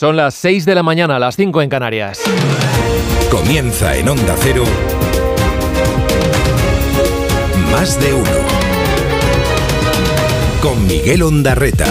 Son las 6 de la mañana, las 5 en Canarias. Comienza en Onda Cero. Más de uno. Con Miguel Ondarreta.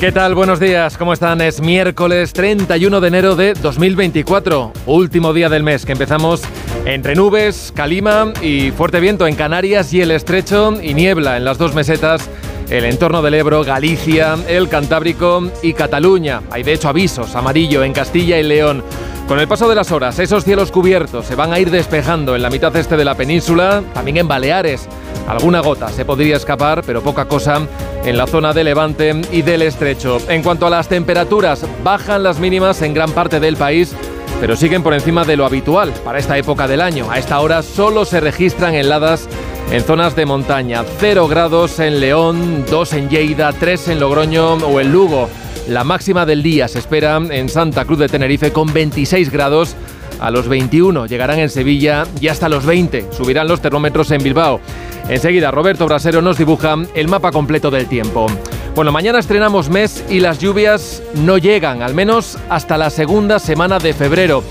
¿Qué tal? Buenos días, ¿cómo están? Es miércoles 31 de enero de 2024, último día del mes que empezamos entre nubes, calima y fuerte viento en Canarias y el estrecho y niebla en las dos mesetas el entorno del Ebro, Galicia, el Cantábrico y Cataluña. Hay de hecho avisos amarillo en Castilla y León. Con el paso de las horas, esos cielos cubiertos se van a ir despejando en la mitad este de la península, también en Baleares. Alguna gota se podría escapar, pero poca cosa en la zona de Levante y del Estrecho. En cuanto a las temperaturas, bajan las mínimas en gran parte del país pero siguen por encima de lo habitual para esta época del año. A esta hora solo se registran heladas en zonas de montaña. 0 grados en León, 2 en Lleida, 3 en Logroño o en Lugo. La máxima del día se espera en Santa Cruz de Tenerife con 26 grados. A los 21 llegarán en Sevilla y hasta los 20 subirán los termómetros en Bilbao. Enseguida Roberto Brasero nos dibuja el mapa completo del tiempo. Bueno, mañana estrenamos mes y las lluvias no llegan, al menos hasta la segunda semana de febrero.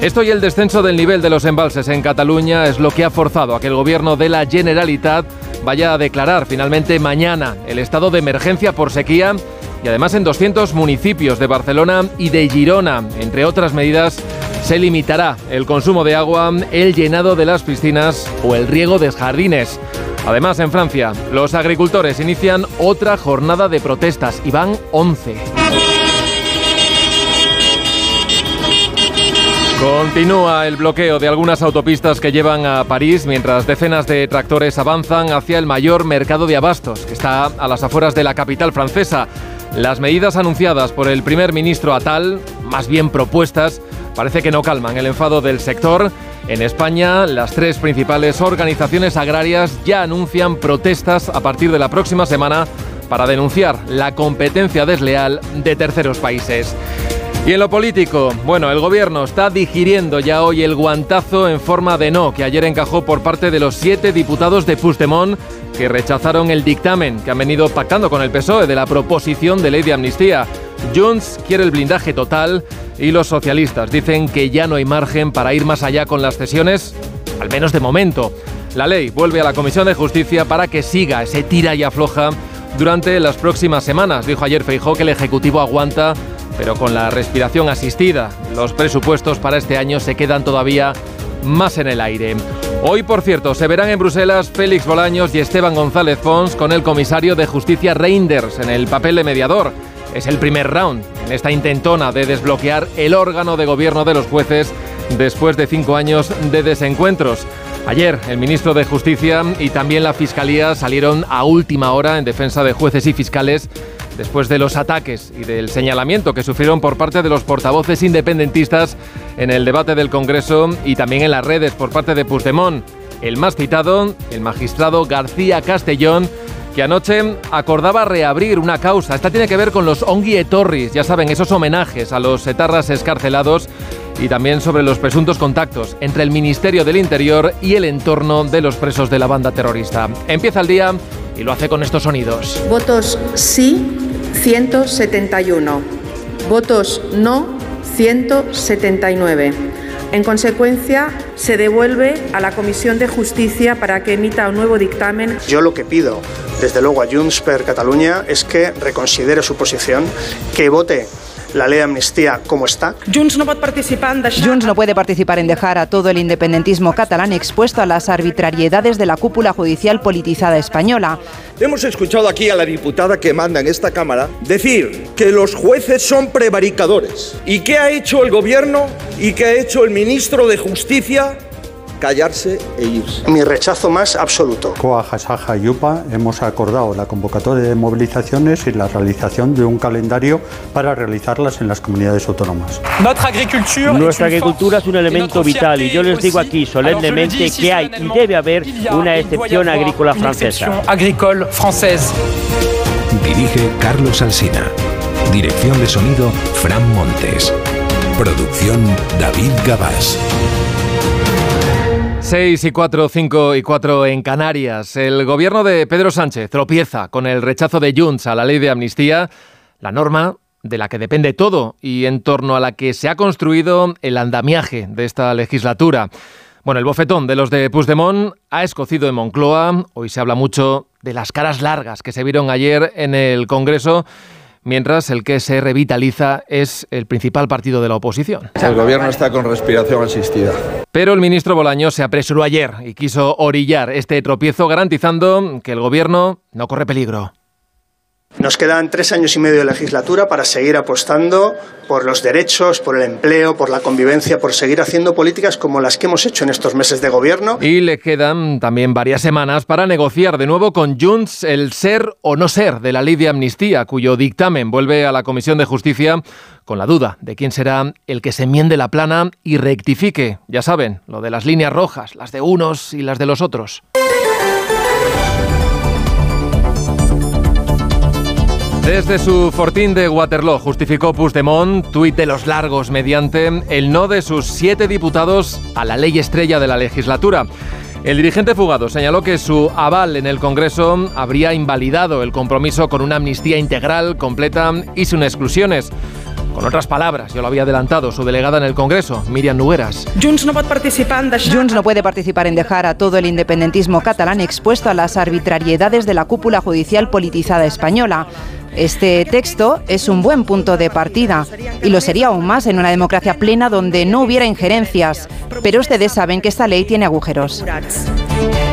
Esto y el descenso del nivel de los embalses en Cataluña es lo que ha forzado a que el gobierno de la Generalitat vaya a declarar finalmente mañana el estado de emergencia por sequía y además en 200 municipios de Barcelona y de Girona. Entre otras medidas, se limitará el consumo de agua, el llenado de las piscinas o el riego de jardines. Además, en Francia, los agricultores inician otra jornada de protestas y van 11. Continúa el bloqueo de algunas autopistas que llevan a París mientras decenas de tractores avanzan hacia el mayor mercado de abastos, que está a las afueras de la capital francesa. Las medidas anunciadas por el primer ministro Atal, más bien propuestas, parece que no calman el enfado del sector. En España, las tres principales organizaciones agrarias ya anuncian protestas a partir de la próxima semana para denunciar la competencia desleal de terceros países. Y en lo político, bueno, el gobierno está digiriendo ya hoy el guantazo en forma de no que ayer encajó por parte de los siete diputados de Puigdemont que rechazaron el dictamen que han venido pactando con el PSOE de la proposición de ley de amnistía. Junts quiere el blindaje total y los socialistas dicen que ya no hay margen para ir más allá con las cesiones, al menos de momento. La ley vuelve a la Comisión de Justicia para que siga ese tira y afloja durante las próximas semanas. Dijo ayer Feijó que el Ejecutivo aguanta pero con la respiración asistida. Los presupuestos para este año se quedan todavía más en el aire. Hoy, por cierto, se verán en Bruselas Félix Bolaños y Esteban González Pons con el comisario de justicia Reinders en el papel de mediador. Es el primer round en esta intentona de desbloquear el órgano de gobierno de los jueces después de cinco años de desencuentros. Ayer el ministro de Justicia y también la Fiscalía salieron a última hora en defensa de jueces y fiscales después de los ataques y del señalamiento que sufrieron por parte de los portavoces independentistas en el debate del Congreso y también en las redes por parte de Puigdemont. El más citado, el magistrado García Castellón, que anoche acordaba reabrir una causa. Esta tiene que ver con los Ongi Torris, ya saben, esos homenajes a los etarras escarcelados y también sobre los presuntos contactos entre el Ministerio del Interior y el entorno de los presos de la banda terrorista. Empieza el día y lo hace con estos sonidos. Votos sí, 171. Votos no, 179. En consecuencia, se devuelve a la Comisión de Justicia para que emita un nuevo dictamen. Yo lo que pido, desde luego, a Junts per Catalunya es que reconsidere su posición, que vote la ley de amnistía como está. Junts no, participar Junts no puede participar en dejar a todo el independentismo catalán expuesto a las arbitrariedades de la cúpula judicial politizada española. Hemos escuchado aquí a la diputada que manda en esta Cámara decir que los jueces son prevaricadores. ¿Y qué ha hecho el Gobierno y qué ha hecho el ministro de Justicia callarse e irse. Mi rechazo más absoluto. Coa Jasaja Yupa hemos acordado la convocatoria de movilizaciones y la realización de un calendario para realizarlas en las comunidades autónomas. Nuestra agricultura es un elemento vital y yo les digo aquí solemnemente que hay y debe haber una excepción agrícola francesa. Dirige Carlos Alsina. Dirección de sonido Fran Montes. Producción David Gabás. 6 y 4, 5 y 4 en Canarias. El gobierno de Pedro Sánchez tropieza con el rechazo de Junts a la ley de amnistía. La norma de la que depende todo y en torno a la que se ha construido el andamiaje de esta legislatura. Bueno, el bofetón de los de Puigdemont ha escocido en Moncloa. Hoy se habla mucho de las caras largas que se vieron ayer en el Congreso mientras el que se revitaliza es el principal partido de la oposición. El gobierno está con respiración asistida. Pero el ministro Bolaño se apresuró ayer y quiso orillar este tropiezo garantizando que el gobierno no corre peligro. Nos quedan tres años y medio de legislatura para seguir apostando por los derechos, por el empleo, por la convivencia, por seguir haciendo políticas como las que hemos hecho en estos meses de gobierno. Y le quedan también varias semanas para negociar de nuevo con Junts el ser o no ser de la ley de amnistía, cuyo dictamen vuelve a la Comisión de Justicia con la duda de quién será el que se enmiende la plana y rectifique, ya saben, lo de las líneas rojas, las de unos y las de los otros. Desde su fortín de Waterloo justificó Puigdemont, tuit de los largos, mediante el no de sus siete diputados a la ley estrella de la legislatura. El dirigente fugado señaló que su aval en el Congreso habría invalidado el compromiso con una amnistía integral, completa y sin exclusiones. Con otras palabras, yo lo había adelantado, su delegada en el Congreso, Miriam Nugueras. Junts no, Junts no puede participar en dejar a todo el independentismo catalán expuesto a las arbitrariedades de la cúpula judicial politizada española. Este texto es un buen punto de partida y lo sería aún más en una democracia plena donde no hubiera injerencias. Pero ustedes saben que esta ley tiene agujeros.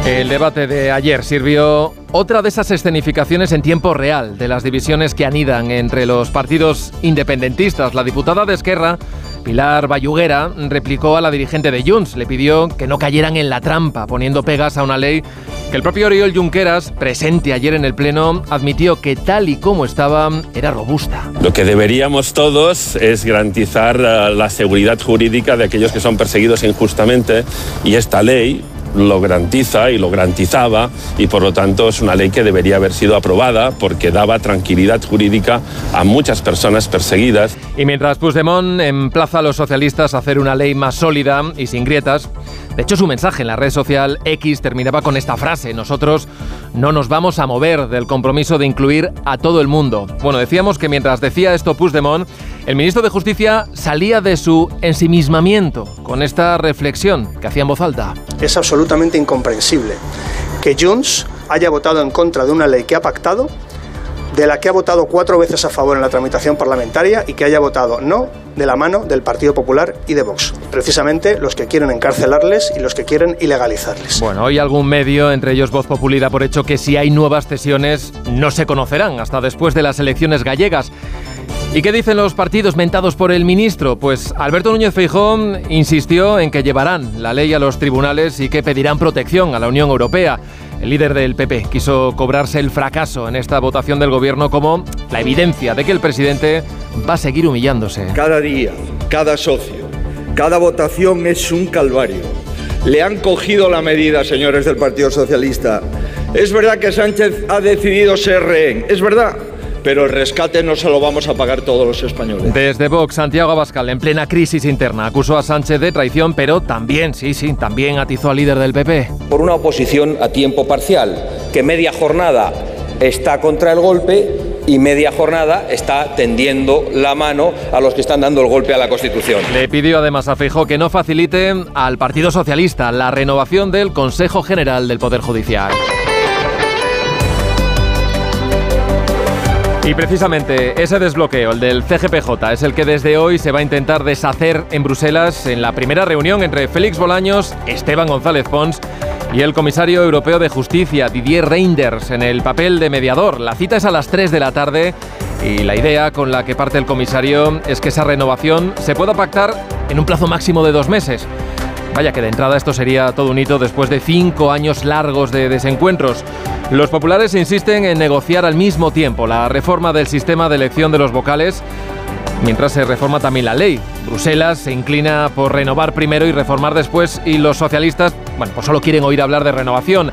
El debate de ayer sirvió otra de esas escenificaciones en tiempo real de las divisiones que anidan entre los partidos independentistas. La diputada de Esquerra Pilar Bayuguera replicó a la dirigente de Junts, le pidió que no cayeran en la trampa, poniendo pegas a una ley que el propio Oriol Junqueras, presente ayer en el Pleno, admitió que tal y como estaba, era robusta. Lo que deberíamos todos es garantizar eh, la seguridad jurídica de aquellos que son perseguidos injustamente y esta ley lo garantiza y lo garantizaba y por lo tanto es una ley que debería haber sido aprobada porque daba tranquilidad jurídica a muchas personas perseguidas. Y mientras Puigdemont emplaza a los socialistas a hacer una ley más sólida y sin grietas, de hecho, su mensaje en la red social X terminaba con esta frase, nosotros no nos vamos a mover del compromiso de incluir a todo el mundo. Bueno, decíamos que mientras decía esto Puigdemont, el ministro de Justicia salía de su ensimismamiento con esta reflexión que hacía en voz alta. Es absolutamente incomprensible que Junts haya votado en contra de una ley que ha pactado de la que ha votado cuatro veces a favor en la tramitación parlamentaria y que haya votado no de la mano del Partido Popular y de Vox. Precisamente los que quieren encarcelarles y los que quieren ilegalizarles. Bueno, hoy algún medio, entre ellos Voz Populi, por hecho que si hay nuevas cesiones no se conocerán hasta después de las elecciones gallegas. ¿Y qué dicen los partidos mentados por el ministro? Pues Alberto Núñez Feijón insistió en que llevarán la ley a los tribunales y que pedirán protección a la Unión Europea. El líder del PP quiso cobrarse el fracaso en esta votación del gobierno como la evidencia de que el presidente va a seguir humillándose. Cada día, cada socio, cada votación es un calvario. Le han cogido la medida, señores del Partido Socialista. Es verdad que Sánchez ha decidido ser rehén, es verdad pero el rescate no se lo vamos a pagar todos los españoles. Desde Vox, Santiago Abascal, en plena crisis interna, acusó a Sánchez de traición, pero también, sí, sí, también atizó al líder del PP. Por una oposición a tiempo parcial, que media jornada está contra el golpe y media jornada está tendiendo la mano a los que están dando el golpe a la Constitución. Le pidió además a Feijóo que no facilite al Partido Socialista la renovación del Consejo General del Poder Judicial. Y precisamente ese desbloqueo, el del CGPJ, es el que desde hoy se va a intentar deshacer en Bruselas en la primera reunión entre Félix Bolaños, Esteban González Pons y el comisario europeo de justicia, Didier Reinders, en el papel de mediador. La cita es a las 3 de la tarde y la idea con la que parte el comisario es que esa renovación se pueda pactar en un plazo máximo de dos meses. Vaya que de entrada esto sería todo un hito después de cinco años largos de desencuentros. Los populares insisten en negociar al mismo tiempo la reforma del sistema de elección de los vocales, mientras se reforma también la ley. Bruselas se inclina por renovar primero y reformar después y los socialistas, bueno, pues solo quieren oír hablar de renovación.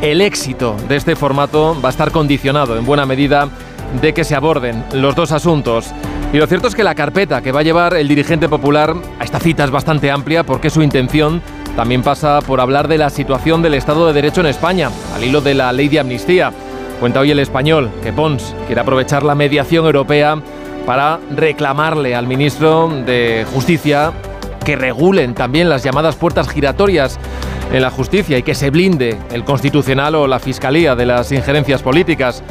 El éxito de este formato va a estar condicionado en buena medida de que se aborden los dos asuntos. Y lo cierto es que la carpeta que va a llevar el dirigente popular a esta cita es bastante amplia porque su intención también pasa por hablar de la situación del Estado de Derecho en España, al hilo de la ley de amnistía. Cuenta hoy el español que Pons quiere aprovechar la mediación europea para reclamarle al ministro de Justicia que regulen también las llamadas puertas giratorias en la justicia y que se blinde el constitucional o la fiscalía de las injerencias políticas.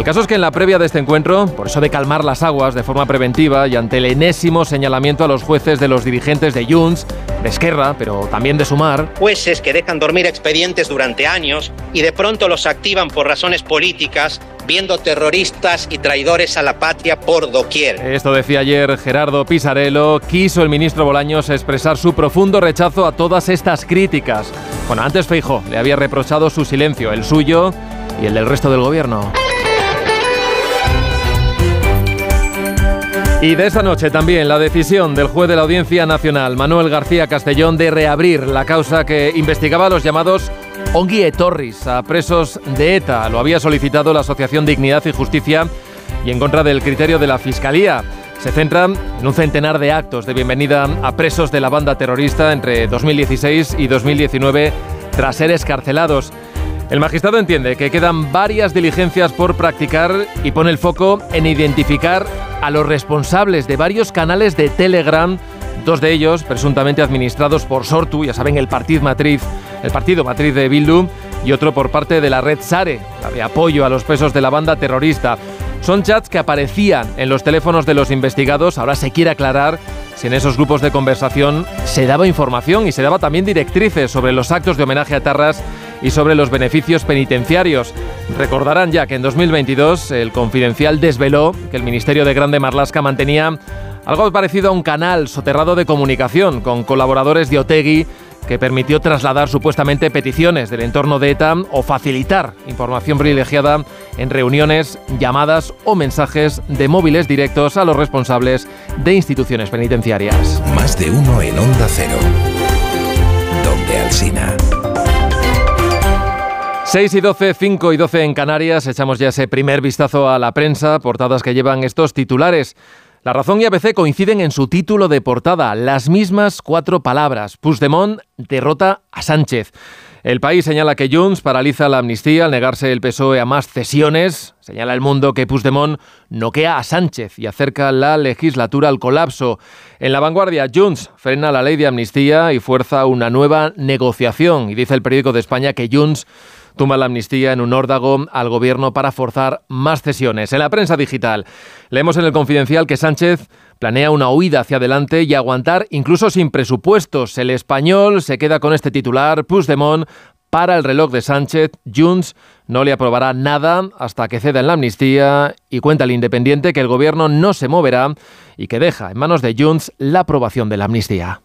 El caso es que en la previa de este encuentro, por eso de calmar las aguas de forma preventiva y ante el enésimo señalamiento a los jueces de los dirigentes de Junts, de Esquerra, pero también de Sumar, jueces que dejan dormir expedientes durante años y de pronto los activan por razones políticas, viendo terroristas y traidores a la patria por doquier. Esto decía ayer Gerardo Pisarello. Quiso el ministro Bolaños expresar su profundo rechazo a todas estas críticas. Bueno, antes Feijo le había reprochado su silencio, el suyo y el del resto del gobierno. Y de esa noche también la decisión del juez de la Audiencia Nacional, Manuel García Castellón, de reabrir la causa que investigaba a los llamados Ongi Torris, a presos de ETA. Lo había solicitado la Asociación Dignidad y Justicia y en contra del criterio de la Fiscalía. Se centra en un centenar de actos de bienvenida a presos de la banda terrorista entre 2016 y 2019 tras ser escarcelados. El magistrado entiende que quedan varias diligencias por practicar y pone el foco en identificar a los responsables de varios canales de Telegram, dos de ellos presuntamente administrados por Sortu, ya saben, el partido matriz, el partido matriz de Bildu, y otro por parte de la red Sare, la de apoyo a los presos de la banda terrorista. Son chats que aparecían en los teléfonos de los investigados. Ahora se quiere aclarar si en esos grupos de conversación se daba información y se daba también directrices sobre los actos de homenaje a Tarras y sobre los beneficios penitenciarios. Recordarán ya que en 2022 el Confidencial desveló que el Ministerio de Grande Marlasca mantenía algo parecido a un canal soterrado de comunicación con colaboradores de Otegui que permitió trasladar supuestamente peticiones del entorno de ETA o facilitar información privilegiada en reuniones, llamadas o mensajes de móviles directos a los responsables de instituciones penitenciarias. Más de uno en Onda Cero. Donde Alsina. 6 y 12, 5 y 12 en Canarias. Echamos ya ese primer vistazo a la prensa, portadas que llevan estos titulares. La Razón y ABC coinciden en su título de portada, las mismas cuatro palabras. Puigdemont derrota a Sánchez. El país señala que Junts paraliza la amnistía al negarse el PSOE a más cesiones. Señala el mundo que Puigdemont noquea a Sánchez y acerca la legislatura al colapso. En la vanguardia, Junts frena la ley de amnistía y fuerza una nueva negociación. Y dice el periódico de España que Junts tumba la amnistía en un órdago al gobierno para forzar más cesiones. En la prensa digital leemos en el confidencial que Sánchez planea una huida hacia adelante y aguantar incluso sin presupuestos. El español se queda con este titular, Puigdemont para el reloj de Sánchez, Junts no le aprobará nada hasta que ceda en la amnistía y cuenta el Independiente que el gobierno no se moverá y que deja en manos de Junts la aprobación de la amnistía.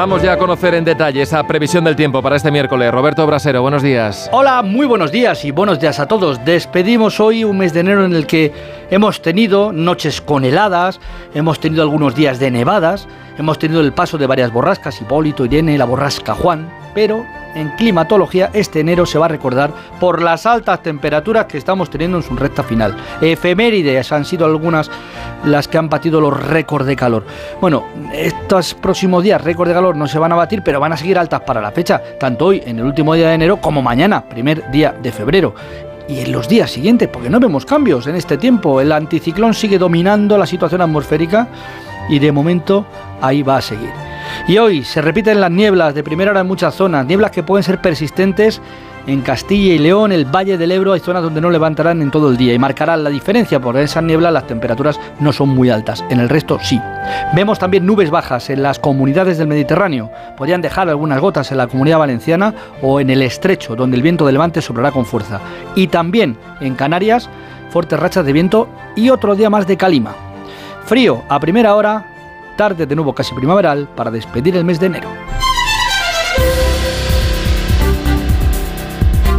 Vamos ya a conocer en detalle esa previsión del tiempo para este miércoles. Roberto Brasero, buenos días. Hola, muy buenos días y buenos días a todos. Despedimos hoy un mes de enero en el que hemos tenido noches con heladas, hemos tenido algunos días de nevadas, hemos tenido el paso de varias borrascas, Hipólito, Irene, la borrasca Juan, pero en climatología este enero se va a recordar por las altas temperaturas que estamos teniendo en su recta final. Efemérides han sido algunas las que han batido los récords de calor. Bueno, estos próximos días récords de calor no se van a batir, pero van a seguir altas para la fecha, tanto hoy en el último día de enero como mañana, primer día de febrero y en los días siguientes, porque no vemos cambios en este tiempo. El anticiclón sigue dominando la situación atmosférica y de momento ahí va a seguir. Y hoy se repiten las nieblas de primera hora en muchas zonas, nieblas que pueden ser persistentes en Castilla y León, el Valle del Ebro, hay zonas donde no levantarán en todo el día y marcarán la diferencia porque en esas nieblas las temperaturas no son muy altas, en el resto sí. Vemos también nubes bajas en las comunidades del Mediterráneo, podrían dejar algunas gotas en la comunidad valenciana o en el estrecho, donde el viento de levante soplará con fuerza. Y también en Canarias, fuertes rachas de viento y otro día más de calima. Frío a primera hora, tarde de nuevo casi primaveral para despedir el mes de enero.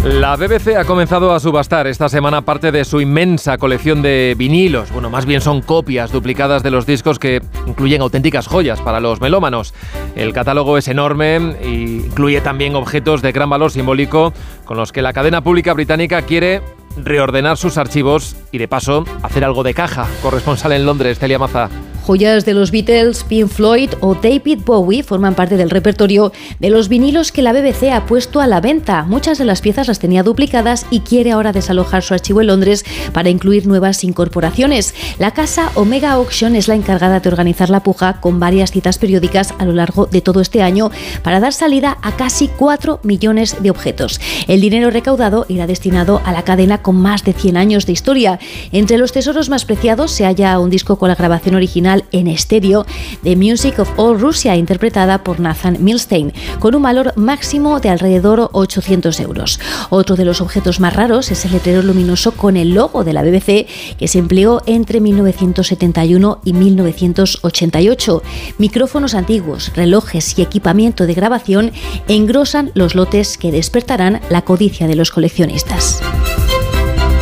La BBC ha comenzado a subastar esta semana parte de su inmensa colección de vinilos. Bueno, más bien son copias duplicadas de los discos que incluyen auténticas joyas para los melómanos. El catálogo es enorme e incluye también objetos de gran valor simbólico con los que la cadena pública británica quiere reordenar sus archivos y de paso hacer algo de caja. Corresponsal en Londres, Celia Maza. Joyas de los Beatles, Pink Floyd o David Bowie forman parte del repertorio de los vinilos que la BBC ha puesto a la venta. Muchas de las piezas las tenía duplicadas y quiere ahora desalojar su archivo en Londres para incluir nuevas incorporaciones. La casa Omega Auction es la encargada de organizar la puja con varias citas periódicas a lo largo de todo este año para dar salida a casi 4 millones de objetos. El dinero recaudado irá destinado a la cadena con más de 100 años de historia. Entre los tesoros más preciados se halla un disco con la grabación original en estéreo de Music of All Russia, interpretada por Nathan Milstein, con un valor máximo de alrededor 800 euros. Otro de los objetos más raros es el letrero luminoso con el logo de la BBC que se empleó entre 1971 y 1988. Micrófonos antiguos, relojes y equipamiento de grabación engrosan los lotes que despertarán la codicia de los coleccionistas.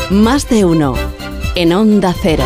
Más de uno en Onda Cero.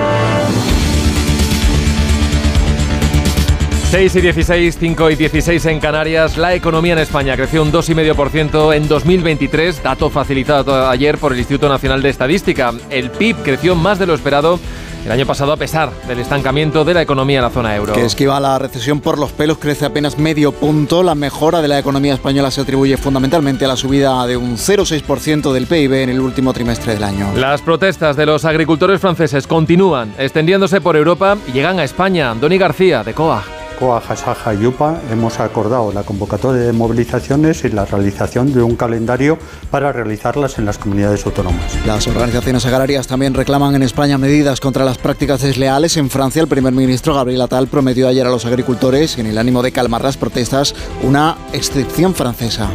6 y 16, 5 y 16 en Canarias. La economía en España creció un 2,5% en 2023, dato facilitado ayer por el Instituto Nacional de Estadística. El PIB creció más de lo esperado el año pasado a pesar del estancamiento de la economía en la zona euro. Que esquiva la recesión por los pelos, crece apenas medio punto. La mejora de la economía española se atribuye fundamentalmente a la subida de un 0,6% del PIB en el último trimestre del año. Las protestas de los agricultores franceses continúan extendiéndose por Europa y llegan a España. Doni García, de COA. COA, Jasaja y UPA hemos acordado la convocatoria de movilizaciones y la realización de un calendario para realizarlas en las comunidades autónomas. Las organizaciones agrarias también reclaman en España medidas contra las prácticas desleales. En Francia, el primer ministro Gabriel Attal prometió ayer a los agricultores, en el ánimo de calmar las protestas, una excepción francesa.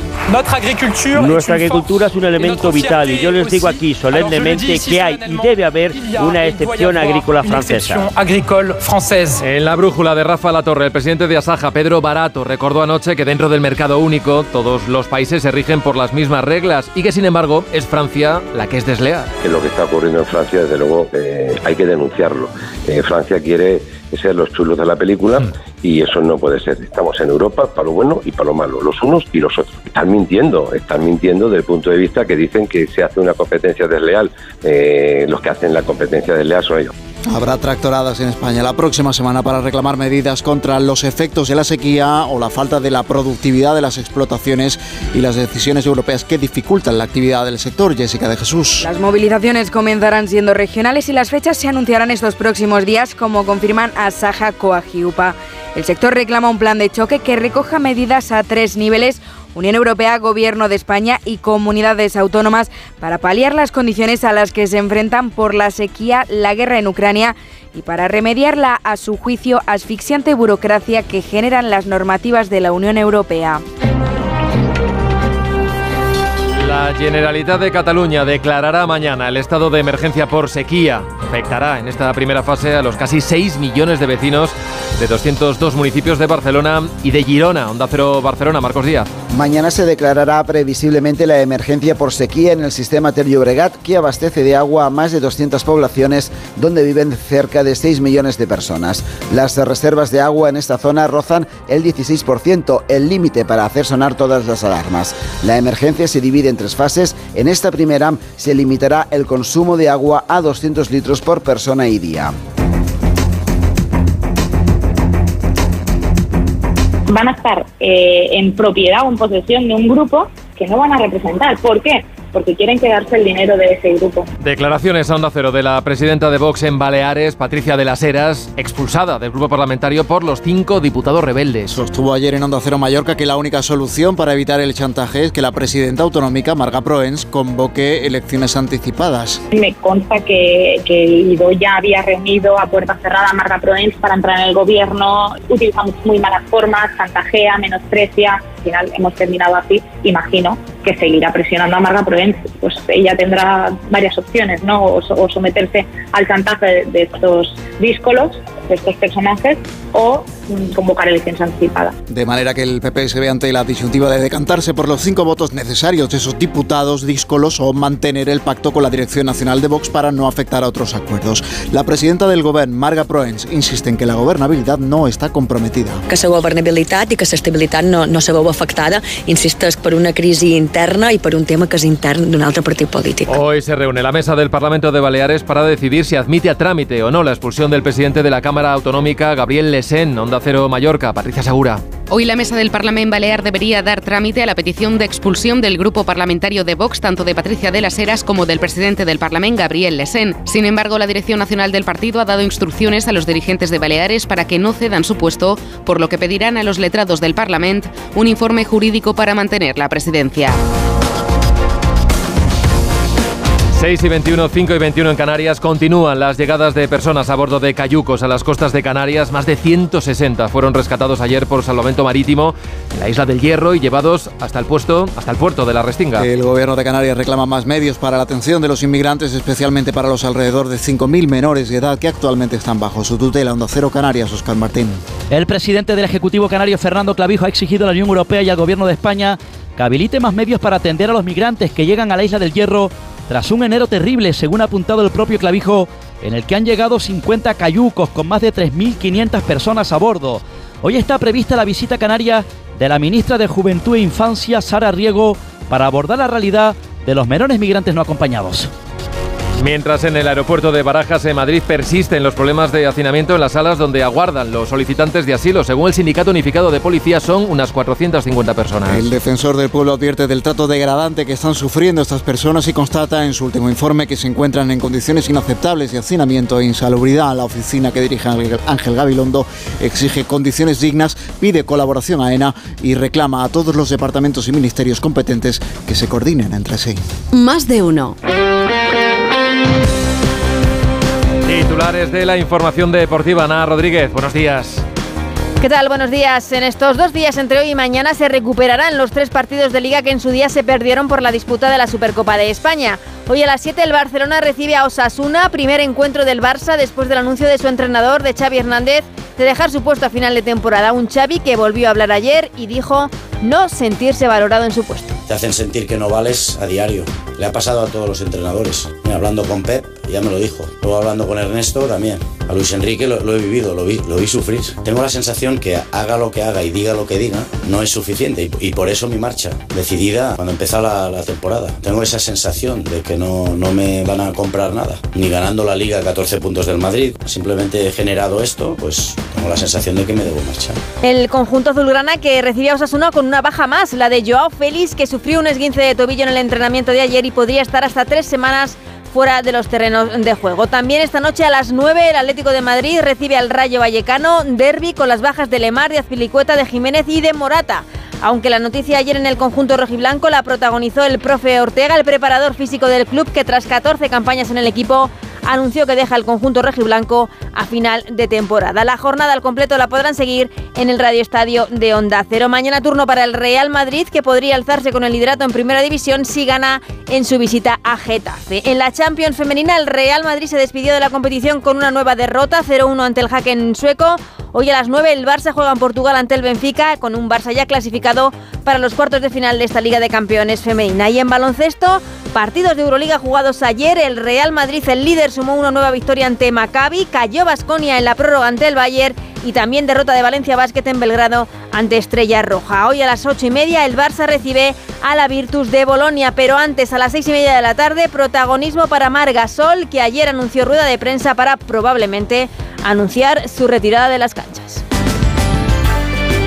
Nuestra agricultura es un elemento vital y yo les digo aquí solemnemente que hay y debe haber una excepción agrícola francesa. En la brújula de Rafa La Torre, presidente de Asaja, Pedro Barato, recordó anoche que dentro del mercado único todos los países se rigen por las mismas reglas y que sin embargo es Francia la que es desleal. Lo que está ocurriendo en Francia, desde luego, eh, hay que denunciarlo. Eh, Francia quiere ser los chulos de la película y eso no puede ser. Estamos en Europa para lo bueno y para lo malo, los unos y los otros. Están mintiendo, están mintiendo desde el punto de vista que dicen que se hace una competencia desleal. Eh, los que hacen la competencia desleal son ellos. Habrá tractoradas en España la próxima semana para reclamar medidas contra los efectos de la sequía o la falta de la productividad de las explotaciones y las decisiones europeas que dificultan la actividad del sector. Jessica de Jesús. Las movilizaciones comenzarán siendo regionales y las fechas se anunciarán estos próximos días, como confirman Asaja Coagiupa. El sector reclama un plan de choque que recoja medidas a tres niveles Unión Europea, Gobierno de España y comunidades autónomas para paliar las condiciones a las que se enfrentan por la sequía, la guerra en Ucrania y para remediar la, a su juicio, asfixiante burocracia que generan las normativas de la Unión Europea. La Generalitat de Cataluña declarará mañana el estado de emergencia por sequía. Afectará en esta primera fase a los casi 6 millones de vecinos de 202 municipios de Barcelona y de Girona. Onda Cero Barcelona, Marcos Díaz. Mañana se declarará previsiblemente la emergencia por sequía en el sistema Bregat, que abastece de agua a más de 200 poblaciones donde viven cerca de 6 millones de personas. Las reservas de agua en esta zona rozan el 16%, el límite para hacer sonar todas las alarmas. La emergencia se divide en fases. En esta primera se limitará el consumo de agua a 200 litros por persona y día. van a estar eh, en propiedad o en posesión de un grupo que no van a representar. ¿Por qué? Porque quieren quedarse el dinero de ese grupo. Declaraciones a Onda Cero de la presidenta de Vox en Baleares, Patricia de las Heras, expulsada del grupo parlamentario por los cinco diputados rebeldes. Sostuvo ayer en Onda Cero Mallorca que la única solución para evitar el chantaje es que la presidenta autonómica, Marga Proens, convoque elecciones anticipadas. Me consta que, que Ido ya había reunido a puerta cerrada a Marga Proens para entrar en el gobierno, utilizamos muy malas formas, chantajea, menosprecia. Al final hemos terminado así, imagino que seguirá presionando a Marga Proens. Pues ella tendrá varias opciones, ¿no? O, o someterse al chantaje de, de estos díscolos, de estos personajes, o mm, convocar elecciones anticipadas. De manera que el PP se ve ante la disyuntiva de decantarse por los cinco votos necesarios de esos diputados díscolos o mantener el pacto con la Dirección Nacional de Vox para no afectar a otros acuerdos. La presidenta del Gobierno, Marga Proens, insiste en que la gobernabilidad no está comprometida. Que la governabilitat i que l'estabilitat no, no se veu afectada, insisteix, per una crisi interna i per un tema que és intern d'un altre partit polític. Hoy se reúne la mesa del Parlamento de Baleares para decidir si admite a trámite o no la expulsión del presidente de la Cámara Autonómica, Gabriel Lesén, Onda Cero Mallorca, Patricia Segura. Hoy la mesa del Parlamento Balear debería dar trámite a la petición de expulsión del grupo parlamentario de Vox, tanto de Patricia de las Heras como del presidente del Parlamento, Gabriel Lesén. Sin embargo, la dirección nacional del partido ha dado instrucciones a los dirigentes de Baleares para que no cedan su puesto, por lo que pedirán a los letrados del Parlamento un informe jurídico para mantener la presidencia. 6 y 21, 5 y 21 en Canarias. Continúan las llegadas de personas a bordo de cayucos a las costas de Canarias. Más de 160 fueron rescatados ayer por salvamento marítimo en la isla del Hierro y llevados hasta el puesto, hasta el puerto de la Restinga. El gobierno de Canarias reclama más medios para la atención de los inmigrantes, especialmente para los alrededor de 5.000 menores de edad que actualmente están bajo su tutela. Onda Cero Canarias, Oscar Martín. El presidente del Ejecutivo Canario, Fernando Clavijo, ha exigido a la Unión Europea y al gobierno de España que habilite más medios para atender a los migrantes que llegan a la isla del Hierro tras un enero terrible, según ha apuntado el propio Clavijo, en el que han llegado 50 cayucos con más de 3.500 personas a bordo. Hoy está prevista la visita canaria de la ministra de Juventud e Infancia, Sara Riego, para abordar la realidad de los menores migrantes no acompañados. Mientras en el aeropuerto de Barajas, en Madrid, persisten los problemas de hacinamiento en las salas donde aguardan los solicitantes de asilo. Según el Sindicato Unificado de Policía, son unas 450 personas. El defensor del pueblo advierte del trato degradante que están sufriendo estas personas y constata en su último informe que se encuentran en condiciones inaceptables de hacinamiento e insalubridad. La oficina que dirige Ángel Gabilondo exige condiciones dignas, pide colaboración a ENA y reclama a todos los departamentos y ministerios competentes que se coordinen entre sí. Más de uno. Titulares de la información deportiva. Ana Rodríguez, buenos días. ¿Qué tal? Buenos días. En estos dos días, entre hoy y mañana, se recuperarán los tres partidos de liga que en su día se perdieron por la disputa de la Supercopa de España. Hoy a las 7 el Barcelona recibe a Osasuna, primer encuentro del Barça después del anuncio de su entrenador, de Xavi Hernández, de dejar su puesto a final de temporada. Un Xavi que volvió a hablar ayer y dijo no sentirse valorado en su puesto. Te hacen sentir que no vales a diario. Le ha pasado a todos los entrenadores. Hablando con Pep, ya me lo dijo. Luego hablando con Ernesto también. A Luis Enrique lo, he vivido, lo vi, lo vi sufrir. Tengo la sensación que haga lo que haga y diga lo que diga, no es suficiente. Y, por eso mi marcha, decidida cuando empezó la, la, temporada. Tengo esa sensación de que no, no me van a comprar nada. Ni ganando la liga 14 puntos del Madrid. Simplemente he generado esto, pues tengo la sensación de que me debo marchar. El conjunto azulgrana que recibía a Osasuna con una baja más, la de Joao Félix, que sufrió un esguince de tobillo en el entrenamiento de ayer y podría estar hasta tres semanas fuera de los terrenos de juego. También esta noche a las 9 el Atlético de Madrid recibe al Rayo Vallecano, derby con las bajas de Lemar, de Azpilicueta, de Jiménez y de Morata. Aunque la noticia ayer en el conjunto rojiblanco la protagonizó el profe Ortega, el preparador físico del club, que tras 14 campañas en el equipo anunció que deja el conjunto rojiblanco a final de temporada. La jornada al completo la podrán seguir en el Radio Estadio de Onda Cero. Mañana turno para el Real Madrid, que podría alzarse con el liderato en Primera División si gana en su visita a Getafe. En la Champions femenina, el Real Madrid se despidió de la competición con una nueva derrota, 0-1 ante el Haken sueco. Hoy a las 9 el Barça juega en Portugal ante el Benfica, con un Barça ya clasificado para los cuartos de final de esta Liga de Campeones femenina. Y en baloncesto, partidos de Euroliga jugados ayer, el Real Madrid, el líder, sumó una nueva victoria ante Maccabi, cayó Basconia en la prórroga ante el Bayern y también derrota de Valencia Basket en Belgrado ante Estrella Roja. Hoy a las ocho y media el Barça recibe a la Virtus de Bolonia, pero antes a las seis y media de la tarde protagonismo para Margasol, que ayer anunció rueda de prensa para probablemente anunciar su retirada de las canchas.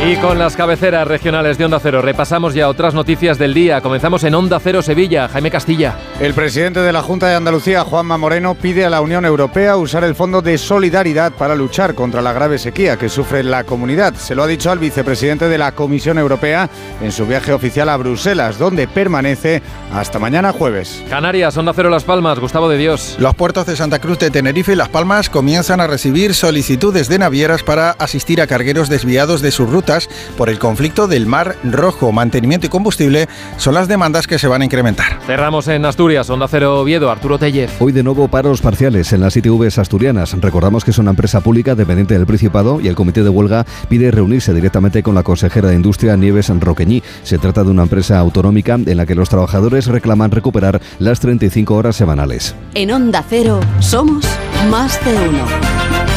Y con las cabeceras regionales de Onda Cero repasamos ya otras noticias del día. Comenzamos en Onda Cero Sevilla. Jaime Castilla. El presidente de la Junta de Andalucía, Juanma Moreno, pide a la Unión Europea usar el Fondo de Solidaridad para luchar contra la grave sequía que sufre la comunidad. Se lo ha dicho al vicepresidente de la Comisión Europea en su viaje oficial a Bruselas, donde permanece hasta mañana jueves. Canarias, Onda Cero Las Palmas, Gustavo de Dios. Los puertos de Santa Cruz de Tenerife y Las Palmas comienzan a recibir solicitudes de navieras para asistir a cargueros desviados de sus rutas por el conflicto del Mar Rojo. Mantenimiento y combustible son las demandas que se van a incrementar. Cerramos en Asturias, Onda Cero Oviedo, Arturo Tellez. Hoy de nuevo paros parciales en las ITVs asturianas. Recordamos que es una empresa pública dependiente del Principado y el comité de huelga pide reunirse directamente con la consejera de Industria Nieves Roqueñí. Se trata de una empresa autonómica en la que los trabajadores reclaman recuperar las 35 horas semanales. En Onda Cero somos más de uno.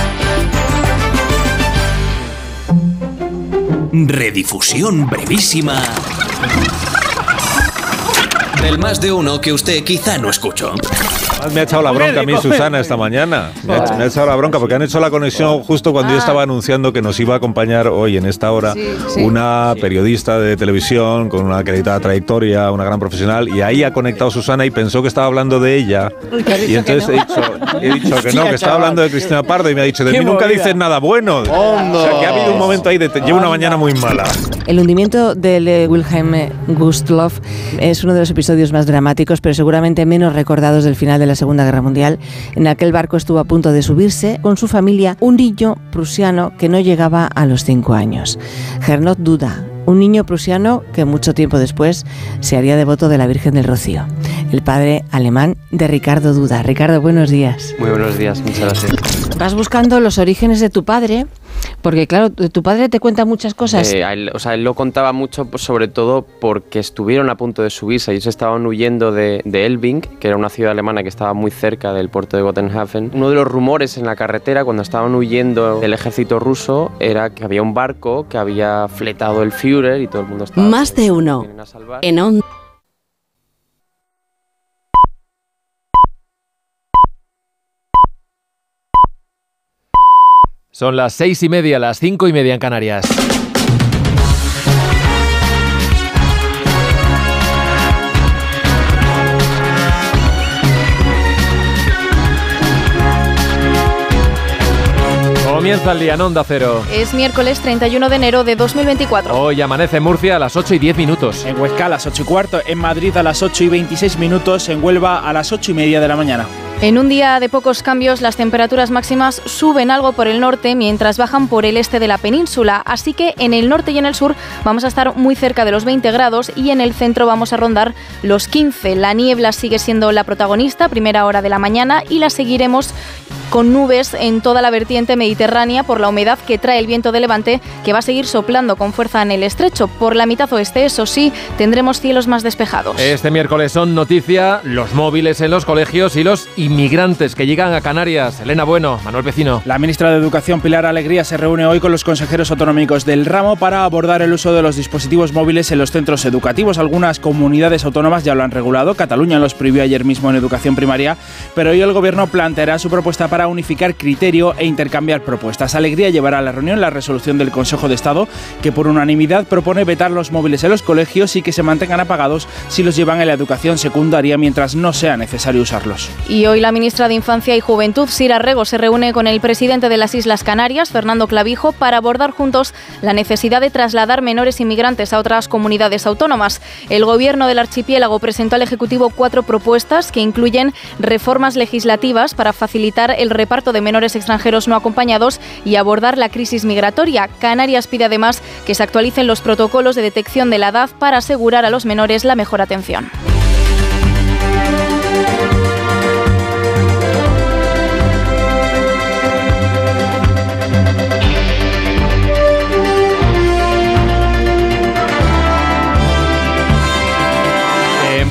Redifusión brevísima del más de uno que usted quizá no escuchó. Me ha echado la bronca a mí Susana esta mañana. Me ha, me ha echado la bronca porque han hecho la conexión justo cuando yo estaba anunciando que nos iba a acompañar hoy en esta hora una periodista de televisión con una acreditada trayectoria, una gran profesional, y ahí ha conectado Susana y pensó que estaba hablando de ella. Y entonces he, dicho, he dicho que no, que estaba hablando de Cristina Pardo y me ha dicho, de mí nunca dices nada bueno. O sea, que ha habido un momento ahí de llevo una mañana muy mala. El hundimiento del eh, Wilhelm Gustloff es uno de los episodios más dramáticos, pero seguramente menos recordados del final de la Segunda Guerra Mundial. En aquel barco estuvo a punto de subirse con su familia un niño prusiano que no llegaba a los cinco años. Gernot Duda, un niño prusiano que mucho tiempo después se haría devoto de la Virgen del Rocío, el padre alemán de Ricardo Duda. Ricardo, buenos días. Muy buenos días, muchas gracias. Vas buscando los orígenes de tu padre, porque claro, tu padre te cuenta muchas cosas. Eh, a él- o sea, él lo contaba mucho, pues, sobre todo porque estuvieron a punto de subirse. Ellos estaban huyendo de, de Elbing, que era una ciudad alemana que estaba muy cerca del puerto de Gotenhafen. Uno de los rumores en la carretera, cuando estaban huyendo del ejército ruso, era que había un barco que había fletado el Führer y todo el mundo estaba. Más de uno. En Onda. Son las seis y media, las cinco y media en Canarias. Comienza el día en Onda Cero. Es miércoles 31 de enero de 2024. Hoy amanece en Murcia a las 8 y 10 minutos. En Huesca a las 8 y cuarto, en Madrid a las 8 y 26 minutos, en Huelva a las 8 y media de la mañana. En un día de pocos cambios, las temperaturas máximas suben algo por el norte mientras bajan por el este de la península. Así que en el norte y en el sur vamos a estar muy cerca de los 20 grados y en el centro vamos a rondar los 15. La niebla sigue siendo la protagonista, primera hora de la mañana, y la seguiremos con nubes en toda la vertiente mediterránea por la humedad que trae el viento de levante que va a seguir soplando con fuerza en el estrecho. Por la mitad oeste, eso sí, tendremos cielos más despejados. Este miércoles son noticia los móviles en los colegios y los inmigrantes que llegan a Canarias. Elena Bueno, Manuel Vecino. La ministra de Educación, Pilar Alegría, se reúne hoy con los consejeros autonómicos del ramo para abordar el uso de los dispositivos móviles en los centros educativos. Algunas comunidades autónomas ya lo han regulado. Cataluña los prohibió ayer mismo en educación primaria, pero hoy el gobierno planteará su propuesta para unificar criterio e intercambiar propuestas. Alegría llevará a la reunión la resolución del Consejo de Estado que por unanimidad propone vetar los móviles en los colegios y que se mantengan apagados si los llevan en la educación secundaria mientras no sea necesario usarlos. Y hoy la ministra de Infancia y Juventud, Sira Rego, se reúne con el presidente de las Islas Canarias, Fernando Clavijo, para abordar juntos la necesidad de trasladar menores inmigrantes a otras comunidades autónomas. El gobierno del archipiélago presentó al Ejecutivo cuatro propuestas que incluyen reformas legislativas para facilitar el reparto de menores extranjeros no acompañados y abordar la crisis migratoria. Canarias pide además que se actualicen los protocolos de detección de la edad para asegurar a los menores la mejor atención.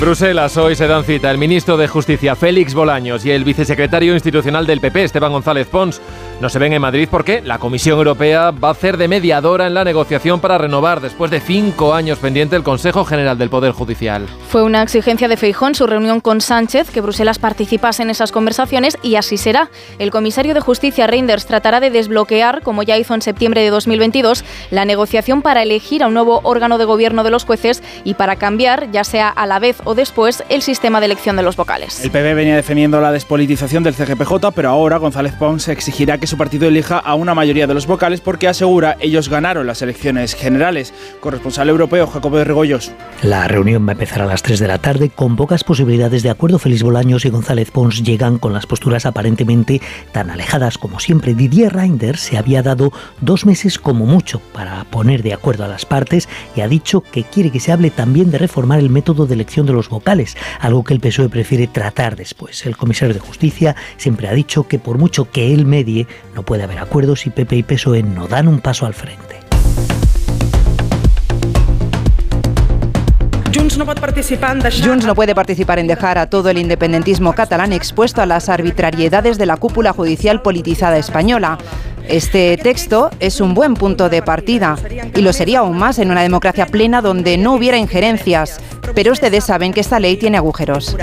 Bruselas hoy se dan cita el ministro de Justicia Félix Bolaños y el vicesecretario institucional del PP Esteban González Pons. No se ven en Madrid porque la Comisión Europea va a hacer de mediadora en la negociación para renovar después de cinco años pendiente el Consejo General del Poder Judicial. Fue una exigencia de Feijón su reunión con Sánchez que Bruselas participase en esas conversaciones y así será. El comisario de Justicia Reinders tratará de desbloquear, como ya hizo en septiembre de 2022, la negociación para elegir a un nuevo órgano de gobierno de los jueces y para cambiar, ya sea a la vez o después, el sistema de elección de los vocales. El PP venía defendiendo la despolitización del CGPJ, pero ahora González Pons exigirá que su partido elija a una mayoría de los vocales porque asegura ellos ganaron las elecciones generales. Corresponsal europeo Jacobo de Regoyos. La reunión va a empezar a las 3 de la tarde con pocas posibilidades de acuerdo. Félix Bolaños y González Pons llegan con las posturas aparentemente tan alejadas como siempre. Didier Reinders se había dado dos meses como mucho para poner de acuerdo a las partes y ha dicho que quiere que se hable también de reformar el método de elección de los vocales, algo que el PSOE prefiere tratar después. El comisario de Justicia siempre ha dicho que por mucho que él medie, no puede haber acuerdos y PP y PSOE no dan un paso al frente. Junts no, puede participar en dejar a todo el independentismo catalán expuesto a las arbitrariedades de la cúpula judicial politizada española. Este texto es un buen punto de partida y lo sería aún más en una democracia plena donde no hubiera injerencias. Pero ustedes saben que esta ley tiene agujeros.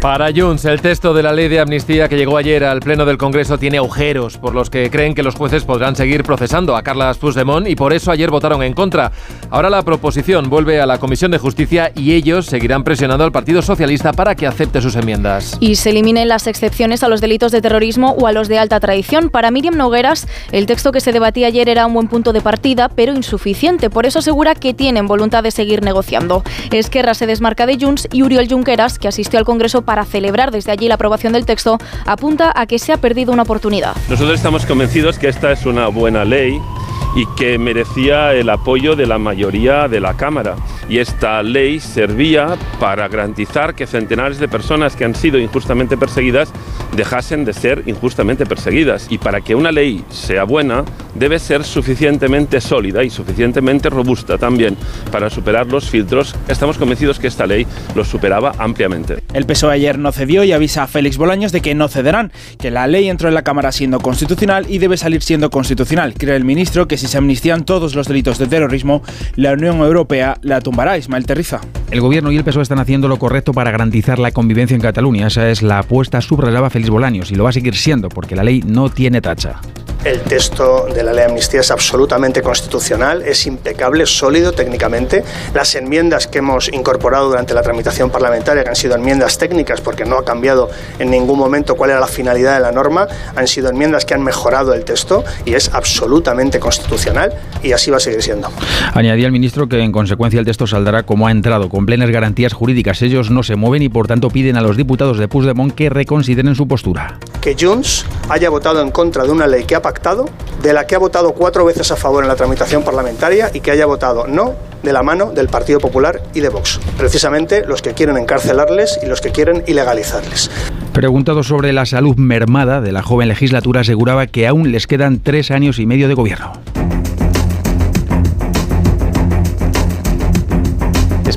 Para Junts, el texto de la ley de amnistía que llegó ayer al Pleno del Congreso tiene agujeros por los que creen que los jueces podrán seguir procesando a Carlas Puigdemont y por eso ayer votaron en contra. Ahora la proposición vuelve a la Comisión de Justicia y ellos seguirán presionando al Partido Socialista para que acepte sus enmiendas. Y se eliminen las excepciones a los delitos de terrorismo o a los de alta traición. Para Miriam Nogueras, el texto que se debatía ayer era un buen punto de partida, pero insuficiente. Por eso asegura que tienen voluntad de seguir negociando. Esquerra se desmarca de Junts y Uriol Junqueras, que asistió al Congreso para celebrar desde allí la aprobación del texto, apunta a que se ha perdido una oportunidad. Nosotros estamos convencidos que esta es una buena ley y que merecía el apoyo de la mayoría de la Cámara. Y esta ley servía para garantizar que centenares de personas que han sido injustamente perseguidas dejasen de ser injustamente perseguidas. Y para que una ley sea buena, debe ser suficientemente sólida y suficientemente robusta también para superar los filtros. Estamos convencidos que esta ley los superaba ampliamente. El PSOE ayer no cedió y avisa a Félix Bolaños de que no cederán, que la ley entró en la Cámara siendo constitucional y debe salir siendo constitucional. Cree el ministro que si se amnistían todos los delitos de terrorismo, la Unión Europea la tumbará. Ismael Terriza. El gobierno y el PSOE están haciendo lo correcto para garantizar la convivencia en Cataluña. Esa es la apuesta subrayaba Félix Bolaños y lo va a seguir siendo porque la ley no tiene tacha. El texto de la ley de amnistía es absolutamente constitucional, es impecable, sólido técnicamente. Las enmiendas que hemos incorporado durante la tramitación parlamentaria, que han sido enmiendas técnicas porque no ha cambiado en ningún momento cuál era la finalidad de la norma, han sido enmiendas que han mejorado el texto y es absolutamente constitucional y así va a seguir siendo. Añadía el ministro que en consecuencia el texto saldrá como ha entrado, con plenas garantías jurídicas. Ellos no se mueven y por tanto piden a los diputados de Puigdemont que reconsideren su postura. Que Junts haya votado en contra de una ley que ha de la que ha votado cuatro veces a favor en la tramitación parlamentaria y que haya votado no de la mano del Partido Popular y de Vox. Precisamente los que quieren encarcelarles y los que quieren ilegalizarles. Preguntado sobre la salud mermada de la joven legislatura, aseguraba que aún les quedan tres años y medio de gobierno.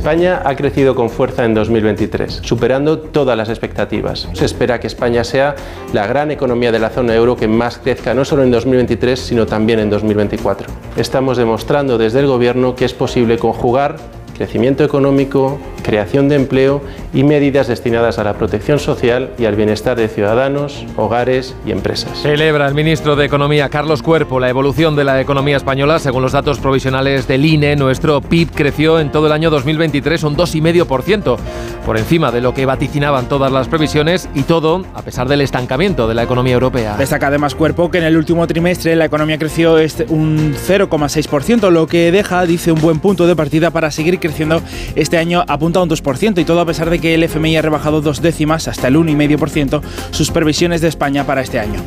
España ha crecido con fuerza en 2023, superando todas las expectativas. Se espera que España sea la gran economía de la zona euro que más crezca no solo en 2023, sino también en 2024. Estamos demostrando desde el Gobierno que es posible conjugar crecimiento económico, creación de empleo y medidas destinadas a la protección social y al bienestar de ciudadanos, hogares y empresas. Celebra el ministro de Economía Carlos Cuerpo la evolución de la economía española. Según los datos provisionales del INE, nuestro PIB creció en todo el año 2023 un 2,5%, por encima de lo que vaticinaban todas las previsiones y todo a pesar del estancamiento de la economía europea. Destaca además Cuerpo que en el último trimestre la economía creció este un 0,6%, lo que deja, dice, un buen punto de partida para seguir creciendo este año apunta a un 2% y todo a pesar de que el FMI ha rebajado dos décimas hasta el 1,5% sus previsiones de España para este año.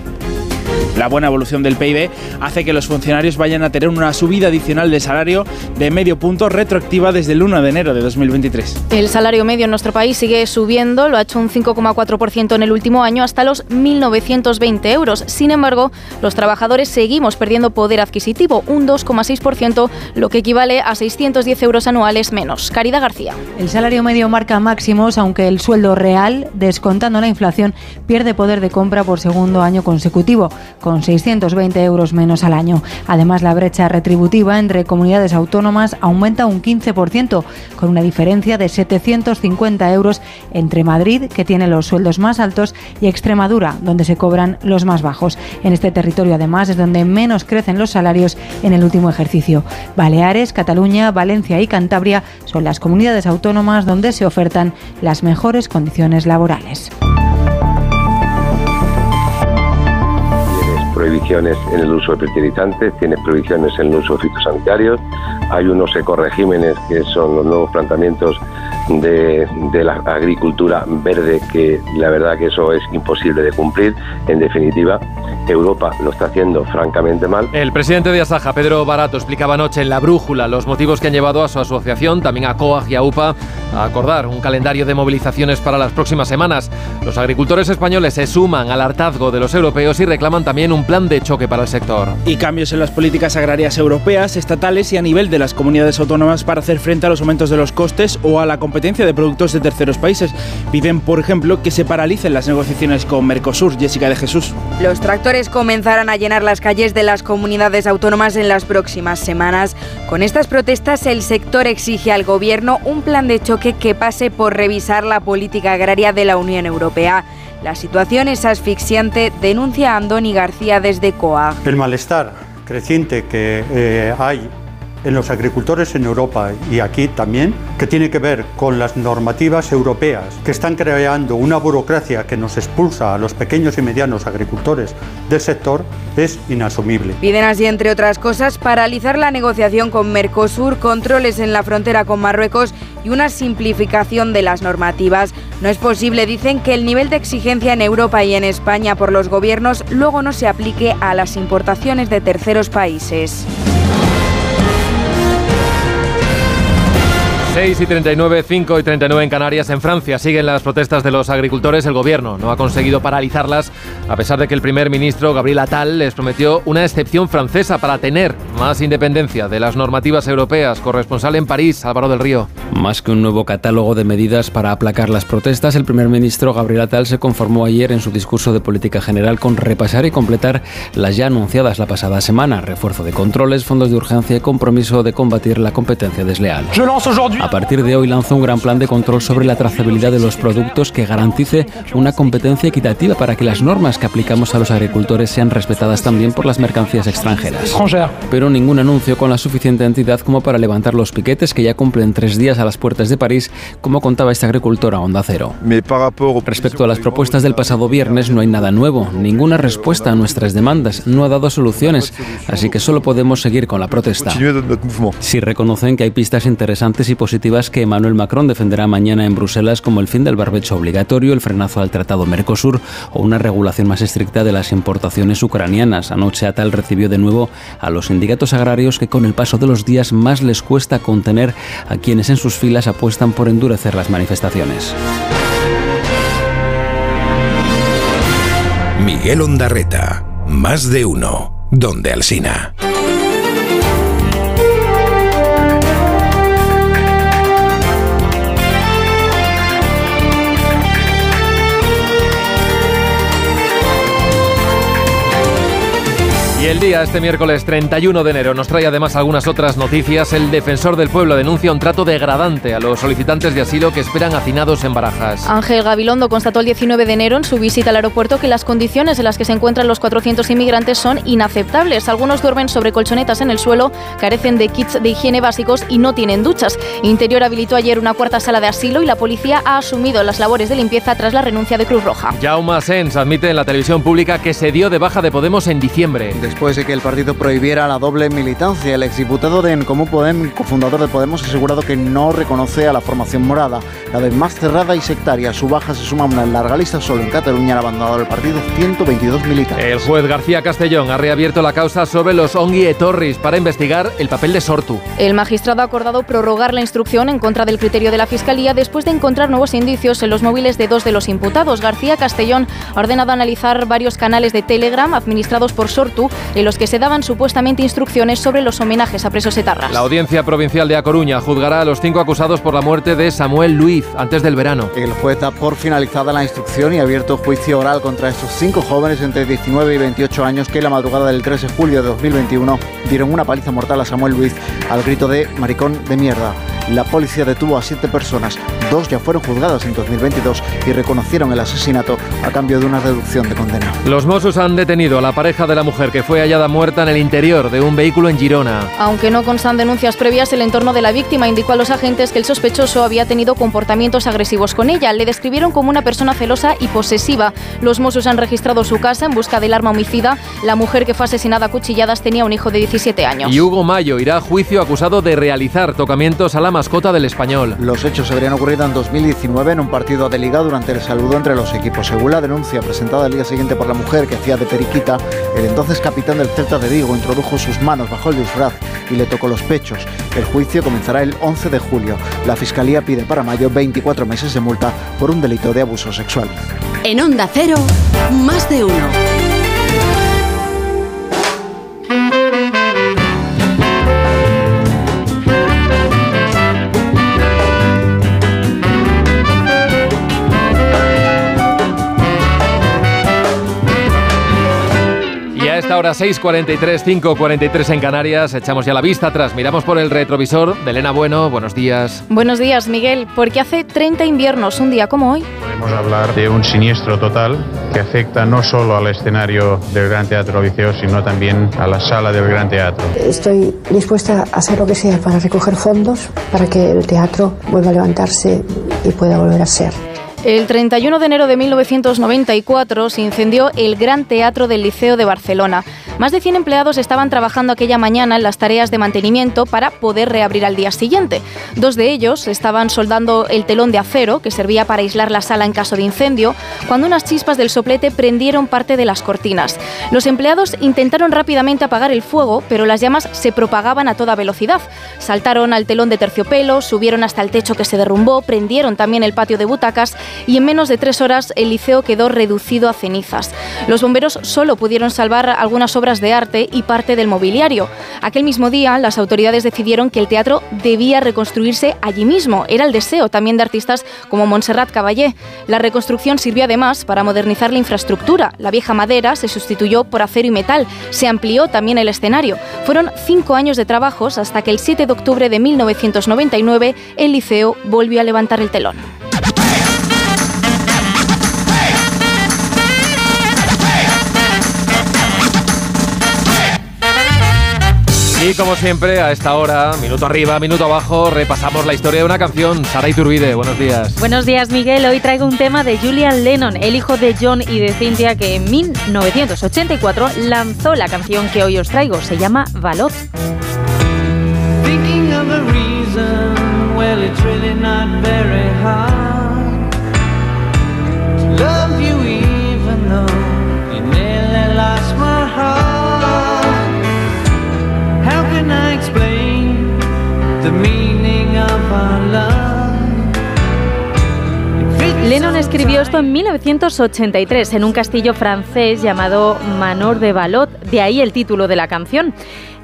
La buena evolución del PIB hace que los funcionarios vayan a tener una subida adicional de salario de medio punto retroactiva desde el 1 de enero de 2023. El salario medio en nuestro país sigue subiendo, lo ha hecho un 5,4% en el último año hasta los 1.920 euros. Sin embargo, los trabajadores seguimos perdiendo poder adquisitivo, un 2,6%, lo que equivale a 610 euros anuales menos. Caridad García. El salario medio marca máximos, aunque el sueldo real, descontando la inflación, pierde poder de compra por segundo año consecutivo, con 620 euros menos al año. Además, la brecha retributiva entre comunidades autónomas aumenta un 15%, con una diferencia de 750 euros entre Madrid, que tiene los sueldos más altos, y Extremadura, donde se cobran los más bajos. En este territorio, además, es donde menos crecen los salarios en el último ejercicio. Baleares, Cataluña, Valencia y Cantabria son las comunidades autónomas donde se ofertan las mejores condiciones laborales. Prohibiciones en el uso de fertilizantes, tienes prohibiciones en el uso de fitosanitarios, hay unos ecoregímenes que son los nuevos planteamientos de, de, la agricultura verde que la verdad que eso es imposible de cumplir. En definitiva, Europa lo está haciendo francamente mal. El presidente de Asaja, Pedro Barato, explicaba anoche en La Brújula los motivos que han llevado a su asociación, también a COAG y a UPA, a acordar un calendario de movilizaciones para las próximas semanas. Los agricultores españoles se suman al hartazgo de los europeos y reclaman también un plan de choque para el sector. Y cambios en las políticas agrarias europeas, estatales y a nivel de las comunidades autónomas para hacer frente a los aumentos de los costes o a la competencia de productos de terceros países. Piden, por ejemplo, que se paralicen las negociaciones con Mercosur. Jessica de Jesús. Los tractores comenzarán a llenar las calles de las comunidades autónomas en las próximas semanas. Con estas protestas, el sector exige al Gobierno un plan de choque que pase por revisar la política agraria de la Unión Europea. La situación es asfixiante, denuncia Andoni García desde COA. El malestar creciente que eh, hay en los agricultores en Europa y aquí también, que tiene que ver con las normativas europeas que están creando una burocracia que nos expulsa a los pequeños y medianos agricultores del sector, es inasumible. Piden así, entre otras cosas, paralizar la negociación con Mercosur, controles en la frontera con Marruecos y una simplificación de las normativas. No es posible, dicen, que el nivel de exigencia en Europa y en España por los gobiernos luego no se aplique a las importaciones de terceros países. 6 y 39, 5 y 39 en Canarias. En Francia siguen las protestas de los agricultores. El gobierno no ha conseguido paralizarlas, a pesar de que el primer ministro, Gabriel Attal, les prometió una excepción francesa para tener más independencia de las normativas europeas. Corresponsal en París, Álvaro del Río. Más que un nuevo catálogo de medidas para aplacar las protestas, el primer ministro Gabriel Attal se conformó ayer en su discurso de política general con repasar y completar las ya anunciadas la pasada semana: refuerzo de controles, fondos de urgencia y compromiso de combatir la competencia desleal. A partir de hoy lanza un gran plan de control sobre la trazabilidad de los productos que garantice una competencia equitativa para que las normas que aplicamos a los agricultores sean respetadas también por las mercancías extranjeras. Pero ningún anuncio con la suficiente entidad como para levantar los piquetes que ya cumplen tres días a las puertas de París, como contaba esta agricultora Onda Cero. Respecto a las propuestas del pasado viernes no hay nada nuevo, ninguna respuesta a nuestras demandas, no ha dado soluciones, así que solo podemos seguir con la protesta. Si reconocen que hay pistas interesantes y que Emmanuel Macron defenderá mañana en Bruselas como el fin del barbecho obligatorio, el frenazo al Tratado Mercosur o una regulación más estricta de las importaciones ucranianas. Anoche Atal recibió de nuevo a los sindicatos agrarios que con el paso de los días más les cuesta contener a quienes en sus filas apuestan por endurecer las manifestaciones. Miguel Ondarreta, más de uno, donde Alsina. Y el día, este miércoles 31 de enero, nos trae además algunas otras noticias. El defensor del pueblo denuncia un trato degradante a los solicitantes de asilo que esperan hacinados en barajas. Ángel Gabilondo constató el 19 de enero en su visita al aeropuerto que las condiciones en las que se encuentran los 400 inmigrantes son inaceptables. Algunos duermen sobre colchonetas en el suelo, carecen de kits de higiene básicos y no tienen duchas. Interior habilitó ayer una cuarta sala de asilo y la policía ha asumido las labores de limpieza tras la renuncia de Cruz Roja. Jaume Sens admite en la televisión pública que se dio de baja de Podemos en diciembre después de que el partido prohibiera la doble militancia. El exdiputado de En Comú Podem, cofundador de Podemos, ha asegurado que no reconoce a la formación morada, la vez más cerrada y sectaria. Su baja se suma a una larga lista. Solo en Cataluña han abandonado el partido 122 militares. El juez García Castellón ha reabierto la causa sobre los Ongi Etorris para investigar el papel de Sortu. El magistrado ha acordado prorrogar la instrucción en contra del criterio de la Fiscalía después de encontrar nuevos indicios en los móviles de dos de los imputados. García Castellón ha ordenado analizar varios canales de Telegram administrados por Sortu en los que se daban supuestamente instrucciones sobre los homenajes a presos etarras. La Audiencia Provincial de A Coruña juzgará a los cinco acusados por la muerte de Samuel Luiz antes del verano. El juez da por finalizada la instrucción y ha abierto juicio oral contra estos cinco jóvenes entre 19 y 28 años que la madrugada del 13 de julio de 2021 dieron una paliza mortal a Samuel Luiz al grito de maricón de mierda. La policía detuvo a siete personas, dos ya fueron juzgadas en 2022 y reconocieron el asesinato a cambio de una reducción de condena. Los Mossos han detenido a la pareja de la mujer que fue hallada muerta en el interior de un vehículo en Girona. Aunque no constan denuncias previas, el entorno de la víctima indicó a los agentes que el sospechoso había tenido comportamientos agresivos con ella. Le describieron como una persona celosa y posesiva. Los Mossos han registrado su casa en busca del arma homicida. La mujer que fue asesinada a cuchilladas tenía un hijo de 17 años. Y Hugo Mayo irá a juicio acusado de realizar tocamientos a la mascota del español. Los hechos habrían ocurrido en 2019 en un partido de liga durante el saludo entre los equipos. Según la denuncia presentada el día siguiente por la mujer que hacía de periquita, el entonces capitán del Celta de Vigo introdujo sus manos bajo el disfraz y le tocó los pechos. El juicio comenzará el 11 de julio. La fiscalía pide para mayo 24 meses de multa por un delito de abuso sexual. En Onda Cero, más de uno. Y a esta hora 6.43, 5.43 en Canarias, echamos ya la vista atrás, miramos por el retrovisor de Elena Bueno, buenos días. Buenos días, Miguel, porque hace 30 inviernos, un día como hoy. Podemos hablar de un siniestro total que afecta no solo al escenario del Gran Teatro Liceo, sino también a la sala del Gran Teatro. Estoy dispuesta a hacer lo que sea para recoger fondos para que el teatro vuelva a levantarse y pueda volver a ser. El 31 de enero de 1994 se incendió el Gran Teatro del Liceo de Barcelona. Más de 100 empleados estaban trabajando aquella mañana en las tareas de mantenimiento para poder reabrir al día siguiente. Dos de ellos estaban soldando el telón de acero que servía para aislar la sala en caso de incendio, cuando unas chispas del soplete prendieron parte de las cortinas. Los empleados intentaron rápidamente apagar el fuego, pero las llamas se propagaban a toda velocidad. Saltaron al telón de terciopelo, subieron hasta el techo que se derrumbó, prendieron también el patio de butacas y en menos de tres horas el liceo quedó reducido a cenizas. Los bomberos solo pudieron salvar algunas obras de arte y parte del mobiliario. Aquel mismo día las autoridades decidieron que el teatro debía reconstruirse allí mismo. Era el deseo también de artistas como Montserrat Caballé. La reconstrucción sirvió además para modernizar la infraestructura. La vieja madera se sustituyó por acero y metal. Se amplió también el escenario. Fueron cinco años de trabajos hasta que el 7 de octubre de 1999 el liceo volvió a levantar el telón. Y como siempre, a esta hora, minuto arriba, minuto abajo, repasamos la historia de una canción. Sara Iturbide, buenos días. Buenos días, Miguel. Hoy traigo un tema de Julian Lennon, el hijo de John y de Cynthia, que en 1984 lanzó la canción que hoy os traigo. Se llama Valor. Thinking of a reason, well, it's really not very hard Lennon escribió esto en 1983 en un castillo francés llamado Manor de Valot, de ahí el título de la canción.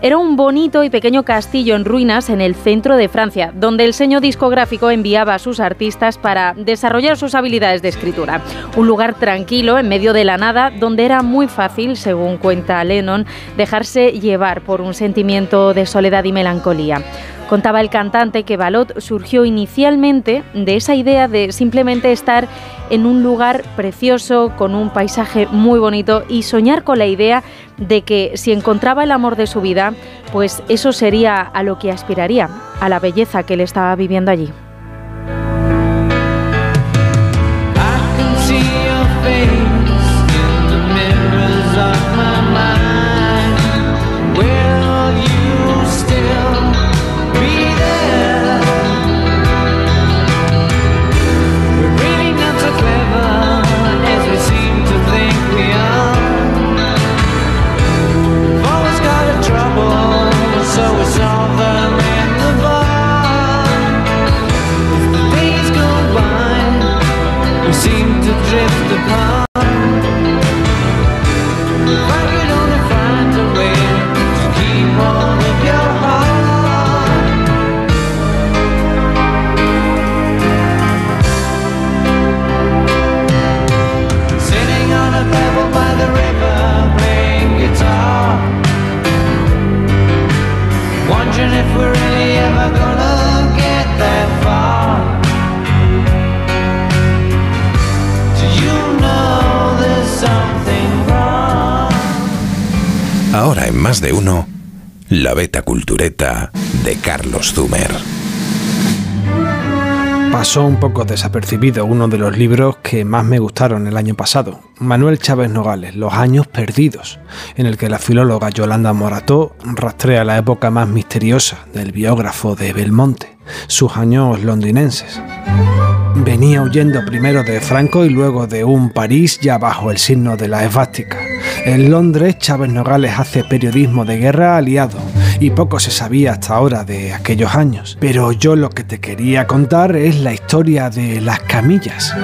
Era un bonito y pequeño castillo en ruinas en el centro de Francia, donde el sello discográfico enviaba a sus artistas para desarrollar sus habilidades de escritura. Un lugar tranquilo en medio de la nada, donde era muy fácil, según cuenta Lennon, dejarse llevar por un sentimiento de soledad y melancolía. Contaba el cantante que Balot surgió inicialmente de esa idea de simplemente estar en un lugar precioso, con un paisaje muy bonito y soñar con la idea de que si encontraba el amor de su vida, pues eso sería a lo que aspiraría, a la belleza que él estaba viviendo allí. Más de uno, la beta cultureta de Carlos Zumer. Pasó un poco desapercibido uno de los libros que más me gustaron el año pasado, Manuel Chávez Nogales, Los años perdidos, en el que la filóloga Yolanda Morató rastrea la época más misteriosa del biógrafo de Belmonte, sus años londinenses. Venía huyendo primero de Franco y luego de un París ya bajo el signo de la esvástica. En Londres, Chávez Nogales hace periodismo de guerra aliado y poco se sabía hasta ahora de aquellos años. Pero yo lo que te quería contar es la historia de las camillas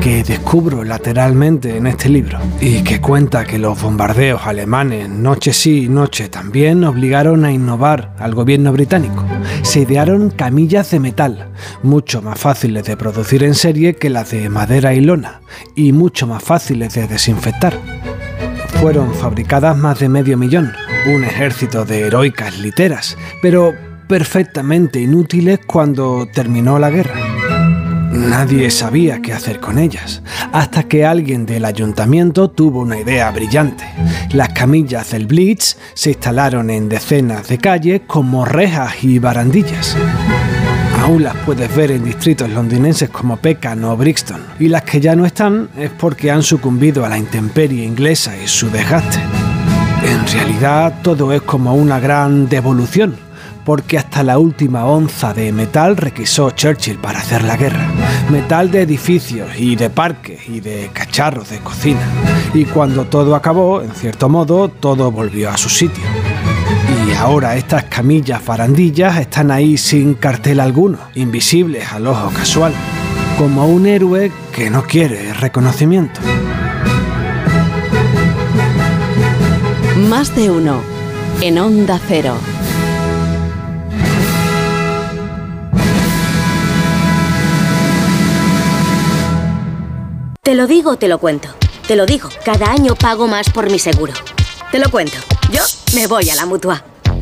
que descubro lateralmente en este libro y que cuenta que los bombardeos alemanes, noche sí, noche también, obligaron a innovar al gobierno británico. Se idearon camillas de metal, mucho más fáciles de producir en serie que las de madera y lona, y mucho más fáciles de desinfectar. Fueron fabricadas más de medio millón, un ejército de heroicas literas, pero perfectamente inútiles cuando terminó la guerra. Nadie sabía qué hacer con ellas, hasta que alguien del ayuntamiento tuvo una idea brillante. Las camillas del Blitz se instalaron en decenas de calles como rejas y barandillas. Aún las puedes ver en distritos londinenses como Peckham o Brixton, y las que ya no están es porque han sucumbido a la intemperie inglesa y su desgaste. En realidad todo es como una gran devolución, porque hasta la última onza de metal requisó Churchill para hacer la guerra. Metal de edificios y de parques y de cacharros de cocina. Y cuando todo acabó, en cierto modo, todo volvió a su sitio. Y ahora estas camillas barandillas están ahí sin cartel alguno, invisibles al ojo casual, como un héroe que no quiere reconocimiento. Más de uno. En Onda Cero. Te lo digo, te lo cuento. Te lo digo, cada año pago más por mi seguro. Te lo cuento. Yo me voy a la mutua.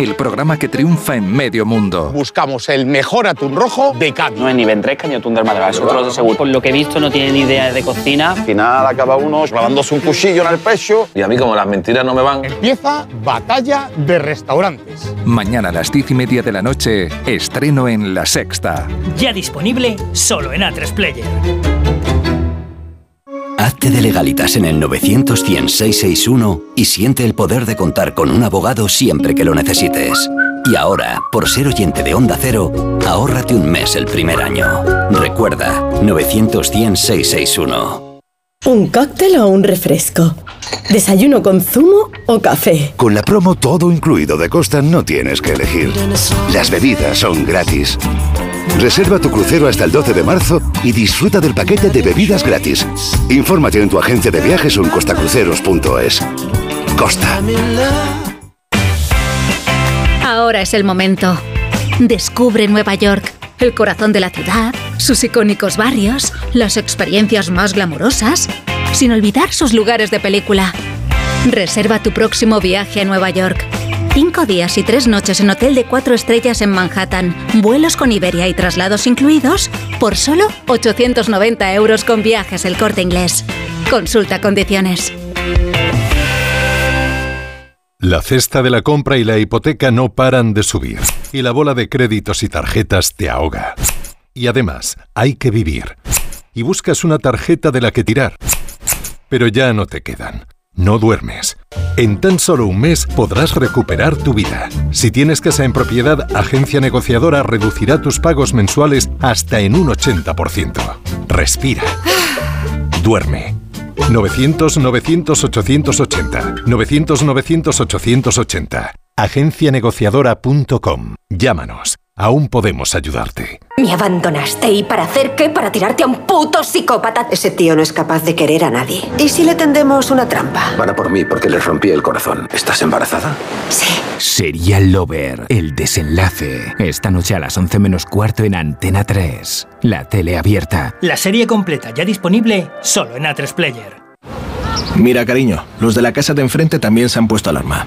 El programa que triunfa en medio mundo. Buscamos el mejor atún rojo de Cádiz. No es ni ventresca ni atún del Madrid, es otro de seguro. Por lo que he visto no tiene ni idea de cocina. Al final acaba uno clavándose un cuchillo en el pecho. Y a mí como las mentiras no me van. Empieza Batalla de Restaurantes. Mañana a las diez y media de la noche, estreno en La Sexta. Ya disponible solo en A3 Player. Hazte de legalitas en el 900 100 661 y siente el poder de contar con un abogado siempre que lo necesites. Y ahora, por ser oyente de Onda Cero, ahórrate un mes el primer año. Recuerda, 900 100 661. ¿Un cóctel o un refresco? ¿Desayuno con zumo o café? Con la promo todo incluido de Costa no tienes que elegir. Las bebidas son gratis. Reserva tu crucero hasta el 12 de marzo y disfruta del paquete de bebidas gratis. Infórmate en tu agencia de viajes o en costacruceros.es. Costa. Ahora es el momento. Descubre Nueva York, el corazón de la ciudad, sus icónicos barrios, las experiencias más glamurosas, sin olvidar sus lugares de película. Reserva tu próximo viaje a Nueva York. Cinco días y tres noches en hotel de cuatro estrellas en Manhattan, vuelos con Iberia y traslados incluidos, por solo 890 euros con viajes el corte inglés. Consulta condiciones. La cesta de la compra y la hipoteca no paran de subir, y la bola de créditos y tarjetas te ahoga. Y además, hay que vivir. Y buscas una tarjeta de la que tirar. Pero ya no te quedan. No duermes. En tan solo un mes podrás recuperar tu vida. Si tienes casa en propiedad, Agencia Negociadora reducirá tus pagos mensuales hasta en un 80%. Respira. Duerme. 900-900-880. 900-900-880. Agencianegociadora.com. Llámanos. Aún podemos ayudarte. Me abandonaste y para hacer qué? Para tirarte a un puto psicópata. Ese tío no es capaz de querer a nadie. ¿Y si le tendemos una trampa? Van a por mí porque les rompí el corazón. ¿Estás embarazada? Sí. Serial Lover, el desenlace. Esta noche a las 11 menos cuarto en Antena 3. La tele abierta. La serie completa ya disponible solo en A3 Player. Mira, cariño, los de la casa de enfrente también se han puesto alarma.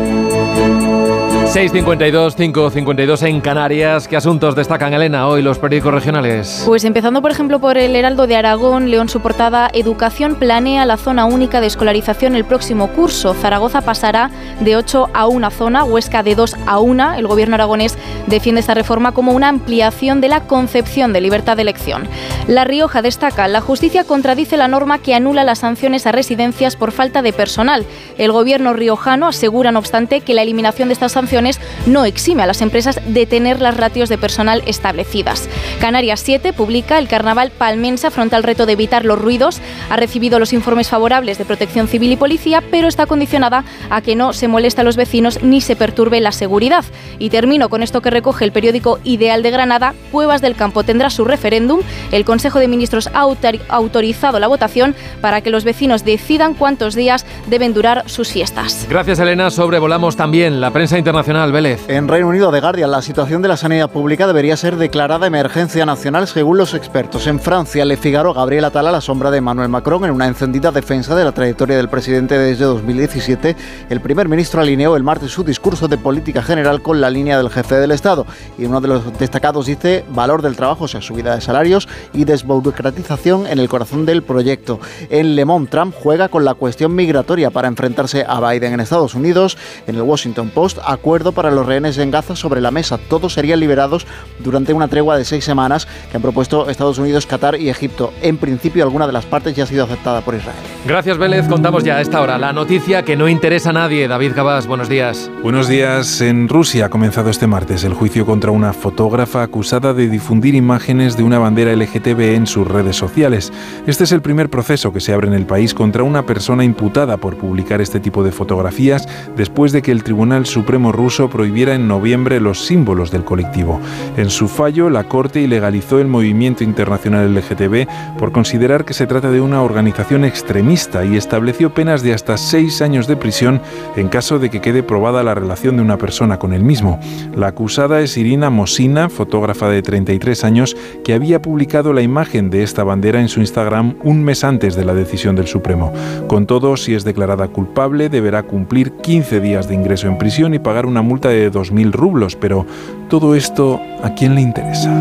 652, 552 en Canarias. ¿Qué asuntos destacan, Elena, hoy los periódicos regionales? Pues empezando, por ejemplo, por el Heraldo de Aragón, León su portada, Educación planea la zona única de escolarización el próximo curso. Zaragoza pasará de 8 a una zona, Huesca de 2 a 1. El gobierno aragonés defiende esta reforma como una ampliación de la concepción de libertad de elección. La Rioja destaca, la justicia contradice la norma que anula las sanciones a residencias por falta de personal. El gobierno riojano asegura, no obstante, que la eliminación de estas sanciones no exime a las empresas de tener las ratios de personal establecidas. Canarias 7 publica el carnaval palmense afronta el reto de evitar los ruidos. Ha recibido los informes favorables de protección civil y policía, pero está condicionada a que no se moleste a los vecinos ni se perturbe la seguridad. Y termino con esto que recoge el periódico Ideal de Granada. Cuevas del Campo tendrá su referéndum. El Consejo de Ministros ha autorizado la votación para que los vecinos decidan cuántos días deben durar sus fiestas. Gracias, Elena. Sobrevolamos también la prensa internacional en Reino Unido, The Guardian, la situación de la sanidad pública debería ser declarada emergencia nacional según los expertos. En Francia, Le Figaro, Gabriel Atala, la sombra de Emmanuel Macron, en una encendida defensa de la trayectoria del presidente desde 2017, el primer ministro alineó el martes su discurso de política general con la línea del jefe del Estado. Y uno de los destacados dice valor del trabajo, o sea, subida de salarios y desburocratización en el corazón del proyecto. En Le Monde, Trump juega con la cuestión migratoria para enfrentarse a Biden en Estados Unidos. En el Washington Post, acuerdo para los rehenes en Gaza sobre la mesa. Todos serían liberados durante una tregua de seis semanas que han propuesto Estados Unidos, Qatar y Egipto. En principio, alguna de las partes ya ha sido aceptada por Israel. Gracias, Vélez. Contamos ya a esta hora la noticia que no interesa a nadie. David Gabás, buenos días. Buenos días. En Rusia ha comenzado este martes el juicio contra una fotógrafa acusada de difundir imágenes de una bandera LGTB en sus redes sociales. Este es el primer proceso que se abre en el país contra una persona imputada por publicar este tipo de fotografías después de que el Tribunal Supremo ruso prohibiera en noviembre los símbolos del colectivo. En su fallo, la Corte ilegalizó el movimiento internacional LGTB por considerar que se trata de una organización extremista y estableció penas de hasta seis años de prisión en caso de que quede probada la relación de una persona con el mismo. La acusada es Irina Mosina, fotógrafa de 33 años, que había publicado la imagen de esta bandera en su Instagram un mes antes de la decisión del Supremo. Con todo, si es declarada culpable, deberá cumplir 15 días de ingreso en prisión y pagar una multa de 2.000 rublos, pero todo esto, ¿a quién le interesa?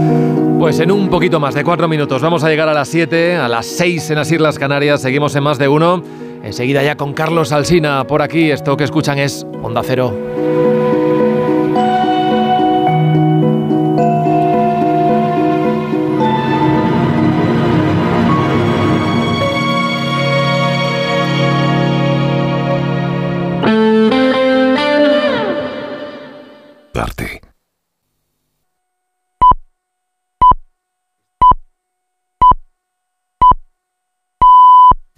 Pues en un poquito más de cuatro minutos vamos a llegar a las 7, a las 6 en las Islas Canarias, seguimos en más de uno. Enseguida ya con Carlos Alsina por aquí, esto que escuchan es Onda Cero.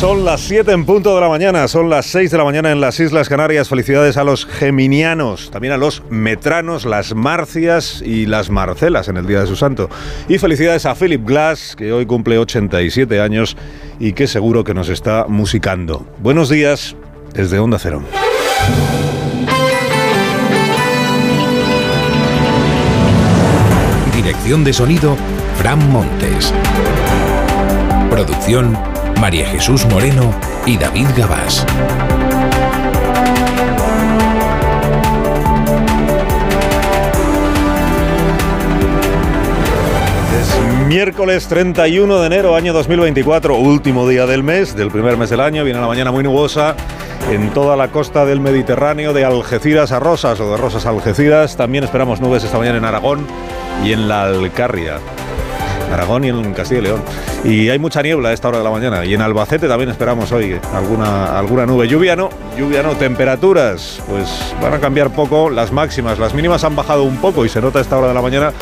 Son las 7 en punto de la mañana, son las 6 de la mañana en las Islas Canarias. Felicidades a los geminianos, también a los metranos, las marcias y las marcelas en el Día de su Santo. Y felicidades a Philip Glass, que hoy cumple 87 años y que seguro que nos está musicando. Buenos días desde Onda Cero. Dirección de sonido, Fran Montes. Producción, María Jesús Moreno y David Gabás. Es miércoles 31 de enero, año 2024, último día del mes, del primer mes del año. Viene la mañana muy nubosa en toda la costa del Mediterráneo, de Algeciras a Rosas o de Rosas a Algeciras. También esperamos nubes esta mañana en Aragón y en la Alcarria. Aragón y en Castilla y León. Y hay mucha niebla a esta hora de la mañana. Y en Albacete también esperamos hoy alguna, alguna nube. Lluvia no, lluvia no. Temperaturas, pues van a cambiar poco las máximas. Las mínimas han bajado un poco y se nota a esta hora de la mañana,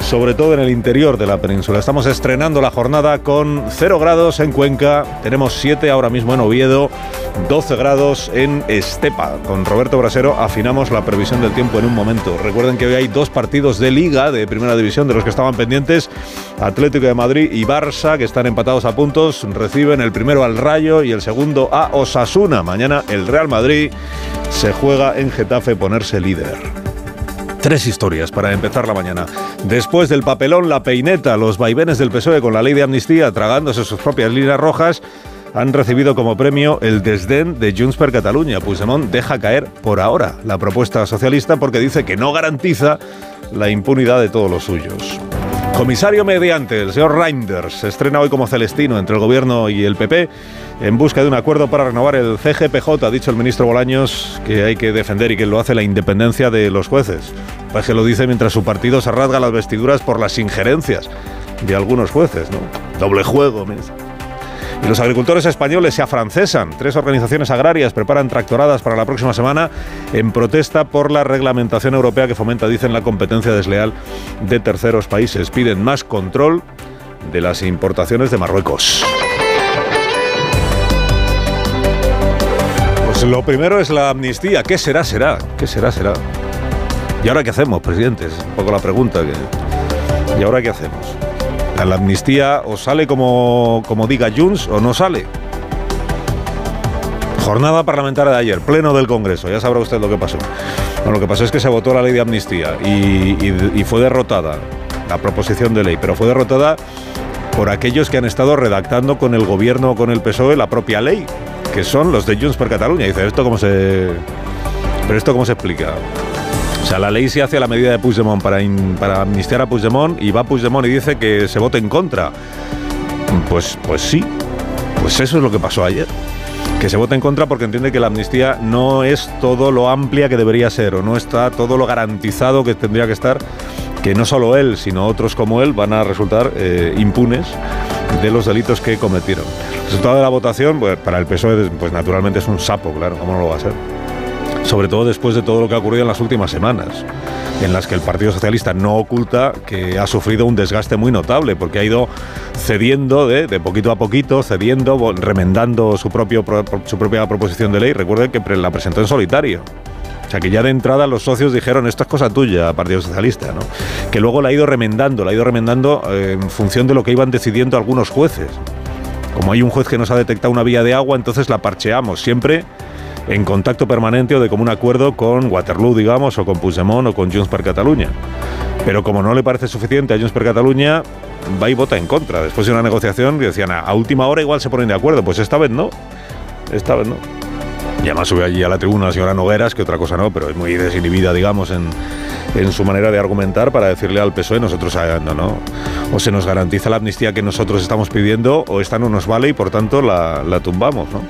sobre todo en el interior de la península. Estamos estrenando la jornada con 0 grados en Cuenca, tenemos 7 ahora mismo en Oviedo, 12 grados en Estepa. Con Roberto Brasero afinamos la previsión del tiempo en un momento. Recuerden que hoy hay dos partidos de liga de primera división de los que estaban pendientes. Atlético de Madrid y Barça, que están empatados a puntos, reciben el primero al Rayo y el segundo a Osasuna. Mañana el Real Madrid se juega en Getafe ponerse líder. Tres historias para empezar la mañana. Después del papelón, la peineta, los vaivenes del PSOE con la ley de amnistía, tragándose sus propias líneas rojas, han recibido como premio el desdén de Junts per Catalunya. Puigdemont deja caer por ahora la propuesta socialista porque dice que no garantiza la impunidad de todos los suyos. Comisario mediante, el señor Reinders, se estrena hoy como Celestino entre el Gobierno y el PP en busca de un acuerdo para renovar el CGPJ. Ha dicho el ministro Bolaños que hay que defender y que lo hace la independencia de los jueces. Pues que lo dice mientras su partido se rasga las vestiduras por las injerencias de algunos jueces, ¿no? Doble juego, y los agricultores españoles se afrancesan. Tres organizaciones agrarias preparan tractoradas para la próxima semana en protesta por la reglamentación europea que fomenta, dicen, la competencia desleal de terceros países. Piden más control de las importaciones de Marruecos. Pues lo primero es la amnistía. ¿Qué será, será? ¿Qué será, será? ¿Y ahora qué hacemos, presidente? Es un poco la pregunta. ¿Y ahora qué hacemos? ¿La amnistía o sale como, como diga Junts o no sale? Jornada parlamentaria de ayer, pleno del Congreso, ya sabrá usted lo que pasó. lo que pasó es que se votó la ley de amnistía y, fue derrotada la proposición de ley, pero fue derrotada por aquellos que han estado redactando con el gobierno o con el PSOE la propia ley, que son los de Junts per Cataluña. dice, ¿esto cómo se...? ¿Pero esto cómo se explica? O sea, la ley se hace a la medida de Puigdemont para, amnistiar a Puigdemont y va Puigdemont y dice que se vote en contra. Pues, pues sí, pues eso es lo que pasó ayer. Que se vote en contra porque entiende que la amnistía no es todo lo amplia que debería ser o no está todo lo garantizado que tendría que estar, que no solo él, sino otros como él van a resultar eh, impunes de los delitos que cometieron. El resultado de la votación, pues, para el PSOE, pues naturalmente es un sapo, claro, ¿cómo no lo va a ser? Sobre todo después de todo lo que ha ocurrido en las últimas semanas, en las que el Partido Socialista no oculta que ha sufrido un desgaste muy notable, porque ha ido cediendo de, poquito a poquito, cediendo, remendando su, propio, su propia proposición de ley. Recuerden que la presentó en solitario. O sea, que ya de entrada los socios dijeron, esto es cosa tuya, Partido Socialista, ¿no? Que luego la ha ido remendando, la ha ido remendando eh, en función de lo que iban decidiendo algunos jueces. Como hay un juez que nos ha detectado una vía de agua, entonces la parcheamos, siempre en contacto permanente o de común acuerdo con Waterloo, digamos, o con Puigdemont o con Junts per Catalunya. Pero como no le parece suficiente a Junts per Catalunya, va y vota en contra. Después de una negociación decían, a última hora igual se ponen de acuerdo. Pues esta vez no. Esta vez no. Y además sube allí a la tribuna la señora Nogueras, que otra cosa no, pero es muy desinhibida, digamos, en, en su manera de argumentar para decirle al PSOE, nosotros no, no, o se nos garantiza la amnistía que nosotros estamos pidiendo, o esta no nos vale y por tanto la, la tumbamos, ¿no?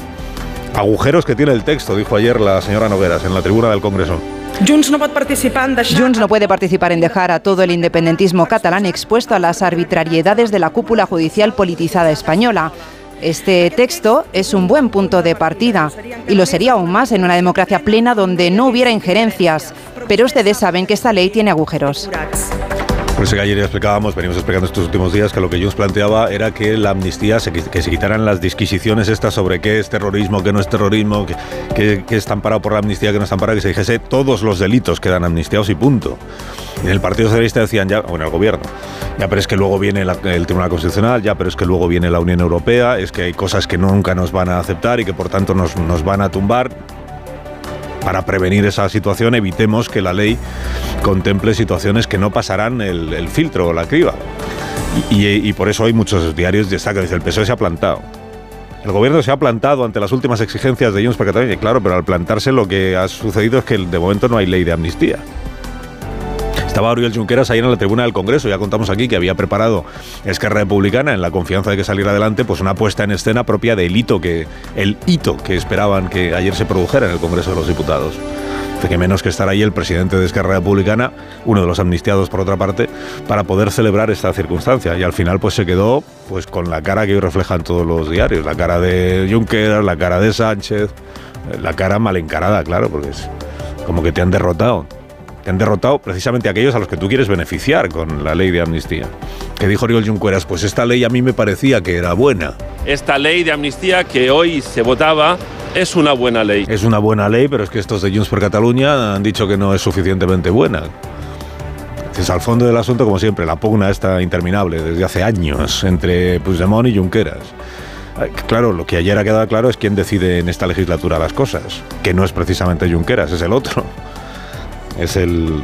Agujeros que tiene el texto, dijo ayer la señora Nogueras en la tribuna del Congreso. Junts no, Junts no puede participar en dejar a todo el independentismo catalán expuesto a las arbitrariedades de la cúpula judicial politizada española. Este texto es un buen punto de partida y lo sería aún más en una democracia plena donde no hubiera injerencias. Pero ustedes saben que esta ley tiene agujeros. Por eso que ayer ya explicábamos, venimos explicando estos últimos días, que lo que Junts planteaba era que la amnistía, que se quitaran las disquisiciones estas sobre qué es terrorismo, qué no es terrorismo, qué, qué, está amparado por la amnistía, qué no está amparado, que se dijese todos los delitos quedan amnistiados y punto. En el Partido Socialista decían ya, bueno, el gobierno, ya, pero es que luego viene el Tribunal Constitucional, ya, pero es que luego viene la Unión Europea, es que hay cosas que nunca nos van a aceptar y que por tanto nos, nos van a tumbar para prevenir esa situación evitemos que la ley contemple situaciones que no pasarán el, filtro o la criba. Y, por eso hay muchos diarios destacan, dice, el PSOE se ha plantado. El gobierno se ha plantado ante las últimas exigencias de Junts per Catalunya, claro, pero al plantarse lo que ha sucedido es que de momento no hay ley de amnistía. Estaba Oriol Junqueras ahí en la tribuna del Congreso. Ya contamos aquí que había preparado Esquerra Republicana en la confianza de que saliera adelante, pues una puesta en escena propia del hito que el hito que esperaban que ayer se produjera en el Congreso de los Diputados. que menos que estar ahí el presidente de Esquerra Republicana, uno de los amnistiados por otra parte, para poder celebrar esta circunstancia. Y al final pues se quedó pues con la cara que hoy reflejan todos los diarios, la cara de Juncker, la cara de Sánchez, la cara mal encarada, claro, porque es como que te han derrotado. Te han derrotado precisamente aquellos a los que tú quieres beneficiar con la ley de amnistía. Que dijo Oriol Junqueras, pues esta ley a mí me parecía que era buena. Esta ley de amnistía que hoy se votaba es una buena ley. Es una buena ley, pero es que estos de Junts per Cataluña han dicho que no es suficientemente buena. Es al fondo del asunto, como siempre, la pugna está interminable desde hace años entre Puigdemont y Junqueras. Claro, lo que ayer ha quedado claro es quién decide en esta legislatura las cosas, que no es precisamente Junqueras, es el otro. Es el,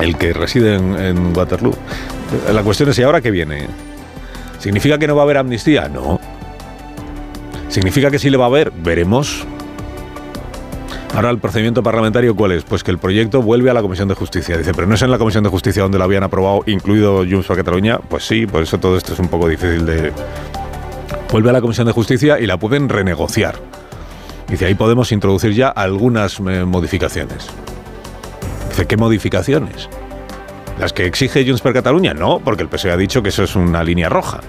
el que reside en, en Waterloo. La cuestión es, ¿y ahora qué viene? ¿Significa que no va a haber amnistía? No. ¿Significa que sí le va a haber? Veremos. Ahora el procedimiento parlamentario cuál es? Pues que el proyecto vuelve a la Comisión de Justicia. Dice, pero no es en la Comisión de Justicia donde lo habían aprobado, incluido Junts por Cataluña. Pues sí, por eso todo esto es un poco difícil de... Vuelve a la Comisión de Justicia y la pueden renegociar. Dice, ahí podemos introducir ya algunas eh, modificaciones. Dice, ¿qué modificaciones? ¿Las que exige Junts per Cataluña? No, porque el PSOE ha dicho que eso es una línea roja.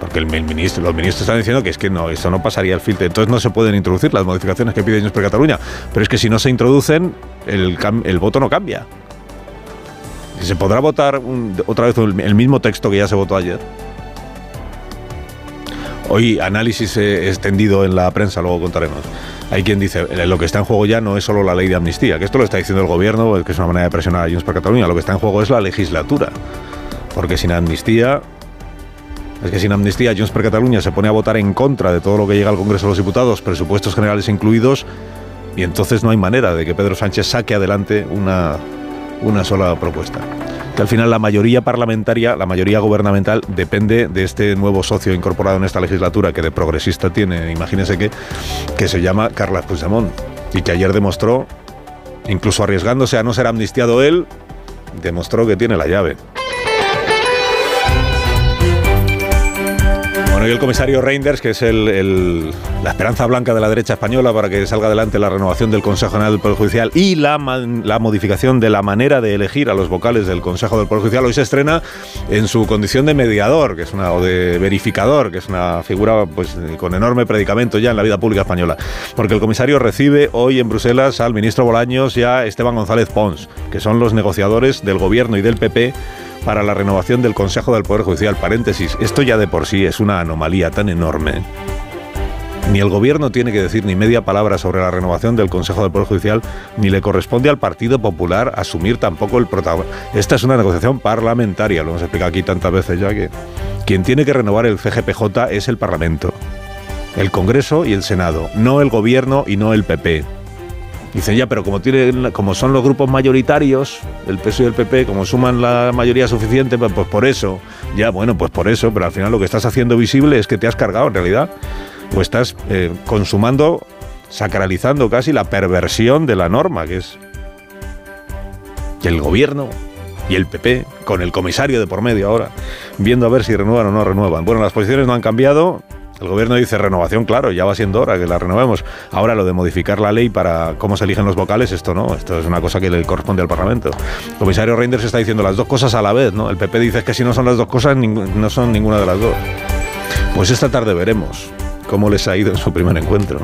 Porque el ministro, los ministros están diciendo que es que no, eso no pasaría el filtro. Entonces no se pueden introducir las modificaciones que pide Junts per Cataluña. Pero es que si no se introducen, el, voto no cambia. Se podrá votar otra vez el mismo texto que ya se votó ayer. Hoy análisis extendido en la prensa, luego contaremos. Hay quien dice, lo que está en juego ya no es solo la ley de amnistía, que esto lo está diciendo el gobierno, que es una manera de presionar a Junts per Cataluña, lo que está en juego es la legislatura. Porque sin amnistía es que sin amnistía Junts per Cataluña se pone a votar en contra de todo lo que llega al Congreso de los Diputados, presupuestos generales incluidos, y entonces no hay manera de que Pedro Sánchez saque adelante una, una sola propuesta. Que al final la mayoría parlamentaria, la mayoría gubernamental, depende de este nuevo socio incorporado en esta legislatura que de progresista tiene, imagínense que, que se llama Carles Puigdemont, y que ayer demostró, incluso arriesgándose a no ser amnistiado él, demostró que tiene la llave. Y el comisario Reinders, que es la esperanza blanca de la derecha española para que salga adelante la renovación del Consejo General del Poder Judicial y la, la modificación de la manera de elegir a los vocales del Consejo del Poder Judicial, hoy se estrena en su condición de mediador, que es una, o de verificador, que es una figura pues, con enorme predicamento ya en la vida pública española. Porque el comisario recibe hoy en Bruselas al ministro Bolaños y a Esteban González Pons, que son los negociadores del gobierno y del PP para la renovación del Consejo del Poder Judicial. Paréntesis, esto ya de por sí es una anomalía tan enorme. Ni el gobierno tiene que decir ni media palabra sobre la renovación del Consejo del Poder Judicial, ni le corresponde al Partido Popular asumir tampoco el protagonismo. Esta es una negociación parlamentaria, lo hemos explicado aquí tantas veces ya que quien tiene que renovar el CGPJ es el Parlamento, el Congreso y el Senado, no el gobierno y no el PP. Dicen, ya, pero como, tiene, como son los grupos mayoritarios, el PSOE y el PP, como suman la mayoría suficiente, pues, pues, por eso. Ya, bueno, pues por eso, pero al final lo que estás haciendo visible es que te has cargado en realidad. O estás eh, consumando, sacralizando casi la perversión de la norma, que es que el gobierno y el PP, con el comisario de por medio ahora, viendo a ver si renuevan o no renuevan. Bueno, las posiciones no han cambiado, el gobierno dice renovación, claro, ya va siendo hora que la renovemos. Ahora lo de modificar la ley para cómo se eligen los vocales, esto no, esto es una cosa que le corresponde al Parlamento. El comisario Reinders está diciendo las dos cosas a la vez, ¿no? El PP dice que si no son las dos cosas, no son ninguna de las dos. Pues esta tarde veremos cómo les ha ido en su primer encuentro.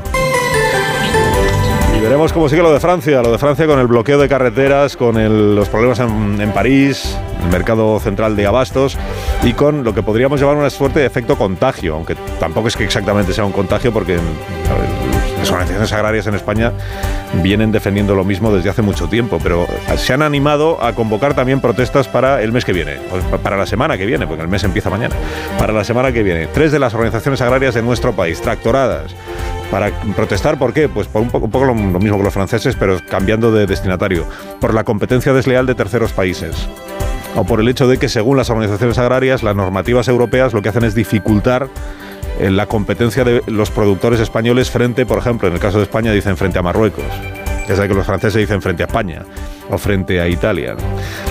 Y veremos cómo sigue lo de Francia, lo de Francia con el bloqueo de carreteras, con los problemas en, en París, el mercado central de abastos y con lo que podríamos llamar una suerte de efecto contagio, aunque tampoco es que exactamente sea un contagio porque las organizaciones agrarias en España vienen defendiendo lo mismo desde hace mucho tiempo, pero se han animado a convocar también protestas para el mes que viene, para la semana que viene, porque el mes empieza mañana, para la semana que viene. Tres de las organizaciones agrarias de nuestro país, tractoradas, para protestar, ¿por qué? Pues por un poco, lo, lo mismo que los franceses, pero cambiando de destinatario, por la competencia desleal de terceros países o por el hecho de que, según las organizaciones agrarias, las normativas europeas lo que hacen es dificultar eh, la competencia de los productores españoles frente, por ejemplo, en el caso de España dicen frente a Marruecos. desde que los franceses dicen frente a España o frente a Italia.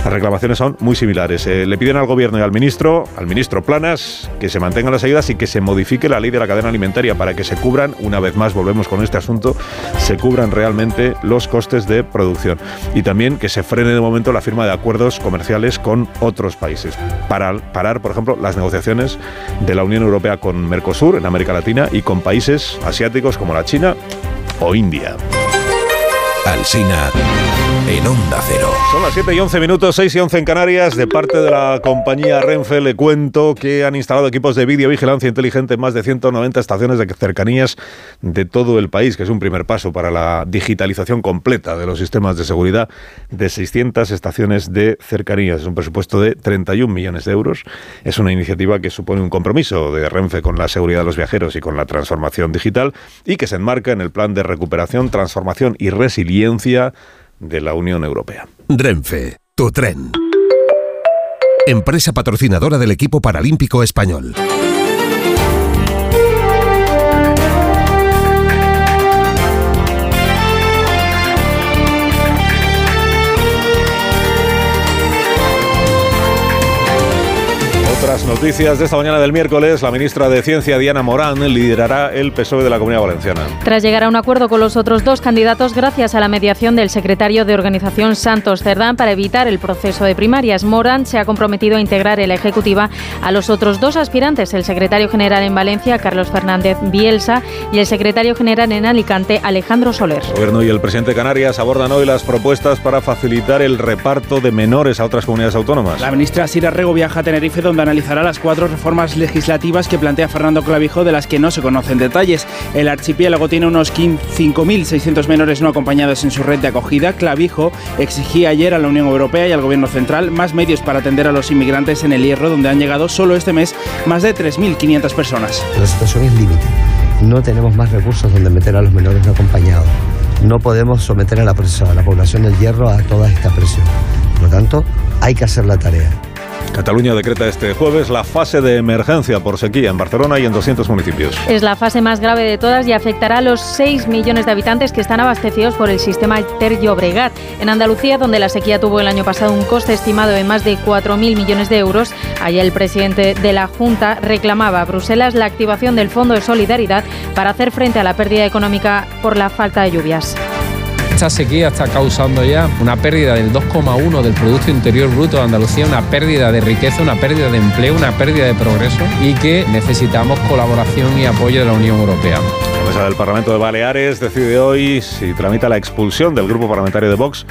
Las reclamaciones son muy similares. Eh, le piden al gobierno y al ministro, al ministro Planas, que se mantengan las ayudas y que se modifique la ley de la cadena alimentaria para que se cubran, una vez más volvemos con este asunto, se cubran realmente los costes de producción. Y también que se frene de momento la firma de acuerdos comerciales con otros países. Para parar, por ejemplo, las negociaciones de la Unión Europea con Mercosur en América Latina y con países asiáticos como la China o India. Alsina en Onda Cero. Son las 7 y 11 minutos, 6 y 11 en Canarias. De parte de la compañía Renfe le cuento que han instalado equipos de videovigilancia inteligente en más de 190 estaciones de cercanías de todo el país, que es un primer paso para la digitalización completa de los sistemas de seguridad de 600 estaciones de cercanías. Es un presupuesto de 31 millones de euros. Es una iniciativa que supone un compromiso de Renfe con la seguridad de los viajeros y con la transformación digital y que se enmarca en el plan de recuperación, transformación y resiliencia de la Unión Europea. Renfe, tu tren. Empresa patrocinadora del equipo paralímpico español. Otras noticias de esta mañana del miércoles, la ministra de Ciencia, Diana Morán, liderará el PSOE de la Comunidad Valenciana. Tras llegar a un acuerdo con los otros dos candidatos gracias a la mediación del secretario de organización Santos Cerdán para evitar el proceso de primarias, Morán se ha comprometido a integrar en la Ejecutiva a los otros dos aspirantes, el secretario general en Valencia, Carlos Fernández Bielsa, y el secretario general en Alicante, Alejandro Soler. El Gobierno y el presidente de Canarias abordan hoy las propuestas para facilitar el reparto de menores a otras comunidades autónomas. La ministra Sira Rego viaja a Tenerife donde analizará las cuatro reformas legislativas que plantea Fernando Clavijo de las que no se conocen detalles. El archipiélago tiene unos 5.600 menores no acompañados en su red de acogida. Clavijo exigía ayer a la Unión Europea y al Gobierno Central más medios para atender a los inmigrantes en el Hierro, donde han llegado solo este mes más de 3.500 personas. La situación es límite. No tenemos más recursos donde meter a los menores no acompañados. No podemos someter a la, a la población del Hierro a toda esta presión. Por lo tanto, hay que hacer la tarea. Cataluña decreta este jueves la fase de emergencia por sequía en Barcelona y en 200 municipios. Es la fase más grave de todas y afectará a los 6 millones de habitantes que están abastecidos por el sistema Ter Llobregat. En Andalucía, donde la sequía tuvo el año pasado un coste estimado de más de 4.000 millones de euros, allá el presidente de la Junta reclamaba a Bruselas la activación del Fondo de Solidaridad para hacer frente a la pérdida económica por la falta de lluvias. Esta sequía está causando ya una pérdida del 2,1 del Producto Interior Bruto de Andalucía, una pérdida de riqueza, una pérdida de empleo, una pérdida de progreso y que necesitamos colaboración y apoyo de la Unión Europea. La mesa del Parlamento de Baleares decide hoy si tramita la expulsión del grupo parlamentario de Vox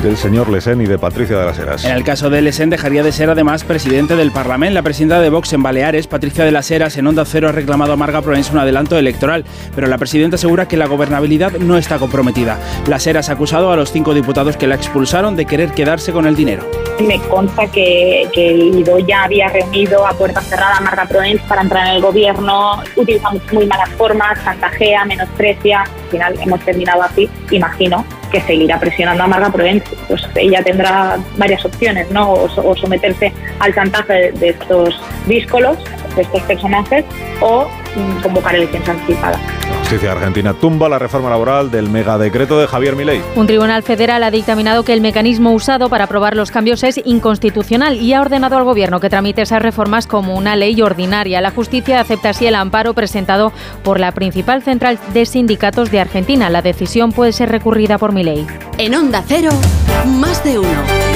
del señor Lesen y de Patricia de las Heras. En el caso de Lesen dejaría de ser además presidente del Parlamento. La presidenta de Vox en Baleares, Patricia de las Heras, en Onda Cero ha reclamado a Marga Proens un adelanto electoral, pero la presidenta asegura que la gobernabilidad no está comprometida. Las Heras ha acusado a los cinco diputados que la expulsaron de querer quedarse con el dinero. Me consta que, que el IDO ya había reunido a puerta cerrada a Marga Proens para entrar en el gobierno, utilizamos muy malas formas, chantajea, menosprecia, al final hemos terminado así, imagino que seguirá presionando a Marga Proens, pues ella tendrá varias opciones, ¿no? O, someterse al chantaje de estos díscolos, de estos personajes, o convocar elecciones anticipadas. La justicia argentina tumba la reforma laboral del megadecreto de Javier Milei. Un tribunal federal ha dictaminado que el mecanismo usado para aprobar los cambios es inconstitucional y ha ordenado al gobierno que tramite esas reformas como una ley ordinaria. La justicia acepta así el amparo presentado por la principal central de sindicatos de Argentina. La decisión puede ser recurrida por Milei. En Onda Cero, más de uno.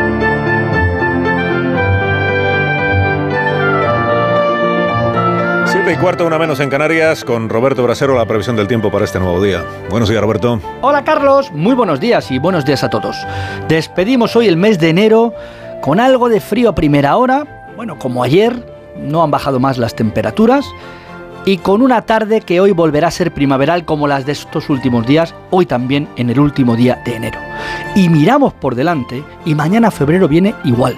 Y cuarto, una menos en Canarias, con Roberto Brasero, la previsión del tiempo para este nuevo día. Buenos días, Roberto. Hola, Carlos. Muy buenos días y buenos días a todos. Despedimos hoy el mes de enero con algo de frío a primera hora. Bueno, como ayer, no han bajado más las temperaturas. Y con una tarde que hoy volverá a ser primaveral como las de estos últimos días, hoy también en el último día de enero. Y miramos por delante y mañana febrero viene igual.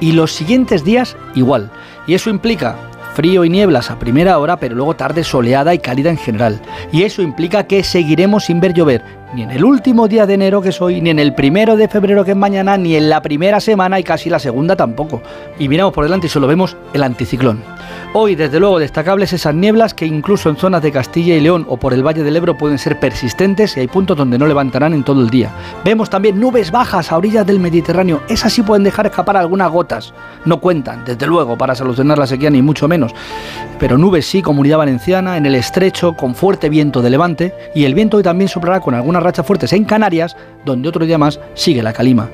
Y los siguientes días igual. Y eso implica frío y nieblas a primera hora, pero luego tarde soleada y cálida en general. Y eso implica que seguiremos sin ver llover, ni en el último día de enero que soy, ni en el primero de febrero que es mañana, ni en la primera semana y casi la segunda tampoco. Y miramos por delante y solo vemos el anticiclón. Hoy, desde luego, destacables esas nieblas que incluso en zonas de Castilla y León o por el Valle del Ebro pueden ser persistentes y hay puntos donde no levantarán en todo el día. Vemos también nubes bajas a orillas del Mediterráneo. Esas sí pueden dejar escapar algunas gotas. No cuentan, desde luego, para solucionar la sequía ni mucho menos. Pero nubes sí, comunidad valenciana, en el estrecho, con fuerte viento de levante. Y el viento hoy también soplará con algunas rachas fuertes en Canarias, donde otro día más sigue la calima.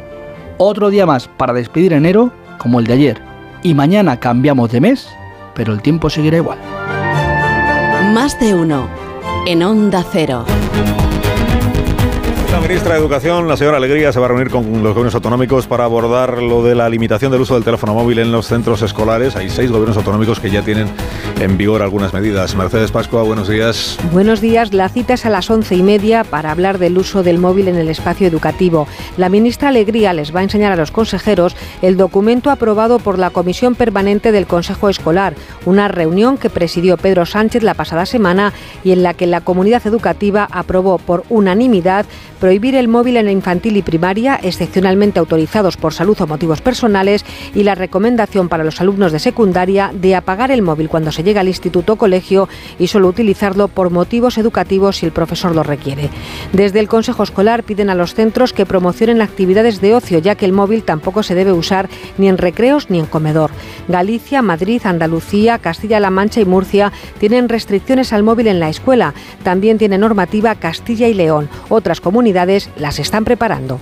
Otro día más para despedir enero como el de ayer. Y mañana cambiamos de mes pero el tiempo seguirá igual. Más de uno en Onda Cero. Ministra de Educación, la señora Alegría, se va a reunir con los gobiernos autonómicos para abordar lo de la limitación del uso del teléfono móvil en los centros escolares. Hay seis gobiernos autonómicos que ya tienen en vigor algunas medidas. Mercedes Pascua, buenos días. Buenos días. La cita es a las once y media para hablar del uso del móvil en el espacio educativo. La ministra Alegría les va a enseñar a los consejeros el documento aprobado por la Comisión Permanente del Consejo Escolar, una reunión que presidió Pedro Sánchez la pasada semana y en la que la comunidad educativa aprobó por unanimidad prohibir el móvil en la infantil y primaria, excepcionalmente autorizados por salud o motivos personales, y la recomendación para los alumnos de secundaria de apagar el móvil cuando se llega al instituto o colegio y solo utilizarlo por motivos educativos si el profesor lo requiere. Desde el Consejo Escolar piden a los centros que promocionen actividades de ocio, ya que el móvil tampoco se debe usar ni en recreos ni en comedor. Galicia, Madrid, Andalucía, Castilla-La Mancha y Murcia tienen restricciones al móvil en la escuela. También tiene normativa Castilla y León. Otras comunidades las están preparando.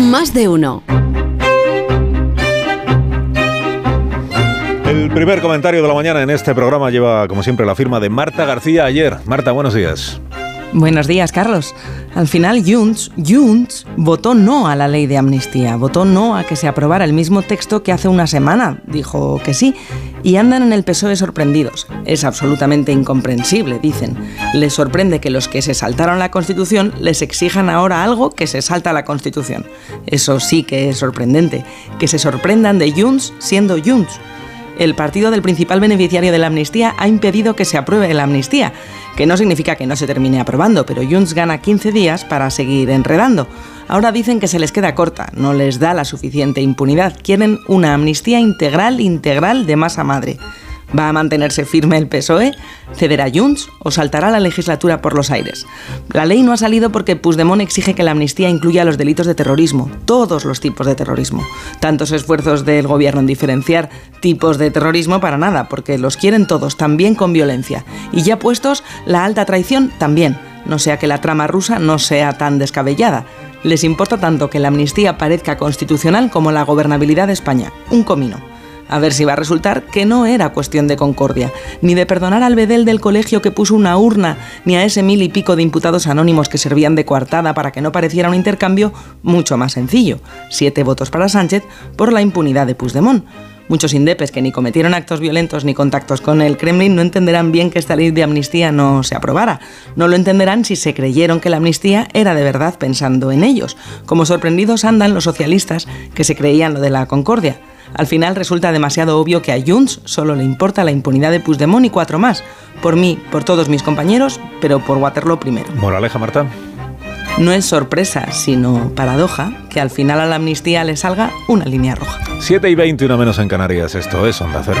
Más de uno. El primer comentario de la mañana en este programa lleva, como siempre, la firma de Marta García ayer. Marta, buenos días. Buenos días, Carlos. Al final, Junts, Junts votó no a la ley de amnistía, votó no a que se aprobara el mismo texto que hace una semana, dijo que sí, y andan en el PSOE sorprendidos. Es absolutamente incomprensible, dicen. Les sorprende que los que se saltaron la Constitución les exijan ahora algo que se salta la Constitución. Eso sí que es sorprendente, que se sorprendan de Junts siendo Junts el partido del principal beneficiario de la amnistía ha impedido que se apruebe la amnistía, que no significa que no se termine aprobando, pero Junts gana 15 días para seguir enredando. Ahora dicen que se les queda corta, no les da la suficiente impunidad, quieren una amnistía integral, integral de masa madre. ¿Va a mantenerse firme el PSOE? ¿Cederá Junts o saltará la legislatura por los aires? La ley no ha salido porque Puigdemont exige que la amnistía incluya los delitos de terrorismo, todos los tipos de terrorismo. Tantos esfuerzos del gobierno en diferenciar tipos de terrorismo para nada, porque los quieren todos, también con violencia. Y ya puestos, la alta traición también, no sea que la trama rusa no sea tan descabellada. Les importa tanto que la amnistía parezca constitucional como la gobernabilidad de España. Un comino. A ver si va a resultar que no era cuestión de concordia, ni de perdonar al bedel del colegio que puso una urna, ni a ese mil y pico de imputados anónimos que servían de coartada para que no pareciera un intercambio mucho más sencillo. Siete votos para Sánchez por la impunidad de Puigdemont. Muchos indepes que ni cometieron actos violentos ni contactos con el Kremlin no entenderán bien que esta ley de amnistía no se aprobara. No lo entenderán si se creyeron que la amnistía era de verdad pensando en ellos, como sorprendidos andan los socialistas que se creían lo de la concordia. Al final resulta demasiado obvio que a Junts solo le importa la impunidad de Puigdemont y cuatro más. Por mí, por todos mis compañeros, pero por Waterloo primero. Moraleja, Marta. No es sorpresa, sino paradoja, que al final a la amnistía le salga una línea roja. 7 y 21 menos en Canarias, esto es Onda Cero.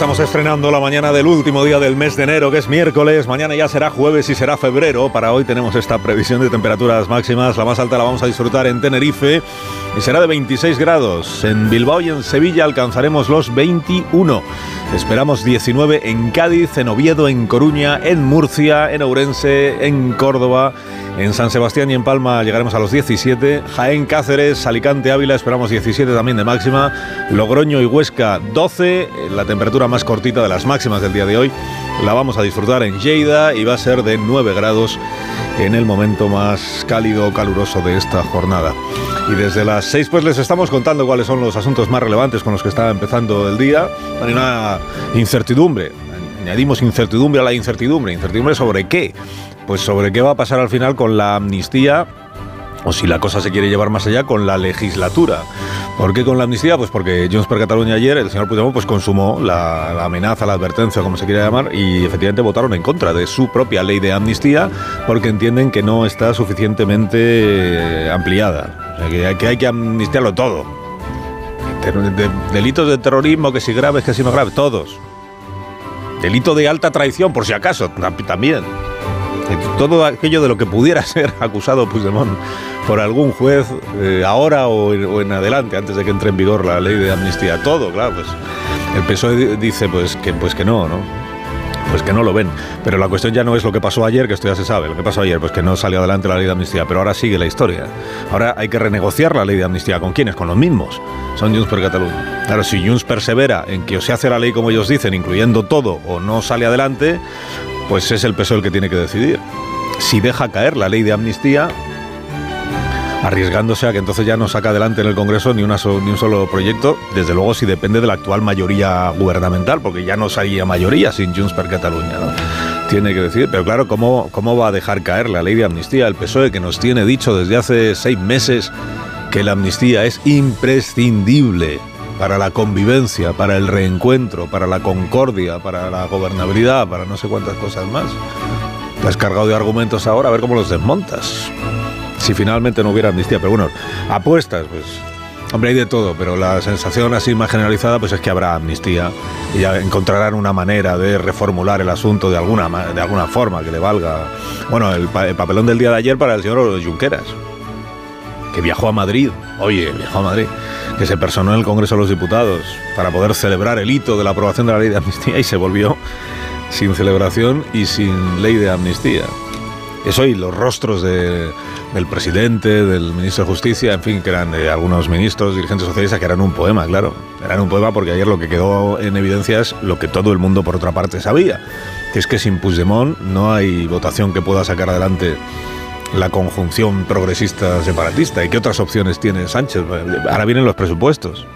Estamos estrenando la mañana del último día del mes de enero, que es miércoles. Mañana ya será jueves y será febrero. Para hoy tenemos esta previsión de temperaturas máximas. La más alta la vamos a disfrutar en Tenerife y será de 26 grados. En Bilbao y en Sevilla alcanzaremos los 21. Esperamos 19 en Cádiz, en Oviedo, en Coruña, en Murcia, en Ourense, en Córdoba. En San Sebastián y en Palma llegaremos a los 17. Jaén, Cáceres, Alicante, Ávila esperamos 17 también de máxima. Logroño y Huesca 12. La temperatura más cortita de las máximas del día de hoy la vamos a disfrutar en Lleida y va a ser de 9 grados en el momento más cálido, caluroso de esta jornada. Y desde las 6 pues les estamos contando cuáles son los asuntos más relevantes con los que está empezando el día. Hay una incertidumbre. Añadimos incertidumbre a la incertidumbre. ¿Incertidumbre sobre qué? Pues sobre qué va a pasar al final con la amnistía o si la cosa se quiere llevar más allá con la legislatura. ¿Por qué con la amnistía? Pues porque Junts per Cataluña ayer, el señor Puigdemont, pues consumó la, amenaza, la advertencia, como se quiera llamar, y efectivamente votaron en contra de su propia ley de amnistía porque entienden que no está suficientemente eh, ampliada. O sea, que hay que, amnistiarlo todo. delitos de terrorismo, que si graves, que si no graves, todos. Delito de alta traición, por si acaso, también todo aquello de lo que pudiera ser acusado Puigdemont por algún juez eh, ahora o en, adelante, antes de que entre en vigor la ley de amnistía. Todo, claro, pues el PSOE dice pues que, pues que no, ¿no? Pues que no lo ven. Pero la cuestión ya no es lo que pasó ayer, que esto ya se sabe. Lo que pasó ayer, pues que no salió adelante la ley de amnistía. Pero ahora sigue la historia. Ahora hay que renegociar la ley de amnistía. ¿Con quiénes? Con los mismos. Son Junts per Cataluña. Claro, si Junts persevera en que o se hace la ley como ellos dicen, incluyendo todo, o no sale adelante, pues es el PSOE el que tiene que decidir. Si deja caer la ley de amnistía, arriesgándose a que entonces ya no saca adelante en el Congreso ni, un solo proyecto, desde luego si depende de la actual mayoría gubernamental, porque ya no salía mayoría sin Junts per Cataluña, ¿no? Tiene que decir, pero claro, ¿cómo, ¿cómo va a dejar caer la ley de amnistía? El PSOE que nos tiene dicho desde hace seis meses que la amnistía es imprescindible para la convivencia, para el reencuentro, para la concordia, para la gobernabilidad, para no sé cuántas cosas más. Te has cargado de argumentos ahora, a ver cómo los desmontas. Si finalmente no hubiera amnistía, pero bueno, apuestas, pues Hombre, hay de todo, pero la sensación así más generalizada pues es que habrá amnistía y encontrarán una manera de reformular el asunto de alguna, de alguna forma que le valga. Bueno, el, el papelón del día de ayer para el señor Junqueras, que viajó a Madrid, oye, viajó a Madrid, que se personó en el Congreso de los Diputados para poder celebrar el hito de la aprobación de la ley de amnistía y se volvió sin celebración y sin ley de amnistía. Eso y los rostros del presidente, del ministro de Justicia, en fin, que eran de algunos ministros, dirigentes socialistas, que eran un poema, claro. Eran un poema porque ayer lo que quedó en evidencia es lo que todo el mundo, por otra parte, sabía, que es que sin Puigdemont no hay votación que pueda sacar adelante la conjunción progresista separatista. ¿Y qué otras opciones tiene Sánchez? Ahora vienen los presupuestos.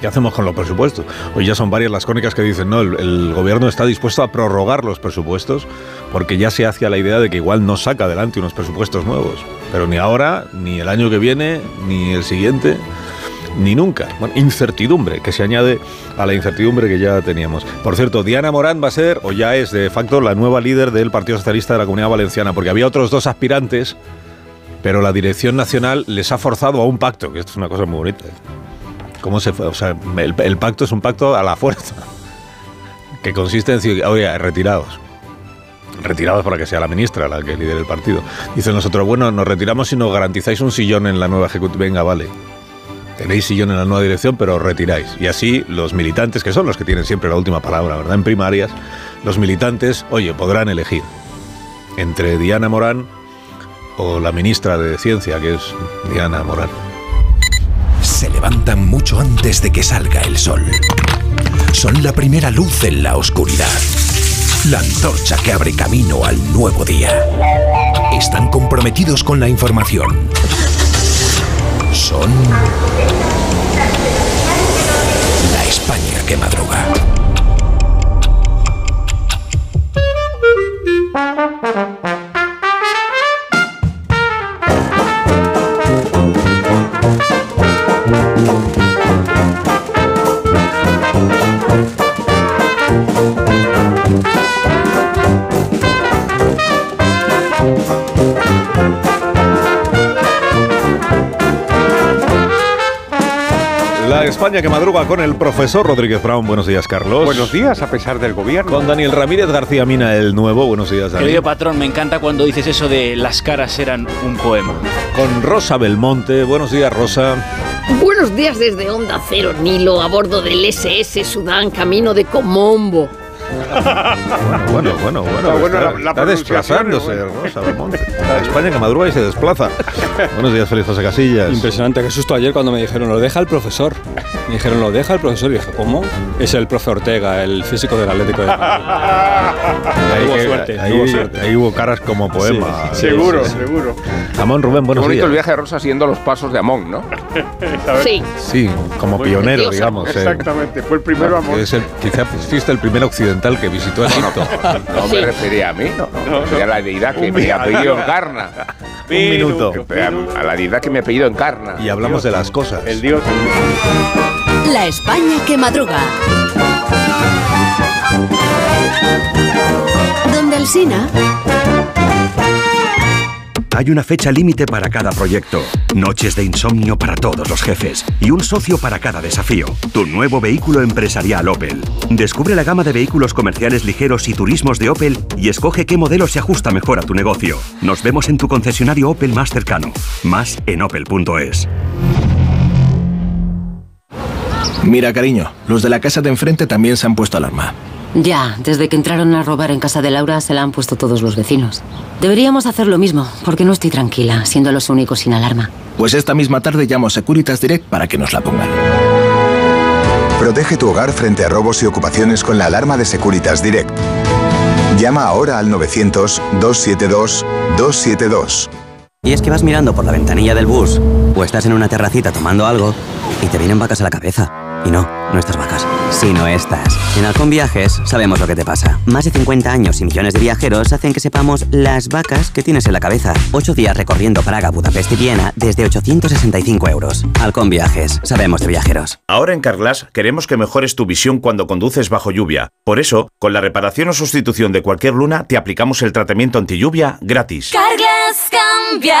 ¿Qué hacemos con los presupuestos? Hoy ya son varias las crónicas que dicen, no, el, gobierno está dispuesto a prorrogar los presupuestos porque ya se hace la idea de que igual no saca adelante unos presupuestos nuevos. Pero ni ahora, ni el año que viene, ni el siguiente ni nunca. incertidumbre que se añade a la incertidumbre que ya teníamos. Por cierto, Diana Morán va a ser, o ya es de facto, la nueva líder del Partido Socialista de la Comunidad Valenciana, porque había otros dos aspirantes, pero la Dirección Nacional les ha forzado a un pacto, que esto es una cosa muy bonita. ¿Cómo se fue? O sea, el, pacto es un pacto a la fuerza, que consiste en decir, oye, retirados retirados para que sea la ministra la que lidere el partido. Dicen nosotros, bueno, nos retiramos si nos garantizáis un sillón en la nueva ejecutiva. Venga, vale tenéis sillón en la nueva dirección, pero os retiráis. Y así los militantes, que son los que tienen siempre la última palabra, ¿verdad? En primarias, los militantes, oye, podrán elegir entre Diana Morán o la ministra de Ciencia, que es Diana Morán. Se levantan mucho antes de que salga el sol. Son la primera luz en la oscuridad. La antorcha que abre camino al nuevo día. Están comprometidos con la información son la España que madruga. La España que madruga con el profesor Rodríguez Brown. Buenos días, Carlos. Buenos días, a pesar del gobierno. Con Daniel Ramírez García Mina, el nuevo. Buenos días, Daniel. Querido patrón, me encanta cuando dices eso de las caras eran un poema. Con Rosa Belmonte. Buenos días, Rosa. Buenos días desde Onda Cero, Nilo, a bordo del SS Sudán, camino de Comombo. Bueno, bueno, bueno. Está bueno está, la- la está desplazándose, ¿no? Rosa Belmonte. España que madruga y se desplaza. Buenos días, Feliz José Casillas. Impresionante, qué susto ayer cuando me dijeron, lo deja el profesor. Me dijeron, lo deja el profesor. Y dije, ¿cómo? Es el profe Ortega, el físico del Atlético de Madrid. Ahí, hubo suerte, ahí- hubo suerte. ahí hubo caras como poema. Sí, seguro, seguro. Amón Rubén, buenos bonito el viaje de Rosa siguiendo los pasos de Amón, ¿no? Sí. Sí, como Muy pionero, digamos. eh. Exactamente, fue el primero Amón. Es el, quizá fuiste el primer occidental que visitó Egipto. No me refería a mí, no, no, me refería a la deidad que Un mi mi- apellido encarna. Un minuto. A la deidad que mi apellido encarna. Y hablamos de las cosas. El dios. La España que madruga. Donde el Sina. Hay una fecha límite para cada proyecto, noches de insomnio para todos los jefes y un socio para cada desafío. Tu nuevo vehículo empresarial Opel. Descubre la gama de vehículos comerciales ligeros y turismos de Opel y escoge qué modelo se ajusta mejor a tu negocio. Nos vemos en tu concesionario Opel más cercano. Más en opel.es. Mira, cariño, los de la casa de enfrente también se han puesto alarma. Ya, desde que entraron a robar en casa de Laura se la han puesto todos los vecinos. Deberíamos hacer lo mismo, porque no estoy tranquila, siendo los únicos sin alarma. Pues esta misma tarde llamo a Securitas Direct para que nos la pongan. Protege tu hogar frente a robos y ocupaciones con la alarma de Securitas Direct. Llama ahora al 900-272-272. Y es que vas mirando por la ventanilla del bus o estás en una terracita tomando algo y te vienen vacas a la cabeza. Y no, no estas vacas, sino estas. En Halcón Viajes sabemos lo que te pasa. Más de 50 años y millones de viajeros hacen que sepamos las vacas que tienes en la cabeza. Ocho días recorriendo Praga, Budapest y Viena desde 865 euros. Halcón Viajes, sabemos de viajeros. Ahora en Carglass queremos que mejores tu visión cuando conduces bajo lluvia. Por eso, con la reparación o sustitución de cualquier luna, te aplicamos el tratamiento anti lluvia gratis. Carglass cambia,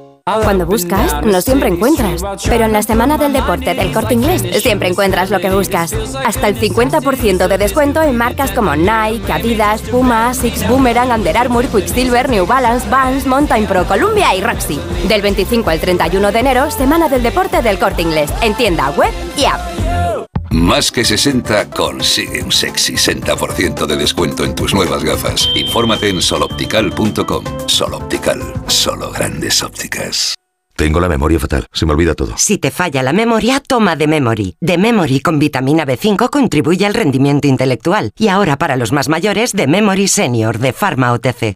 Cuando buscas, no siempre encuentras. Pero en la semana del deporte del corte inglés, siempre encuentras lo que buscas. Hasta el 50% de descuento en marcas como Nike, Adidas, Puma, Six Boomerang, Under Armour, Quicksilver, New Balance, Vans, Mountain Pro, Columbia y Roxy. Del 25 al 31 de enero, semana del deporte del corte inglés. En tienda web y app. Más que 60 consigue un sexy 60% de descuento en tus nuevas gafas. Infórmate en soloptical.com. Soloptical, solo grandes ópticas. Tengo la memoria fatal, se me olvida todo. Si te falla la memoria, toma de Memory. De Memory con vitamina B5 contribuye al rendimiento intelectual. Y ahora para los más mayores, de Memory Senior de Pharma OTC.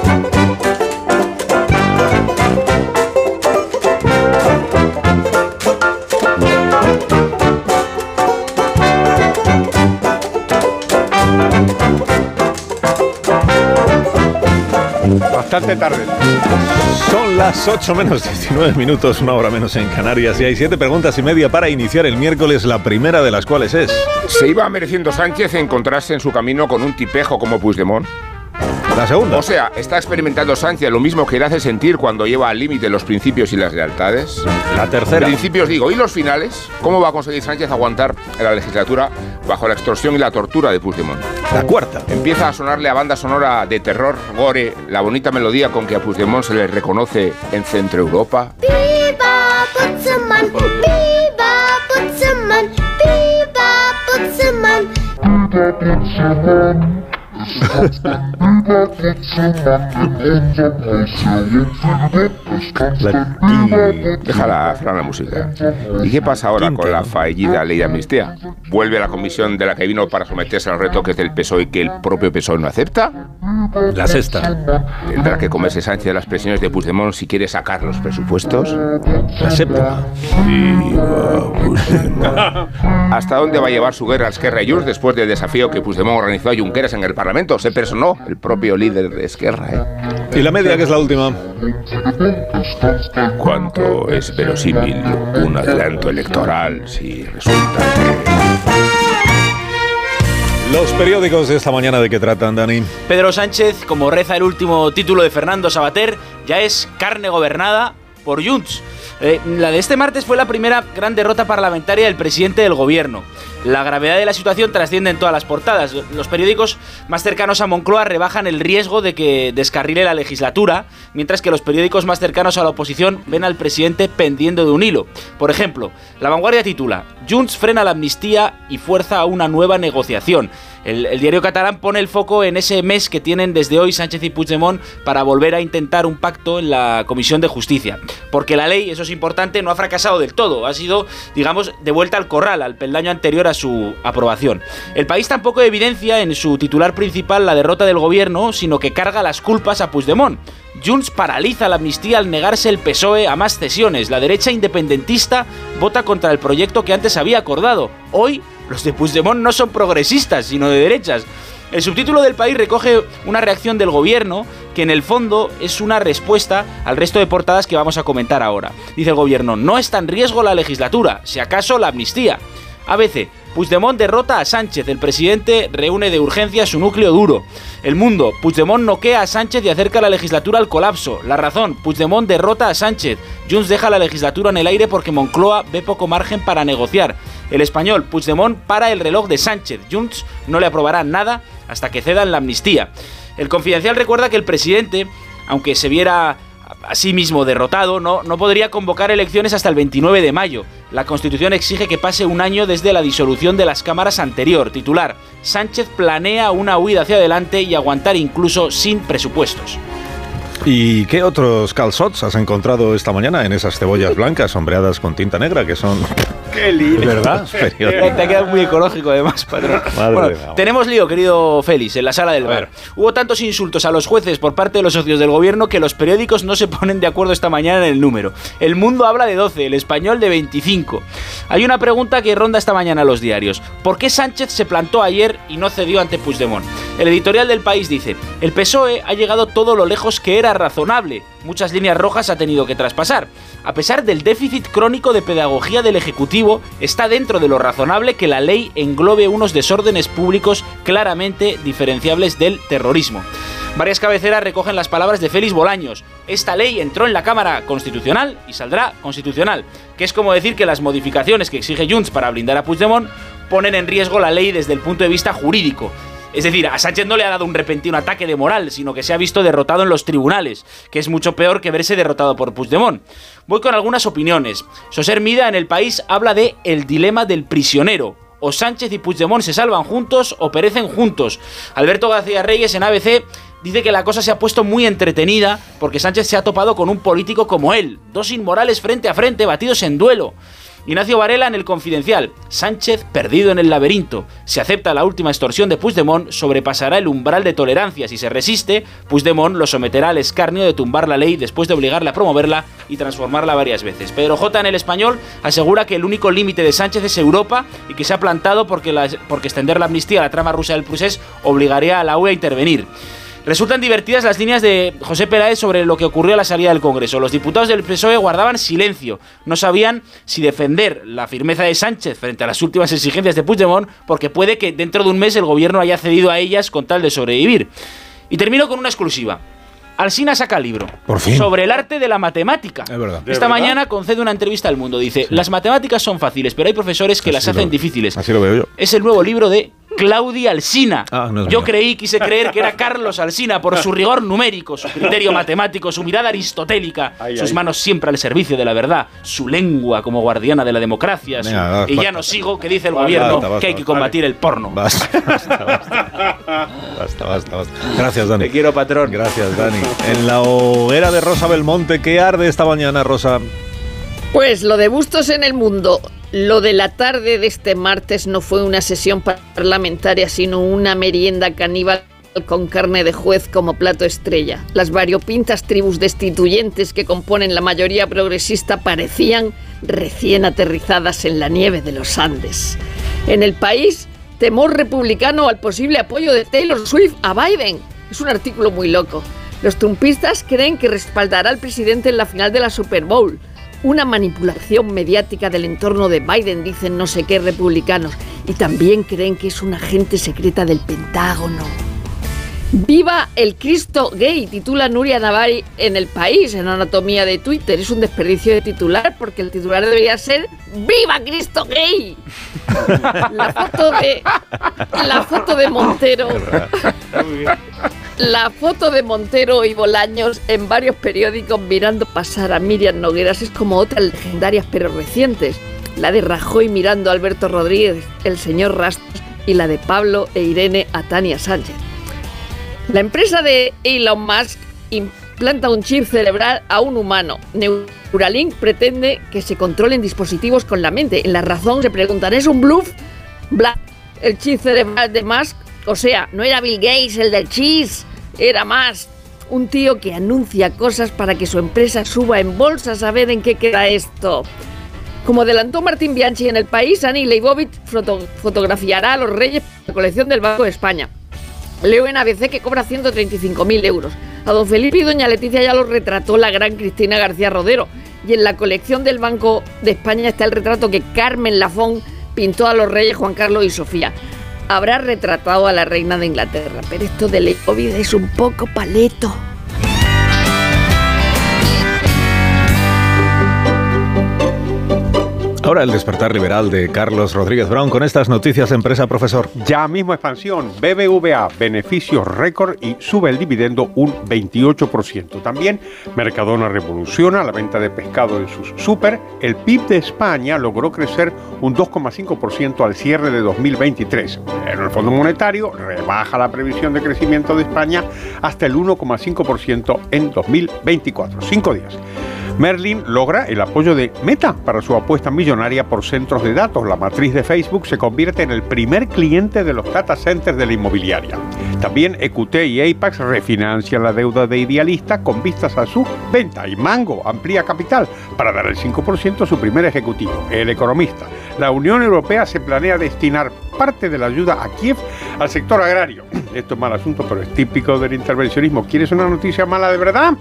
Bastante tarde. Son las 8 menos 19 minutos, una hora menos en Canarias, y hay siete preguntas y media para iniciar el miércoles, la primera de las cuales es... ¿Se iba mereciendo Sánchez encontrarse en su camino con un tipejo como Puigdemont? La segunda. O sea, ¿está experimentando Sánchez lo mismo que le hace sentir cuando lleva al límite los principios y las lealtades? La tercera. Principios digo, ¿y los finales? ¿Cómo va a conseguir Sánchez aguantar en la legislatura bajo la extorsión y la tortura de Puigdemont? La cuarta. Empieza a sonarle a banda sonora de terror, gore, la bonita melodía con que a Puigdemont se le reconoce en Centro Europa. ¡Viva Puigdemont! ¡Viva Puigdemont! ¡Viva Puigdemont! Déjala, Fran, la música. ¿Y qué pasa ahora con la fallida ley de amnistía? ¿Vuelve a la comisión de la que vino para someterse a los retoques del PSOE que el propio PSOE no acepta? La sexta. ¿Tendrá que comerse Sánchez de las presiones de Puigdemont si quiere sacar los presupuestos? La séptima. ¿Hasta dónde va a llevar su guerra Esquerra y Junts después del desafío que Puigdemont organizó a Junqueras en el Parlamento? Se personó el propio líder de Esquerra. ¿eh? Y la media, que es la última. ¿Cuánto es verosímil un adelanto electoral si resulta que... Los periódicos de esta mañana de qué tratan, Dani. Pedro Sánchez, como reza el último título de Fernando Sabater, ya es carne gobernada por Junts. Eh, la de este martes fue la primera gran derrota parlamentaria del presidente del gobierno. La gravedad de la situación trasciende en todas las portadas. Los periódicos más cercanos a Moncloa rebajan el riesgo de que descarrile la legislatura, mientras que los periódicos más cercanos a la oposición ven al presidente pendiendo de un hilo. Por ejemplo, La Vanguardia titula Junts frena la amnistía y fuerza a una nueva negociación. El, diario catalán pone el foco en ese mes que tienen desde hoy Sánchez y Puigdemont para volver a intentar un pacto en la Comisión de Justicia. Porque la ley, eso es importante, no ha fracasado del todo. Ha sido, digamos, de vuelta al corral, al peldaño anterior a su aprobación. El país tampoco evidencia en su titular principal la derrota del gobierno, sino que carga las culpas a Puigdemont. Junts paraliza la amnistía al negarse el PSOE a más cesiones. La derecha independentista vota contra el proyecto que antes había acordado. Hoy los de Puigdemont no son progresistas, sino de derechas. El subtítulo del país recoge una reacción del gobierno que en el fondo es una respuesta al resto de portadas que vamos a comentar ahora. Dice el gobierno, no está en riesgo la legislatura, si acaso la amnistía. ABC, Puigdemont derrota a Sánchez, el presidente reúne de urgencia su núcleo duro. El mundo, Puigdemont noquea a Sánchez y acerca la legislatura al colapso. La razón, Puigdemont derrota a Sánchez. Junts deja la legislatura en el aire porque Moncloa ve poco margen para negociar. El español, Puigdemont para el reloj de Sánchez. Junts no le aprobará nada hasta que cedan la amnistía. El confidencial recuerda que el presidente, aunque se viera a sí mismo derrotado, no, no podría convocar elecciones hasta el 29 de mayo. La Constitución exige que pase un año desde la disolución de las cámaras anterior. Titular, Sánchez planea una huida hacia adelante y aguantar incluso sin presupuestos. ¿Y qué otros calzots has encontrado esta mañana en esas cebollas blancas sombreadas con tinta negra que son... ¡Qué lío! ¿Verdad? Te ha quedado muy ecológico además, patrón. Bueno, tenemos lío, querido Félix, en la sala del bar. Hubo tantos insultos a los jueces por parte de los socios del gobierno que los periódicos no se ponen de acuerdo esta mañana en el número. El Mundo habla de 12, el Español de 25. Hay una pregunta que ronda esta mañana a los diarios. ¿Por qué Sánchez se plantó ayer y no cedió ante Puigdemont? El editorial del país dice, el PSOE ha llegado todo lo lejos que era razonable. Muchas líneas rojas ha tenido que traspasar. A pesar del déficit crónico de pedagogía del Ejecutivo, está dentro de lo razonable que la ley englobe unos desórdenes públicos claramente diferenciables del terrorismo. Varias cabeceras recogen las palabras de Félix Bolaños. Esta ley entró en la Cámara Constitucional y saldrá constitucional, que es como decir que las modificaciones que exige Junts para blindar a Puigdemont ponen en riesgo la ley desde el punto de vista jurídico. Es decir, a Sánchez no le ha dado un repentino ataque de moral, sino que se ha visto derrotado en los tribunales, que es mucho peor que verse derrotado por Puigdemont. Voy con algunas opiniones. Soser Mida en el país habla de el dilema del prisionero. O Sánchez y Puigdemont se salvan juntos o perecen juntos. Alberto García Reyes en ABC dice que la cosa se ha puesto muy entretenida porque Sánchez se ha topado con un político como él. Dos inmorales frente a frente, batidos en duelo. Ignacio Varela en el Confidencial. Sánchez perdido en el laberinto. Si acepta la última extorsión de Puigdemont, sobrepasará el umbral de tolerancia. Si se resiste, Puigdemont lo someterá al escarnio de tumbar la ley después de obligarle a promoverla y transformarla varias veces. Pedro J. en el español asegura que el único límite de Sánchez es Europa y que se ha plantado porque, extender la amnistía a la trama rusa del procés obligaría a la UE a intervenir. Resultan divertidas las líneas de José Peláez sobre lo que ocurrió a la salida del Congreso. Los diputados del PSOE guardaban silencio. No sabían si defender la firmeza de Sánchez frente a las últimas exigencias de Puigdemont, porque puede que dentro de un mes el gobierno haya cedido a ellas con tal de sobrevivir. Y termino con una exclusiva. Alsina saca libro Por fin. sobre el arte de la matemática. Es verdad. Esta mañana concede una entrevista al mundo. Dice, las matemáticas son fáciles, pero hay profesores que las hacen lo- difíciles. Así lo veo yo. Es el nuevo libro de Claudia Alsina. Ah, no Yo mío. creí, quise creer que era Carlos Alsina por su rigor numérico, su criterio matemático, su mirada aristotélica, Ay, sus ay. manos siempre al servicio de la verdad, su lengua como guardiana de la democracia. su- Venga, va, y ya no sigo que dice el gobierno basta, basta, que hay que combatir el porno. Basta, basta, basta. Basta, basta, basta. Gracias, Dani. Te quiero, patrón. Gracias, Dani. En la hoguera de Rosa Belmonte, ¿qué arde esta mañana, Rosa? Pues lo de Bustos en el mundo. Lo de la tarde de este martes no fue una sesión parlamentaria, sino una merienda caníbal con carne de juez como plato estrella. Las variopintas tribus destituyentes que componen la mayoría progresista parecían recién aterrizadas en la nieve de los Andes. En el país, temor republicano al posible apoyo de Taylor Swift a Biden. Es un artículo muy loco. Los trumpistas creen que respaldará al presidente en la final de la Super Bowl. Una manipulación mediática del entorno de Biden, dicen no sé qué republicanos. Y también creen que es una agente secreta del Pentágono. ¡Viva el Cristo gay! Titula Nuria Navari en el país, en Anatomía de Twitter. Es un desperdicio de titular porque el titular debería ser ¡Viva Cristo gay! La foto de, la foto de Montero. La foto de Montero y Bolaños en varios periódicos mirando pasar a Miriam Nogueras es como otras legendarias pero recientes. La de Rajoy mirando a Alberto Rodríguez, el señor Rastos, y la de Pablo e Irene a Tania Sánchez. La empresa de Elon Musk implanta un chip cerebral a un humano. Neuralink pretende que se controlen dispositivos con la mente. En la razón se preguntan, ¿es un bluff? Bla. El chip cerebral de Musk, o sea, no era Bill Gates el del cheese, era más un tío que anuncia cosas para que su empresa suba en bolsa a saber en qué queda esto. Como adelantó Martín Bianchi en el país, Annie Leibovitz foto- fotografiará a los reyes de la colección del Banco de España. Leo en ABC que cobra 135.000 euros. A don Felipe y doña Leticia ya los retrató la gran Cristina García Rodero. Y en la colección del Banco de España está el retrato que Carmen Lafón pintó a los reyes Juan Carlos y Sofía. Habrá retratado a la reina de Inglaterra, pero esto de Leibovitz es un poco paleto. Ahora el despertar liberal de Carlos Rodríguez Brown con estas noticias empresa, profesor. Ya mismo expansión, BBVA, beneficios récord y sube el dividendo un 28%. También Mercadona revoluciona la venta de pescado en sus super. El PIB de España logró crecer un 2,5% al cierre de 2023. Pero el Fondo Monetario rebaja la previsión de crecimiento de España hasta el 1,5% en 2024. Cinco días. Merlin logra el apoyo de Meta para su apuesta millonaria por centros de datos. La matriz de Facebook se convierte en el primer cliente de los data centers de la inmobiliaria. También EQT y Apex refinancian la deuda de Idealista con vistas a su venta. Y Mango amplía capital para dar el 5% a su primer ejecutivo, el economista. La Unión Europea se planea destinar parte de la ayuda a Kiev al sector agrario. Esto es mal asunto, pero es típico del intervencionismo. ¿Quieres una noticia mala de verdad?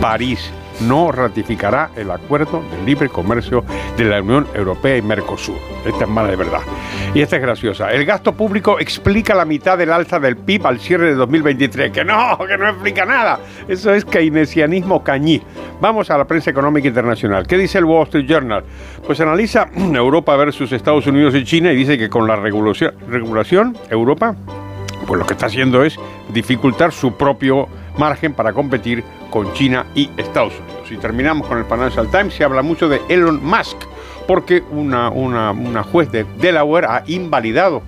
París no ratificará el acuerdo de libre comercio de la Unión Europea y Mercosur. Esta es mala de verdad. Y esta es graciosa. El gasto público explica la mitad del alza del PIB al cierre de 2023. Que no, que no explica nada. Eso es keynesianismo cañí. Vamos a la prensa económica internacional. ¿Qué dice el Wall Street Journal? Pues analiza Europa versus Estados Unidos y China y dice que con la regulación, regulación Europa pues lo que está haciendo es dificultar su propio margen para competir con China y Estados Unidos. Y terminamos con el Financial Times, se habla mucho de Elon Musk, porque una, una, una juez de Delaware ha invalidado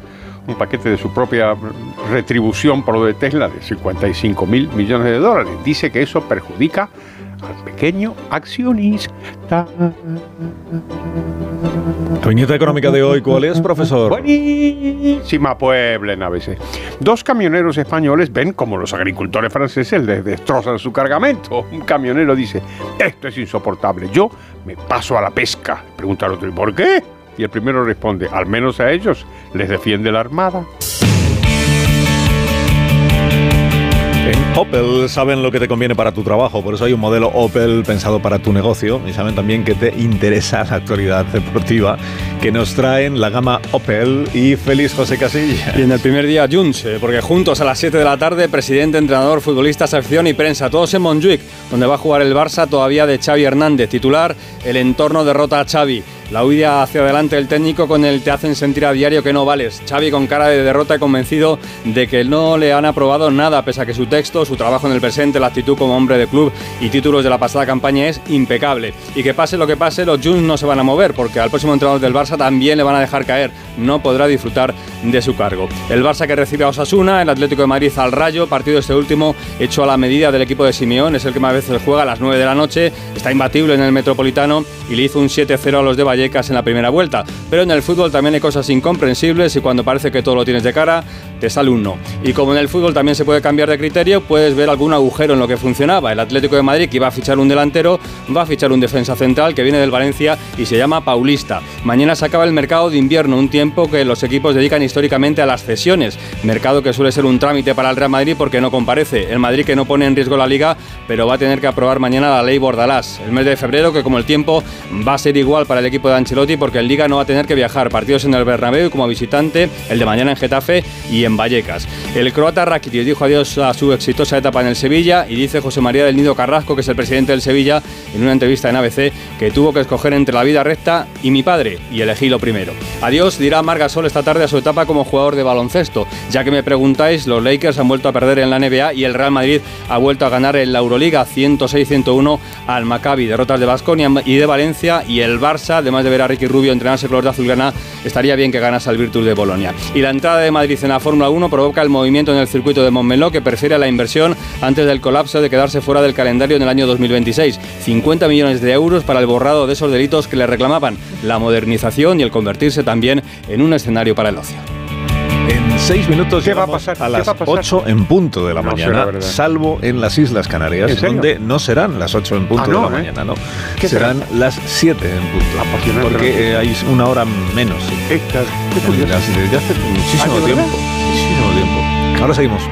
un paquete de su propia retribución por lo de Tesla de 55 mil millones de dólares. Dice que eso perjudica al pequeño accionista. Tu viñeta económica de hoy, ¿cuál es, profesor? Buenísima Puebla en ABC. Dos camioneros españoles ven como los agricultores franceses les destrozan su cargamento. Un camionero dice, esto es insoportable, yo me paso a la pesca. Pregunta al otro, ¿y por qué? Y el primero responde, al menos a ellos les defiende la armada. En Opel saben lo que te conviene para tu trabajo, por eso hay un modelo Opel pensado para tu negocio y saben también que te interesa la actualidad deportiva que nos traen la gama Opel y feliz José Casilla. Y en el primer día Junts, porque juntos a las 7 de la tarde, presidente, entrenador, futbolista, sección y prensa, todos en Montjuic, donde va a jugar el Barça todavía de Xavi Hernández, titular, el entorno derrota a Xavi. La huida hacia adelante del técnico con el te hacen sentir a diario que no vales. Xavi con cara de derrota y convencido de que no le han aprobado nada, pese a que su texto, su trabajo en el presente, la actitud como hombre de club y títulos de la pasada campaña es impecable. Y que pase lo que pase, los Juns no se van a mover, porque al próximo entrenador del Barça también le van a dejar caer. No podrá disfrutar de su cargo. El Barça que recibe a Osasuna, el Atlético de Madrid al Rayo, partido este último hecho a la medida del equipo de Simeón, es el que más veces juega a las 9 de la noche, está imbatible en el Metropolitano y le hizo un 7-0 a los de Vallecas en la primera vuelta. Pero en el fútbol también hay cosas incomprensibles y cuando parece que todo lo tienes de cara, te sale un no. Y como en el fútbol también se puede cambiar de criterio, puedes ver algún agujero en lo que funcionaba. El Atlético de Madrid, que iba a fichar un delantero, va a fichar un defensa central que viene del Valencia y se llama Paulista. Mañana se acaba el mercado de invierno, un tiempo que los equipos dedican históricamente a las cesiones. Mercado que suele ser un trámite para el Real Madrid porque no comparece. El Madrid que no pone en riesgo la liga, pero va a tener que aprobar mañana la ley Bordalás. El mes de febrero, que como el tiempo va a ser igual para el equipo de Ancelotti porque el Liga no va a tener que viajar. Partidos en el Bernabéu y como visitante, el de mañana en Getafe y en Vallecas. El croata Rakitic dijo adiós a su exitosa etapa en el Sevilla y dice José María del Nido Carrasco, que es el presidente del Sevilla, en una entrevista en ABC, que tuvo que escoger entre la vida recta y mi padre y elegí lo primero. Adiós, dirá Margasol esta tarde a su etapa como jugador de baloncesto. Ya que me preguntáis, los Lakers han vuelto a perder en la NBA y el Real Madrid ha vuelto a ganar en la Euroliga 106-101 al Maccabi. Derrotas de Basconia y de Valencia y el Barça, además de ver a Ricky Rubio entrenarse con los de Azulgrana, estaría bien que ganase al Virtus de Bolonia. Y la entrada de Madrid en la Fórmula 1 provoca el movimiento en el circuito de Montmeló que prefiere la inversión antes del colapso de quedarse fuera del calendario en el año 2026. 50 millones de euros para el borrado de esos delitos que le reclamaban, la modernización y el convertirse también en un escenario para el ocio. En seis minutos ¿Qué va a las? 8 en punto de la No mañana, salvo en las Islas Canarias, donde no serán las 8 en punto Ah, de la ¿eh? mañana, no. ¿Qué serán las 7 en punto. Apasionante Porque eh, hay una hora menos. qué curioso. Las- Desde hace muchísimo Ah, ¿de tiempo. Muchísimo tiempo. Ahora seguimos.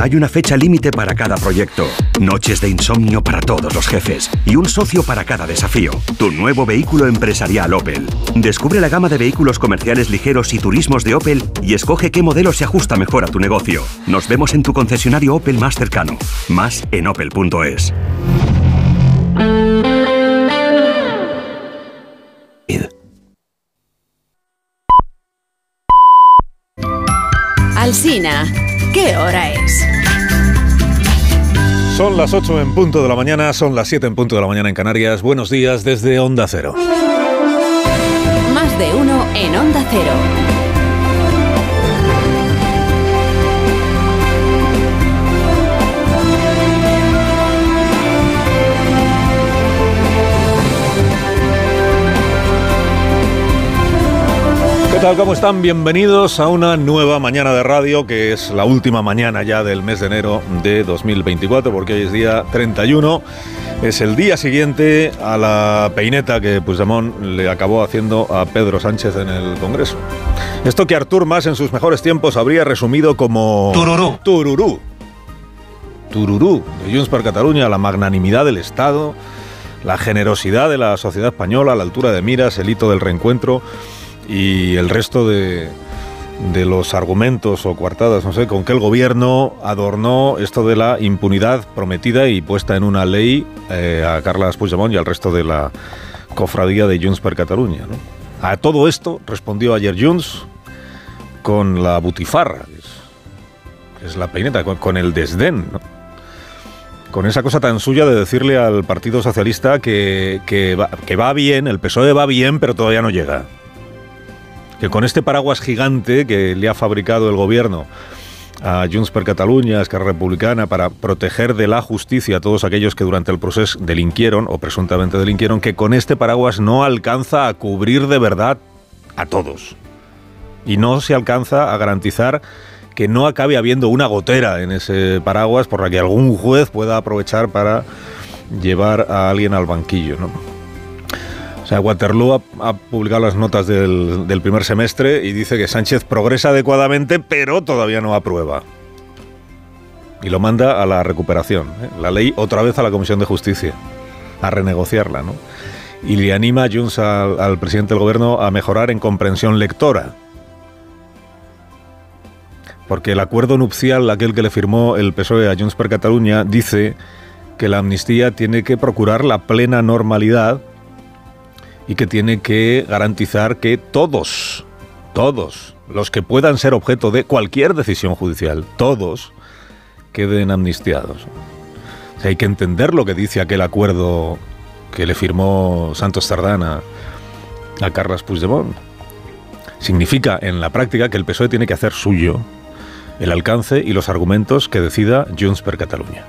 Hay una fecha límite para cada proyecto, noches de insomnio para todos los jefes y un socio para cada desafío. Tu nuevo vehículo empresarial Opel. Descubre la gama de vehículos comerciales ligeros y turismos de Opel y escoge qué modelo se ajusta mejor a tu negocio. Nos vemos en tu concesionario Opel más cercano. Más en opel.es. Alsina, ¿qué hora es? Son las 8 en punto de la mañana, son las 7 en punto de la mañana en Canarias. Buenos días desde Onda Cero. Más de uno en Onda Cero. Tal? ¿Cómo están? Bienvenidos a una nueva mañana de radio, que es la última mañana ya del mes de enero de 2024, porque hoy es día 31. Es el día siguiente a la peineta que Puigdemont le acabó haciendo a Pedro Sánchez en el Congreso. Esto que Artur Mas en sus mejores tiempos habría resumido como... Tururú. Tururú. Tururú de Junts per Cataluña, la magnanimidad del Estado, la generosidad de la sociedad española, la altura de miras, el hito del reencuentro y el resto de, de los argumentos o coartadas, no sé, con que el gobierno adornó esto de la impunidad prometida y puesta en una ley eh, a Carles Puigdemont y al resto de la cofradía de Junts per Catalunya. ¿no? A todo esto respondió ayer Junts con la butifarra, que es, que es la peineta, con, con el desdén, ¿no? con esa cosa tan suya de decirle al Partido Socialista que, que va, que va bien, el PSOE va bien, pero todavía no llega que con este paraguas gigante que le ha fabricado el gobierno a Junts per Catalunya, Esquerra Republicana, para proteger de la justicia a todos aquellos que durante el proceso delinquieron o presuntamente delinquieron, que con este paraguas no alcanza a cubrir de verdad a todos. Y no se alcanza a garantizar que no acabe habiendo una gotera en ese paraguas por la que algún juez pueda aprovechar para llevar a alguien al banquillo. Sea, Waterloo ha, publicado las notas del, del primer semestre y dice que Sánchez progresa adecuadamente, pero todavía no aprueba. y lo manda a la recuperación. ¿eh? La ley otra vez a la Comisión de Justicia, a renegociarla, ¿no? Y le anima a Junts al, al presidente del gobierno a mejorar en comprensión lectora. Porque el acuerdo nupcial, aquel que le firmó el PSOE a Junts per Catalunya, dice que la amnistía tiene que procurar la plena normalidad y que tiene que garantizar que todos, todos, los que puedan ser objeto de cualquier decisión judicial, todos, queden amnistiados. O hay que entender lo que dice aquel acuerdo que le firmó Santos Tardana a Carles Puigdemont. Significa en la práctica que el PSOE tiene que hacer suyo el alcance y los argumentos que decida Junts per Catalunya.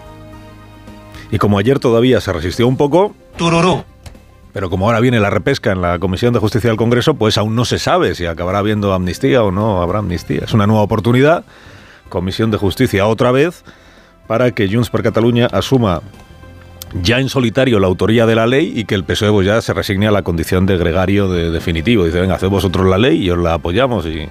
Y como ayer todavía se resistió un poco, tururú. Pero como ahora viene la repesca en la Comisión de Justicia del Congreso, pues aún no se sabe si acabará habiendo amnistía o no habrá amnistía. Es una nueva oportunidad, Comisión de Justicia otra vez, para que Junts per Catalunya asuma ya en solitario la autoría de la ley y que el PSOE ya se resigne a la condición de gregario de definitivo. Dice, venga, haced vosotros la ley y os la apoyamos. Y...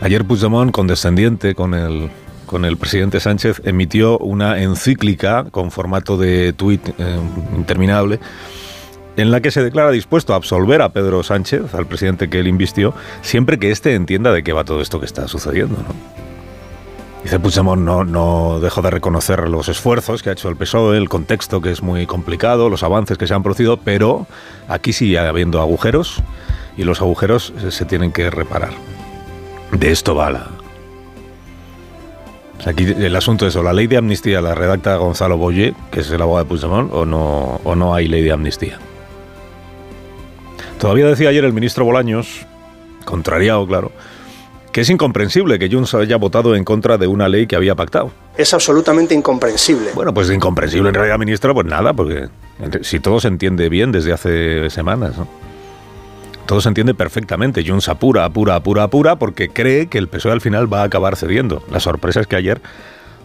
Ayer Puigdemont, condescendiente con el, con el presidente Sánchez, emitió una encíclica con formato de tuit eh, interminable en la que se declara dispuesto a absolver a Pedro Sánchez, al presidente que él invistió, siempre que éste entienda de qué va todo esto que está sucediendo. ¿no? Dice Puigdemont, no, no dejo de reconocer los esfuerzos que ha hecho el PSOE, el contexto que es muy complicado, los avances que se han producido, pero aquí sigue habiendo agujeros y los agujeros se tienen que reparar. De esto va la... O sea, aquí el asunto es o la ley de amnistía la redacta Gonzalo Boye, que es el abogado de Puigdemont, o no, o no hay ley de amnistía. Todavía decía ayer el ministro Bolaños, contrariado, claro, que es incomprensible que Junts haya votado en contra de una ley que había pactado. Es absolutamente incomprensible. Bueno, pues incomprensible en realidad, ministro, pues nada, porque si todo se entiende bien desde hace semanas, ¿no? Todo se entiende perfectamente. Junts apura, apura, apura, apura, porque cree que el PSOE al final va a acabar cediendo. La sorpresa es que ayer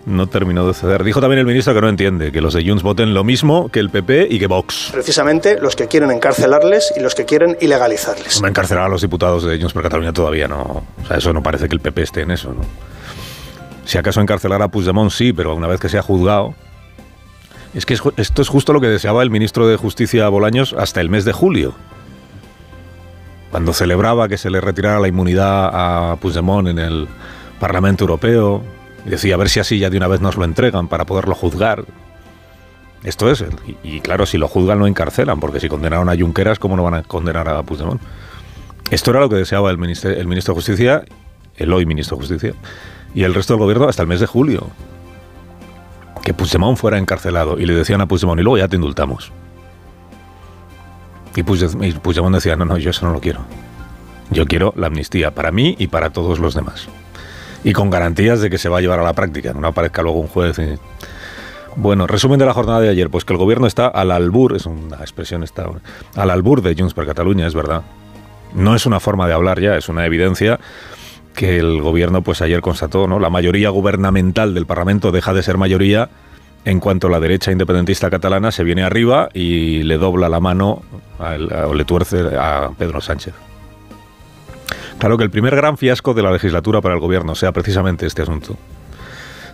no terminó de ceder. Dijo también el ministro que no entiende que los de Junts voten lo mismo que el PP y que Vox. Precisamente los que quieren encarcelarles y los que quieren ilegalizarles. No encarcelar a los diputados de Junts por Cataluña todavía no. O sea, eso no parece que el PP esté en eso, ¿no? Si acaso encarcelar a Puigdemont sí, pero una vez que sea juzgado. Es que esto es justo lo que deseaba el ministro de Justicia Bolaños hasta el mes de julio. Cuando celebraba que se le retirara la inmunidad a Puigdemont en el Parlamento Europeo, y decía, a ver si así ya de una vez nos lo entregan para poderlo juzgar. Esto es, y, claro, si lo juzgan lo encarcelan, porque si condenaron a Junqueras, ¿cómo no van a condenar a Puigdemont? Esto era lo que deseaba el, ministro, el ministro de Justicia, el hoy ministro de Justicia, y el resto del gobierno hasta el mes de julio. Que Puigdemont fuera encarcelado, y le decían a Puigdemont, y luego ya te indultamos. Y Puigdemont decía, no, no, yo eso no lo quiero. Yo quiero la amnistía para mí y para todos los demás y con garantías de que se va a llevar a la práctica, no aparezca luego un juez. Y... Bueno, resumen de la jornada de ayer, pues que el gobierno está al albur, es una expresión está al albur de Junts per Cataluña, es verdad. No es una forma de hablar ya, es una evidencia que el gobierno pues ayer constató, ¿no? La mayoría gubernamental del Parlamento deja de ser mayoría en cuanto la derecha independentista catalana se viene arriba y le dobla la mano o le tuerce a Pedro Sánchez. Claro que el primer gran fiasco de la legislatura para el gobierno sea precisamente este asunto.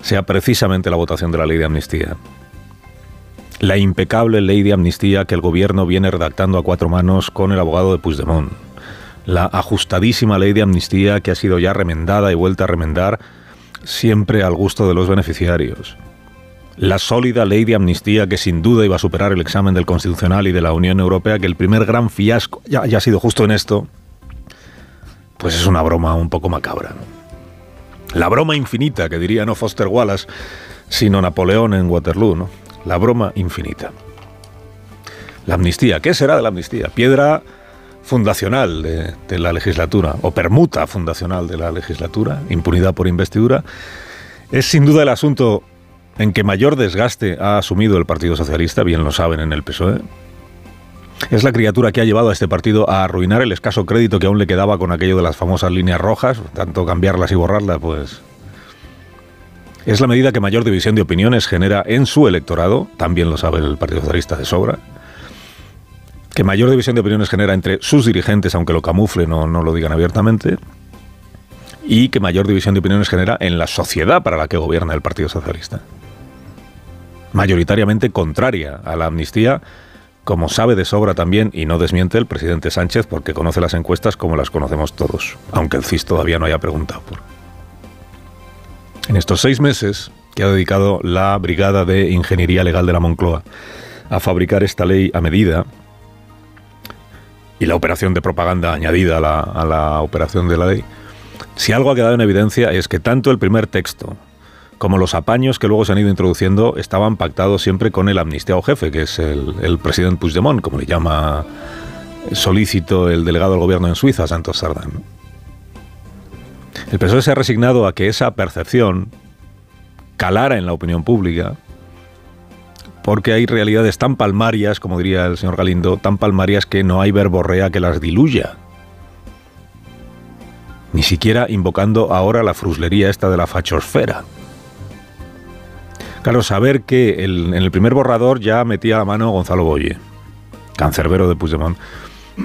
Sea precisamente la votación de la ley de amnistía. La impecable ley de amnistía que el gobierno viene redactando a cuatro manos con el abogado de Puigdemont. La ajustadísima ley de amnistía que ha sido ya remendada y vuelta a remendar siempre al gusto de los beneficiarios. La sólida ley de amnistía que sin duda iba a superar el examen del Constitucional y de la Unión Europea, que el primer gran fiasco ya, ya ha sido justo en esto, pues es una broma un poco macabra. La broma infinita, que diría no Foster Wallace, sino Napoleón en Waterloo, ¿no? La broma infinita. La amnistía, ¿qué será de la amnistía? Piedra fundacional de, la legislatura, o permuta fundacional de la legislatura, impunidad por investidura, es sin duda el asunto en que mayor desgaste ha asumido el Partido Socialista, bien lo saben en el PSOE, es la criatura que ha llevado a este partido a arruinar el escaso crédito que aún le quedaba con aquello de las famosas líneas rojas, tanto cambiarlas y borrarlas, pues... Es la medida que mayor división de opiniones genera en su electorado, también lo sabe el Partido Socialista de sobra, que mayor división de opiniones genera entre sus dirigentes, aunque lo camuflen o no lo digan abiertamente, y que mayor división de opiniones genera en la sociedad para la que gobierna el Partido Socialista. Mayoritariamente contraria a la amnistía, como sabe de sobra también y no desmiente el presidente Sánchez porque conoce las encuestas como las conocemos todos, aunque el CIS todavía no haya preguntado por. En estos seis meses que ha dedicado la Brigada de Ingeniería Legal de la Moncloa a fabricar esta ley a medida, y la operación de propaganda añadida a la, a la operación de la ley, si algo ha quedado en evidencia es que tanto el primer texto como los apaños que luego se han ido introduciendo estaban pactados siempre con el amnistiado jefe, que es el, presidente Puigdemont, como le llama solícito el delegado del gobierno en Suiza, Santos Sardán. El PSOE se ha resignado a que esa percepción calara en la opinión pública, porque hay realidades tan palmarias, como diría el señor Galindo, tan palmarias que no hay verborrea que las diluya. Ni siquiera invocando ahora la fruslería esta de la fachosfera. Claro, saber que en el primer borrador ya metía a mano Gonzalo Boye, cancerbero de Puigdemont.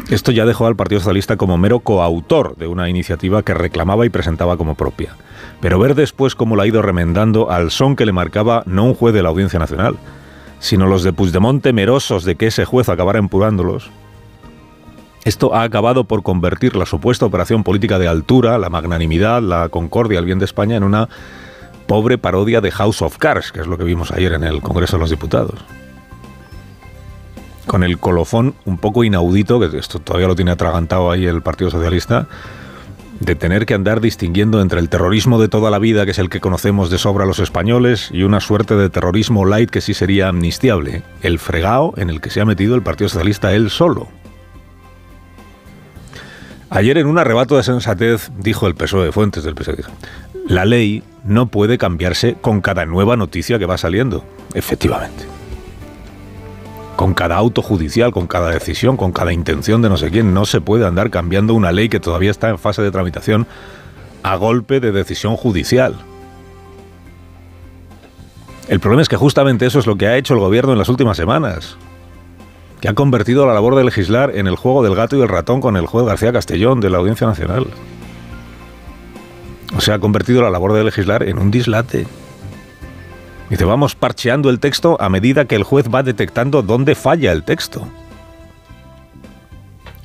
Esto ya dejó al Partido Socialista como mero coautor de una iniciativa que reclamaba y presentaba como propia. Pero ver después cómo la ha ido remendando al son que le marcaba no un juez de la Audiencia Nacional, sino los de Puigdemont temerosos de que ese juez acabara empurándolos. Esto ha acabado por convertir la supuesta operación política de altura, la magnanimidad, la concordia, el bien de España en una pobre parodia de House of Cards, que es lo que vimos ayer en el Congreso de los Diputados. Con el colofón un poco inaudito, que esto todavía lo tiene atragantado ahí el Partido Socialista, de tener que andar distinguiendo entre el terrorismo de toda la vida, que es el que conocemos de sobra los españoles, y una suerte de terrorismo light que sí sería amnistiable, el fregao en el que se ha metido el Partido Socialista él solo. Ayer en un arrebato de sensatez dijo el PSOE, fuentes del PSOE, la ley no puede cambiarse con cada nueva noticia que va saliendo. Efectivamente. Con cada auto judicial, con cada decisión, con cada intención de no sé quién, no se puede andar cambiando una ley que todavía está en fase de tramitación a golpe de decisión judicial. El problema es que justamente eso es lo que ha hecho el gobierno en las últimas semanas que ha convertido la labor de legislar en el juego del gato y el ratón con el juez García Castellón de la Audiencia Nacional. O sea, ha convertido la labor de legislar en un dislate. Dice, vamos parcheando el texto a medida que el juez va detectando dónde falla el texto.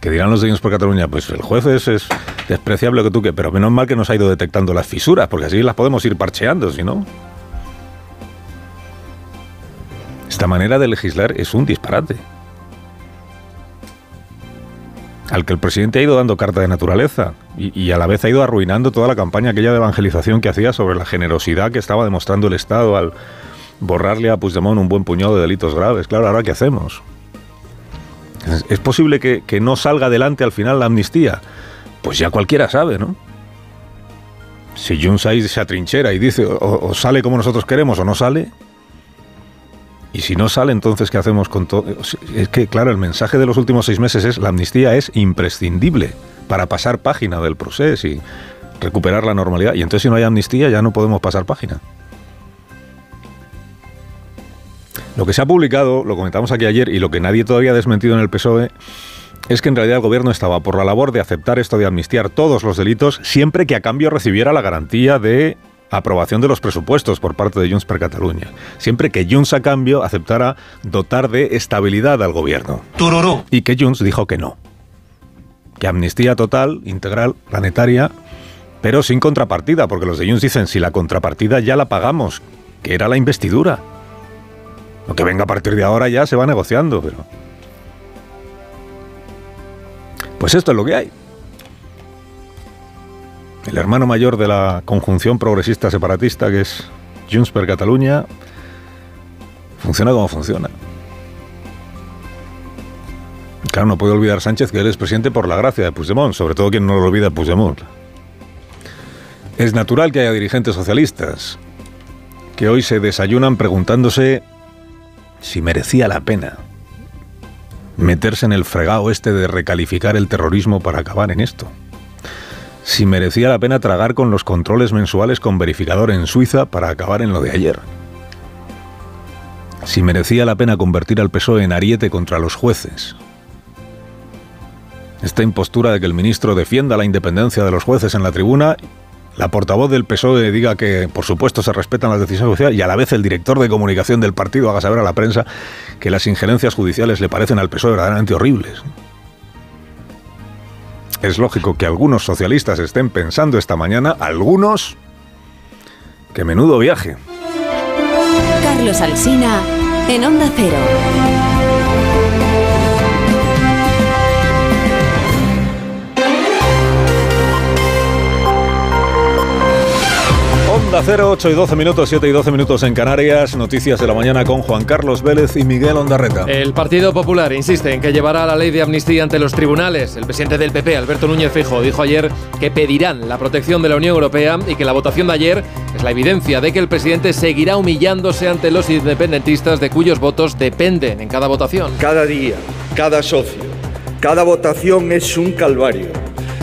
Que dirán los de por Cataluña, pues el juez es, es despreciable que tú que, pero menos mal que nos ha ido detectando las fisuras, porque así las podemos ir parcheando, si no. Esta manera de legislar es un disparate al que el presidente ha ido dando carta de naturaleza y, a la vez ha ido arruinando toda la campaña aquella de evangelización que hacía sobre la generosidad que estaba demostrando el Estado al borrarle a Puigdemont un buen puñado de delitos graves. Claro, ahora ¿qué hacemos? ¿Es, posible que, no salga adelante al final la amnistía? Pues ya cualquiera sabe, ¿no? Si Junts se atrinchera y dice o sale como nosotros queremos o no sale, y si no sale, entonces, ¿qué hacemos con todo? Es que, claro, el mensaje de los últimos seis meses es la amnistía es imprescindible para pasar página del proceso y recuperar la normalidad. Y entonces, si no hay amnistía, ya no podemos pasar página. Lo que se ha publicado, lo comentamos aquí ayer, y lo que nadie todavía ha desmentido en el PSOE, es que en realidad el gobierno estaba por la labor de aceptar esto de amnistiar todos los delitos, siempre que a cambio recibiera la garantía de aprobación de los presupuestos por parte de Junts per Cataluña. Siempre que Junts a cambio aceptara dotar de estabilidad al gobierno. Tururú. Y que Junts dijo que no. Que amnistía total, integral, planetaria, pero sin contrapartida, porque los de Junts dicen si la contrapartida ya la pagamos, que era la investidura. Lo que venga a partir de ahora ya se va negociando, pero... Pues esto es lo que hay. El hermano mayor de la conjunción progresista separatista, que es Junts per Catalunya, funciona como funciona. Claro, no puede olvidar Sánchez que él es presidente por la gracia de Puigdemont, sobre todo quien no lo olvida Puigdemont. Es natural que haya dirigentes socialistas que hoy se desayunan preguntándose si merecía la pena meterse en el fregado este de recalificar el terrorismo para acabar en esto si merecía la pena tragar con los controles mensuales con verificador en Suiza para acabar en lo de ayer. Si merecía la pena convertir al PSOE en ariete contra los jueces. Esta impostura de que el ministro defienda la independencia de los jueces en la tribuna la portavoz del PSOE diga que, por supuesto, se respetan las decisiones judiciales y a la vez el director de comunicación del partido haga saber a la prensa que las injerencias judiciales le parecen al PSOE verdaderamente horribles. Es lógico que algunos socialistas estén pensando esta mañana, algunos, que menudo viaje. Carlos Alsina en Onda Cero. Onda 0, 8 y 12 minutos, 7 y 12 minutos en Canarias. Noticias de la mañana con Juan Carlos Vélez y Miguel Ondarreta. El Partido Popular insiste en que llevará la ley de amnistía ante los tribunales. El presidente del PP, Alberto Núñez Fijo, dijo ayer que pedirán la protección de la Unión Europea y que la votación de ayer es la evidencia de que el presidente seguirá humillándose ante los independentistas de cuyos votos dependen en cada votación. Cada día, cada socio, cada votación es un calvario.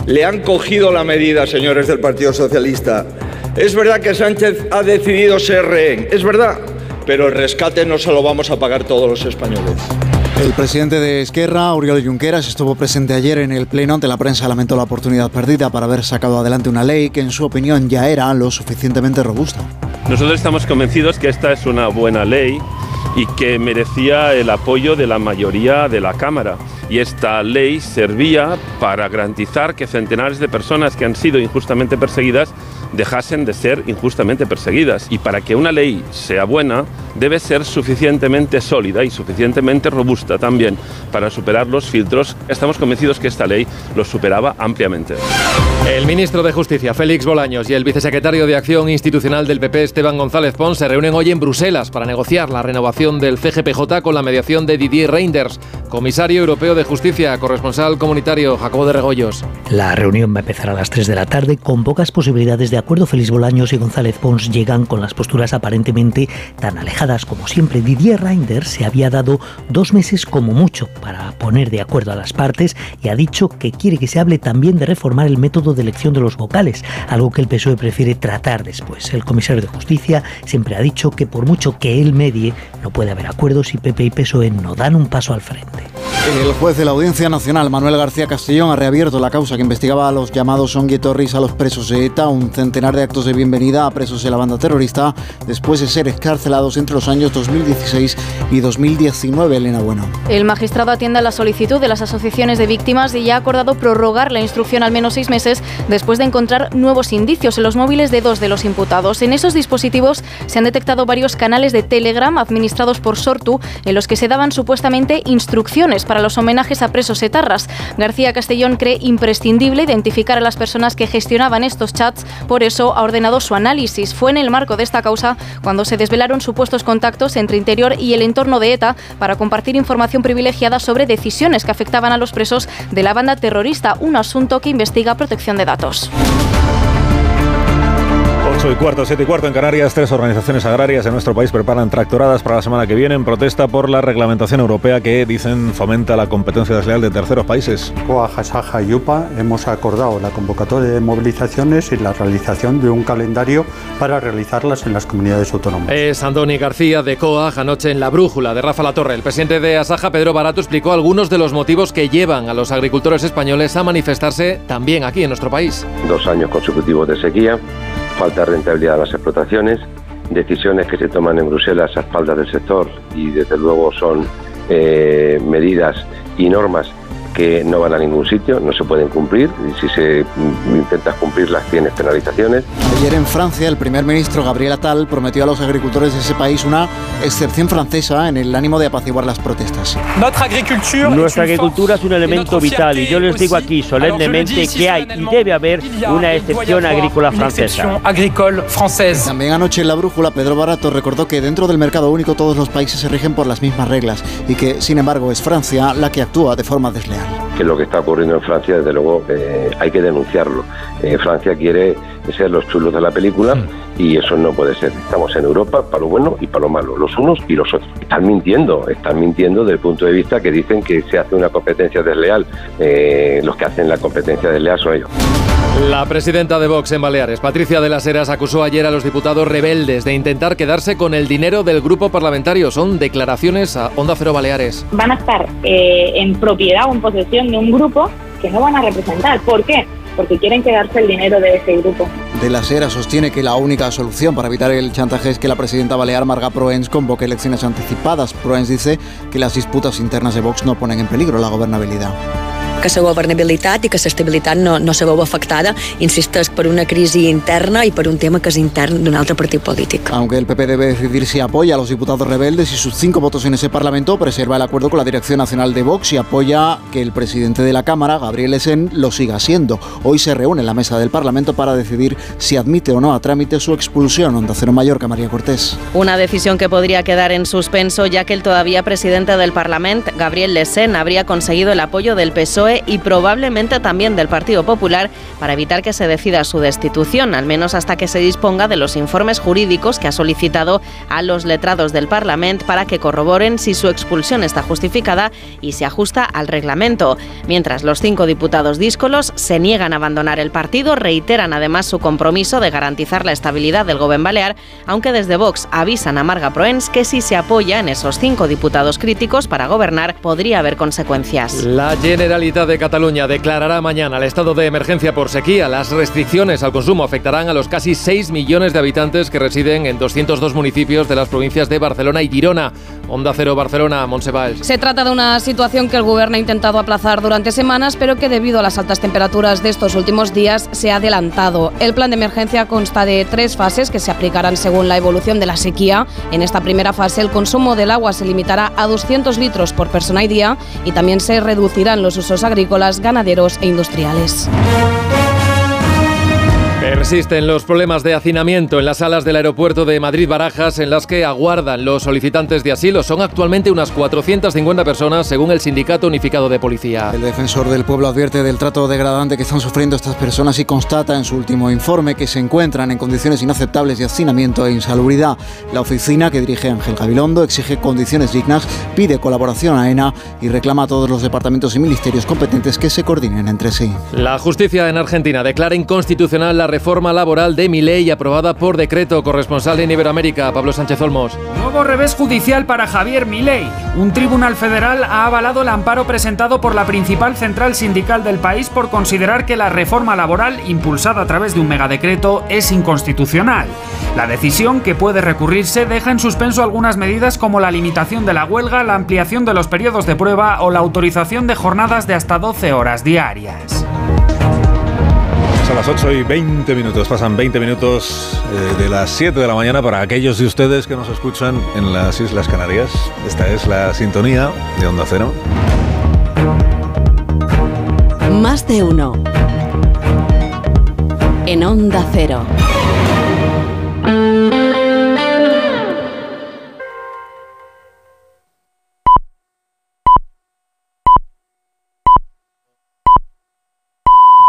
Le han cogido la medida, señores del Partido Socialista. Es verdad que Sánchez ha decidido ser rehén, es verdad, pero el rescate no se lo vamos a pagar todos los españoles. El presidente de Esquerra, Oriol Junqueras, estuvo presente ayer en el Pleno ante la prensa. Lamentó la oportunidad perdida para haber sacado adelante una ley que, en su opinión, ya era lo suficientemente robusta. Nosotros estamos convencidos que esta es una buena ley y que merecía el apoyo de la mayoría de la Cámara. Y esta ley servía para garantizar que centenares de personas que han sido injustamente perseguidas dejasen de ser injustamente perseguidas. Y para que una ley sea buena, debe ser suficientemente sólida y suficientemente robusta también para superar los filtros. Estamos convencidos que esta ley los superaba ampliamente. El ministro de Justicia, Félix Bolaños, y el vicesecretario de Acción Institucional del PP, Esteban González Pons, se reúnen hoy en Bruselas para negociar la renovación del CGPJ con la mediación de Didier Reinders, comisario europeo de Justicia, corresponsal comunitario Jacobo de Regoyos. La reunión va a empezar a las 3 de la tarde con pocas posibilidades de acuerdo. Félix Bolaños y González Pons llegan con las posturas aparentemente tan alejadas como siempre. Didier Reinders se había dado dos meses como mucho para poner de acuerdo a las partes y ha dicho que quiere que se hable también de reformar el método de elección de los vocales, algo que el PSOE prefiere tratar después. El comisario de Justicia siempre ha dicho que por mucho que él medie, no puede haber acuerdos si PP y PSOE no dan un paso al frente. El juez de la Audiencia Nacional, Manuel García Castellón, ha reabierto la causa que investigaba a los llamados Onguietorris a los presos de ETA, un centenar de actos de bienvenida a presos de la banda terrorista, después de ser escarcelados entre los años 2016 y 2019. Elena Bueno. El magistrado atiende a la solicitud de las asociaciones de víctimas y ya ha acordado prorrogar la instrucción al menos seis meses después de encontrar nuevos indicios en los móviles de dos de los imputados. En esos dispositivos se han detectado varios canales de Telegram por Sortu en los que se daban supuestamente instrucciones para los homenajes a presos etarras. García Castellón cree imprescindible identificar a las personas que gestionaban estos chats, por eso ha ordenado su análisis. Fue en el marco de esta causa cuando se desvelaron supuestos contactos entre Interior y el entorno de ETA para compartir información privilegiada sobre decisiones que afectaban a los presos de la banda terrorista, un asunto que investiga protección de datos. 8 y cuarto, 7 y cuarto en Canarias, tres organizaciones agrarias de nuestro país preparan tractoradas para la semana que viene en protesta por la reglamentación europea que, dicen, fomenta la competencia desleal de terceros países. COA, Jasaja y UPA hemos acordado la convocatoria de movilizaciones y la realización de un calendario para realizarlas en las comunidades autónomas. Es Andoni García de COAG anoche en La Brújula de Rafa La Torre. El presidente de Asaja, Pedro Barato, explicó algunos de los motivos que llevan a los agricultores españoles a manifestarse también aquí en nuestro país. Dos años consecutivos de sequía, falta de rentabilidad de las explotaciones, decisiones que se toman en Bruselas a espaldas del sector y desde luego son eh, medidas y normas que no van a ningún sitio, no se pueden cumplir y si se intentas cumplirlas tienes penalizaciones. Ayer en Francia, el primer ministro Gabriel Attal prometió a los agricultores de ese país una excepción francesa en el ánimo de apaciguar las protestas. Nuestra agricultura es un elemento vital y yo les digo aquí solemnemente que hay y debe haber una excepción agrícola francesa. También anoche en la brújula, Pedro Barato recordó que dentro del mercado único todos los países se rigen por las mismas reglas y que, sin embargo, es Francia la que actúa de forma desleal. Que lo que está ocurriendo en Francia, desde luego, eh, hay que denunciarlo. Eh, Francia quiere ser los chulos de la película y eso no puede ser. Estamos en Europa para lo bueno y para lo malo, los unos y los otros. Están mintiendo, están mintiendo desde el punto de vista que dicen que se hace una competencia desleal. Eh, los que hacen la competencia desleal son ellos. La presidenta de Vox en Baleares, Patricia de las Heras, acusó ayer a los diputados rebeldes de intentar quedarse con el dinero del grupo parlamentario. Son declaraciones a Onda Cero Baleares. Van a estar eh, en propiedad o en posesión de un grupo que no van a representar. ¿Por qué? Porque quieren quedarse el dinero de ese grupo. De la Sera sostiene que la única solución para evitar el chantaje es que la presidenta balear Marga Proens convoque elecciones anticipadas. Proens dice que las disputas internas de Vox no ponen en peligro la gobernabilidad. Que la governabilitat i que l'estabilitat no, no se veu afectada, insisteix, per una crisi interna i per un tema que és intern d'un altre partit polític. Aunque el PP debe decidir si apoya a los diputados rebeldes y sus cinco votos en ese parlamento, preserva el acuerdo con la Dirección Nacional de Vox y apoya que el presidente de la Cámara, Gabriel Esen, lo siga siendo. Hoy se reúne en la mesa del Parlamento para decidir si admite o no a trámite su expulsión. Onda Cero Mallorca, María Cortés. Una decisión que podría quedar en suspenso ya que el todavía presidente del Parlamento, Gabriel Lesen, habría conseguido el apoyo del PSOE y probablemente también del Partido Popular para evitar que se decida su destitución, al menos hasta que se disponga de los informes jurídicos que ha solicitado a los letrados del Parlamento para que corroboren si su expulsión está justificada y se ajusta al reglamento. Mientras los cinco diputados díscolos se niegan a abandonar el partido, reiteran además su compromiso de garantizar la estabilidad del Gobierno Balear, aunque desde Vox avisan a Marga Proens que si se apoya en esos cinco diputados críticos para gobernar podría haber consecuencias. La Generalitat de Cataluña declarará mañana el estado de emergencia por sequía. Las restricciones al consumo afectarán a los casi 6 millones de habitantes que residen en 202 municipios de las provincias de Barcelona y Girona. Onda Cero Barcelona, Monsevalls. Se trata de una situación que el Gobierno ha intentado aplazar durante semanas, pero que debido a las altas temperaturas de estos últimos días se ha adelantado. El plan de emergencia consta de tres fases que se aplicarán según la evolución de la sequía. En esta primera fase el consumo del agua se limitará a 200 litros por persona y día y también se reducirán los usos agrícolas, ganaderos e industriales. Persisten los problemas de hacinamiento en las salas del aeropuerto de Madrid-Barajas en las que aguardan los solicitantes de asilo. Son actualmente unas 450 personas según el Sindicato Unificado de Policía. El defensor del pueblo advierte del trato degradante que están sufriendo estas personas y constata en su último informe que se encuentran en condiciones inaceptables de hacinamiento e insalubridad. La oficina que dirige Ángel Gabilondo exige condiciones dignas, pide colaboración a ENA y reclama a todos los departamentos y ministerios competentes que se coordinen entre sí. La justicia en Argentina declara inconstitucional la reforma laboral de Milei aprobada por decreto corresponsal en Iberoamérica, Pablo Sánchez Olmos. Nuevo revés judicial para Javier Milei. Un tribunal federal ha avalado el amparo presentado por la principal central sindical del país por considerar que la reforma laboral, impulsada a través de un megadecreto, es inconstitucional. La decisión, que puede recurrirse, deja en suspenso algunas medidas como la limitación de la huelga, la ampliación de los periodos de prueba o la autorización de jornadas de hasta 12 horas diarias. A las 8 y 20 minutos, pasan 20 minutos eh, de las 7 de la mañana para aquellos de ustedes que nos escuchan en las Islas Canarias. Esta es la sintonía de Onda Cero. Más de uno. En Onda Cero.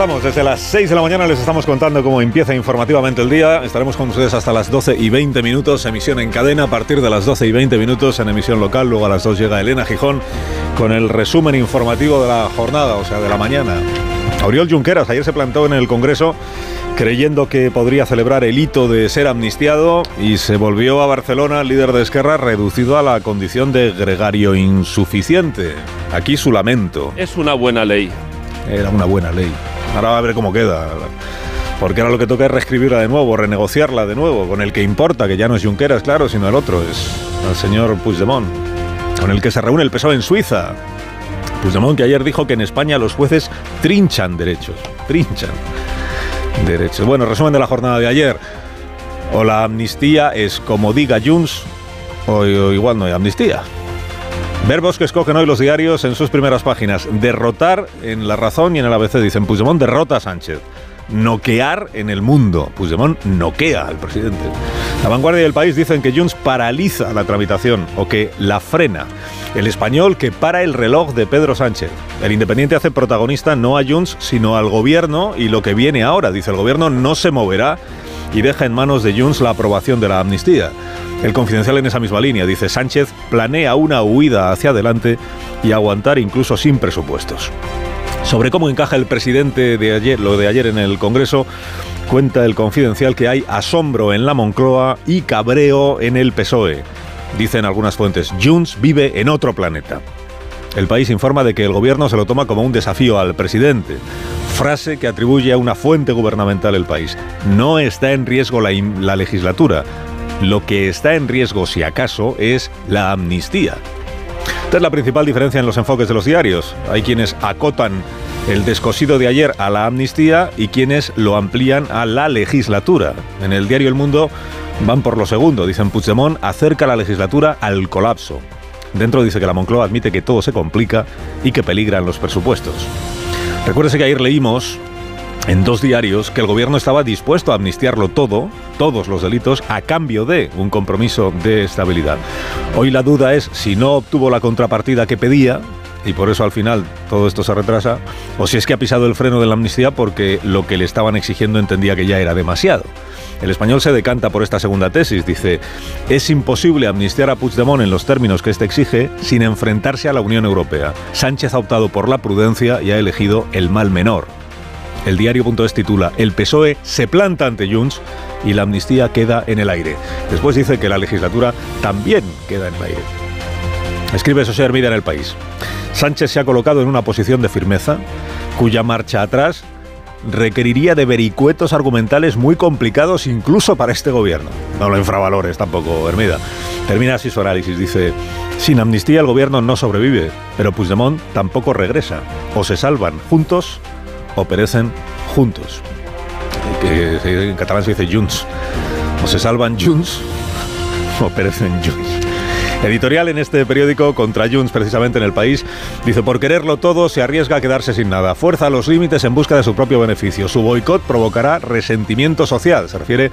Estamos, desde las 6 de la mañana les estamos contando cómo empieza informativamente el día. Estaremos con ustedes hasta las 12 y 20 minutos, emisión en cadena a partir de las 12 y 20 minutos en emisión local. Luego a las 2 llega Elena Gijón con el resumen informativo de la jornada, o sea, de la mañana. Oriol Junqueras ayer se plantó en el Congreso creyendo que podría celebrar el hito de ser amnistiado y se volvió a Barcelona, líder de Esquerra, reducido a la condición de gregario insuficiente. Aquí su lamento. Es una buena ley. Era una buena ley. Ahora a ver cómo queda. Porque ahora lo que toca es reescribirla de nuevo, renegociarla de nuevo, con el que importa, que ya no es Junqueras, claro, sino el otro, es el señor Puigdemont, con el que se reúne el PSOE en Suiza. Puigdemont que ayer dijo que en España los jueces trinchan derechos, trinchan derechos. Bueno, resumen de la jornada de ayer. O la amnistía es como diga Junts, o, o igual no hay amnistía. Verbos que escogen hoy los diarios en sus primeras páginas. Derrotar en La Razón y en el ABC dicen Puigdemont derrota a Sánchez. Noquear en el mundo. Puigdemont noquea al presidente. La vanguardia del país dicen que Junts paraliza la tramitación o que la frena. El español que para el reloj de Pedro Sánchez. El Independiente hace protagonista no a Junts, sino al gobierno y lo que viene ahora. Dice, el gobierno no se moverá y deja en manos de Junts la aprobación de la amnistía. El confidencial en esa misma línea dice, Sánchez planea una huida hacia adelante y aguantar incluso sin presupuestos. Sobre cómo encaja el presidente de ayer, lo de ayer en el Congreso, cuenta el confidencial que hay asombro en la Moncloa y cabreo en el PSOE. Dicen algunas fuentes, Junts vive en otro planeta. El país informa de que el gobierno se lo toma como un desafío al presidente. Frase que atribuye a una fuente gubernamental el país. No está en riesgo la, la legislatura. Lo que está en riesgo, si acaso, es la amnistía. Esta es la principal diferencia en los enfoques de los diarios. Hay quienes acotan el descosido de ayer a la amnistía y quienes lo amplían a la legislatura. En el diario El Mundo van por lo segundo. Dicen Puigdemont acerca la legislatura al colapso. Dentro dice que la Moncloa admite que todo se complica y que peligran los presupuestos. Recuérdese que ayer leímos en dos diarios que el gobierno estaba dispuesto a amnistiarlo todo, todos los delitos, a cambio de un compromiso de estabilidad. Hoy la duda es si no obtuvo la contrapartida que pedía, y por eso al final todo esto se retrasa, o si es que ha pisado el freno de la amnistía porque lo que le estaban exigiendo entendía que ya era demasiado. El español se decanta por esta segunda tesis. Dice, es imposible amnistiar a Puigdemont en los términos que éste exige sin enfrentarse a la Unión Europea. Sánchez ha optado por la prudencia y ha elegido el mal menor. El diario.es titula El PSOE se planta ante Junts y la amnistía queda en el aire. Después dice que la legislatura también queda en el aire. Escribe José Hermida en el país. Sánchez se ha colocado en una posición de firmeza cuya marcha atrás requeriría de vericuetos argumentales muy complicados incluso para este gobierno. No lo infravalores tampoco, Hermida. Termina así su análisis. Dice, sin amnistía el gobierno no sobrevive, pero Puigdemont tampoco regresa. O se salvan juntos o perecen juntos. En catalán se dice junts. O se salvan junts o perecen junts. Editorial en este periódico contra Junts, precisamente en el país, dice: Por quererlo todo, se arriesga a quedarse sin nada. Fuerza los límites en busca de su propio beneficio. Su boicot provocará resentimiento social. Se refiere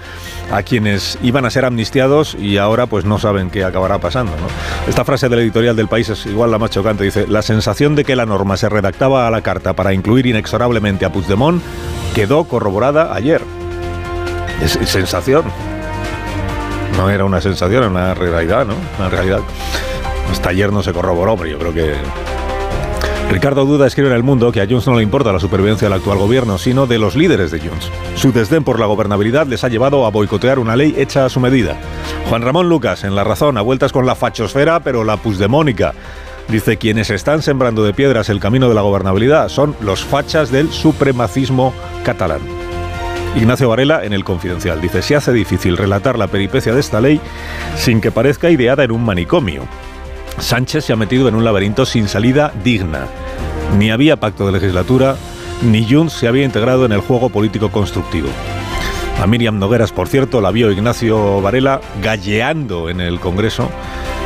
a quienes iban a ser amnistiados y ahora pues no saben qué acabará pasando. Esta frase del editorial del país es igual la más chocante. Dice: La sensación de que la norma se redactaba a la carta para incluir inexorablemente a Puigdemont quedó corroborada ayer. Es sensación no era una sensación, era una realidad, ¿no? Una realidad. Hasta ayer no se corroboró, pero yo creo que... Ricardo Duda escribe en El Mundo que a Junts no le importa la supervivencia del actual gobierno, sino de los líderes de Junts. Su desdén por la gobernabilidad les ha llevado a boicotear una ley hecha a su medida. Juan Ramón Lucas, en La Razón, a vueltas con la fachosfera, pero la pusdemónica. Dice, quienes están sembrando de piedras el camino de la gobernabilidad son los fachas del supremacismo catalán. Ignacio Varela en el Confidencial. Dice, se hace difícil relatar la peripecia de esta ley sin que parezca ideada en un manicomio. Sánchez se ha metido en un laberinto sin salida digna. Ni había pacto de legislatura, ni Junts se había integrado en el juego político constructivo. A Miriam Nogueras, por cierto, la vio Ignacio Varela galleando en el Congreso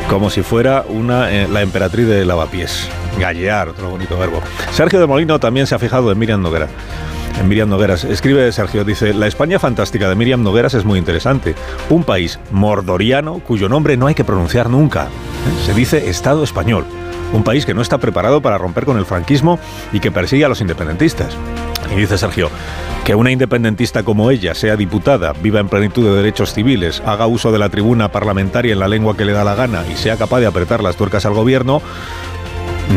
como si fuera una, eh, la emperatriz de lavapiés. Gallear, otro bonito verbo. Sergio de Molino también se ha fijado en Miriam Noguera en Miriam Nogueras. Escribe Sergio, dice, la España fantástica de Miriam Nogueras es muy interesante. Un país mordoriano cuyo nombre no hay que pronunciar nunca. ¿eh? Se dice Estado español. Un país que no está preparado para romper con el franquismo y que persigue a los independentistas. Y dice Sergio, que una independentista como ella sea diputada, viva en plenitud de derechos civiles, haga uso de la tribuna parlamentaria en la lengua que le da la gana y sea capaz de apretar las tuercas al gobierno,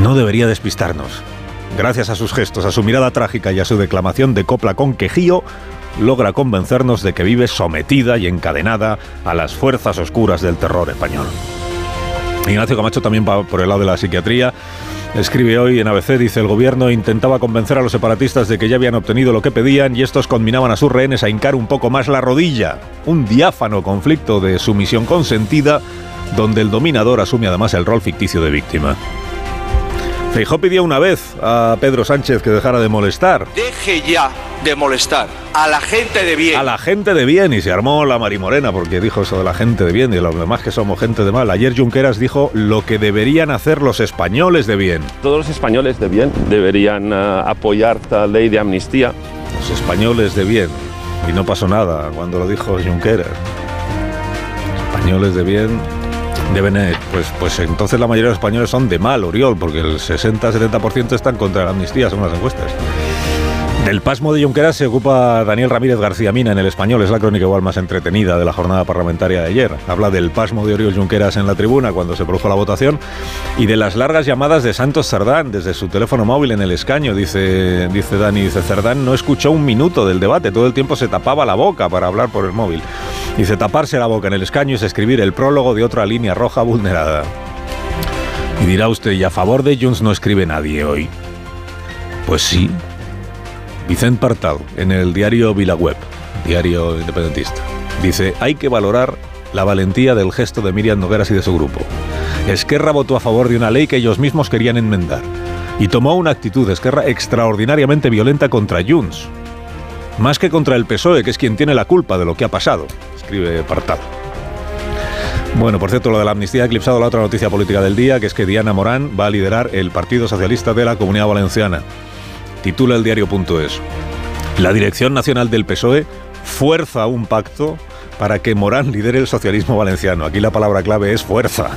no debería despistarnos. Gracias a sus gestos, a su mirada trágica y a su declamación de copla con quejío, logra convencernos de que vive sometida y encadenada a las fuerzas oscuras del terror español. Ignacio Camacho también va por el lado de la psiquiatría. Escribe hoy en ABC, dice, el gobierno intentaba convencer a los separatistas de que ya habían obtenido lo que pedían y estos conminaban a sus rehenes a hincar un poco más la rodilla. Un diáfano conflicto de sumisión consentida donde el dominador asume además el rol ficticio de víctima. Feijó pidió una vez a Pedro Sánchez que dejara de molestar. Deje ya de molestar a la gente de bien. A la gente de bien y se armó la marimorena porque dijo eso de la gente de bien y los demás que somos gente de mal. Ayer Junqueras dijo lo que deberían hacer los españoles de bien. Todos los españoles de bien deberían uh, apoyar esta ley de amnistía. Los españoles de bien. Y no pasó nada cuando lo dijo Junqueras. Españoles de bien Deben, eh, pues, pues entonces la mayoría de los españoles son de mal, Oriol, porque el 60-70% están contra la amnistía, según las encuestas. Del pasmo de Junqueras se ocupa Daniel Ramírez García Mina en el español. Es la crónica igual más entretenida de la jornada parlamentaria de ayer. Habla del pasmo de Oriol Junqueras en la tribuna cuando se produjo la votación y de las largas llamadas de Santos Cerdán desde su teléfono móvil en el escaño. Dice, dice Dani, dice Cerdán no escuchó un minuto del debate. Todo el tiempo se tapaba la boca para hablar por el móvil. Dice taparse la boca en el escaño es escribir el prólogo de otra línea roja vulnerada. Y dirá usted, ¿y a favor de Junts no escribe nadie hoy? Pues sí, Vicente Partal, en el diario Vilaweb, diario independentista, dice, hay que valorar la valentía del gesto de Miriam Nogueras y de su grupo. Esquerra votó a favor de una ley que ellos mismos querían enmendar y tomó una actitud Esquerra extraordinariamente violenta contra Junts, más que contra el PSOE, que es quien tiene la culpa de lo que ha pasado, escribe Partal. Bueno, por cierto, lo de la amnistía ha eclipsado la otra noticia política del día, que es que Diana Morán va a liderar el Partido Socialista de la Comunidad Valenciana titula el diario.es. La Dirección Nacional del PSOE fuerza un pacto para que Morán lidere el socialismo valenciano. Aquí la palabra clave es fuerza.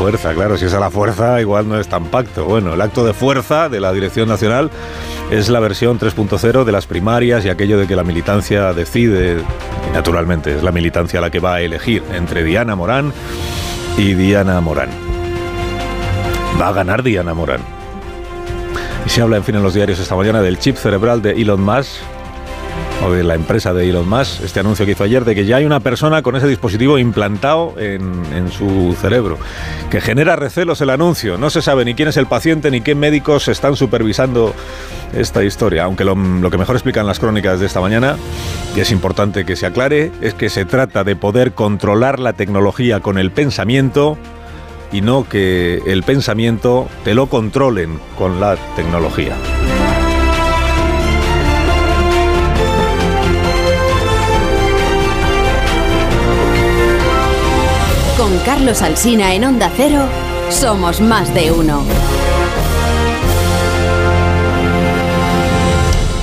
Fuerza, claro, si es a la fuerza, igual no es tan pacto. Bueno, el acto de fuerza de la Dirección Nacional es la versión 3.0 de las primarias y aquello de que la militancia decide, y naturalmente es la militancia la que va a elegir entre Diana Morán y Diana Morán. Va a ganar Diana Morán. Y se habla, en fin, en los diarios esta mañana del chip cerebral de Elon Musk, o de la empresa de Elon Musk, este anuncio que hizo ayer de que ya hay una persona con ese dispositivo implantado en, su cerebro, que genera recelos el anuncio. No se sabe ni quién es el paciente ni qué médicos están supervisando esta historia, aunque lo, lo que mejor explican las crónicas de esta mañana, y es importante que se aclare, es que se trata de poder controlar la tecnología con el pensamiento y no que el pensamiento te lo controlen con la tecnología. Carlos Alsina en Onda Cero, somos más de uno.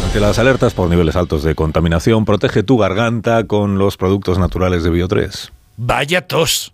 Ante las alertas por niveles altos de contaminación, protege tu garganta con los productos naturales de Bio3. Vaya tos.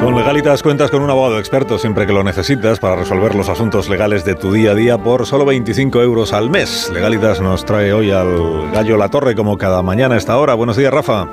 Con Legalitas cuentas con un abogado experto siempre que lo necesitas para resolver los asuntos legales de tu día a día por solo 25 euros al mes. Legalitas nos trae hoy al Gallo La Torre como cada mañana a esta hora. Buenos días, Rafa.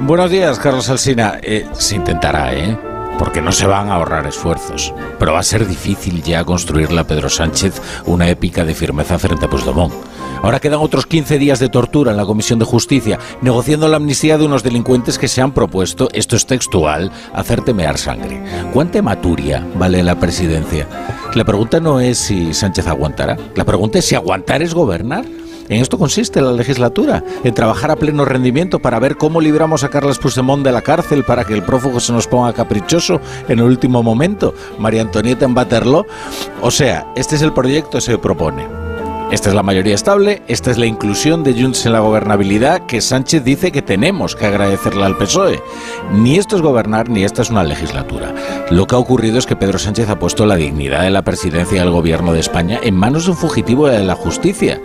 Buenos días, Carlos Alsina. Eh, se intentará, ¿eh? Porque no se van a ahorrar esfuerzos. Pero va a ser difícil ya construirle a Pedro Sánchez una épica de firmeza frente a Puigdemont. Ahora quedan otros 15 días de tortura en la Comisión de Justicia, negociando la amnistía de unos delincuentes que se han propuesto, esto es textual, hacer temear sangre. ¿Cuánta maturia vale la presidencia? La pregunta no es si Sánchez aguantará, la pregunta es si aguantar es gobernar. En esto consiste la legislatura, en trabajar a pleno rendimiento para ver cómo libramos a Carlos Puigdemont de la cárcel para que el prófugo se nos ponga caprichoso en el último momento, María Antonieta en Baterlo. O sea, este es el proyecto que se propone. Esta es la mayoría estable, esta es la inclusión de Junts en la gobernabilidad que Sánchez dice que tenemos que agradecerle al PSOE. Ni esto es gobernar ni esta es una legislatura. Lo que ha ocurrido es que Pedro Sánchez ha puesto la dignidad de la presidencia del gobierno de España en manos de un fugitivo de la justicia.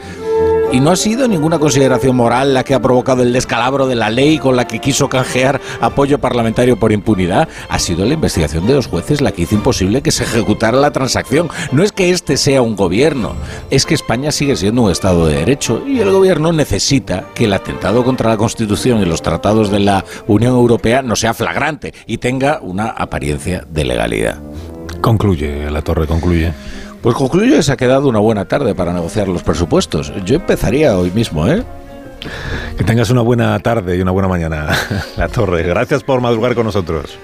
Y no ha sido ninguna consideración moral la que ha provocado el descalabro de la ley con la que quiso canjear apoyo parlamentario por impunidad. Ha sido la investigación de los jueces la que hizo imposible que se ejecutara la transacción. No es que este sea un gobierno, es que España sigue siendo un Estado de Derecho y el gobierno necesita que el atentado contra la Constitución y los tratados de la Unión Europea no sea flagrante y tenga una apariencia de legalidad. Concluye, la torre concluye. Pues concluyo que se ha quedado una buena tarde para negociar los presupuestos. Yo empezaría hoy mismo, ¿eh? Que tengas una buena tarde y una buena mañana, La Torre. Gracias por madrugar con nosotros.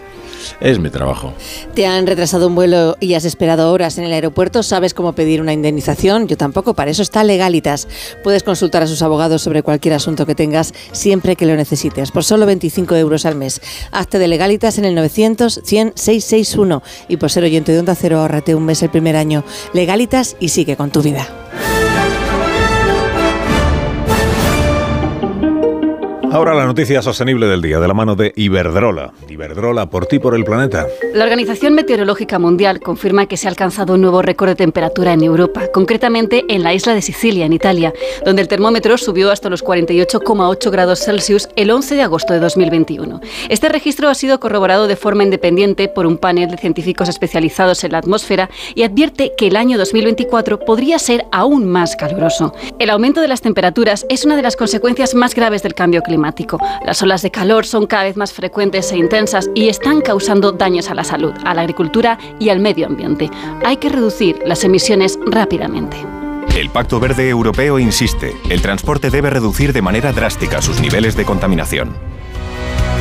Es mi trabajo. ¿Te han retrasado un vuelo y has esperado horas en el aeropuerto? ¿Sabes cómo pedir una indemnización? Yo tampoco, para eso está Legalitas. Puedes consultar a sus abogados sobre cualquier asunto que tengas siempre que lo necesites, por solo 25 euros al mes. Hazte de Legalitas en el 900 100 661 y por ser oyente de Onda Cero ahorrate un mes el primer año. Legalitas y sigue con tu vida. Ahora la noticia sostenible del día, de la mano de Iberdrola. Iberdrola, por ti, por el planeta. La Organización Meteorológica Mundial confirma que se ha alcanzado un nuevo récord de temperatura en Europa, concretamente en la isla de Sicilia, en Italia, donde el termómetro subió hasta los 48,8 grados Celsius el 11 de agosto de 2021. Este registro ha sido corroborado de forma independiente por un panel de científicos especializados en la atmósfera y advierte que el año 2024 podría ser aún más caluroso. El aumento de las temperaturas es una de las consecuencias más graves del cambio climático. Las olas de calor son cada vez más frecuentes e intensas y están causando daños a la salud, a la agricultura y al medio ambiente. Hay que reducir las emisiones rápidamente. El Pacto Verde Europeo insiste, el transporte debe reducir de manera drástica sus niveles de contaminación.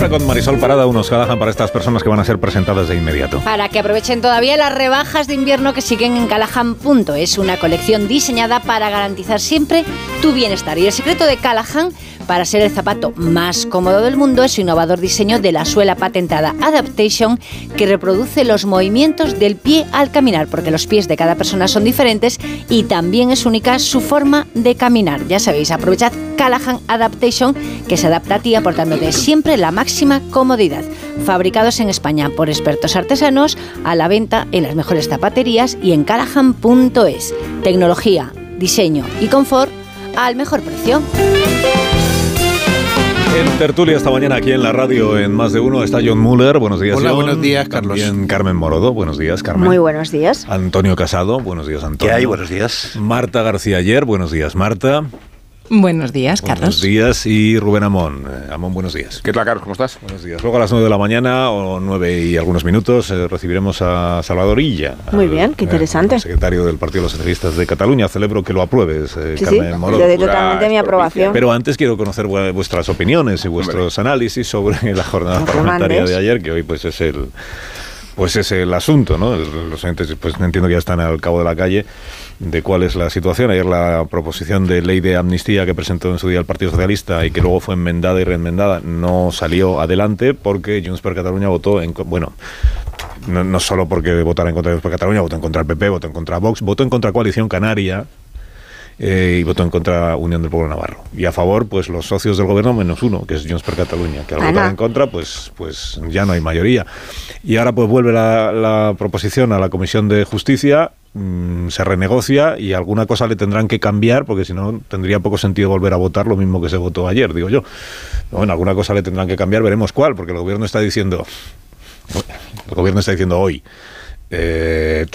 Ahora con Marisol Parada, unos Callahan para estas personas que van a ser presentadas de inmediato. Para que aprovechen todavía las rebajas de invierno que siguen en Callahan. Es una colección diseñada para garantizar siempre tu bienestar. Y el secreto de Callahan para ser el zapato más cómodo del mundo es su innovador diseño de la suela patentada Adaptation que reproduce los movimientos del pie al caminar, porque los pies de cada persona son diferentes y también es única su forma de caminar. Ya sabéis, aprovechad Callahan Adaptation que se adapta a ti aportándote siempre la máxima comodidad. Fabricados en España por expertos artesanos, a la venta en las mejores zapaterías y en callahan.es. Tecnología, diseño y confort al mejor precio. En tertulia esta mañana aquí en la radio en Más de Uno está John Muller. Buenos días, Hola, John. buenos días, Carlos. También Carmen Morodo. Buenos días, Carmen. Muy buenos días. Antonio Casado. Buenos días, Antonio. ¿Qué hay? Buenos días. Marta García Ayer. Buenos días, Marta. Buenos días, Buenos Carlos. días. Y Rubén Amón. Eh, Amón, buenos días. ¿Qué tal, Carlos? ¿Cómo estás? Buenos días. Luego a las 9 de la mañana o 9 y algunos minutos eh, recibiremos a Salvador Illa. Muy bien, qué interesante. secretario del Partido de los Socialistas de Cataluña. Celebro que lo apruebes, eh, Sí, sí, Carmen Morodo. le doy totalmente mi aprobación. Pero antes quiero conocer vu- vuestras opiniones y vuestros análisis sobre la jornada parlamentaria de ayer, que hoy pues es el pues es el asunto, ¿no? Los oyentes pues entiendo que ya están al cabo de la calle de cuál es la situación. Ayer la proposición de ley de amnistía que presentó en su día el Partido Socialista y que luego fue enmendada y reenmendada no salió adelante porque Junts per Cataluña votó en bueno, no, no solo porque votara en contra de Junts per Cataluña, votó en contra del PP, votó en contra Vox, votó en contra Coalición Canaria, eh, y votó en contra Unión del Pueblo Navarro. Y a favor, pues los socios del gobierno menos uno, que es Junts per Cataluña, que al Ana. votar en contra, pues, pues ya no hay mayoría. Y ahora pues vuelve la, la proposición a la Comisión de Justicia, mm, se renegocia y alguna cosa le tendrán que cambiar, porque si no tendría poco sentido volver a votar lo mismo que se votó ayer, digo yo. Bueno, alguna cosa le tendrán que cambiar, veremos cuál, porque el gobierno está diciendo, el gobierno está diciendo hoy, eh,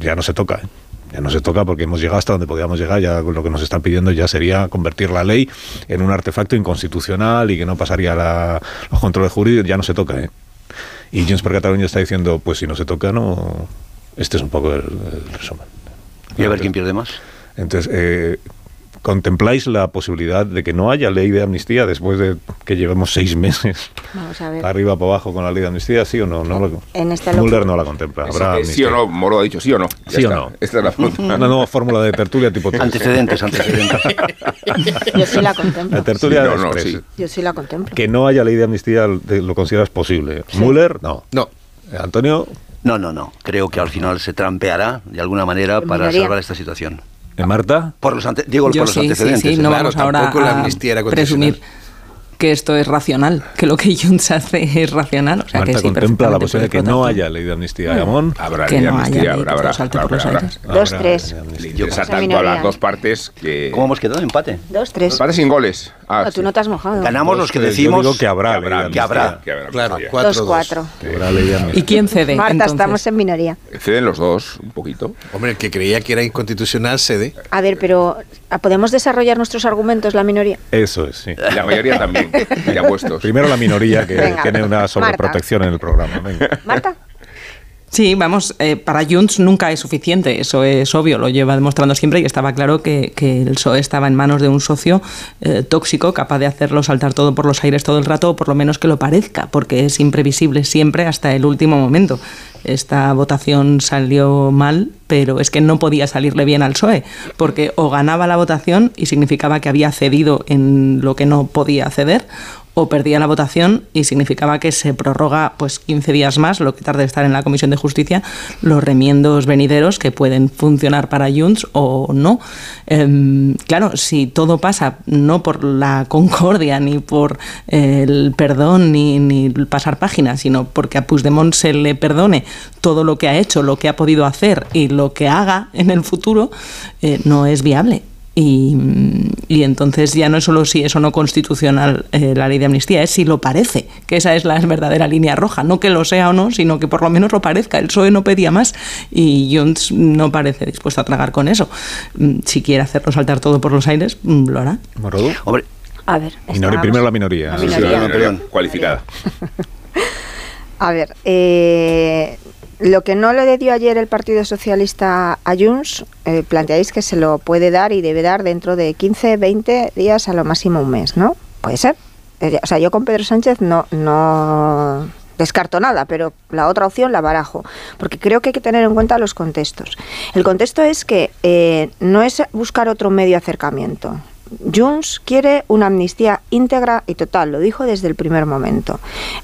ya no se toca. ¿eh? Ya no se toca porque hemos llegado hasta donde podíamos llegar. Ya lo que nos están pidiendo ya sería convertir la ley en un artefacto inconstitucional y que no pasaría la- los controles jurídicos. Ya no se toca. ¿eh? Y Junts per Catalunya está diciendo, pues si no se toca, no. Este es un poco el, el resumen. Y a ver quién pierde más. Entonces, eh, ¿contempláis la posibilidad de que no haya ley de amnistía después de que llevemos seis meses Vamos a ver. arriba para abajo con la ley de amnistía? ¿Sí o no? no lo- En esta Mulder locu- no la contempla. Habrá sí o no, Moro ha dicho sí o no. Ya ¿Sí o no? Esta es la pregunta. Una nueva fórmula de tertulia tipo tres. Antecedentes, antecedentes. Yo sí la contemplo. La tertulia Sí, no, no, express. sí. Yo sí la contemplo. Que no haya ley de amnistía lo consideras posible. Müller, no. No. Antonio, No, no, no. Creo que al final se trampeará de alguna manera para salvar esta situación. ¿Eh, Marta. Por los ante- digo, Yo por los sí, sí, antecedentes. sí, no ¿eh? vamos ahora tampoco la a amnistía era presumir que esto es racional, que lo que Junts hace es racional. O sea, que Marta sí, contempla la posibilidad de que no haya ley de amnistía. Bueno, Amón. Habrá Que ley de no haya amnistía, habrá, que habrá. Dos, tres. Yo saltando a las dos partes que... ¿Cómo hemos quedado? Empate. Dos, tres. Empate sin goles. Ah, tú no te has mojado. Ganamos los que decimos Yo digo que habrá, ley de que habrá. Claro, Dos, cuatro. Que habrá ley de amnistía. ¿Y quién cede? Marta, entonces? estamos en minoría. Ceden los dos, un poquito. Hombre, el que creía que era inconstitucional cede. A ver, pero ¿podemos desarrollar nuestros argumentos la minoría? Eso es, sí. La mayoría también, puestos. Primero la minoría que Venga, tiene una sobreprotección en el programa. Venga. Marta. Sí, vamos, eh, para Junts nunca es suficiente, eso es obvio, lo lleva demostrando siempre y estaba claro que, el PSOE estaba en manos de un socio eh, tóxico, capaz de hacerlo saltar todo por los aires todo el rato, o por lo menos que lo parezca, porque es imprevisible siempre hasta el último momento. Esta votación salió mal, pero es que no podía salirle bien al PSOE, porque o ganaba la votación y significaba que había cedido en lo que no podía ceder, o perdía la votación y significaba que se prorroga pues 15 días más, lo que tarde estar en la Comisión de Justicia, los remiendos venideros que pueden funcionar para Junts o no. Em, claro, si todo pasa no por la concordia, ni por eh, el perdón, ni, ni pasar páginas, sino porque a Puigdemont se le perdone todo lo que ha hecho, lo que ha podido hacer y lo que haga en el futuro, eh, no es viable. Y, y entonces ya no es solo si es o no constitucional eh, la ley de amnistía, es si lo parece, que esa es la verdadera línea roja. No que lo sea o no, sino que por lo menos lo parezca. El PSOE no pedía más y Junts no parece dispuesto a tragar con eso. Mm, Si quiere hacerlo saltar todo por los aires, mm, lo hará. Morodo. Hombre, A ver. Primero la minoría. La Sí, minoría. la minoría cualificada. A ver, eh, lo que no le dio ayer el Partido Socialista a Junts, eh, planteáis que se lo puede dar y debe dar dentro de 15, 20 días, a lo máximo un mes, ¿no? Puede ser. Eh, O sea, yo con Pedro Sánchez no, no descarto nada, pero la otra opción la barajo, porque creo que hay que tener en cuenta los contextos. El contexto es que eh, no es buscar otro medio de acercamiento. Junts quiere una amnistía íntegra y total, lo dijo desde el primer momento.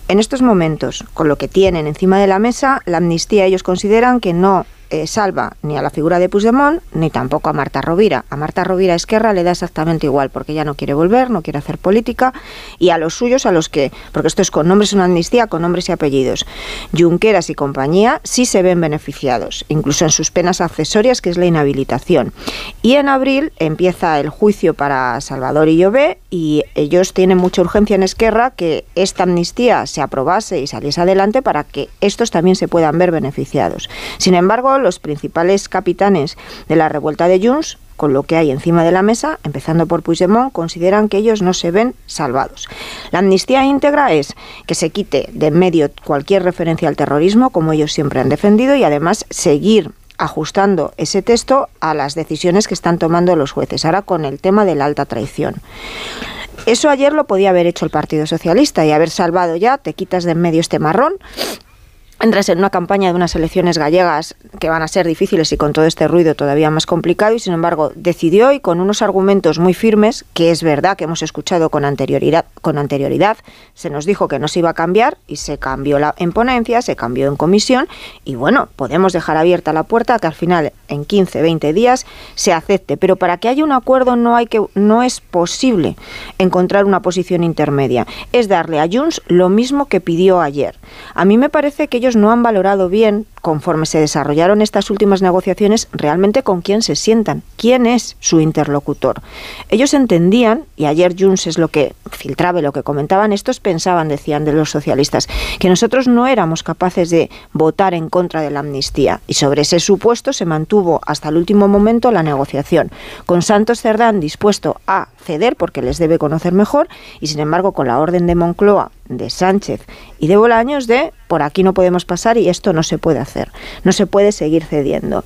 En estos momentos, con lo que tienen encima de la mesa, la amnistía ellos consideran que no eh, salva ni a la figura de Puigdemont ni tampoco a Marta Rovira. A Marta Rovira Esquerra le da exactamente igual porque ella no quiere volver, no quiere hacer política y a los suyos, a los que, porque esto es con nombres, una amnistía con nombres y apellidos. Junqueras y compañía sí se ven beneficiados, incluso en sus penas accesorias, que es la inhabilitación. Y en abril empieza el juicio para Salvador y Llobé y ellos tienen mucha urgencia en Esquerra que esta amnistía se aprobase y saliese adelante para que estos también se puedan ver beneficiados. Sin embargo, los principales capitanes de la revuelta de Junts con lo que hay encima de la mesa, empezando por Puigdemont, consideran que ellos no se ven salvados. La amnistía íntegra es que se quite de en medio cualquier referencia al terrorismo, como ellos siempre han defendido, y además seguir ajustando ese texto a las decisiones que están tomando los jueces, ahora con el tema de la alta traición. Eso ayer lo podía haber hecho el Partido Socialista y haber salvado ya, te quitas de en medio este marrón, entras en una campaña de unas elecciones gallegas que van a ser difíciles y con todo este ruido todavía más complicado y sin embargo decidió y con unos argumentos muy firmes que es verdad que hemos escuchado con anterioridad con anterioridad se nos dijo que no se iba a cambiar y se cambió la, en ponencia se cambió en comisión y bueno podemos dejar abierta la puerta que al final en 15 20 días se acepte. Pero para que haya un acuerdo no hay que no es posible encontrar una posición intermedia. Es darle a Junts lo mismo que pidió ayer. A mí me parece que no han valorado bien, conforme se desarrollaron estas últimas negociaciones, realmente con quién se sientan, quién es su interlocutor. Ellos entendían, y ayer Junts es lo que filtraba, lo que comentaban, estos pensaban, decían de los socialistas, que nosotros no éramos capaces de votar en contra de la amnistía. Y sobre ese supuesto se mantuvo hasta el último momento la negociación, con Santos Cerdán dispuesto a ceder porque les debe conocer mejor, y sin embargo con la orden de Moncloa de Sánchez y de Bolaños de por aquí no podemos pasar y esto no se puede hacer, no se puede seguir cediendo.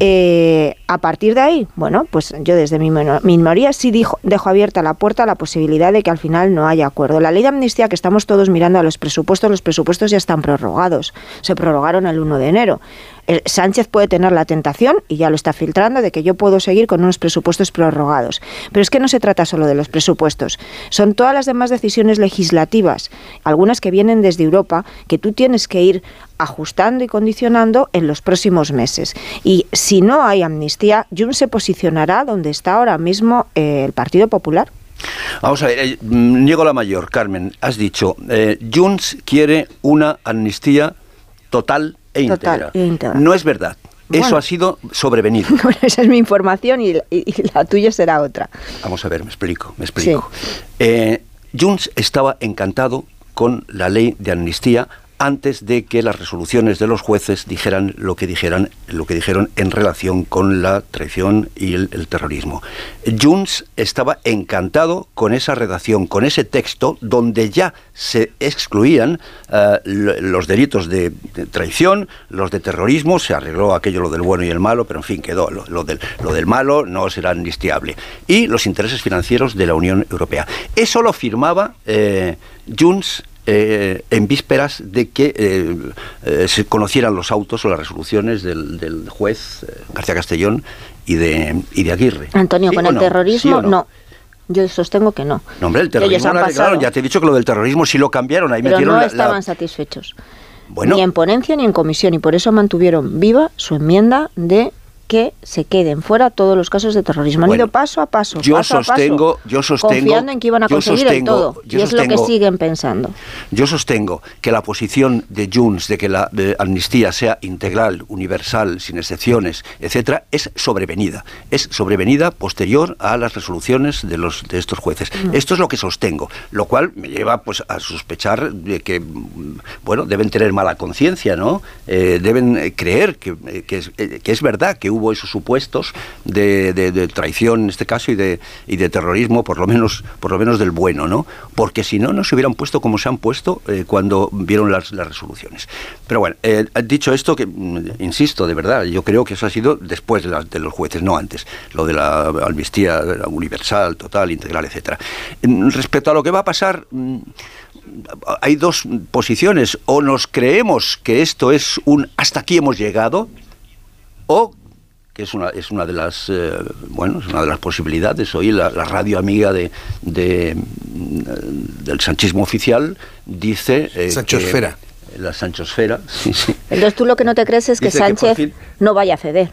Eh, a partir de ahí, bueno, pues yo desde mi minoría sí dijo, dejo abierta la puerta a la posibilidad de que al final no haya acuerdo. La ley de amnistía que estamos todos mirando a los presupuestos, los presupuestos ya están prorrogados, se prorrogaron el 1 de enero. Sánchez puede tener la tentación, y ya lo está filtrando, de que yo puedo seguir con unos presupuestos prorrogados. Pero es que no se trata solo de los presupuestos, son todas las demás decisiones legislativas, algunas que vienen desde Europa, que tú tienes que ir ajustando y condicionando en los próximos meses. Y si no hay amnistía, Junts se posicionará donde está ahora mismo eh, el Partido Popular. Vamos a ver, eh, Niego la Mayor, Carmen, has dicho, eh, Junts quiere una amnistía total e íntegra. Total e íntegra. No es verdad. Eso ha sido sobrevenido. Bueno, esa es mi información y, la tuya será otra. Vamos a ver, me explico, me explico. Eh, Junts estaba encantado con la ley de amnistía antes de que las resoluciones de los jueces dijeran lo que dijeran, lo que dijeron en relación con la traición y el, terrorismo. Junts estaba encantado con esa redacción, con ese texto donde ya se excluían eh, lo- los delitos de, traición, los de terrorismo, se arregló aquello lo del bueno y el malo, pero en fin quedó lo, lo del, lo del malo no será amnistiable y los intereses financieros de la Unión Europea. Eso lo firmaba eh, Junts eh, en vísperas de que eh, eh, se conocieran los autos o las resoluciones del, del juez eh, García Castellón y de, y de Aguirre. Antonio, ¿Sí con el no? terrorismo, ¿Sí o no? Yo sostengo que no. No, hombre, el terrorismo lo arreglaron. Ya te he dicho que lo del terrorismo sí lo cambiaron. Ahí Pero metieron no la- la- estaban satisfechos. Bueno. Ni en ponencia ni en comisión. Y por eso mantuvieron viva su enmienda de que se queden fuera todos los casos de terrorismo. Han Bueno, ido paso a paso. yo paso a paso, sostengo- yo sostengo- Confiando en que iban a conseguir el sostengo- todo. yo y es lo que sostengo- siguen pensando. Yo sostengo que la posición de Junts de que la de amnistía sea integral, universal, sin excepciones, etcétera, es sobrevenida. Es sobrevenida posterior a las resoluciones de los de estos jueces. Mm. Esto es lo que sostengo, lo cual me lleva pues a sospechar de que mm, bueno deben tener mala conciencia, ¿no? Eh, deben eh, creer que, eh, que es, que es verdad que hubo esos supuestos de, traición en este caso y de y de terrorismo, por lo menos por lo menos del bueno, ¿no? Porque si no no se hubieran puesto como se han puesto eh, cuando vieron las, resoluciones. Pero bueno, eh, dicho esto, que mm, insisto, de verdad, yo creo que eso ha sido después de, las- de los jueces, no antes. Lo de la amnistía universal, total, integral, etcétera. Mm, Respecto a lo que va a pasar. mm, hay dos posiciones. O nos creemos que esto es un hasta aquí hemos llegado, o que es una, es una de las eh, bueno es una de las posibilidades. Hoy la, la radio amiga de, de, mm, del sanchismo oficial dice eh, Sanchosfera. que- la Sanchosfera, sí, sí. Entonces tú lo que no te crees es que Dice que por Sánchez fin- no vaya a ceder.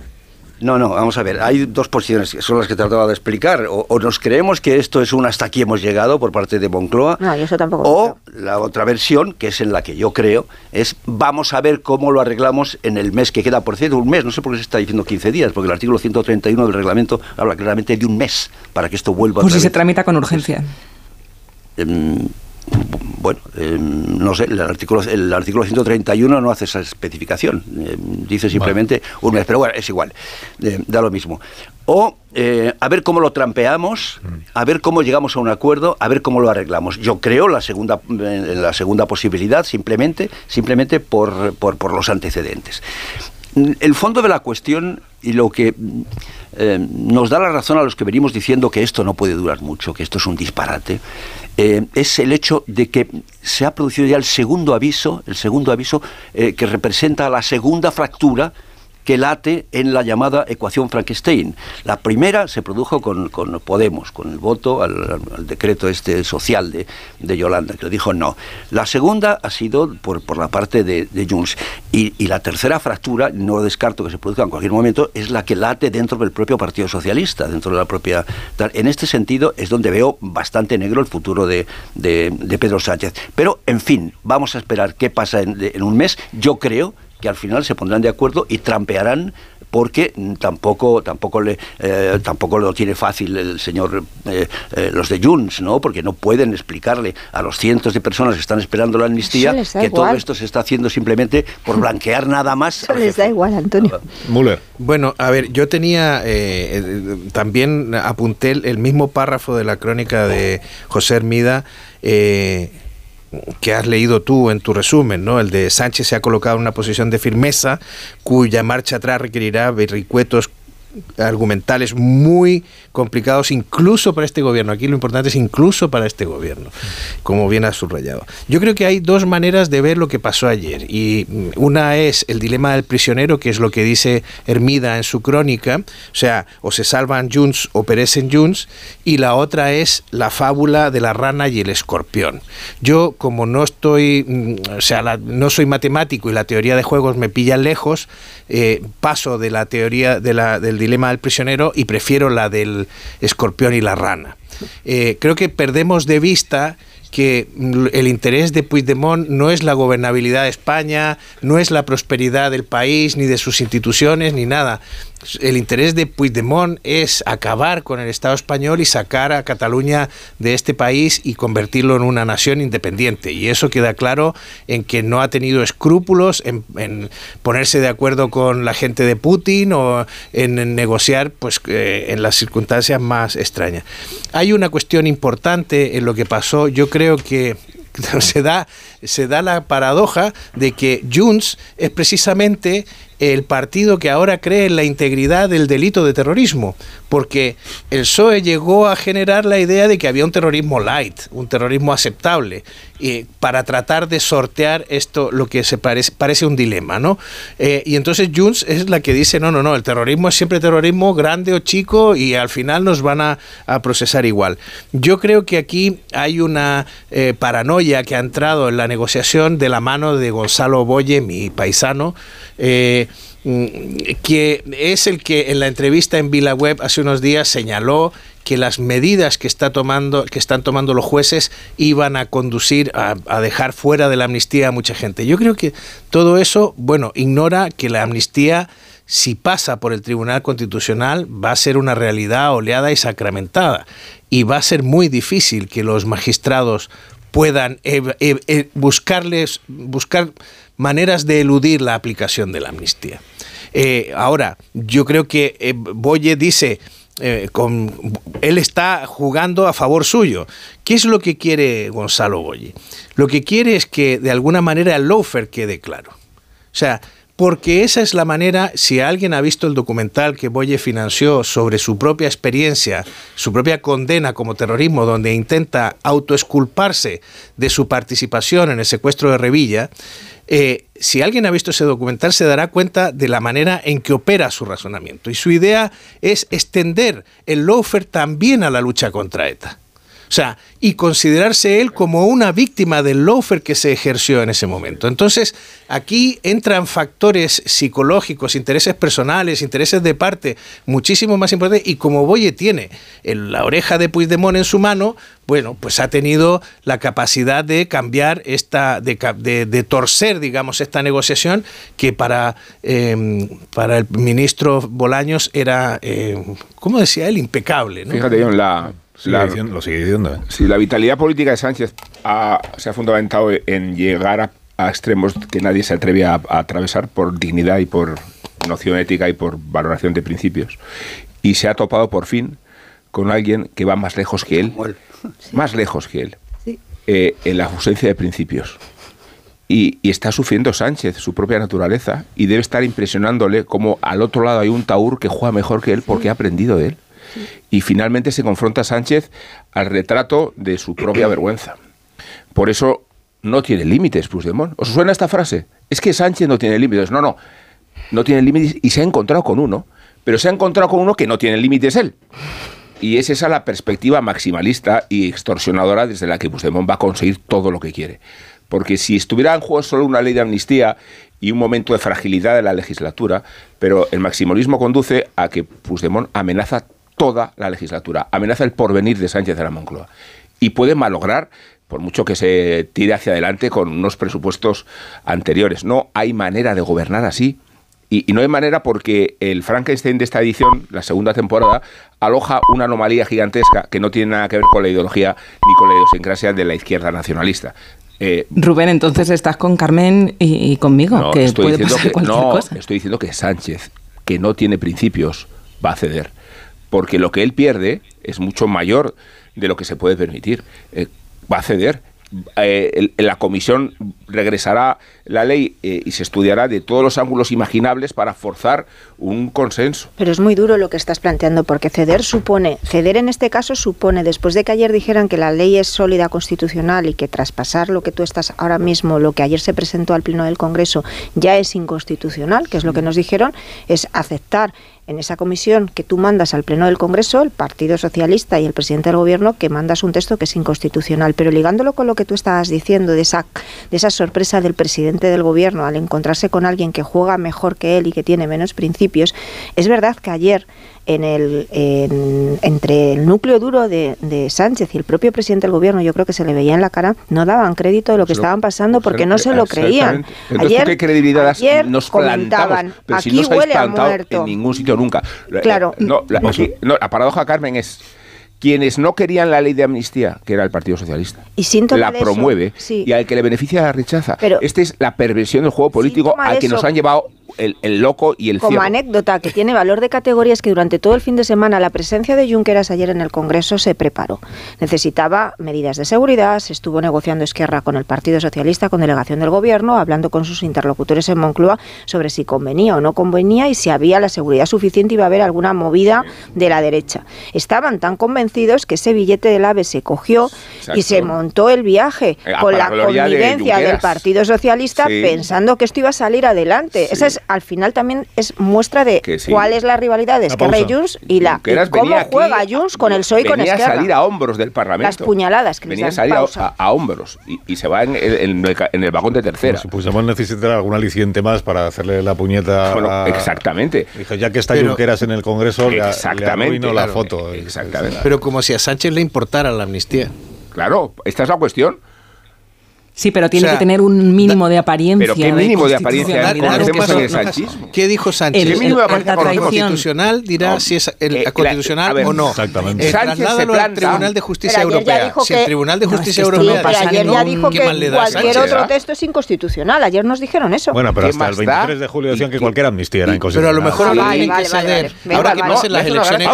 No, no, vamos a ver. Hay dos posiciones que son las que trataba de explicar. O, o nos creemos que esto es un hasta aquí hemos llegado por parte de Moncloa. No, yo eso tampoco. O la otra versión, que es en la que yo creo, es vamos a ver cómo lo arreglamos en el mes que queda. Por cierto, un mes, no sé por qué se está diciendo 15 días, porque el artículo 131 del reglamento habla claramente de un mes para que esto vuelva Pues otra si se tramita con urgencia. Em, bueno, em, no sé, el artículo, el artículo 131 no hace esa especificación, em, dice simplemente un mes, pero bueno, es igual, eh, da lo mismo. O eh, a ver cómo lo trampeamos, a ver cómo llegamos a un acuerdo, a ver cómo lo arreglamos. Yo creo la segunda, la segunda posibilidad simplemente, simplemente por, por, por los antecedentes. El fondo de la cuestión y lo que eh, nos da la razón a los que venimos diciendo que esto no puede durar mucho, que esto es un disparate, eh, es el hecho de que se ha producido ya el segundo aviso, el segundo aviso eh, que representa la segunda fractura que late en la llamada ecuación Frankenstein. La primera se produjo con, con Podemos, con el voto al, decreto este social de, de Yolanda, que le dijo no. La segunda ha sido por, por la parte de, de Junts. Y, y la tercera fractura, no descarto que se produzca en cualquier momento, es la que late dentro del propio Partido Socialista, dentro de la propia... En este sentido es donde veo bastante negro el futuro de, de- Pedro Sánchez. Pero, en fin, vamos a esperar qué pasa en un mes. Yo creo que al final se pondrán de acuerdo y trampearán porque tampoco tampoco le eh, tampoco lo tiene fácil el señor eh, eh, los de Junts no porque no pueden explicarle a los cientos de personas que están esperando la amnistía que todo esto se está haciendo simplemente por blanquear nada más Eso les da igual, Antonio. Müller. Bueno, a ver, yo tenía, también apunté el, el mismo párrafo de la crónica de José Hermida eh, que has leído tú en tu resumen, ¿no? El de Sánchez se ha colocado en una posición de firmeza cuya marcha atrás requerirá vericuetos argumentales muy complicados incluso para este gobierno. Aquí lo importante es incluso para este gobierno, como bien has subrayado. Yo creo que hay dos maneras de ver lo que pasó ayer y mm, una es el dilema del prisionero, que es lo que dice Hermida en su crónica, o sea, o se salvan Junts o perecen Junts, y la otra es la fábula de la rana y el escorpión. Yo, como no estoy, mm, o sea, la- no soy matemático y la teoría de juegos me pilla lejos, eh, paso de la teoría del dilema del prisionero y prefiero la del escorpión y la rana. Eh, creo que perdemos de vista que el interés de Puigdemont no es la gobernabilidad de España, no es la prosperidad del país, ni de sus instituciones, ni nada. El interés de Puigdemont es acabar con el Estado español y sacar a Cataluña de este país y convertirlo en una nación independiente. Y eso queda claro en que no ha tenido escrúpulos en, ponerse de acuerdo con la gente de Putin o en, negociar pues, eh, en las circunstancias más extrañas. Hay una cuestión importante en lo que pasó. Yo creo que se da, se da la paradoja de que Junts es precisamente el partido que ahora cree en la integridad del delito de terrorismo, porque el PSOE llegó a generar la idea de que había un terrorismo light, un terrorismo aceptable, y para tratar de sortear esto, lo que se parece, parece un dilema, ¿no? Eh, y entonces Junts es la que dice, no, no, no, el terrorismo es siempre terrorismo, grande o chico, y al final nos van a, procesar igual. Yo creo que aquí hay una eh, paranoia que ha entrado en la negociación de la mano de Gonzalo Boye, mi paisano, eh, que es el que en la entrevista en VilaWeb hace unos días señaló que las medidas que, está tomando, que están tomando los jueces iban a conducir a, dejar fuera de la amnistía a mucha gente. Yo creo que todo eso, bueno, ignora que la amnistía, si pasa por el Tribunal Constitucional, va a ser una realidad oleada y sacramentada. Y va a ser muy difícil que los magistrados puedan buscarles, buscar maneras de eludir la aplicación de la amnistía. Eh, ahora, yo creo que eh, Boye dice, eh, con, él está jugando a favor suyo. ¿Qué es lo que quiere Gonzalo Boye? Lo que quiere es que de alguna manera el loafer quede claro. O sea, porque esa es la manera, si alguien ha visto el documental que Boye financió sobre su propia experiencia, su propia condena como terrorismo, donde intenta autoesculparse de su participación en el secuestro de Revilla, eh, si alguien ha visto ese documental se dará cuenta de la manera en que opera su razonamiento. Y su idea es extender el lawfare también a la lucha contra ETA. O sea, y considerarse él como una víctima del loafer que se ejerció en ese momento. Entonces, aquí entran factores psicológicos, intereses personales, intereses de parte muchísimo más importantes. Y como Boye tiene la oreja de Puigdemont en su mano, bueno, pues ha tenido la capacidad de cambiar esta, de, torcer, digamos, esta negociación que para, em, para el ministro Bolaños era, eh, ¿cómo decía él? Impecable. Fíjate, John, la lo sigue diciendo. ¿eh? Sí, la vitalidad política de Sánchez se ha fundamentado en llegar a, extremos que nadie se atreve a, atravesar por dignidad y por noción ética y por valoración de principios. Y se ha topado por fin con alguien que va más lejos que él, más lejos que él, eh, en la ausencia de principios. Y, y, está sufriendo Sánchez su propia naturaleza y debe estar impresionándole como al otro lado hay un Taur que juega mejor que él porque ha aprendido de él y finalmente se confronta Sánchez al retrato de su propia vergüenza. Por eso no tiene límites, Puigdemont. ¿Os suena esta frase? Es que Sánchez no tiene límites. No, no, no tiene límites y se ha encontrado con uno, pero se ha encontrado con uno que no tiene límites él. Y es esa la perspectiva maximalista y extorsionadora desde la que Puigdemont va a conseguir todo lo que quiere. Porque si estuviera en juego solo una ley de amnistía y un momento de fragilidad de la legislatura, pero el maximalismo conduce a que Puigdemont amenaza toda la legislatura. Amenaza el porvenir de Sánchez de la Moncloa. Y puede malograr, por mucho que se tire hacia adelante con unos presupuestos anteriores. No hay manera de gobernar así. Y, no hay manera porque el Frankenstein de esta edición, la segunda temporada, aloja una anomalía gigantesca que no tiene nada que ver con la ideología ni con la idiosincrasia de la izquierda nacionalista. Eh, Rubén, entonces estás con Carmen y, conmigo, no, que estoy diciendo que, no, Estoy diciendo que Sánchez, que no tiene principios, va a ceder porque lo que él pierde es mucho mayor de lo que se puede permitir. Eh, va a ceder. Eh, la comisión regresará la ley eh, y se estudiará de todos los ángulos imaginables para forzar un consenso. Pero es muy duro lo que estás planteando, porque ceder supone, ceder en este caso supone, después de que ayer dijeran que la ley es sólida constitucional y que traspasar lo que tú estás ahora mismo, lo que ayer se presentó al Pleno del Congreso, ya es inconstitucional, que es lo que nos dijeron, es aceptar en esa comisión que tú mandas al Pleno del Congreso, el Partido Socialista y el presidente del Gobierno, que mandas un texto que es inconstitucional. Pero ligándolo con lo que tú estabas diciendo, de esa, de esa sorpresa del presidente del Gobierno al encontrarse con alguien que juega mejor que él y que tiene menos principios, es verdad que ayer en el, entre el núcleo duro de, Sánchez y el propio presidente del gobierno, yo creo que se le veía en la cara, no daban crédito de lo que estaban pasando porque no se lo creían. Entonces, ayer, ¿qué credibilidad nos comentaban, pero aquí si no huele a muerto. en ningún sitio nunca. Claro. No, la, la paradoja, Carmen, es quienes no querían la ley de amnistía, que era el Partido Socialista, y la promueve y al que le beneficia la rechaza. Esta es la perversión del juego político al que nos han llevado el, loco y el Como anécdota que tiene valor de categoría es que durante todo el fin de semana la presencia de Junqueras ayer en el Congreso se preparó. Necesitaba medidas de seguridad, se estuvo negociando Esquerra con el Partido Socialista, con delegación del Gobierno, hablando con sus interlocutores en Moncloa sobre si convenía o no convenía y si había la seguridad suficiente y iba a haber alguna movida de la derecha. Estaban tan convencidos que ese billete del AVE se cogió y se montó el viaje eh, con la convivencia del Partido Socialista pensando que esto iba a salir adelante. Esa es al final también es muestra de cuál es la rivalidad de Esquerra y Junts y, la, cómo juega Junts con el PSOE y con Esquerra. Venía a salir a hombros del Parlamento. Las puñaladas que Venía a salir a, hombros y, se va en el, vagón de tercera. Pues Puigdemont necesitará algún aliciente más para hacerle la puñeta Exactamente. Dijo, ya que está Junqueras en el Congreso, exactamente, le, la foto. Exactamente. Pero como si a Sánchez le importara la amnistía. Claro, esta es la cuestión. Sí, pero tiene que tener un mínimo de apariencia. ¿Pero qué mínimo de, apariencia? ¿Qué dijo Sánchez? El, mínimo de apariencia constitucional dirá si es el, eh, constitucional o no. Exactamente. Eh, Sánchez se planta, al Tribunal de Justicia Europea. Si el Tribunal de Justicia Europea... ayer ya dijo que cualquier otro texto es inconstitucional. Ayer nos dijeron eso. Bueno, pero hasta el 23 de julio decían que cualquier amnistía era inconstitucional. Pero a lo mejor lo tienen que ceder. Ahora que pasen las elecciones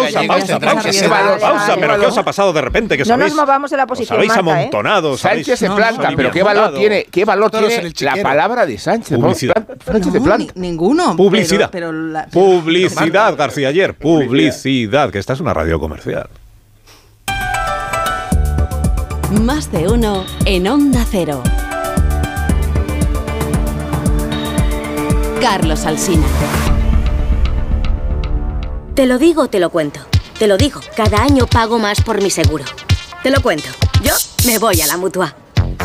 Pausa, pero ¿qué os ha pasado de repente? No nos movamos de la posición, habéis amontonado. Sánchez se planta, pero ¿qué valor tiene valor tiene la palabra de Sánchez? Publicidad. Sánchez de ninguno. Publicidad. Publicidad, García ayer. Publicidad, que esta es una radio comercial. Más de uno en Onda Cero. Carlos Alsina. Te lo digo, te lo cuento. Te lo digo, cada año pago más por mi seguro. Te lo cuento. Yo me voy a la mutua.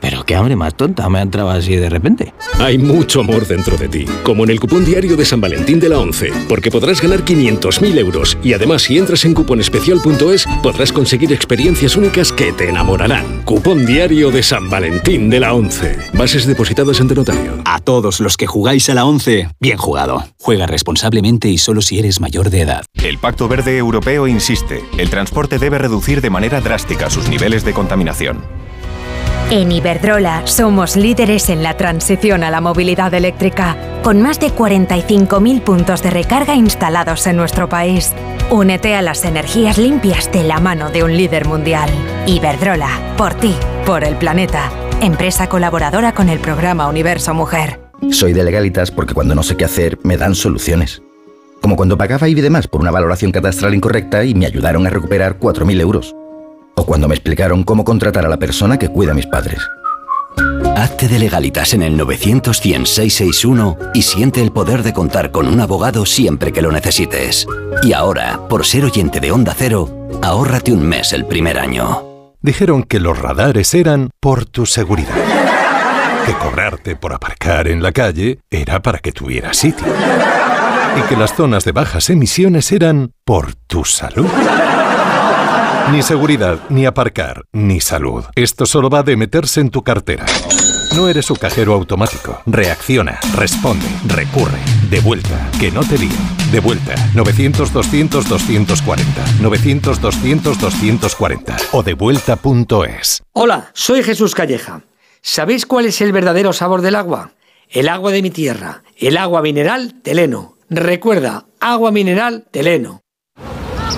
Pero qué hambre más tonta me ha entrado así de repente. Hay mucho amor dentro de ti, como en el cupón diario de San Valentín de la 11, porque podrás ganar 500.000 euros y además si entras en cuponespecial.es podrás conseguir experiencias únicas que te enamorarán. Cupón diario de San Valentín de la 11. Bases depositadas ante notario. A todos los que jugáis a la 11, bien jugado. Juega responsablemente y solo si eres mayor de edad. El Pacto Verde Europeo insiste, el transporte debe reducir de manera drástica sus niveles de contaminación. En Iberdrola somos líderes en la transición a la movilidad eléctrica, con más de 45.000 puntos de recarga instalados en nuestro país. Únete a las energías limpias de la mano de un líder mundial. Iberdrola, por ti, por el planeta. Empresa colaboradora con el programa Universo Mujer. Soy de legalitas porque cuando no sé qué hacer me dan soluciones. Como cuando pagaba IBI más por una valoración catastral incorrecta y me ayudaron a recuperar 4.000 euros o cuando me explicaron cómo contratar a la persona que cuida a mis padres. Hazte de legalitas en el 900 y siente el poder de contar con un abogado siempre que lo necesites. Y ahora, por ser oyente de Onda Cero, ahórrate un mes el primer año. Dijeron que los radares eran por tu seguridad. Que cobrarte por aparcar en la calle era para que tuvieras sitio. Y que las zonas de bajas emisiones eran por tu salud. Ni seguridad, ni aparcar, ni salud. Esto solo va de meterse en tu cartera. No eres su cajero automático. Reacciona, responde, recurre. De vuelta, que no te diga. De vuelta, 900-200-240. 900-200-240. O devuelta.es. Hola, soy Jesús Calleja. ¿Sabéis cuál es el verdadero sabor del agua? El agua de mi tierra, el agua mineral Teleno. Recuerda, agua mineral Teleno.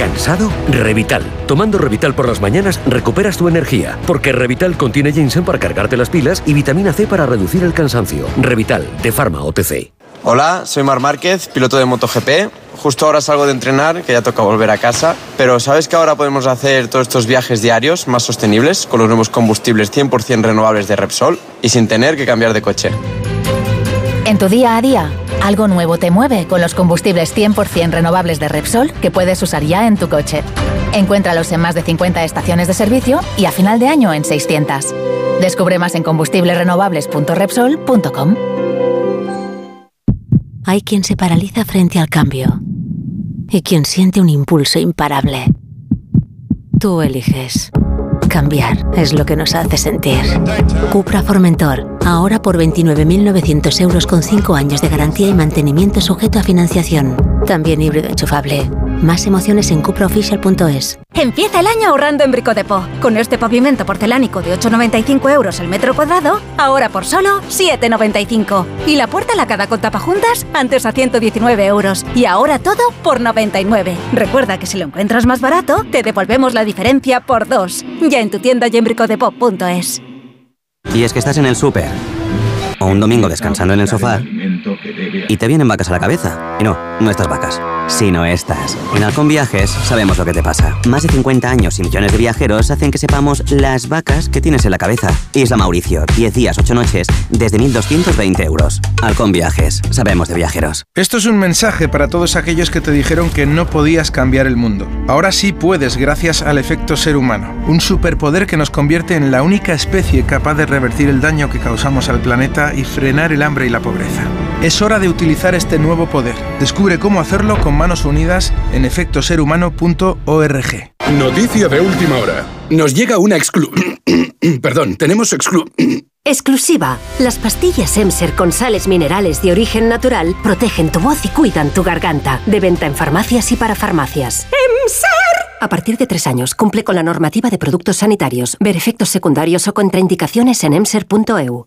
¿Cansado? Revital. Tomando Revital por las mañanas recuperas tu energía, porque Revital contiene ginseng para cargarte las pilas y vitamina C para reducir el cansancio. Revital, de Pharma OTC. Hola, soy Mar Márquez, piloto de MotoGP. Justo ahora salgo de entrenar, que ya toca volver a casa. Pero ¿sabes que ahora podemos hacer todos estos viajes diarios más sostenibles con los nuevos combustibles 100% renovables de Repsol y sin tener que cambiar de coche? En tu día a día, algo nuevo te mueve con los combustibles 100% renovables de Repsol que puedes usar ya en tu coche. Encuéntralos en más de 50 estaciones de servicio y a final de año en 600. Descubre más en combustiblesrenovables.repsol.com. Hay quien se paraliza frente al cambio y quien siente un impulso imparable. Tú eliges. Cambiar es lo que nos hace sentir. Cupra Formentor, ahora por 29.900 euros con 5 años de garantía y mantenimiento sujeto a financiación. También híbrido enchufable. Más emociones en cupraofficial.es. Empieza el año ahorrando en Bricodepo. Con este pavimento porcelánico de 8,95 euros el metro cuadrado, ahora por solo 7,95. Y la puerta lacada con tapajuntas, antes a 119 euros. Y ahora todo por 99. Recuerda que si lo encuentras más barato, te devolvemos la diferencia por dos. Ya en tu tienda y en bricodepo.es. Y es que estás en el súper. O un domingo descansando en el sofá. Y te vienen vacas a la cabeza. No, no estas vacas sino estas. En Halcón Viajes sabemos lo que te pasa. Más de 50 años y millones de viajeros hacen que sepamos las vacas que tienes en la cabeza. Isla Mauricio, 10 días, 8 noches, desde 1.220 euros. Halcón Viajes, sabemos de viajeros. Esto es un mensaje para todos aquellos que te dijeron que no podías cambiar el mundo. Ahora sí puedes gracias al efecto ser humano, un superpoder que nos convierte en la única especie capaz de revertir el daño que causamos al planeta y frenar el hambre y la pobreza. Es hora de utilizar este nuevo poder. Descubre cómo hacerlo con manos unidas en efectoserhumano.org. Noticia de última hora. Nos llega una exclu... Perdón, tenemos exclu... Exclusiva. Las pastillas Emser con sales minerales de origen natural protegen tu voz y cuidan tu garganta. De venta en farmacias y para farmacias. ¡Emser! A partir de tres años, cumple con la normativa de productos sanitarios. Ver efectos secundarios o contraindicaciones en emser.eu.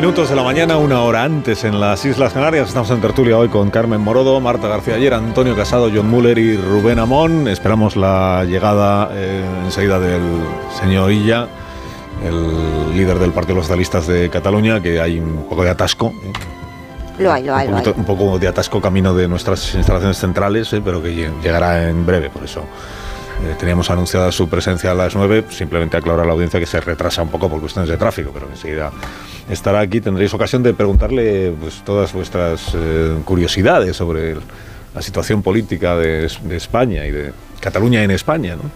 Minutos de la mañana, una hora antes en las Islas Canarias. Estamos en tertulia hoy con Carmen Morodo, Marta García Ayer, Antonio Casado, John Muller y Rubén Amón. Esperamos la llegada eh, enseguida del señor Illa, el líder del Partido de los Socialistas de Cataluña, que hay un poco de atasco. Lo hay, lo hay, un, poquito, un poco de atasco camino de nuestras instalaciones centrales, ¿eh? pero que llegará en breve, por eso. Eh, teníamos anunciada su presencia a las 9, simplemente aclarar a la audiencia que se retrasa un poco por cuestiones de tráfico, pero enseguida estará aquí. Tendréis ocasión de preguntarle pues, todas vuestras eh, curiosidades sobre el, la situación política de, de, España y de Cataluña en España, ¿no?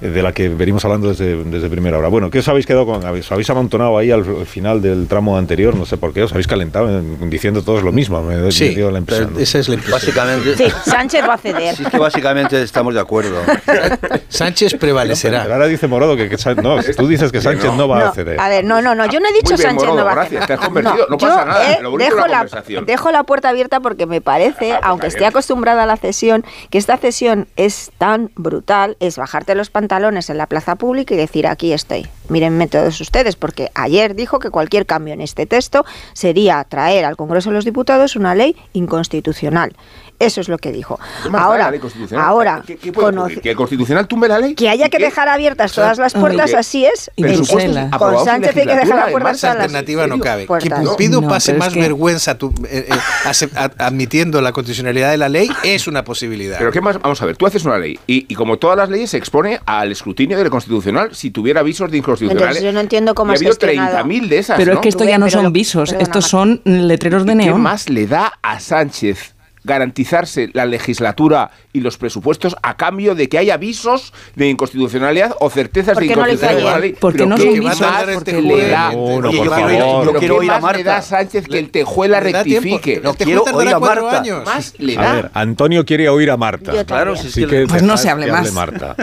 De la que venimos hablando desde, desde, primera hora. Bueno, ¿qué os habéis quedado con? ¿Os habéis amontonado ahí al, final del tramo anterior? No sé por qué, os habéis calentado en, diciendo todos lo mismo. Me, sí, me dio la impresión. ¿no? esa es la impresión. Básicamente, sí, Sánchez va a ceder. Sí, es que básicamente estamos de acuerdo. Sánchez prevalecerá. Pero ahora dice Morodo que, que no, tú dices que Sánchez no, no va no, a ceder. A ver, no, no, no, yo no he dicho Muy bien, Sánchez Morodo, no va a gracias, ceder. te has convertido, no, pasa nada, eh, lo bonito dejo, de la dejo la puerta abierta porque me parece, Ah, aunque esté acostumbrada a la cesión, que esta cesión es tan brutal, es bajarte los pantalones en la plaza pública y decir aquí estoy. Mírenme todos ustedes, porque ayer dijo que cualquier cambio en este texto sería traer al Congreso de los Diputados una ley inconstitucional. Eso es lo que dijo. ¿Qué más da Ahora, la ley constitucional? ahora, ¿Qué, qué puede? ¿Que el constitucional tumbe la ley? que haya que dejar abiertas O sea, todas las puertas, que- así es. Pero En- supuesto, en- aprobado con Sánchez hay que dejar las puertas las alternativa no cabe. Que. Pumpido No, pase más que- vergüenza tu- eh, eh, admitiendo la constitucionalidad de la ley es una posibilidad. Pero qué más, vamos a ver, tú haces una ley y, y como todas las leyes se expone al escrutinio del constitucional si tuviera avisos de inconstitucionalidad. Yo no entiendo cómo y ha habido gestionado. 30.000 de esas, Pero ¿no? es que esto ya no son visos, estos son letreros de ¿Y ¿Qué neón. más le da a Sánchez garantizarse la legislatura y los presupuestos a cambio de que haya avisos de inconstitucionalidad o certezas ¿Por de qué no inconstitucionalidad? de? Porque ¿Pero no qué son visos, porque le da? Uno, Oye, por yo quiero favor. ir- yo Yo quiero quiero ir a oír a Marta. le da a Marta. Sánchez que el Tejuela rectifique? El Tejuela tardará cuatro años. Más le A da. ver, Antonio quiere oír a Marta. Claro. Así que Pues no se hable más. Marta.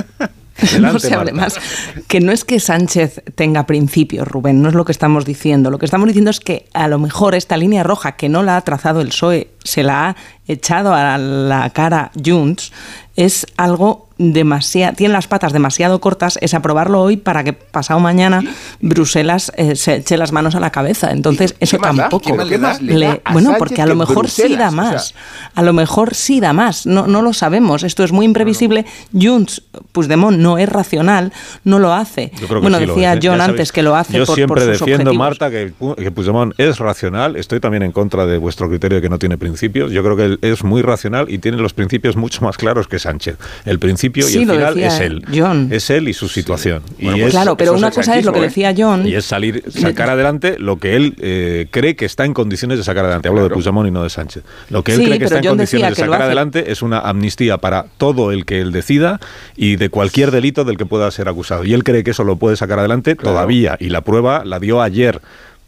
no se hable Marta. más. Que no es que Sánchez tenga principios, Rubén, no es lo que estamos diciendo. Lo que estamos diciendo es que a lo mejor esta línea roja que no la ha trazado el PSOE, se la ha echado a la cara Junts, es algo demasiado, tiene las patas demasiado cortas, es aprobarlo hoy para que pasado mañana Bruselas eh, se eche las manos a la cabeza. Entonces, eso da? tampoco. ¿Qué más le da? le- Le da a bueno, porque a lo mejor sí Bruselas, da o sea, más. A lo mejor sí da más. No, no lo sabemos. Esto es muy imprevisible. Junts, Puigdemont no es racional, no lo hace. Yo creo que bueno, sí lo decía es, ¿eh? John sabéis, antes que lo hace Yo por, siempre por sus defiendo, objetivos. Marta, que, que Puigdemont es racional. Estoy también en contra de vuestro criterio de que no tiene principios. Yo creo que él es muy racional y tiene los principios mucho más claros que Sánchez. El principio Sí, y el final es él. John. Es él y su situación. Y Bueno, es- pues claro, pero es una cosa es lo que ¿eh? decía John. y es salir, sacar adelante lo que él eh, cree que está en condiciones de sacar adelante. Hablo de Puigdemont y no de Sánchez. Lo que él Sí, cree que está en John condiciones de sacar adelante es una amnistía para todo el que él decida y de cualquier delito del que pueda ser acusado. Y él cree que eso lo puede sacar adelante todavía. Y la prueba la dio ayer.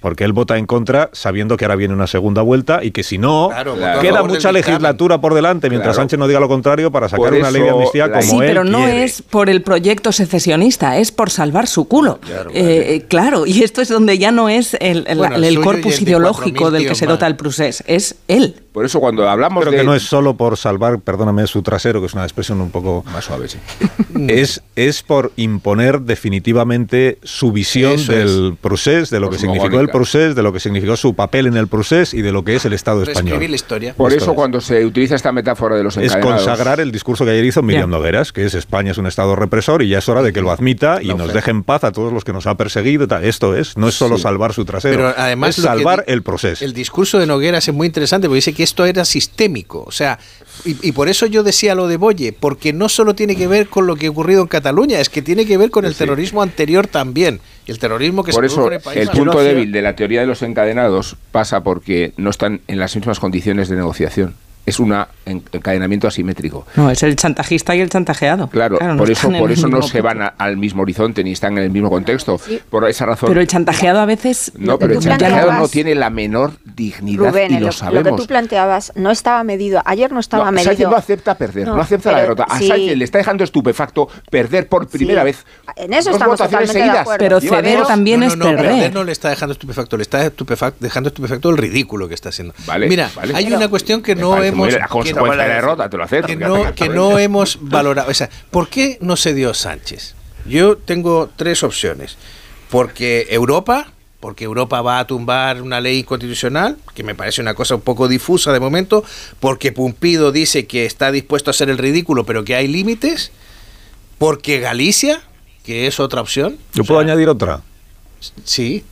Porque él vota en contra sabiendo que ahora viene una segunda vuelta y que si no, Claro, queda mucha legislatura por delante mientras Claro. Sánchez no diga lo contrario para sacar una ley de amnistía como Sí, él pero no quiere. es por el proyecto secesionista, es por salvar su culo. Claro, Eh, eh, claro, y esto es donde ya no es el, el- Bueno, el el suyo y corpus ideológico 4.000 del que se dota el procés, es él. Por eso cuando hablamos Creo de... que no es solo por salvar, perdóname, su trasero, que es una expresión un poco Más suave, sí. es, es por imponer definitivamente su visión Eso del procés, de lo que significó el De lo que significó su papel en el procés y de lo que es el Estado español. La historia. Por Esto eso es. cuando se utiliza esta metáfora de los Es encadenados... consagrar el discurso que ayer hizo Miriam. Nogueras, que es España es un Estado represor y ya es hora de que lo admita y nos deje en paz a todos los que nos ha perseguido. y tal. Esto es, no es solo Sí. salvar su trasero, Pero además es salvar el proceso. El discurso de Nogueras es muy interesante porque dice que esto era sistémico. O sea, y, y por eso yo decía lo de Boye, porque no solo tiene que ver con lo que ha ocurrido en Cataluña, es que tiene que ver con el Sí. terrorismo anterior también. Y el terrorismo que Por se eso en el país. el no punto débil de la teoría de los encadenados pasa porque no están en las mismas condiciones de negociación. Es un encadenamiento asimétrico. No, es el chantajista y el chantajeado. Claro, no por eso, por eso no se van a- al mismo horizonte ni están en el mismo contexto. Por esa razón. Pero el chantajeado a veces. no, pero el chantajeado no tiene la menor dignidad Rubén, y lo lo, lo que sabemos. tú planteabas no estaba medido. Ayer no estaba No, medido. Sánchez no acepta perder, no, No, acepta la pero derrota. A sí. Sánchez le está dejando estupefacto perder por primera Sí. vez. En eso dos estamos votaciones totalmente de seguidas. acuerdo. Pero ceder también es perder. perder no le está dejando estupefacto, le está dejando estupefacto el ridículo que está haciendo. Vale, Mira, vale. hay una cuestión que no muy hemos bien, la que- consecuencia de la derrota, te lo acepto, que no, que no hemos valorado. O sea, ¿por qué no se dio Sánchez? Yo tengo tres opciones. Porque Europa, porque Europa va a tumbar una ley constitucional, que me parece una cosa un poco difusa de momento, porque Pumpido dice que está dispuesto a hacer el ridículo, pero que hay límites, porque Galicia, que es otra opción. Yo puedo añadir otra. Sí.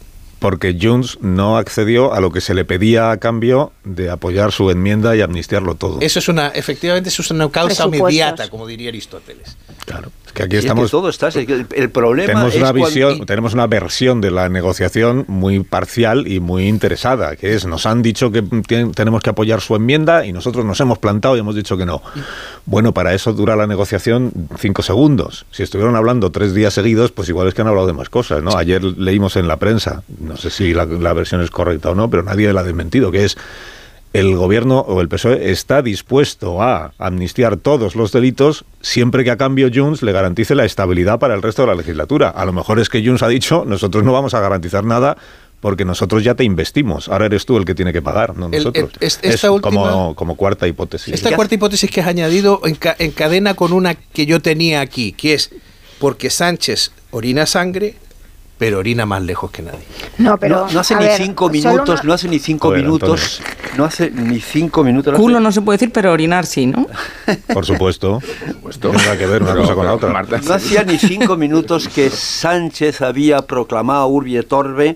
Porque Junts no accedió a lo que se le pedía a cambio de apoyar su enmienda y amnistiarlo todo. Eso es una, efectivamente, eso es una causa inmediata, como diría Aristóteles. Claro. Es que aquí Y es que estamos. todo está, es que el, el problema Tenemos es una cuando- visión, tenemos una versión de la negociación muy parcial y muy interesada, que es nos han dicho que tenemos que apoyar su enmienda y nosotros nos hemos plantado y hemos dicho que no. Bueno, para eso dura la negociación cinco segundos. Si estuvieron hablando tres días seguidos, pues igual es que han hablado de más cosas, ¿no? Ayer leímos en la prensa, no sé si la, la versión es correcta o no, pero nadie la ha desmentido, que es el gobierno o el PSOE está dispuesto a amnistiar todos los delitos siempre que a cambio Junts le garantice la estabilidad para el resto de la legislatura. A lo mejor es que Junts ha dicho, nosotros no vamos a garantizar nada porque nosotros ya te investimos. Ahora eres tú el que tiene que pagar, no nosotros. el- es- es esta última- como, como cuarta hipótesis. Esta cuarta hipótesis que has añadido enca- encadena con una que yo tenía aquí, que es porque Sánchez orina sangre, pero orina más lejos que nadie. No, pero no, hace a ni ver, cinco minutos, una- no hace ni cinco A ver, minutos, no hace ni cinco minutos. no Culo hace- no se puede decir, pero orinar sí, ¿no? Por supuesto. Tiene nada que ver una cosa con la otra. No hacía ni cinco minutos que Sánchez había proclamado Urbi et Orbe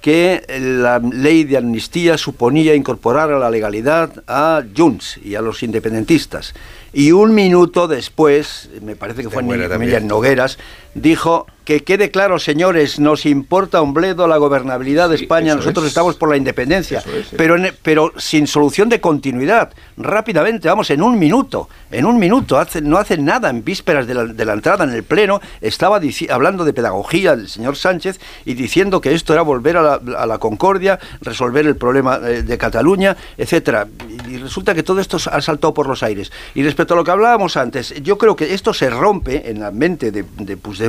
que la ley de amnistía suponía incorporar a la legalidad a Junts y a los independentistas. Y un minuto después, me parece que fue en también. Nogueras, dijo que quede claro, señores, nos importa un bledo la gobernabilidad de España, nosotros es. estamos por la independencia, Eso es, sí. pero, en- pero sin solución de continuidad, rápidamente, vamos, en un minuto, en un minuto, hace, no hace nada en vísperas de la, de la entrada en el Pleno, estaba hablando de pedagogía el señor Sánchez y diciendo que esto era volver a la, a la concordia, resolver el problema eh, de Cataluña, etcétera. Y, y resulta que todo esto ha saltado por los aires. Y respecto a lo que hablábamos antes, yo creo que esto se rompe en la mente de, de Puigdemont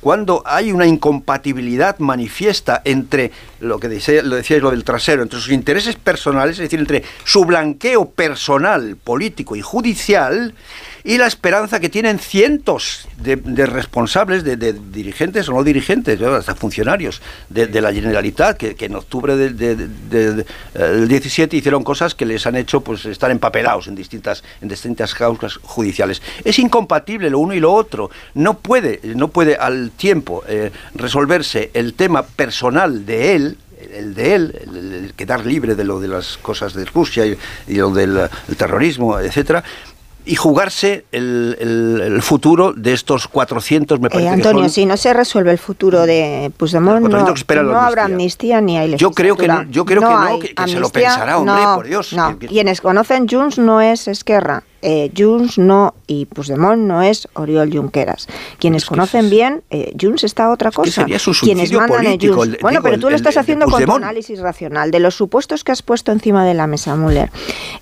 cuando hay una incompatibilidad manifiesta entre lo que decía, lo decíais lo del trasero, entre sus intereses personales, es decir, entre su blanqueo personal, político y judicial, y la esperanza que tienen cientos de, responsables, de, dirigentes o no dirigentes, hasta funcionarios de, la Generalitat, que, en octubre del de, de- de- del 17 hicieron cosas que les han hecho pues estar empapelados en distintas, en distintas causas judiciales. Es incompatible lo uno y lo otro. No puede, no puede al tiempo eh, resolverse el tema personal de él, el de él, el, quedar libre de lo de las cosas de Rusia y, lo del el terrorismo, etcétera, y jugarse el, el- el futuro de estos 400, me Eh, parece que Antonio, son. si no se resuelve el futuro de Puigdemont, no, 400 que esperan la no habrá amnistía. amnistía ni hay Yo creo que legislatura. no- yo creo que no, que- que se lo amnistía, pensará, hombre, no, por Dios, No, que- que- quienes conocen Junts no es Esquerra. Eh, Junts no y Puigdemont no es Oriol Junqueras. Quienes conocen bien, eh, Junts está otra cosa. sería su Quienes mandan político, Junts. el- bueno, digo, pero tú lo estás haciendo con tu Puigdemont. análisis racional de los supuestos que has puesto encima de la mesa, Müller.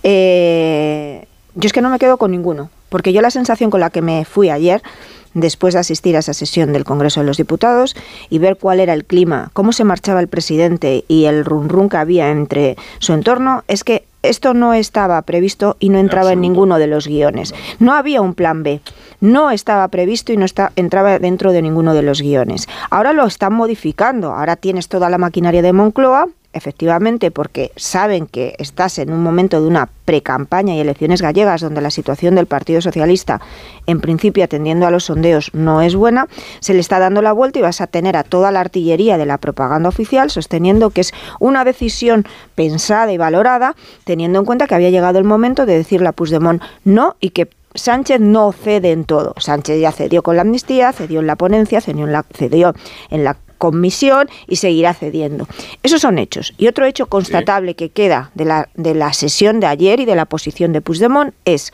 Eh, yo es que no me quedo con ninguno, porque yo la sensación con la que me fui ayer, después de asistir a esa sesión del Congreso de los Diputados y ver cuál era el clima, cómo se marchaba el presidente y el run que había entre su entorno, es que esto no estaba previsto y no entraba en ninguno de los guiones. No había un plan B. No estaba previsto y no está, entraba dentro de ninguno de los guiones. Ahora lo están modificando. Ahora tienes toda la maquinaria de Moncloa, efectivamente, porque saben que estás en un momento de una precampaña y elecciones gallegas donde la situación del Partido Socialista, en principio atendiendo a los sondeos, no es buena, se le está dando la vuelta y vas a tener a toda la artillería de la propaganda oficial sosteniendo que es una decisión pensada y valorada, teniendo en cuenta que había llegado el momento de decirle a Puigdemont no y que Sánchez no cede en todo. Sánchez ya cedió con la amnistía, cedió en la ponencia, cedió en la, cedió en la comisión y seguirá cediendo. Esos son hechos. Y otro hecho constatable que queda de la, de la sesión de ayer y de la posición de Puigdemont es,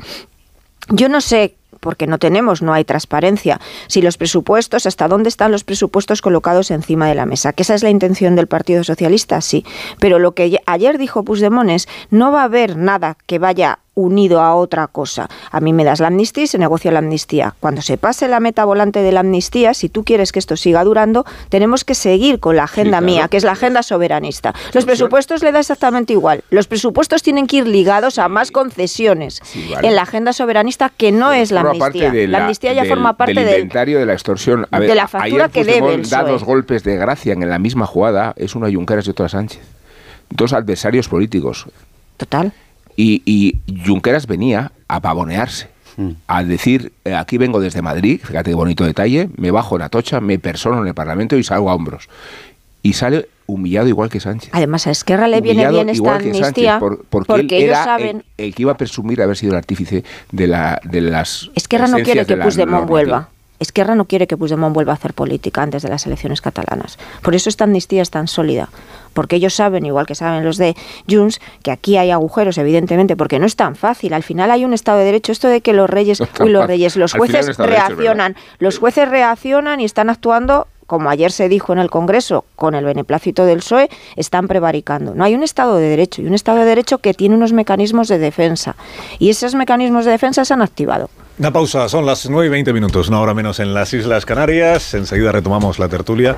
yo no sé porque no tenemos, no hay transparencia. Si los presupuestos, hasta dónde están los presupuestos colocados encima de la mesa, que esa es la intención del Partido Socialista, sí. Pero lo que ayer dijo Puigdemont es, no va a haber nada que vaya unido a otra cosa. A mí me das la amnistía y se negocia la amnistía. Cuando se pase la meta volante de la amnistía, si tú quieres que esto siga durando, tenemos que seguir con la agenda claro. mía, que es la agenda soberanista. Los presupuestos le da exactamente igual. Los presupuestos tienen que ir ligados a más concesiones vale. en la agenda soberanista que no es la amnistía. la, amnistía ya del- forma parte del del, inventario de la extorsión. A de la factura ayer que debe da dos golpes de gracia en la misma jugada. Es una Junqueras y otra Sánchez. Dos adversarios políticos. Total. Y, y Junqueras venía a pavonearse. A decir, eh, aquí vengo desde Madrid, fíjate qué bonito detalle, me bajo en Atocha, me persono en el Parlamento y salgo a hombros. Y sale humillado igual que Sánchez. Además, a Esquerra le viene bien esta amnistía por- porque, porque él ellos era saben... el, el que iba a presumir haber sido el artífice de, la, de las Esquerra no quiere que Puigdemont vuelva. Esquerra no quiere que Puigdemont vuelva a hacer política antes de las elecciones catalanas. Por eso esta amnistía es tan sólida. Porque ellos saben, igual que saben los de Junts, que aquí hay agujeros, evidentemente, porque no es tan fácil. Al final hay un Estado de Derecho. Esto de que los reyes, uy, los reyes, los jueces de reaccionan. Los jueces reaccionan y están actuando como ayer se dijo en el Congreso, con el beneplácito del PSOE, están prevaricando. No hay un Estado de Derecho y un Estado de Derecho que tiene unos mecanismos de defensa. Y esos mecanismos de defensa se han activado. Una pausa, son las 9 y 20 minutos, una hora menos en las Islas Canarias. Enseguida retomamos la tertulia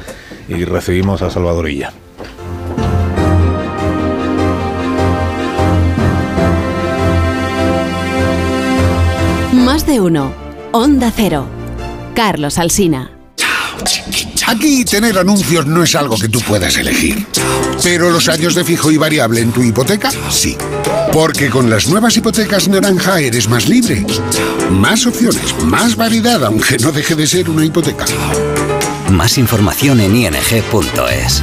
y recibimos a Salvadorilla. Más de uno. Onda Cero. Carlos Alsina. Aquí tener anuncios no es algo que tú puedas elegir. Pero los años de fijo y variable en tu hipoteca, sí. Porque con las nuevas hipotecas naranja eres más libre. Más opciones, más variedad, aunque no deje de ser una hipoteca. Más información en ing.es.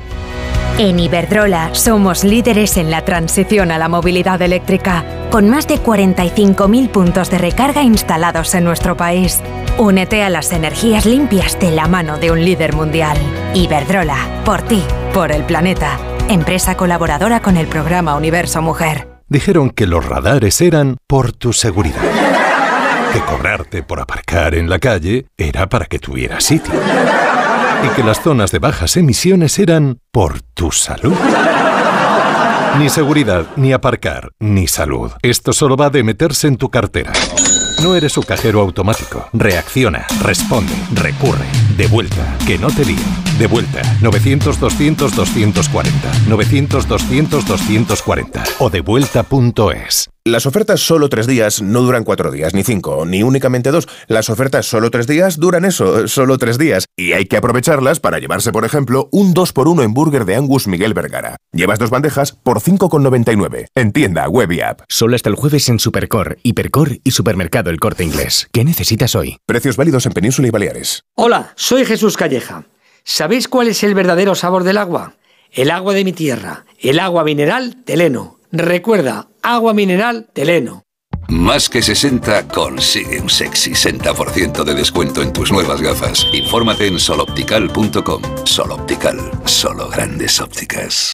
En Iberdrola somos líderes en la transición a la movilidad eléctrica, con más de 45.000 puntos de recarga instalados en nuestro país. Únete a las energías limpias de la mano de un líder mundial. Iberdrola, por ti, por el planeta. Empresa colaboradora con el programa Universo Mujer. Dijeron que los radares eran por tu seguridad. Que cobrarte por aparcar en la calle era para que tuvieras sitio y que las zonas de bajas emisiones eran por tu salud. Ni seguridad, ni aparcar, ni salud. Esto solo va de meterse en tu cartera. No eres su cajero automático. Reacciona, responde, recurre. De vuelta, que no te líen. De vuelta, 900-200-240. 900-200-240. O devuelta.es. Las ofertas solo tres días no duran cuatro días, ni cinco, ni únicamente dos. Las ofertas solo tres días duran eso, solo tres días. Y hay que aprovecharlas para llevarse, por ejemplo, un 2x1 en burger de Angus Miguel Vergara. Llevas dos bandejas por 5,99. En tienda, web y app. Solo hasta el jueves en Supercor, Hipercor y Supermercado El Corte Inglés. ¿Qué necesitas hoy? Precios válidos en Península y Baleares. Hola, soy Jesús Calleja. ¿Sabéis cuál es el verdadero sabor del agua? El agua de mi tierra, el agua mineral Teleno. Recuerda, agua mineral Teleno. Más que 60 consigue un sexy 60% de descuento en tus nuevas gafas. Infórmate en soloptical.com. Soloptical, solo grandes ópticas.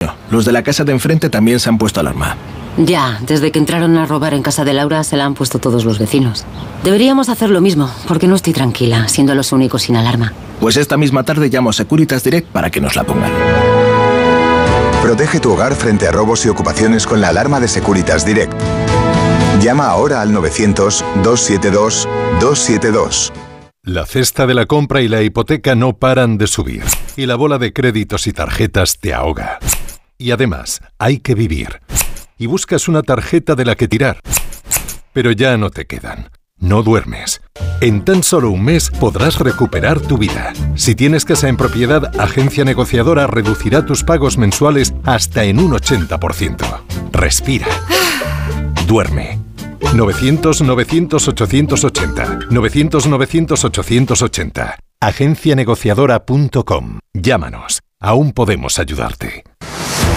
los de la casa de enfrente también se han puesto alarma. Ya, desde que entraron a robar en casa de Laura se la han puesto todos los vecinos. Deberíamos hacer lo mismo, porque no estoy tranquila, siendo los únicos sin alarma. Pues esta misma tarde llamo a Securitas Direct para que nos la pongan. Protege tu hogar frente a robos y ocupaciones con la alarma de Securitas Direct. Llama ahora al 900-272-272. La cesta de la compra y la hipoteca no paran de subir, y la bola de créditos y tarjetas te ahoga. Y además, hay que vivir. Y buscas una tarjeta de la que tirar. Pero ya no te quedan. No duermes. En tan solo un mes podrás recuperar tu vida. Si tienes casa en propiedad, Agencia Negociadora reducirá tus pagos mensuales hasta en un 80%. Respira. Duerme. 900-900-880. 900-900-880. Agencianegociadora.com. Llámanos. Aún podemos ayudarte.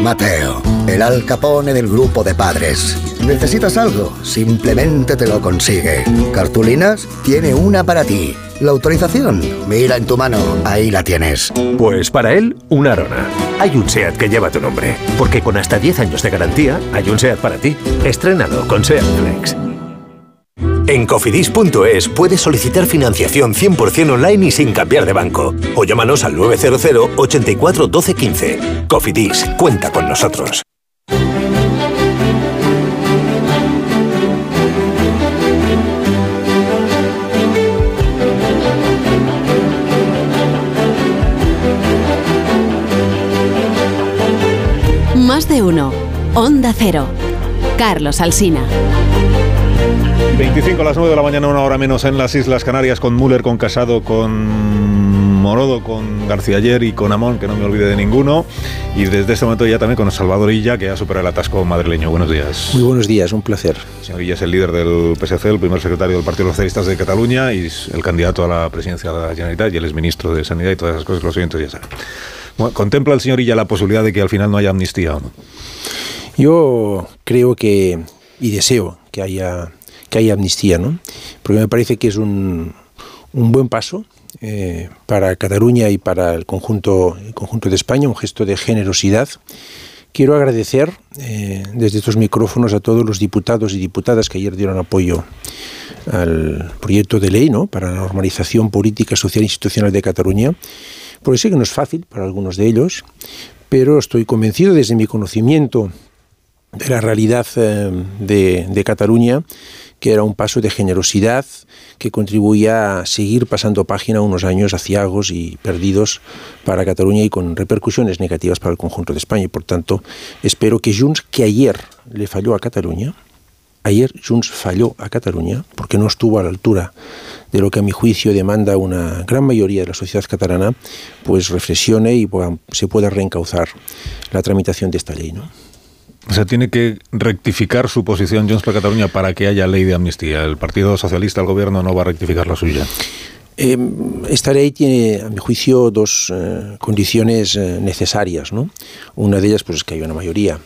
Mateo, el Al Capone del grupo de padres. ¿Necesitas algo? Simplemente te lo consigue. ¿Cartulinas? Tiene una para ti. ¿La autorización? Mira en tu mano, ahí la tienes. Pues para él, una Arona. Hay un SEAT que lleva tu nombre, porque con hasta 10 años de garantía, hay un SEAT para ti. Estrénalo con SEAT Flex. En cofidis.es puedes solicitar financiación 100% online y sin cambiar de banco. O llámanos al 900 84 12 15. Cofidis, cuenta con nosotros. Más de uno. Onda Cero. Carlos Alsina. 25 a las 9 de la mañana, una hora menos en las Islas Canarias, con Müller, con Casado, con Morodo, con García Ayer y con Amón, que no me olvide de ninguno. Y desde este momento ya también con Salvador Illa, que ha superado el atasco madrileño. Buenos días. Muy buenos días, un placer. El señor Illa es el líder del PSC, el primer secretario del Partido Socialistas de Cataluña y el candidato a la presidencia de la Generalitat y él es ministro de Sanidad y todas esas cosas que los oyentes ya saben. ¿Contempla el señor Illa la posibilidad de que al final no haya amnistía o no? Yo creo que, y deseo que haya, que haya amnistía, ¿no? Porque me parece que es un, un buen paso eh, para Cataluña y para el conjunto, el conjunto de España, un gesto de generosidad. Quiero agradecer eh, desde estos micrófonos a todos los diputados y diputadas que ayer dieron apoyo al proyecto de ley ¿no? para la normalización política, social e institucional de Cataluña porque sé que no es fácil para algunos de ellos, pero estoy convencido desde mi conocimiento de la realidad eh, de, Cataluña que era un paso de generosidad que contribuía a seguir pasando página unos años aciagos y perdidos para Cataluña y con repercusiones negativas para el conjunto de España. Y por tanto, espero que Junts, que ayer le falló a Cataluña, ayer Junts falló a Cataluña porque no estuvo a la altura de lo que a mi juicio demanda una gran mayoría de la sociedad catalana, pues reflexione y se pueda reencauzar la tramitación de esta ley. ¿no? O sea, tiene que rectificar su posición Junts per Cataluña para que haya ley de amnistía. El Partido Socialista, el Gobierno, no va a rectificar la suya. Em, esta ley tiene, a mi juicio, dos eh, condiciones eh, necesarias. ¿no? Una de ellas pues, es que haya una mayoría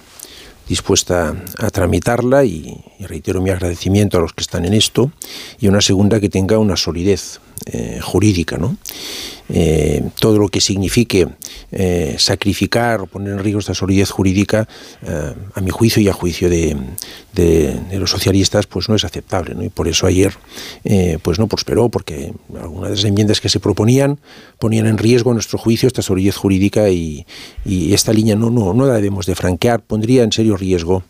dispuesta a tramitarla y, reitero mi agradecimiento a los que están en esto y una segunda que tenga una solidez eh, jurídica, ¿no? Eh, todo lo que signifique eh, sacrificar o poner en riesgo esta solidez jurídica, a mi juicio y a juicio de, los socialistas, pues no es aceptable. ¿no? Y por eso ayer pues no prosperó, porque algunas de las enmiendas que se proponían ponían en riesgo, a nuestro juicio, esta solidez jurídica y, esta línea no, no, no la debemos de franquear. Pondría en serio riesgo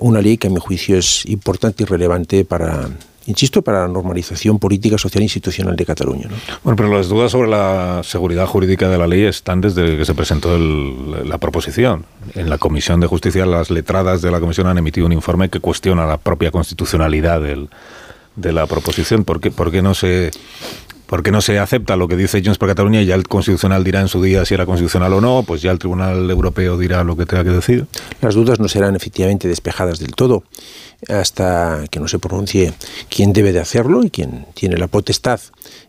una ley que a mi juicio es importante y relevante para insisto, para la normalización política, social e institucional de Cataluña. Bueno, pero las dudas sobre la seguridad jurídica de la ley están desde que se presentó la proposición. En la Comisión de Justicia, las letradas de la Comisión han emitido un informe que cuestiona la propia constitucionalidad de la proposición. ¿Por qué, por qué no se porque no se acepta lo que dice Jones por Cataluña y ya el Constitucional dirá en su día si era constitucional o no, pues ya el Tribunal Europeo dirá lo que tenga que decir. Las dudas no serán efectivamente despejadas del todo hasta que no se pronuncie quién debe de hacerlo y quién tiene la potestad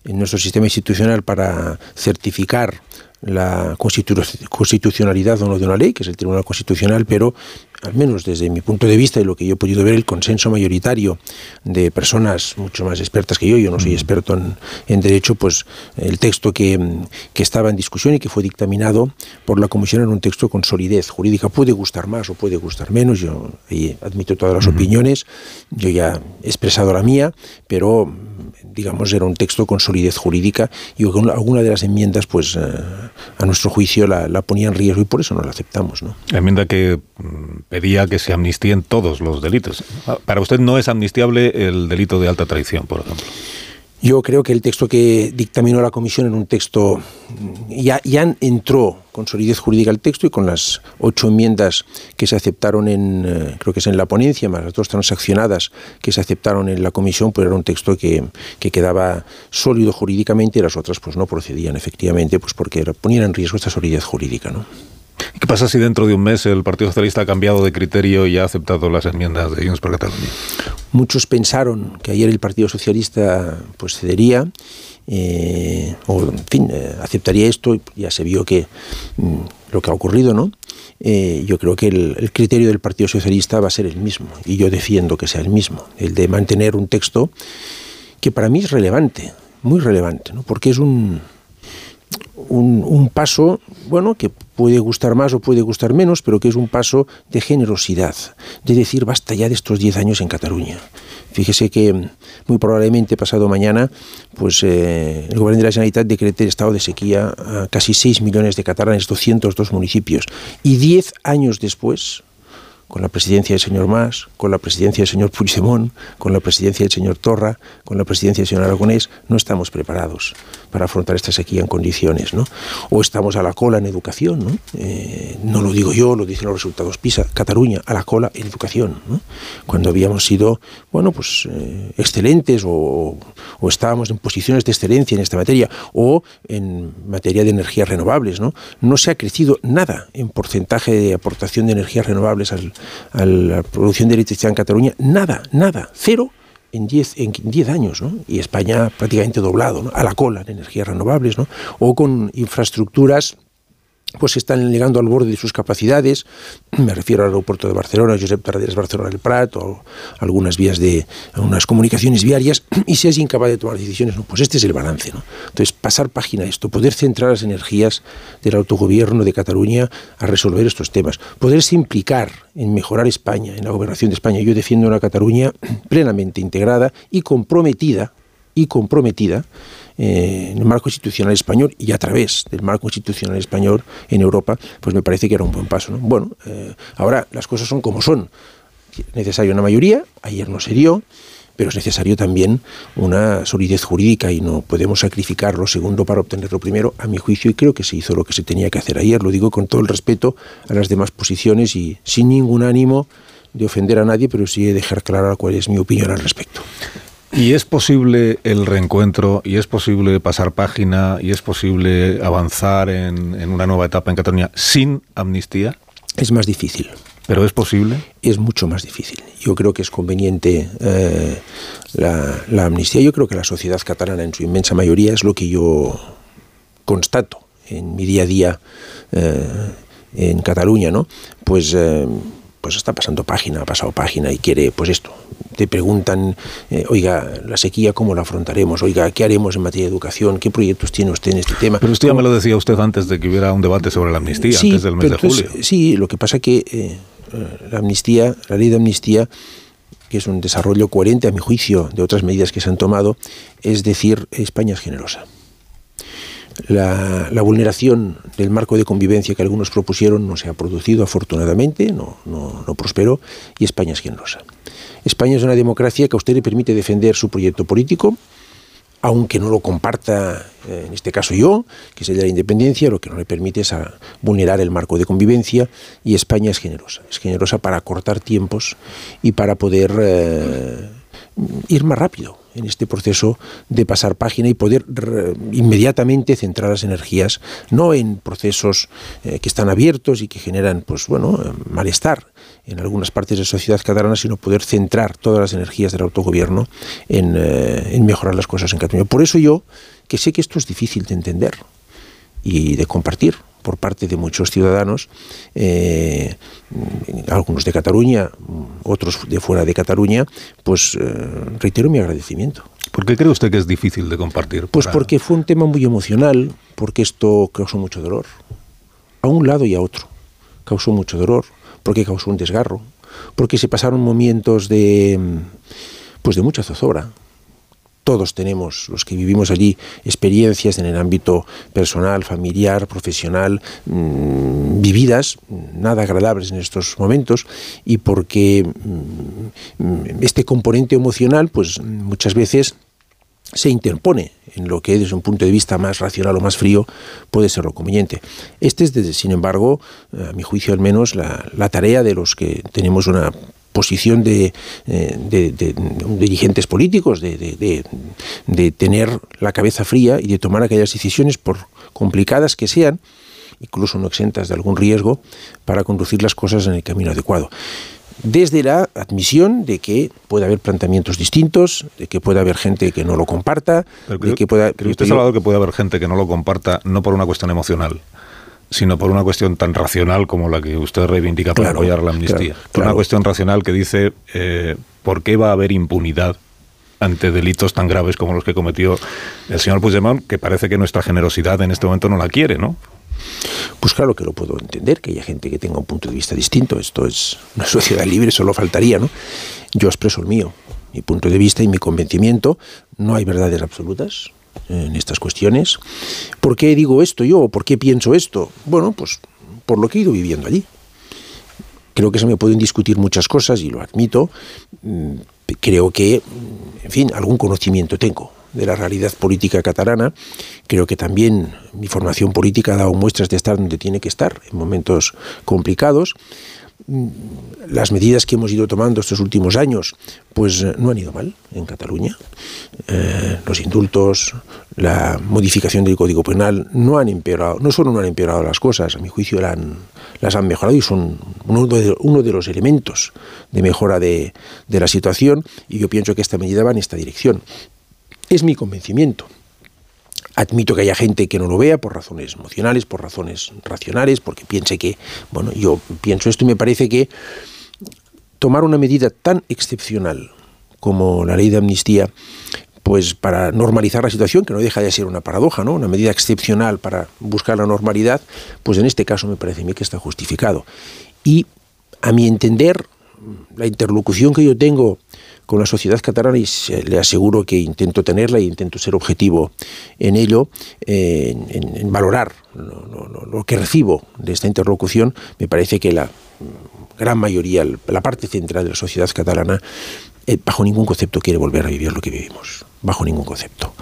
en nuestro sistema institucional para certificar la constitucionalidad o no de una ley, que es el Tribunal Constitucional, pero al menos desde mi punto de vista y lo que yo he podido ver, el consenso mayoritario de personas mucho más expertas que yo, yo no soy experto en, derecho, pues el texto que, estaba en discusión y que fue dictaminado por la Comisión era un texto con solidez jurídica. Puede gustar más o puede gustar menos, yo admito todas las opiniones, yo ya he expresado la mía, pero digamos, era un texto con solidez jurídica y alguna de las enmiendas, pues, eh, a nuestro juicio la, la, ponía en riesgo y por eso no la aceptamos. ¿no? La enmienda que mm, pedía que se amnistíen todos los delitos. Para usted no es amnistiable el delito de alta traición, por ejemplo. Yo creo que el texto que dictaminó la comisión era un texto, ya, ya entró con solidez jurídica el texto y con las ocho enmiendas que se aceptaron en, eh, creo que es en la ponencia, más las dos transaccionadas que se aceptaron en la comisión, pues era un texto que, que quedaba sólido jurídicamente y las otras pues no procedían efectivamente, pues porque ponían en riesgo esta solidez jurídica, ¿no? ¿Qué pasa si dentro de un mes el Partido Socialista ha cambiado de criterio y ha aceptado las enmiendas de Junts per Catalunya? Muchos pensaron que ayer el Partido Socialista pues cedería eh, o en fin eh, aceptaría esto ya se vio que mm, lo que ha ocurrido, ¿no? Eh, yo creo que el, el, criterio del Partido Socialista va a ser el mismo y yo defiendo que sea el mismo, el de mantener un texto que para mí es relevante, muy relevante, ¿no? Porque es un un, paso, bueno, que puede gustar más o puede gustar menos, pero que es un paso de generosidad, de decir basta ya de estos 10 años en Cataluña. Fíjese que muy probablemente pasado mañana, pues eh, el gobierno de la Generalitat decrete el estado de sequía a casi 6 millones de catalanes, 202 municipios. Y 10 años después, con la presidencia del señor Mas, con la presidencia del señor Puigdemont, con la presidencia del señor Torra, con la presidencia del señor Aragonés, no estamos preparados para afrontar esta sequía en condiciones, ¿no? O estamos a la cola en educación, ¿no? Eh, no lo digo yo, lo dicen los resultados PISA, Cataluña a la cola en educación, ¿no? Cuando habíamos sido, bueno, pues eh, excelentes o, o estábamos en posiciones de excelencia en esta materia o en materia de energías renovables, ¿no? No se ha crecido nada en porcentaje de aportación de energías renovables al, a la producción de electricidad en Cataluña, nada, nada, cero en 10 en 10 años, ¿no? Y España prácticamente doblado, ¿no? a la cola en energías renovables, ¿no? O con infraestructuras pues están llegando al borde de sus capacidades, me refiero al aeropuerto de Barcelona, Josep Tarradellas Barcelona del Prat, o algunas vías de, algunas comunicaciones viarias, y si es incapaz de tomar decisiones, no, pues este es el balance, ¿no? Entonces, pasar página a esto, poder centrar las energías del autogobierno de Cataluña a resolver estos temas, poderse implicar en mejorar España, en la gobernación de España. Yo defiendo una Cataluña plenamente integrada y comprometida, y comprometida eh, en el marco institucional español y a través del marco institucional español en Europa, pues me parece que era un buen paso. ¿no? Bueno, eh, ahora las cosas son como son. Es necesaria una mayoría, ayer no se dio, pero es necesario también una solidez jurídica y no podemos sacrificar lo segundo para obtener lo primero, a mi juicio, y creo que se hizo lo que se tenía que hacer ayer. Lo digo con todo el respeto a las demás posiciones y sin ningún ánimo de ofender a nadie, pero sí de dejar clara cuál es mi opinión al respecto. ¿Y es posible el reencuentro? ¿Y es posible pasar página? ¿Y es posible avanzar en, en una nueva etapa en Cataluña sin amnistía? Es más difícil. ¿Pero es posible? Es mucho más difícil. Yo creo que es conveniente eh, la, la, amnistía. Yo creo que la sociedad catalana, en su inmensa mayoría, es lo que yo constato en mi día a día eh, en Cataluña, ¿no? Pues eh, pues está pasando página, ha pasado página y quiere, pues esto, te preguntan, eh, oiga, la sequía, ¿cómo la afrontaremos? Oiga, ¿qué haremos en materia de educación? ¿Qué proyectos tiene usted en este tema? Pero usted ya me lo decía usted antes de que hubiera un debate sobre la amnistía, sí, antes del mes de entonces, julio. Sí, lo que pasa que eh, la amnistía, la ley de amnistía, que es un desarrollo coherente, a mi juicio, de otras medidas que se han tomado, es decir, España es generosa. La, vulneración del marco de convivencia que algunos propusieron no se ha producido, afortunadamente, no, no, no, prosperó, y España es generosa. España es una democracia que a usted le permite defender su proyecto político, aunque no lo comparta, eh, en este caso yo, que es el de la independencia, lo que no le permite es a vulnerar el marco de convivencia, y España es generosa. Es generosa para cortar tiempos y para poder eh, ir más rápido en este proceso de pasar página y poder inmediatamente centrar las energías no en procesos eh, que están abiertos y que generan pues bueno malestar en algunas partes de la sociedad catalana, sino poder centrar todas las energías del autogobierno en, eh, en mejorar las cosas en Cataluña. Por eso yo, que sé que esto es difícil de entender y de compartir, por parte de muchos ciudadanos, eh, algunos de Cataluña, otros de fuera de Cataluña, pues eh, reitero mi agradecimiento. ¿Por qué cree usted que es difícil de compartir? Pues porque fue un tema muy emocional, porque esto causó mucho dolor, a un lado y a otro. Causó mucho dolor, porque causó un desgarro, porque se pasaron momentos de, pues de mucha zozobra, todos tenemos, los que vivimos allí, experiencias en el ámbito personal, familiar, profesional, mmm, vividas, nada agradables en estos momentos, y porque mmm, este componente emocional, pues muchas veces se interpone en lo que desde un punto de vista más racional o más frío puede ser lo conveniente. Este es, desde, sin embargo, a mi juicio al menos, la tarea de los que tenemos una posición de, eh, de, de, de dirigentes políticos, de, tener la cabeza fría y de tomar aquellas decisiones, por complicadas que sean, incluso no exentas de algún riesgo, para conducir las cosas en el camino adecuado. Desde la admisión de que puede haber planteamientos distintos, de que puede haber gente que no lo comparta, Pero de que pueda... Pero usted ha hablado que puede haber gente que no lo comparta, no por una cuestión emocional, sino por una cuestión tan racional como la que usted reivindica para Claro, apoyar la amnistía. claro, Por una cuestión racional que dice eh, por qué va a haber impunidad ante delitos tan graves como los que cometió el señor Puigdemont, que parece que nuestra generosidad en este momento no la quiere, ¿no? Pues claro que lo puedo entender, que haya gente que tenga un punto de vista distinto. Esto es una sociedad libre, solo faltaría, ¿no? Yo expreso el mío, mi punto de vista y mi convencimiento. No hay verdades absolutas en estas cuestiones. ¿Por qué digo esto yo? ¿Por qué pienso esto? Bueno, pues por lo que he ido viviendo allí. creo que se me pueden discutir muchas cosas y lo admito. Mm, creo que, en fin, algún conocimiento tengo de la realidad política catalana. Creo que también mi formación política ha dado muestras de estar donde tiene que estar en momentos complicados. Las medidas que hemos ido tomando estos últimos años, pues eh, no han ido mal en Cataluña. Eh, los indultos, la modificación del Código Penal no han empeorado, no solo no han empeorado las cosas, a mi juicio las han mejorado y son uno de, uno de los elementos de mejora de, de la situación y yo pienso que esta medida va en esta dirección. Es mi convencimiento. Admito que haya gente que no lo vea por razones emocionales, por razones racionales, porque piense que, bueno, yo pienso esto y me parece que tomar una medida tan excepcional como la ley de amnistía, pues para normalizar la situación, que no deja de ser una paradoja, ¿no? Una medida excepcional para buscar la normalidad, pues en este caso me parece a mí que está justificado. Y a mi entender, la interlocución que yo tengo con la sociedad catalana y le aseguro que intento tenerla e intento ser objetivo en ello, en, valorar lo, que recibo de esta interlocución, me parece que la gran mayoría, la parte central de la sociedad catalana, eh, bajo ningún concepto quiere volver a vivir lo que vivimos, bajo ningún concepto.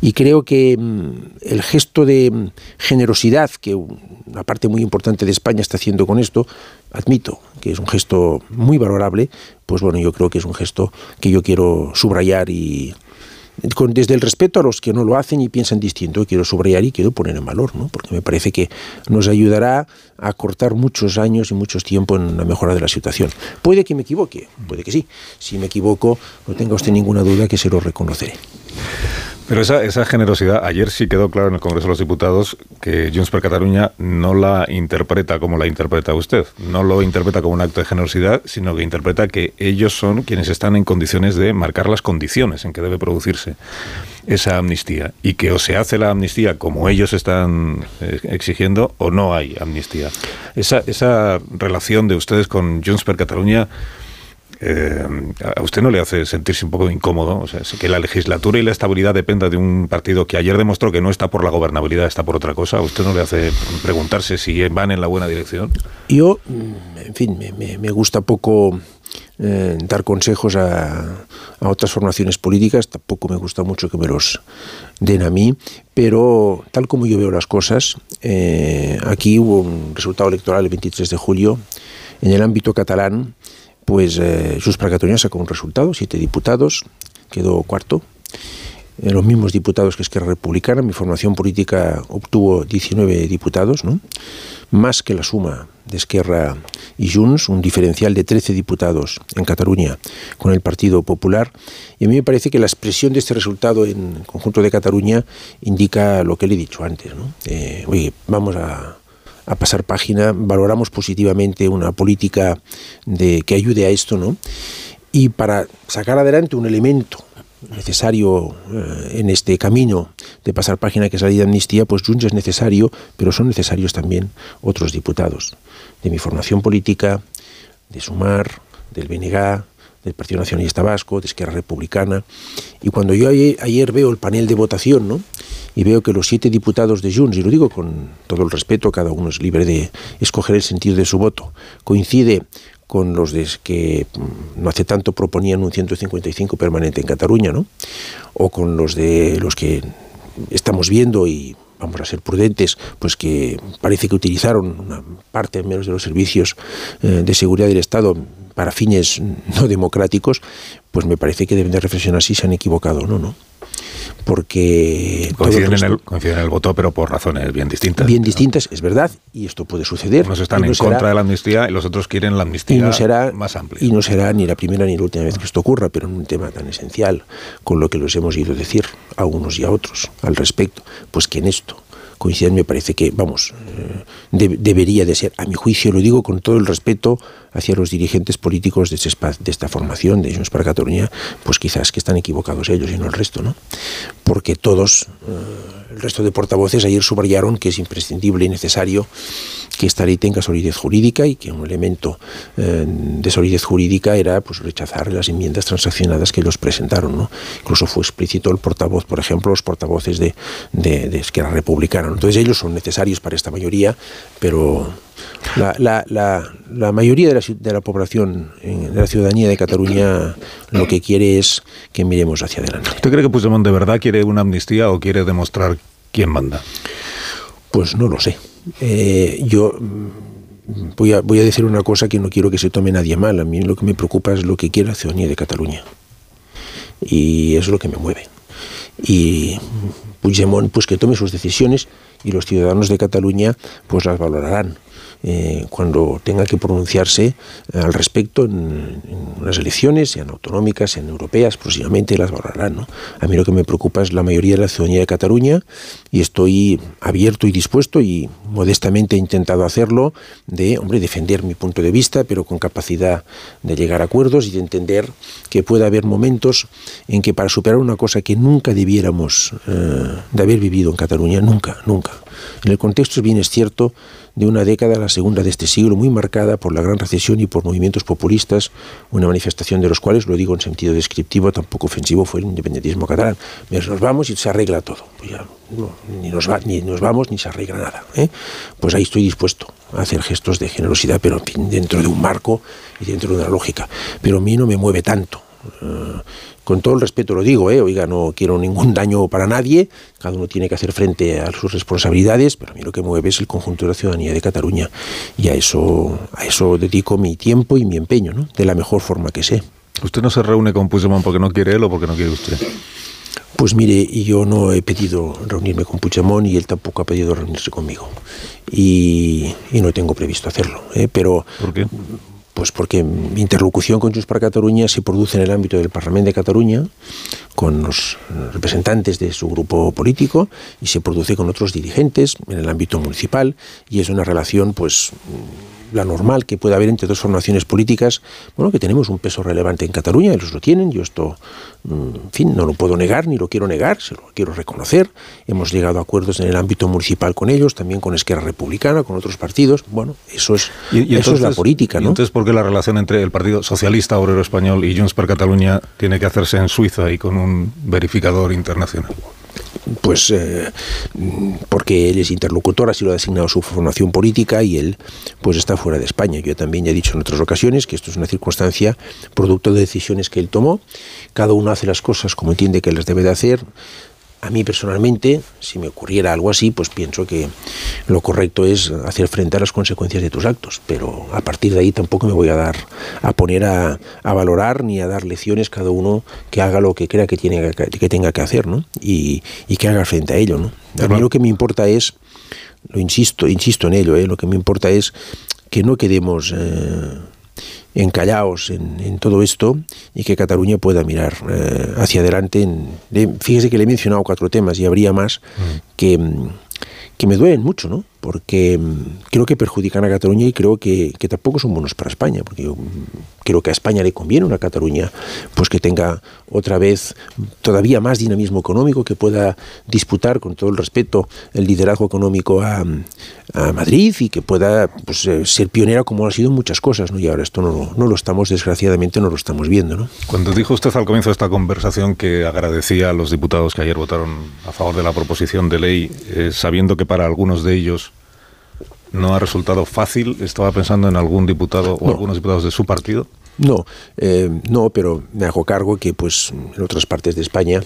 Y creo que mm, el gesto de mm, generosidad que una parte muy importante de España está haciendo con esto, admito que es un gesto muy valorable, pues bueno, yo creo que es un gesto que yo quiero subrayar y, desde el respeto a los que no lo hacen y piensan distinto, quiero subrayar y quiero poner en valor, ¿no? porque me parece que nos ayudará a cortar muchos años y muchos tiempo en la mejora de la situación. Puede que me equivoque, puede que sí. Si me equivoco, no tenga usted ninguna duda que se lo reconoceré. Pero esa, esa generosidad, ayer sí quedó claro en el Congreso de los Diputados que Junts per Catalunya no la interpreta como la interpreta usted. No lo interpreta como un acto de generosidad, sino que interpreta que ellos son quienes están en condiciones de marcar las condiciones en que debe producirse esa amnistía. Y que o se hace la amnistía como ellos están eh, exigiendo o no hay amnistía. Esa, esa relación de ustedes con Junts per Catalunya eh, ¿a usted no le hace sentirse un poco incómodo? O que la legislatura y la estabilidad dependa de un partido que ayer demostró que no está por la gobernabilidad, está por otra cosa. ¿A usted no le hace preguntarse si van en la buena dirección? Yo, mm, en fin, me, gusta poco eh, dar consejos a, otras formaciones políticas, tampoco me gusta mucho que me los den a mí, pero tal como yo veo las cosas, eh, aquí hubo un resultado electoral el 23 de julio en el ámbito catalán pues eh, Junts per Catalunya sacó un resultado, siete diputados, quedó cuarto. Eh, los mismos diputados que Esquerra Republicana, mi formación política obtuvo 19 diputados, ¿no? más que la suma de Esquerra y Junts, un diferencial de 13 diputados en Cataluña con el Partido Popular. Y a mí me parece que la expresión de este resultado en el conjunto de Cataluña indica lo que le he dicho antes. ¿no? Eh, oye, vamos a, a pasar página, valoramos positivamente una política de, que ayude a esto, ¿no? Y para sacar adelante un elemento necesario eh, en este camino de pasar página que es la ley de amnistía, pues Junts es necesario, pero son necesarios también otros diputados de mi formación política, de Sumar, del BNG, del Partido Nacionalista Vasco, de Esquerra Republicana. Y cuando yo ayer, veo el panel de votación, ¿no? y veo que los siete diputados de Junts, y lo digo con todo el respeto, cada uno es libre de escoger el sentido de su voto, coincide con los de que mm, no hace tanto proponían un 155 permanente en Cataluña, ¿no? o con los de los que estamos viendo y vamos a ser prudentes, pues que parece que utilizaron una parte menos de los servicios eh, de seguridad del Estado para fines no democráticos, pues me parece que deben de reflexionar si se han equivocado o no, ¿no? porque coinciden, en el, en el, voto, pero por razones bien distintas. Bien distintas, es verdad, y esto puede suceder. Unos están en contra de la amnistía y los otros quieren la amnistía no será, más amplia. Y no será ni la primera ni la última vez que esto ocurra, pero en un tema tan esencial, con lo que los hemos ido a decir a unos y a otros al respecto, pues que en esto coinciden me parece que, vamos, eh, debería de ser, a mi juicio, lo digo con todo el respeto hacia los dirigentes políticos de, de esta formación, de Junts para Cataluña, pues quizás que están equivocados ellos y no el resto, ¿no? Porque todos, eh, el resto de portavoces ayer subrayaron que es imprescindible y necesario que esta ley tenga solidez jurídica y que un elemento eh, de solidez jurídica era pues rechazar las enmiendas transaccionadas que ellos presentaron, ¿no? Incluso fue explícito el portavoz, por ejemplo, los portavoces de, de, de Esquerra Republicana, entonces ellos son necesarios para esta mayoría, pero La, la, la, la mayoría de la, de la población, de la ciudadanía de Cataluña, lo que quiere es que miremos hacia adelante. ¿Usted cree que Puigdemont de verdad quiere una amnistía o quiere demostrar quién manda? Pues no lo sé. Eh, yo mm, voy a, voy a decir una cosa que no quiero que se tome nadie mal. A mí lo que me preocupa es lo que quiere la ciudadanía de Cataluña. Y es lo que me mueve. Y Puigdemont, pues que tome sus decisiones y los ciudadanos de Cataluña, pues las valorarán. Eh, cuando tenga que pronunciarse al respecto en, en, las elecciones, sean autonómicas, sean europeas, próximamente las valorarán. ¿no? A mí lo que me preocupa es la mayoría de la ciudadanía de Cataluña y estoy abierto y dispuesto y modestamente he intentado hacerlo de, hombre, defender mi punto de vista, pero con capacidad de llegar a acuerdos y de entender que puede haber momentos en que para superar una cosa que nunca debiéramos eh, de haber vivido en Cataluña, nunca, nunca. En el contexto bien es cierto de una década, la segunda de este siglo, muy marcada por la gran recesión y por movimientos populistas, una manifestación de los cuales, lo digo en sentido descriptivo, tampoco ofensivo, fue el independentismo catalán. Nos vamos y se arregla todo. Pues no, ni, nos va, ni nos vamos ni se arregla nada. ¿eh? Pues ahí estoy dispuesto a hacer gestos de generosidad, pero dentro de un marco y dentro de una lógica. Pero a mí no me mueve tanto. Uh, con todo el respeto lo digo, ¿eh? oiga, no quiero ningún daño para nadie, cada uno tiene que hacer frente a sus responsabilidades, pero a mí lo que mueve es el conjunto de la ciudadanía de Cataluña y a eso, a eso dedico mi tiempo y mi empeño, ¿no? de la mejor forma que sé. ¿Usted no se reúne con Puigdemont porque no quiere él o porque no quiere usted? Pues mire, yo no he pedido reunirme con Puigdemont y él tampoco ha pedido reunirse conmigo. Y, y no tengo previsto hacerlo. ¿eh? Pero, ¿Por qué? Pues porque mi interlocución con Junts per Catalunya se produce en el ámbito del Parlamento de Cataluña, con los representantes de su grupo político, y se produce con otros dirigentes en el ámbito municipal, y es una relación, pues, la normal que puede haber entre dos formaciones políticas, bueno, que tenemos un peso relevante en Cataluña, ellos lo tienen, yo esto, en fin, no lo puedo negar ni lo quiero negar, se lo quiero reconocer. Hemos llegado a acuerdos en el ámbito municipal con ellos, también con Esquerra Republicana, con otros partidos. Bueno, eso es, ¿Y, y eso entonces, es la política, ¿y ¿no? entonces, ¿por qué la relación entre el Partido Socialista Obrero Español y Junts per Catalunya tiene que hacerse en Suiza y con un verificador internacional? Pues eh, porque él es interlocutor, así lo ha designado su formación política y él pues está fuera de España. Yo también ya he dicho en otras ocasiones que esto es una circunstancia producto de decisiones que él tomó. Cada uno hace las cosas como entiende que las debe de hacer. A mí personalmente, si me ocurriera algo así, pues pienso que lo correcto es hacer frente a las consecuencias de tus actos, pero a partir de ahí tampoco me voy a dar a poner a, a valorar ni a dar lecciones cada uno que haga lo que crea que tiene que, que tenga que hacer, ¿no? Y, y, que haga frente a ello, ¿no? A mí lo que me importa es, lo insisto, insisto en ello, ¿eh? lo que me importa es que no quedemos eh, encallados en, en, todo esto y que Cataluña pueda mirar eh, hacia adelante. En, de, fíjese que le he mencionado cuatro temas y habría más mm. que, que me duelen mucho, ¿no? Porque creo que perjudican a Cataluña y creo que, que, tampoco son buenos para España, porque yo creo que a España le conviene una Cataluña pues que tenga otra vez todavía más dinamismo económico, que pueda disputar con todo el respeto el liderazgo económico a, a Madrid y que pueda pues, ser pionera como ha sido en muchas cosas, ¿no? Y ahora esto no, no lo estamos, desgraciadamente, no lo estamos viendo, ¿no? Cuando dijo usted al comienzo de esta conversación que agradecía a los diputados que ayer votaron a favor de la proposición de ley, eh, sabiendo que para algunos de ellos no ha resultado fácil. Estaba pensando en algún diputado o no. algunos diputados de su partido. No, eh, no, pero me hago cargo que pues en otras partes de España,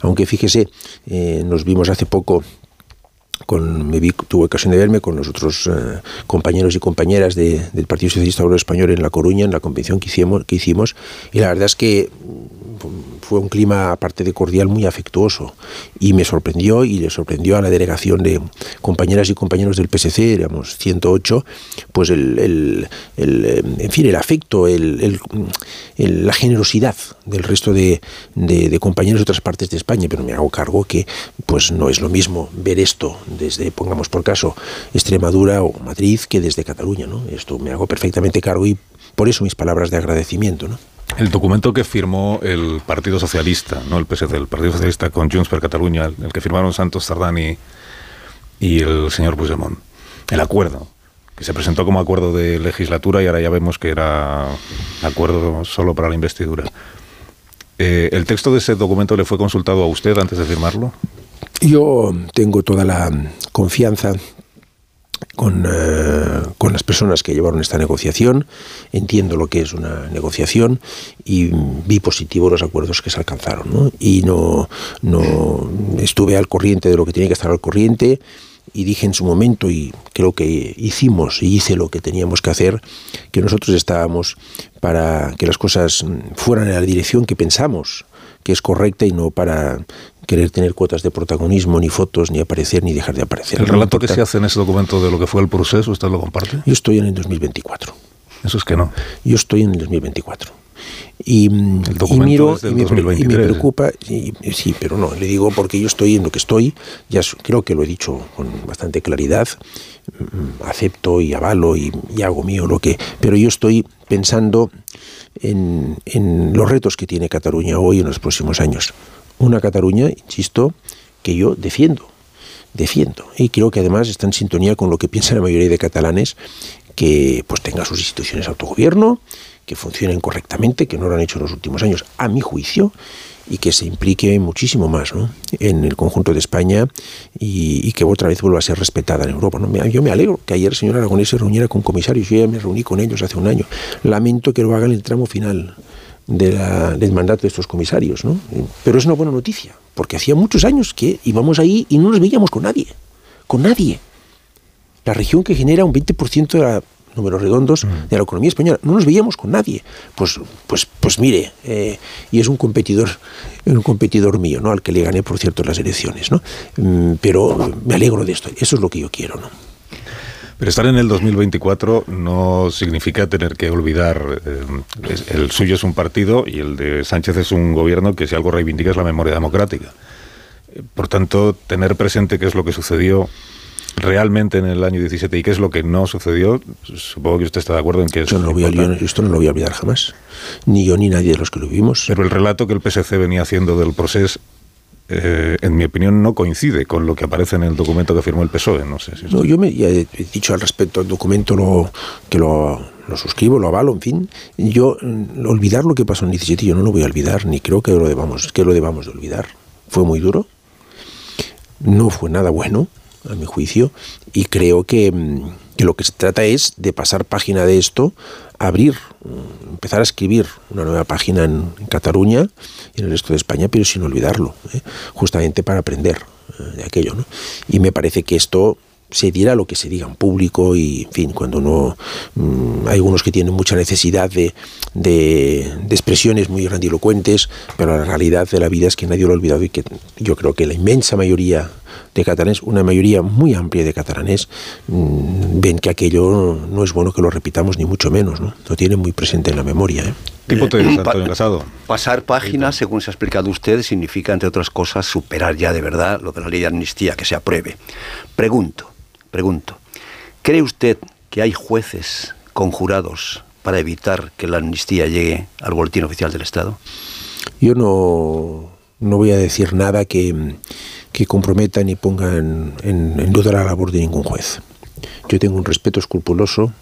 aunque fíjese, eh, nos vimos hace poco con, me vi, tuve ocasión de verme con los otros eh, compañeros y compañeras de, del Partido Socialista Obrero Español en La Coruña, en la convención que hicimos, que hicimos, y la verdad es que fue un clima, aparte de cordial, muy afectuoso. Y me sorprendió y le sorprendió a la delegación de compañeras y compañeros del PSC, éramos 108, pues el, el, el en fin, el afecto, el, la generosidad del resto de, de, de, compañeros de otras partes de España. Pero me hago cargo que pues no es lo mismo ver esto desde, pongamos por caso, Extremadura o Madrid que desde Cataluña. ¿no? Esto me hago perfectamente cargo y por eso mis palabras de agradecimiento. ¿no? El documento que firmó el Partido Socialista, no el PSD, el Partido Socialista con Junts per Catalunya, el que firmaron Santos Tardán y, y el señor Puigdemont, el acuerdo, que se presentó como acuerdo de legislatura y ahora ya vemos que era acuerdo solo para la investidura. Eh, ¿El texto de ese documento le fue consultado a usted antes de firmarlo? Yo tengo toda la confianza con, uh, con, las personas que llevaron esta negociación, entiendo lo que es una negociación y vi positivo los acuerdos que se alcanzaron. ¿no? Y no, no estuve al corriente de lo que tenía que estar al corriente y dije en su momento, y creo que hicimos y hice lo que teníamos que hacer, que nosotros estábamos para que las cosas fueran en la dirección que pensamos que es correcta y no para querer tener cuotas de protagonismo, ni fotos, ni aparecer, ni dejar de aparecer. ¿El relato que se hace en ese documento de lo que fue el proceso, usted lo comparte? Yo estoy en el 2024. Eso es que no. Yo estoy en el 2024. Y, y miro y me, y me, preocupa, y, sí, pero no, le digo porque yo estoy en lo que estoy, ya creo que lo he dicho con bastante claridad, mm, acepto y avalo y, y hago mío lo que, pero yo estoy pensando en, en los retos que tiene Cataluña hoy en los próximos años. Una Cataluña, insisto, que yo defiendo, defiendo. Y creo que además está en sintonía con lo que piensa la mayoría de catalanes, que pues tenga sus instituciones de autogobierno, que funcionen correctamente, que no lo han hecho en los últimos años, a mi juicio, y que se implique muchísimo más ¿no? en el conjunto de España y, que otra vez vuelva a ser respetada en Europa. Yo me alegro que ayer el señor Aragonés se reuniera con comisarios, yo ya me reuní con ellos hace un año. Lamento que lo hagan en el tramo final del mandato de estos comisarios, ¿no? pero es una buena noticia, porque hacía muchos años que íbamos ahí y no nos veíamos con nadie, con nadie. La región que genera un 20% de la números redondos de la economía española. No nos veíamos con nadie. Pues, pues, pues mire, eh, y es un competidor, un competidor mío, ¿no? Al que le gané, por cierto, las elecciones, ¿no? Mm, pero me alegro de esto. Eso es lo que yo quiero, ¿no? Pero estar en el 2024 no significa tener que olvidar. Eh, el suyo es un partido y el de Sánchez es un gobierno que, si algo reivindica, es la memoria democrática. Por tanto, tener presente qué es lo que sucedió realmente en el año 17 y qué es lo que no sucedió, supongo que usted está de acuerdo en que esto no, lo voy a, yo, esto no lo voy a olvidar jamás, ni yo ni nadie de los que lo vimimos. Pero el relato que el PSC venía haciendo del proceso, eh, en mi opinión, no coincide con lo que aparece en el documento que firmó el PSOE. No sé si no, yo me ya he dicho al respecto al documento lo, que lo, lo suscribo, lo avalo, en fin. Yo olvidar lo que pasó en 17 yo no lo voy a olvidar, ni creo que lo debamos, que lo debamos de olvidar. Fue muy duro, no fue nada bueno a mi juicio, y creo que, que, lo que se trata es de pasar página de esto, abrir, empezar a escribir una nueva página en, Cataluña y en el resto de España, pero sin olvidarlo, ¿eh? justamente para aprender eh, de aquello. Y me parece que esto se dirá lo que se diga en público y, en fin, cuando no... Mmm, hay algunos que tienen mucha necesidad de, de, de, expresiones muy grandilocuentes, pero la realidad de la vida es que nadie lo ha olvidado y que yo creo que la inmensa mayoría de catalanes, una mayoría muy amplia de catalanes, mmm, ven que aquello no es bueno que lo repitamos ni mucho menos, ¿no? Lo tienen muy presente en la memoria. ¿eh? ¿Tipo te Antonio Casado? Pasar páginas, según se ha explicado usted, significa, entre otras cosas, superar ya de verdad lo de la ley de amnistía, que se apruebe. Pregunto, pregunto, ¿cree usted que hay jueces conjurados para evitar que la amnistía llegue al boletín oficial del Estado? Yo no, no voy a decir nada que, que comprometa ni ponga en, en, duda la labor de ningún juez. Yo tengo un respeto escrupuloso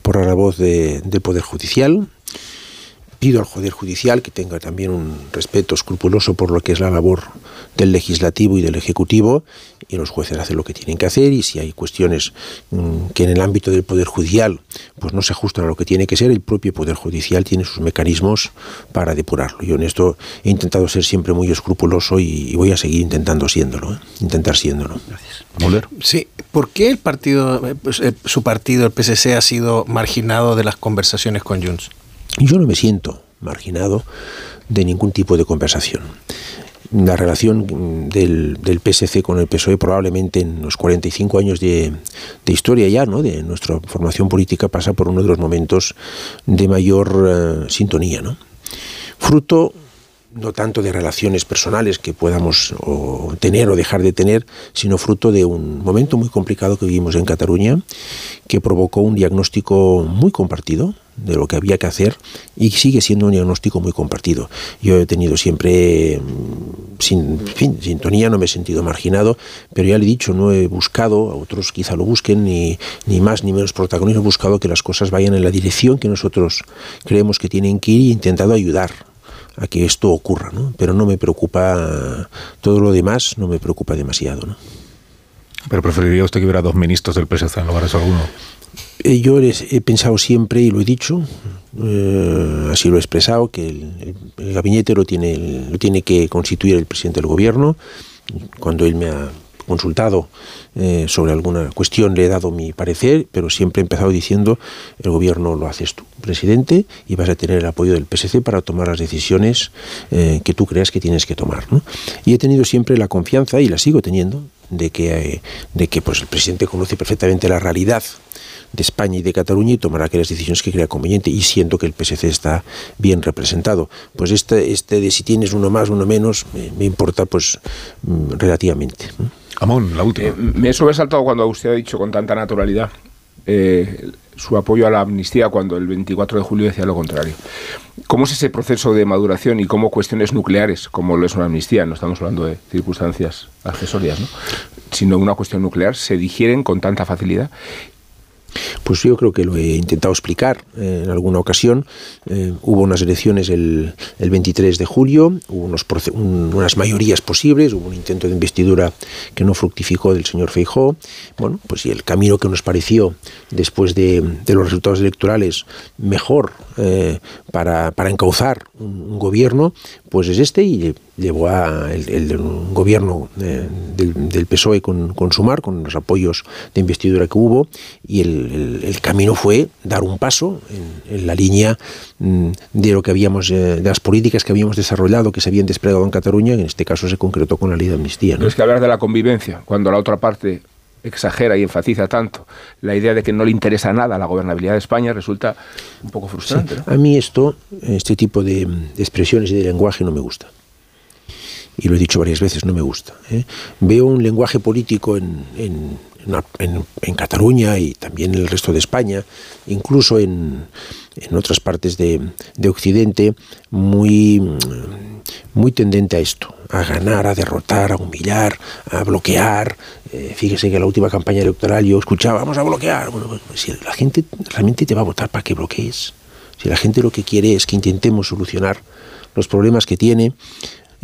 por la voz de, del Poder Judicial. Pido al Poder Judicial que tenga también un respeto escrupuloso por lo que es la labor del legislativo y del ejecutivo y los jueces hacen lo que tienen que hacer y si hay cuestiones mmm, que en el ámbito del poder judicial pues no se ajustan a lo que tiene que ser el propio poder judicial tiene sus mecanismos para depurarlo yo en esto he intentado ser siempre muy escrupuloso y, y voy a seguir intentando siéndolo ¿eh? intentar siéndolo gracias Moller. sí ¿por qué el partido pues, eh, su partido el PSC ha sido marginado de las conversaciones con Junts? yo no me siento marginado de ningún tipo de conversación la relación del, PSC con el PSOE probablemente en los 45 años de, de, historia ya, ¿no? de nuestra formación política, pasa por uno de los momentos de mayor uh, sintonía. ¿no? Fruto no tanto de relaciones personales que podamos tener o dejar de tener, sino fruto de un momento muy complicado que vivimos en Cataluña, que provocó un diagnóstico muy compartido de lo que había que hacer y sigue siendo un diagnóstico muy compartido. Yo he tenido siempre, sin fin, sintonía, no me he sentido marginado, pero ya le he dicho, no he buscado, a otros quizá lo busquen, ni, ni más ni menos protagonismo, he buscado que las cosas vayan en la dirección que nosotros creemos que tienen que ir he intentado ayudar a que esto ocurra, ¿no? Pero no me preocupa todo lo demás, no me preocupa demasiado, ¿no? Pero preferiría usted que hubiera dos ministros del PSC en lugar de solo uno. Eh, yo he pensado siempre y lo he dicho, eh, así lo he expresado, que el, el gabinete lo tiene, lo tiene que constituir el presidente del gobierno. Cuando él me ha consultado eh, sobre alguna cuestión, le he dado mi parecer, pero siempre he empezado diciendo, el gobierno lo haces tú, presidente, y vas a tener el apoyo del PSC para tomar las decisiones eh, que tú creas que tienes que tomar. Y he tenido siempre la confianza, y la sigo teniendo, de que, eh, de que pues, el presidente conoce perfectamente la realidad de España y de Cataluña y tomará aquellas decisiones que crea conveniente y siento que el PSC está bien representado. Pues este, este de si tienes uno más, uno menos, me, importa pues mm, relativamente. Amón, la última. Eh, me he sobresaltado cuando usted ha dicho con tanta naturalidad eh, su apoyo a la amnistía cuando el 24 de julio decía lo contrario. ¿Cómo es ese proceso de maduración y cómo cuestiones nucleares, como lo es una amnistía, no estamos hablando de circunstancias accesorias, ¿no? sino una cuestión nuclear, se digieren con tanta facilidad? Pues yo creo que lo he intentado explicar eh, en alguna ocasión. Eh, hubo unas elecciones el, 23 de julio, hubo unos, unas mayorías posibles, hubo un intento de investidura que no fructificó del señor Feijó. Bueno, pues y el camino que nos pareció después de, los resultados electorales mejor eh, para, encauzar un, gobierno, pues es este y llevó a el, gobierno del, PSOE con, con, Sumar, con los apoyos de investidura que hubo, y el, camino fue dar un paso en, la línea mm, de lo que habíamos, eh, de las políticas que habíamos desarrollado, que se habían desplegado en Cataluña, en este caso se concretó con la ley de amnistía. ¿no? es que hablar de la convivencia, cuando la otra parte exagera y enfatiza tanto la idea de que no le interesa nada la gobernabilidad de España resulta un poco frustrante. A mí esto, este tipo de expresiones y de lenguaje no me gusta y lo he dicho varias veces, no me gusta. ¿eh? Veo un lenguaje político en, en, en, Cataluña y también en el resto de España, incluso en, otras partes de, de, Occidente, muy, muy tendente a esto, a ganar, a derrotar, a humillar, a bloquear. Eh, fíjese que en la última campaña electoral yo escuchaba, vamos a bloquear. Bueno, pues, si la gente realmente te va a votar para que bloquees, si la gente lo que quiere es que intentemos solucionar los problemas que tiene,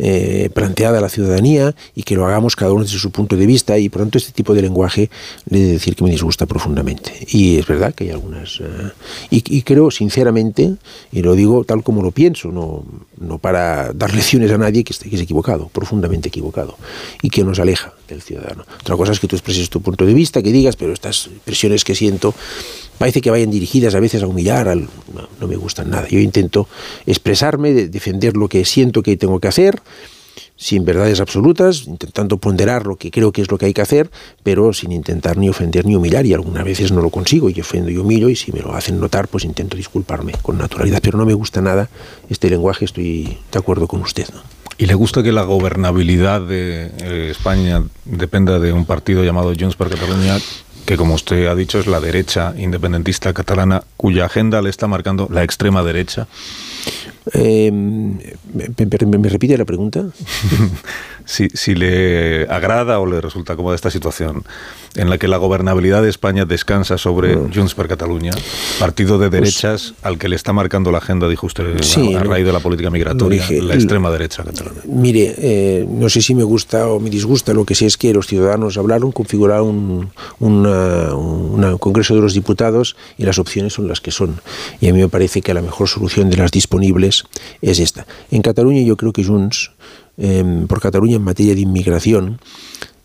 eh, planteada a la ciudadanía y que lo hagamos cada uno desde su punto de vista y por tanto este tipo de lenguaje le he de decir que me disgusta profundamente. Y es verdad que hay algunas... Eh, y, creo sinceramente, y lo digo tal como lo pienso, no, no para dar lecciones a nadie que, esté, que es equivocado, profundamente equivocado, y que nos aleja del ciudadano. Otra cosa es que tú expreses tu punto de vista, que digas, pero estas presiones que siento parece que vayan dirigidas a veces a humillar, al, no, me gustan nada. Yo intento expresarme, defender lo que siento que tengo que hacer, sin verdades absolutas, intentando ponderar lo que creo que es lo que hay que hacer, pero sin intentar ni ofender ni humillar, y algunas veces no lo consigo, y ofendo y humillo, y si me lo hacen notar, pues intento disculparme con naturalidad, pero no me gusta nada este lenguaje, estoy de acuerdo con usted. ¿Y le gusta que la gobernabilidad de eh, España dependa de un partido llamado Junts per Catalunya que como usted ha dicho es la derecha independentista catalana, cuya agenda le está marcando la extrema derecha. Eh, ¿me, repite la pregunta? si, si, le agrada o le resulta cómoda esta situación en la que la gobernabilidad de España descansa sobre mm. Junts per Catalunya, partido de pues derechas al que le está marcando la agenda, dijo usted, a, raíz de la política migratoria, la extrema derecha catalana. Mire, eh, no sé si me gusta o me disgusta, lo que sé es que los ciudadanos hablaron, configuraron un, un Congreso de los Diputados y las opciones son las que son. Y a mí me parece que la mejor solución de las disponibles es esta. En Cataluña yo creo que Junts, em, por Cataluña en materia de inmigración,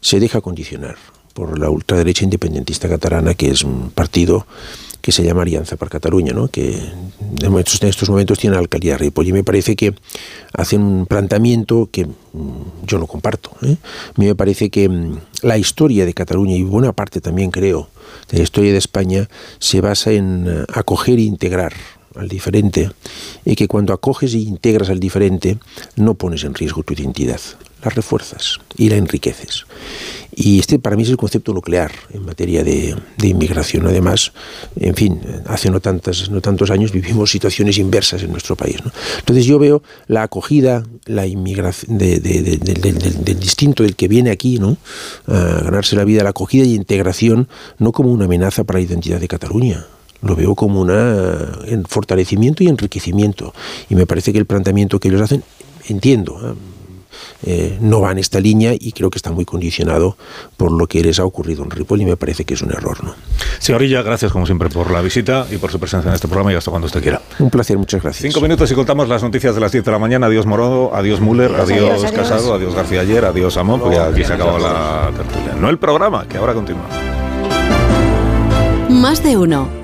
se deja condicionar por la ultraderecha independentista catalana, que es un partido que se llama Alianza para Cataluña, ¿no? que en estos momentos tiene la alcaldía de Ripoll. Y me parece que hacen un planteamiento que mm, yo no comparto. ¿eh? A mí me parece que mm, la historia de Cataluña y buena parte también creo de la historia de España se basa en eh, acoger e integrar al diferente y que cuando acoges e integras al diferente no pones en riesgo tu identidad, la refuerzas y la enriqueces. Y este para mí es el concepto nuclear en materia de, inmigración. Además, en fin, hace no, tantas, no tantos años vivimos situaciones inversas en nuestro país. Entonces yo veo la acogida, la inmigración del distinto del que viene aquí, ¿no? a ganarse la vida, la acogida y integración, no como una amenaza para la identidad de Cataluña, lo veo como un fortalecimiento y enriquecimiento. Y me parece que el planteamiento que ellos hacen, entiendo, ¿eh? eh, no va en esta línea y creo que está muy condicionado por lo que les ha ocurrido en Ripoll y me parece que es un error. ¿no? Señorilla, gracias como siempre por la visita y por su presencia en este programa y hasta cuando usted quiera. Un placer, muchas gracias. Cinco minutos y contamos las noticias de las 10 de la mañana. Adiós Morodo, adiós Müller, adiós, Adiós, adiós, adiós. Casado, adiós García Ayer, adiós Amón, porque aquí se acabó la tertulia. No el programa, que ahora continúa. Más de uno.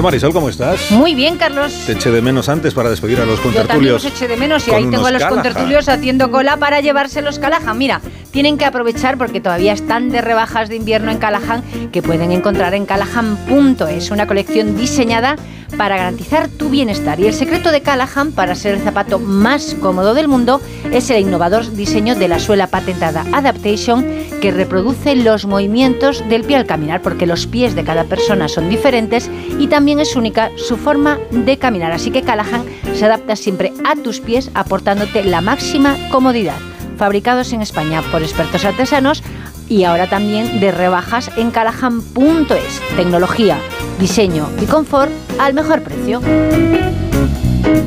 Tal Marisol? ¿Cómo estás? Muy bien, Carlos. Te eché de menos antes para despedir a los Yo también contertulios. los eché de menos y ahí tengo a los Callahan. contertulios haciendo cola para llevarse los. Mira, tienen que aprovechar porque todavía están de rebajas de invierno en Callahan que pueden encontrar en callahan.es, una colección diseñada para garantizar tu bienestar. Y el secreto de Callahan para ser el zapato más cómodo del mundo es el innovador diseño de la suela patentada Adaptation que reproduce los movimientos del pie al caminar porque los pies de cada persona son diferentes y también es única su forma de caminar. Así que Callahan se adapta siempre a tus pies aportándote la máxima comodidad. Fabricados en España por expertos artesanos y ahora también de rebajas en callahan.es. Tecnología, diseño y confort al mejor precio.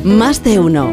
Más de uno.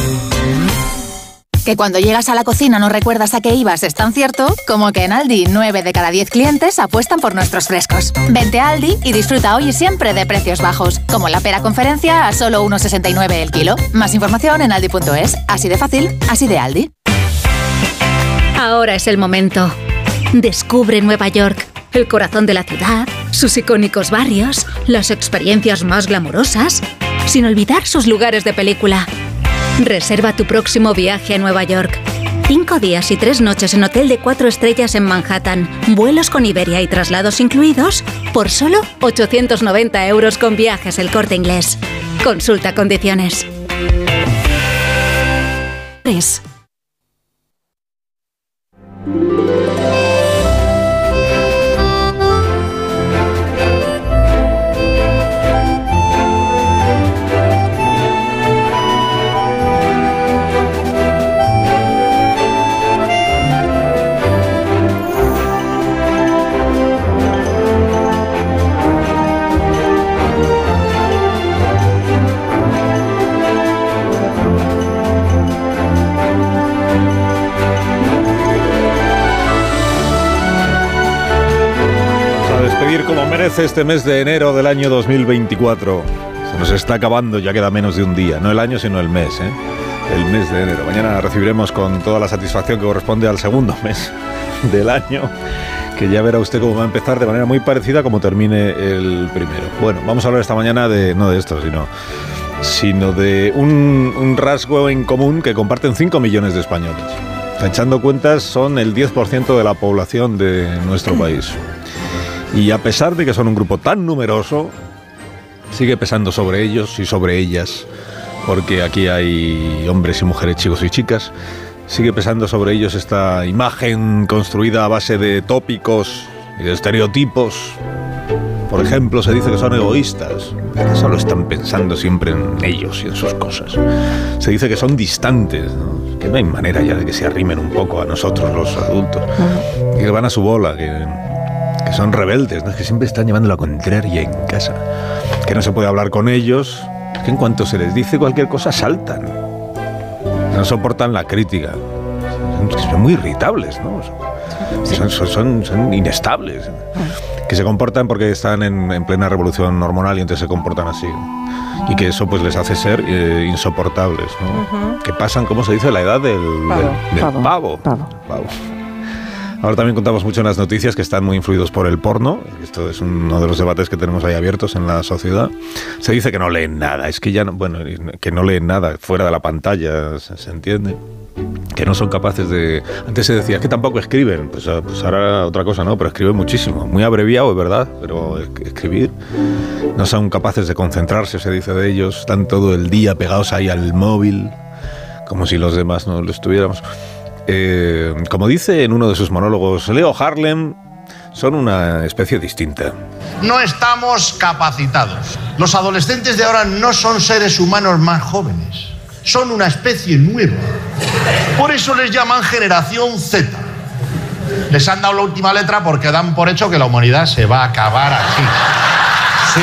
Que cuando llegas a la cocina no recuerdas a qué ibas es tan cierto como que en Aldi 9 de cada 10 clientes apuestan por nuestros frescos. Vente a Aldi y disfruta hoy y siempre de precios bajos, como la pera conferencia a solo 1,69 el kilo. Más información en aldi.es. Así de fácil, así de Aldi. Ahora es el momento. Descubre Nueva York, el corazón de la ciudad, sus icónicos barrios, las experiencias más glamurosas, sin olvidar sus lugares de película. Reserva tu próximo viaje a Nueva York. Cinco días y tres noches en hotel de cuatro estrellas en Manhattan, vuelos con Iberia y traslados incluidos, por solo 890 euros con viajes el corte inglés. Consulta condiciones. 3. Como merece este mes de enero del año 2024. Se nos está acabando, ya queda menos de un día. No el año, sino el mes, ¿eh? El mes de enero. Mañana recibiremos con toda la satisfacción que corresponde al segundo mes del año, que ya verá usted cómo va a empezar de manera muy parecida como termine el primero. Bueno, vamos a hablar esta mañana de, no de esto, sino, sino de un, un rasgo en común que comparten 5 millones de españoles. Echando cuentas, son el 10% de la población de nuestro país. Y a pesar de que son un grupo tan numeroso, sigue pesando sobre ellos y sobre ellas, porque aquí hay hombres y mujeres, chicos y chicas, sigue pesando sobre ellos esta imagen construida a base de tópicos y de estereotipos. Por ejemplo, se dice que son egoístas, que solo están pensando siempre en ellos y en sus cosas. Se dice que son distantes, ¿no? que no hay manera ya de que se arrimen un poco a nosotros los adultos, que van a su bola, que, que son rebeldes, ¿no? que siempre están llevando la contraria en casa, que no se puede hablar con ellos, que en cuanto se les dice cualquier cosa saltan, no soportan la crítica, son, muy irritables, ¿no? Son, son- son- son inestables. Que se comportan porque están en, en plena revolución hormonal y entonces se comportan así. Y que eso pues les hace ser eh, insoportables, ¿no? Que pasan, ¿cómo se dice? La edad del del- del pavo. Pavo. Ahora también contamos mucho en las noticias que están muy influidos por el porno. Esto es uno de los debates que tenemos ahí abiertos en la sociedad. Se dice que no leen nada. Es que ya no, bueno, que no leen nada fuera de la pantalla, se, se entiende. Que no son capaces de. Antes se decía "Es que tampoco escriben. Pues, ah, pues ahora otra cosa, ¿no? Pero escriben muchísimo. Muy abreviado, es verdad. Pero es- escribir. No son capaces de concentrarse, se dice de ellos. Están todo el día pegados ahí al móvil. Como si los demás no lo estuviéramos. Eh, como dice en uno de sus monólogos, Leo Harlem son una especie distinta. No estamos capacitados. Los adolescentes de ahora no son seres humanos más jóvenes. Son una especie nueva. Por eso les llaman generación Z. Les han dado la última letra porque dan por hecho que la humanidad se va a acabar aquí. Sí.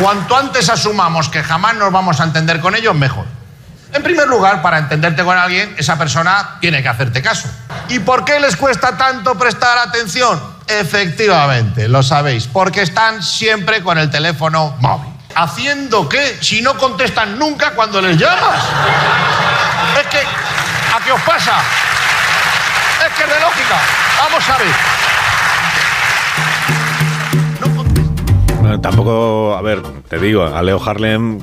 Cuanto antes asumamos que jamás nos vamos a entender con ellos, mejor. En primer lugar, para entenderte con alguien, esa persona tiene que hacerte caso. ¿Y por qué les cuesta tanto prestar atención? Efectivamente, lo sabéis, porque están siempre con el teléfono móvil. ¿Haciendo qué? Si no contestan nunca cuando les llamas. Es que, ¿a qué os pasa? Es que es de lógica. Vamos a ver. Bueno, tampoco, a ver, te digo, a Leo Harlem,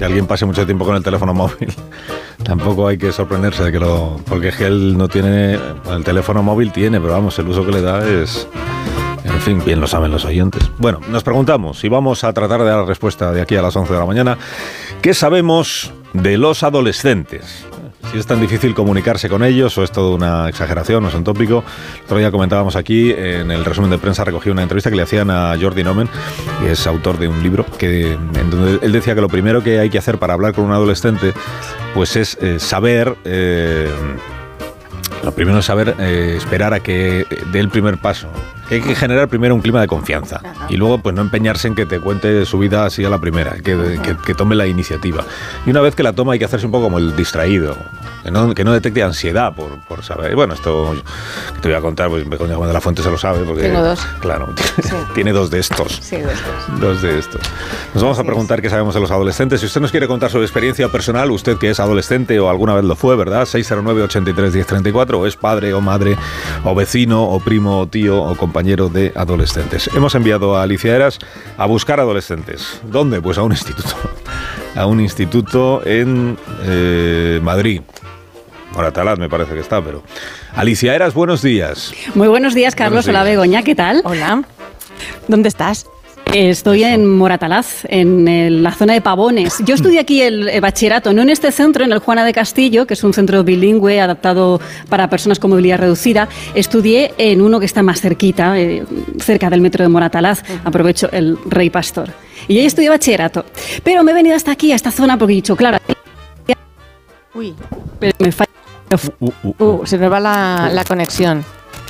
que alguien pase mucho tiempo con el teléfono móvil, tampoco hay que sorprenderse de que lo. Porque es que él no tiene. el teléfono móvil tiene, pero vamos, el uso que le da es. En fin, bien lo saben los oyentes. Bueno, nos preguntamos y vamos a tratar de dar respuesta de aquí a las 11 de la mañana. ¿Qué sabemos de los adolescentes? Si es tan difícil comunicarse con ellos o es todo una exageración o es un tópico. El otro día comentábamos aquí, en el resumen de prensa recogí una entrevista que le hacían a Jordi Nomen, que es autor de un libro, que, en donde él decía que lo primero que hay que hacer para hablar con un adolescente pues es eh, saber... eh, lo primero es saber eh, esperar a que dé el primer paso. Hay que generar primero un clima de confianza y luego pues no empeñarse en que te cuente su vida así a la primera, que, que- que tome la iniciativa. Y una vez que la toma hay que hacerse un poco como el distraído, que no, que no detecte ansiedad por, por saber. Bueno, esto que te voy a contar, pues Begoña Juan de la Fuente se lo sabe. Porque, Tengo dos. Claro, tiene dos de estos. Sí, de estos. Dos de estos. Nos vamos a preguntar qué sabemos de los adolescentes. Si usted nos quiere contar su experiencia personal, usted que es adolescente o alguna vez lo fue, ¿verdad? 609-83-1034, o es padre o madre, o vecino, o primo, o tío, o compañero de adolescentes. Hemos enviado a Alicia Eras a buscar adolescentes. ¿Dónde? Pues a un instituto. A un instituto en eh, Madrid. Moratalaz me parece que está, pero... Alicia Eras, buenos días. Muy buenos días, Carlos. Buenos Hola. Begoña. ¿Qué tal? Hola. ¿Dónde estás? Estoy en Moratalaz, en el- la zona de Pavones. Yo estudié aquí el, bachillerato, no en este centro, en el Juana de Castillo, que es un centro bilingüe adaptado para personas con movilidad reducida. Estudié en uno que está más cerquita, eh, cerca del metro de Moratalaz. Aprovecho el Rey Pastor. Y ahí estudié bachillerato. Pero me he venido hasta aquí, a esta zona, porque he dicho, claro, Uy, pero me falla. uh, se me va la, la conexión.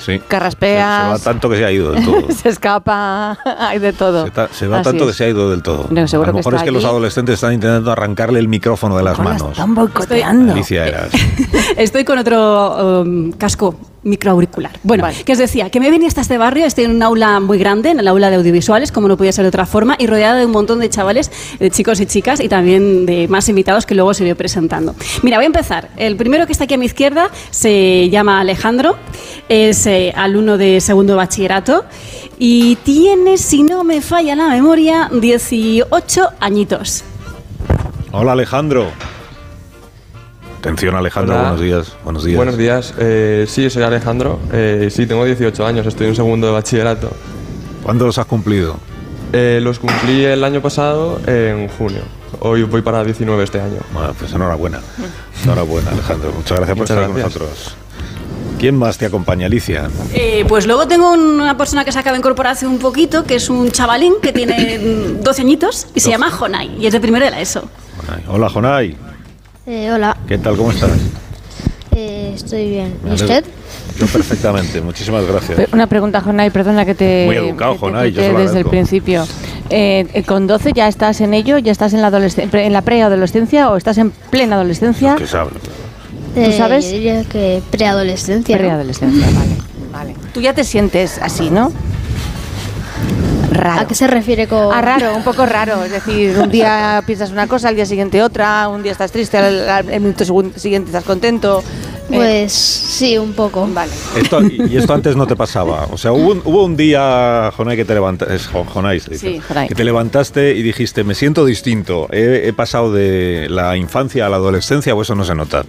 Sí. Carraspeas. Se va tanto que se ha ido del todo. se escapa, hay de todo. Se, ta- se va Así tanto que se ha ido del todo. No, seguro a lo mejor es que los adolescentes están intentando arrancarle el micrófono de las manos. Están boicoteando. Alicia Eras. Estoy con otro um, casco microauricular. Bueno, que os decía, que me venía hasta este barrio, estoy en un aula muy grande, en el aula de audiovisuales, como no podía ser de otra forma, y rodeada de un montón de chavales, de chicos y chicas, y también de más invitados que luego se iré presentando. Mira, voy a empezar. El primero que está aquí a mi izquierda se llama Alejandro, es eh, alumno de segundo de bachillerato, y tiene, si no me falla la memoria, 18 añitos. Hola Alejandro. Atención Alejandro, Hola. buenos días. Buenos días. Buenos días. Eh, sí, soy Alejandro. Eh, sí, tengo 18 años, estoy en segundo de bachillerato. ¿Cuándo los has cumplido? Eh, los cumplí el año pasado en junio. Hoy voy para 19 este año. Bueno, pues enhorabuena. Enhorabuena Alejandro. Muchas gracias por Muchas estar gracias. con nosotros. ¿Quién más te acompaña, Alicia? Eh, pues luego tengo una persona que se acaba de incorporar hace un poquito, que es un chavalín que tiene mm, 12 añitos y se llama Jonai y es de primero de la ESO. Jonay. Hola Jonay. Eh, hola, ¿Qué tal? ¿Cómo estás? eh, estoy bien. ¿Y usted? Yo perfectamente. Muchísimas gracias. Una pregunta, Jonay, perdona que te, Muy educado, que te Jonay, yo quite se lo desde el principio. Eh, eh, ¿Con 12 ya estás en ello? ¿Ya estás en la, adolescencia, en la preadolescencia o estás en plena adolescencia? ¿Qué sabe? ¿Tú sabes? Yo diría que preadolescencia. ¿no? Preadolescencia, vale. Vale. Tú ya te sientes así, ¿no? Raro. ¿A qué se refiere con...? Ah, raro, un poco raro. Es decir, un día piensas una cosa, al día siguiente otra, un día estás triste, al, al- el minuto siguiente estás contento. Eh, Pues sí, un poco. Vale. Esto, y y esto antes no te pasaba. O sea, hubo un, hubo un día, Jonay, que te levantaste. Jonay, se dice, Sí, Jonay. que te levantaste y dijiste, me siento distinto. He, he pasado de la infancia a la adolescencia, o eso no se nota.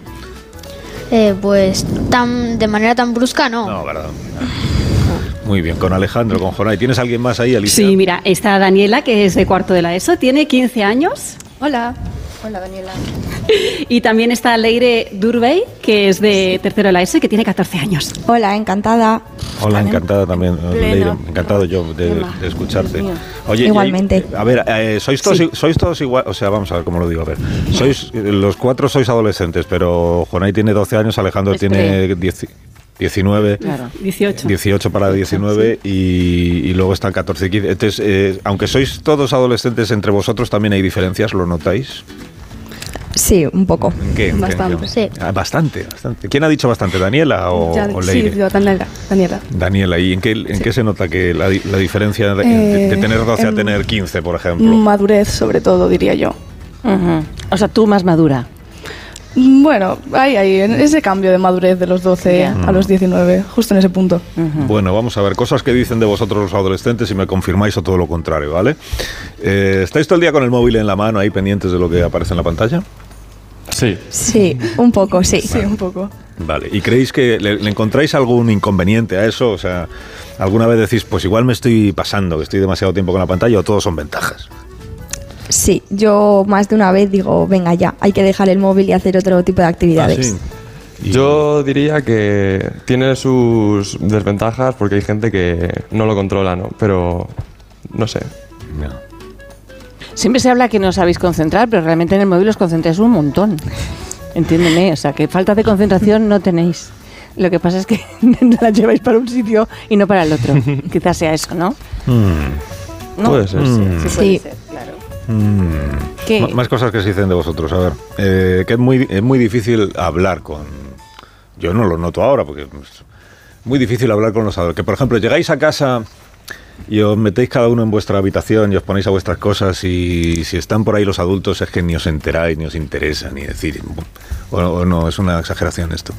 Eh, pues tan de manera tan brusca, no. No, verdad. Muy bien, con Alejandro, con Jonay. ¿Tienes alguien más ahí, Alicia? Sí, mira, está Daniela, que es de cuarto de la ESO, tiene 15 años. Hola. Hola, Daniela. Y también está Leire Durbey, que es de tercero de la ESO y que tiene 14 años. Hola, encantada. Hola, encantada también, pleno. Leire. Encantado yo de, de escucharte. Oye, y- Igualmente. a ver, eh, sois todos, sois todos igual, o sea, vamos a ver cómo lo digo. A ver, sois eh, los cuatro sois adolescentes, pero Jonay tiene 12 años, Alejandro tiene 10 19. Claro. 18. 18 para 19 y, y luego están 14 y 15. Entonces, eh, aunque sois todos adolescentes entre vosotros, también hay diferencias, ¿lo notáis? Sí, un poco. ¿En qué? Bastante. ¿En qué? Ah, bastante, bastante. ¿Quién ha dicho bastante? ¿Daniela o, Ya- o sí, Leire? yo, Daniela. Daniela. Daniela, ¿y en qué, en qué se nota que la, la diferencia de, de- de Eh, tener 12 a en- tener 15, por ejemplo? Madurez, sobre todo, diría yo. O sea, tú más madura. Bueno, hay ahí, en ese cambio de madurez de los 12 Ya. a los 19, justo en ese punto. Bueno, vamos a ver, cosas que dicen de vosotros los adolescentes y me confirmáis o todo lo contrario, ¿vale? Eh, ¿Estáis todo el día con el móvil en la mano ahí pendientes de lo que aparece en la pantalla? Sí. Sí, un poco, sí. Sí, un poco. Vale, ¿y creéis que le, le encontráis algún inconveniente a eso? O sea, ¿alguna vez decís, pues igual me estoy pasando, que estoy demasiado tiempo con la pantalla o todos son ventajas? Sí, yo más de una vez digo, venga ya, hay que dejar el móvil y hacer otro tipo de actividades. Yo diría que tiene sus desventajas porque hay gente que no lo controla, ¿no? Pero no sé. Siempre se habla que no sabéis concentrar, pero realmente en el móvil os concentráis un montón. Entiéndeme, o sea, que falta de concentración no tenéis. Lo que pasa es que la lleváis para un sitio y no para el otro. Quizás sea eso, ¿no? ¿No? Puede ser. Sí, Mm. sí puede ser, claro. Más cosas que se dicen de vosotros. A ver, eh, que es muy, es muy difícil hablar con... Yo no lo noto ahora porque es muy difícil hablar con los adultos. Que, por ejemplo, llegáis a casa y os metéis cada uno en vuestra habitación y os ponéis a vuestras cosas y si están por ahí los adultos es que ni os enteráis, ni os interesa, ni decir... O, o no, es una exageración esto.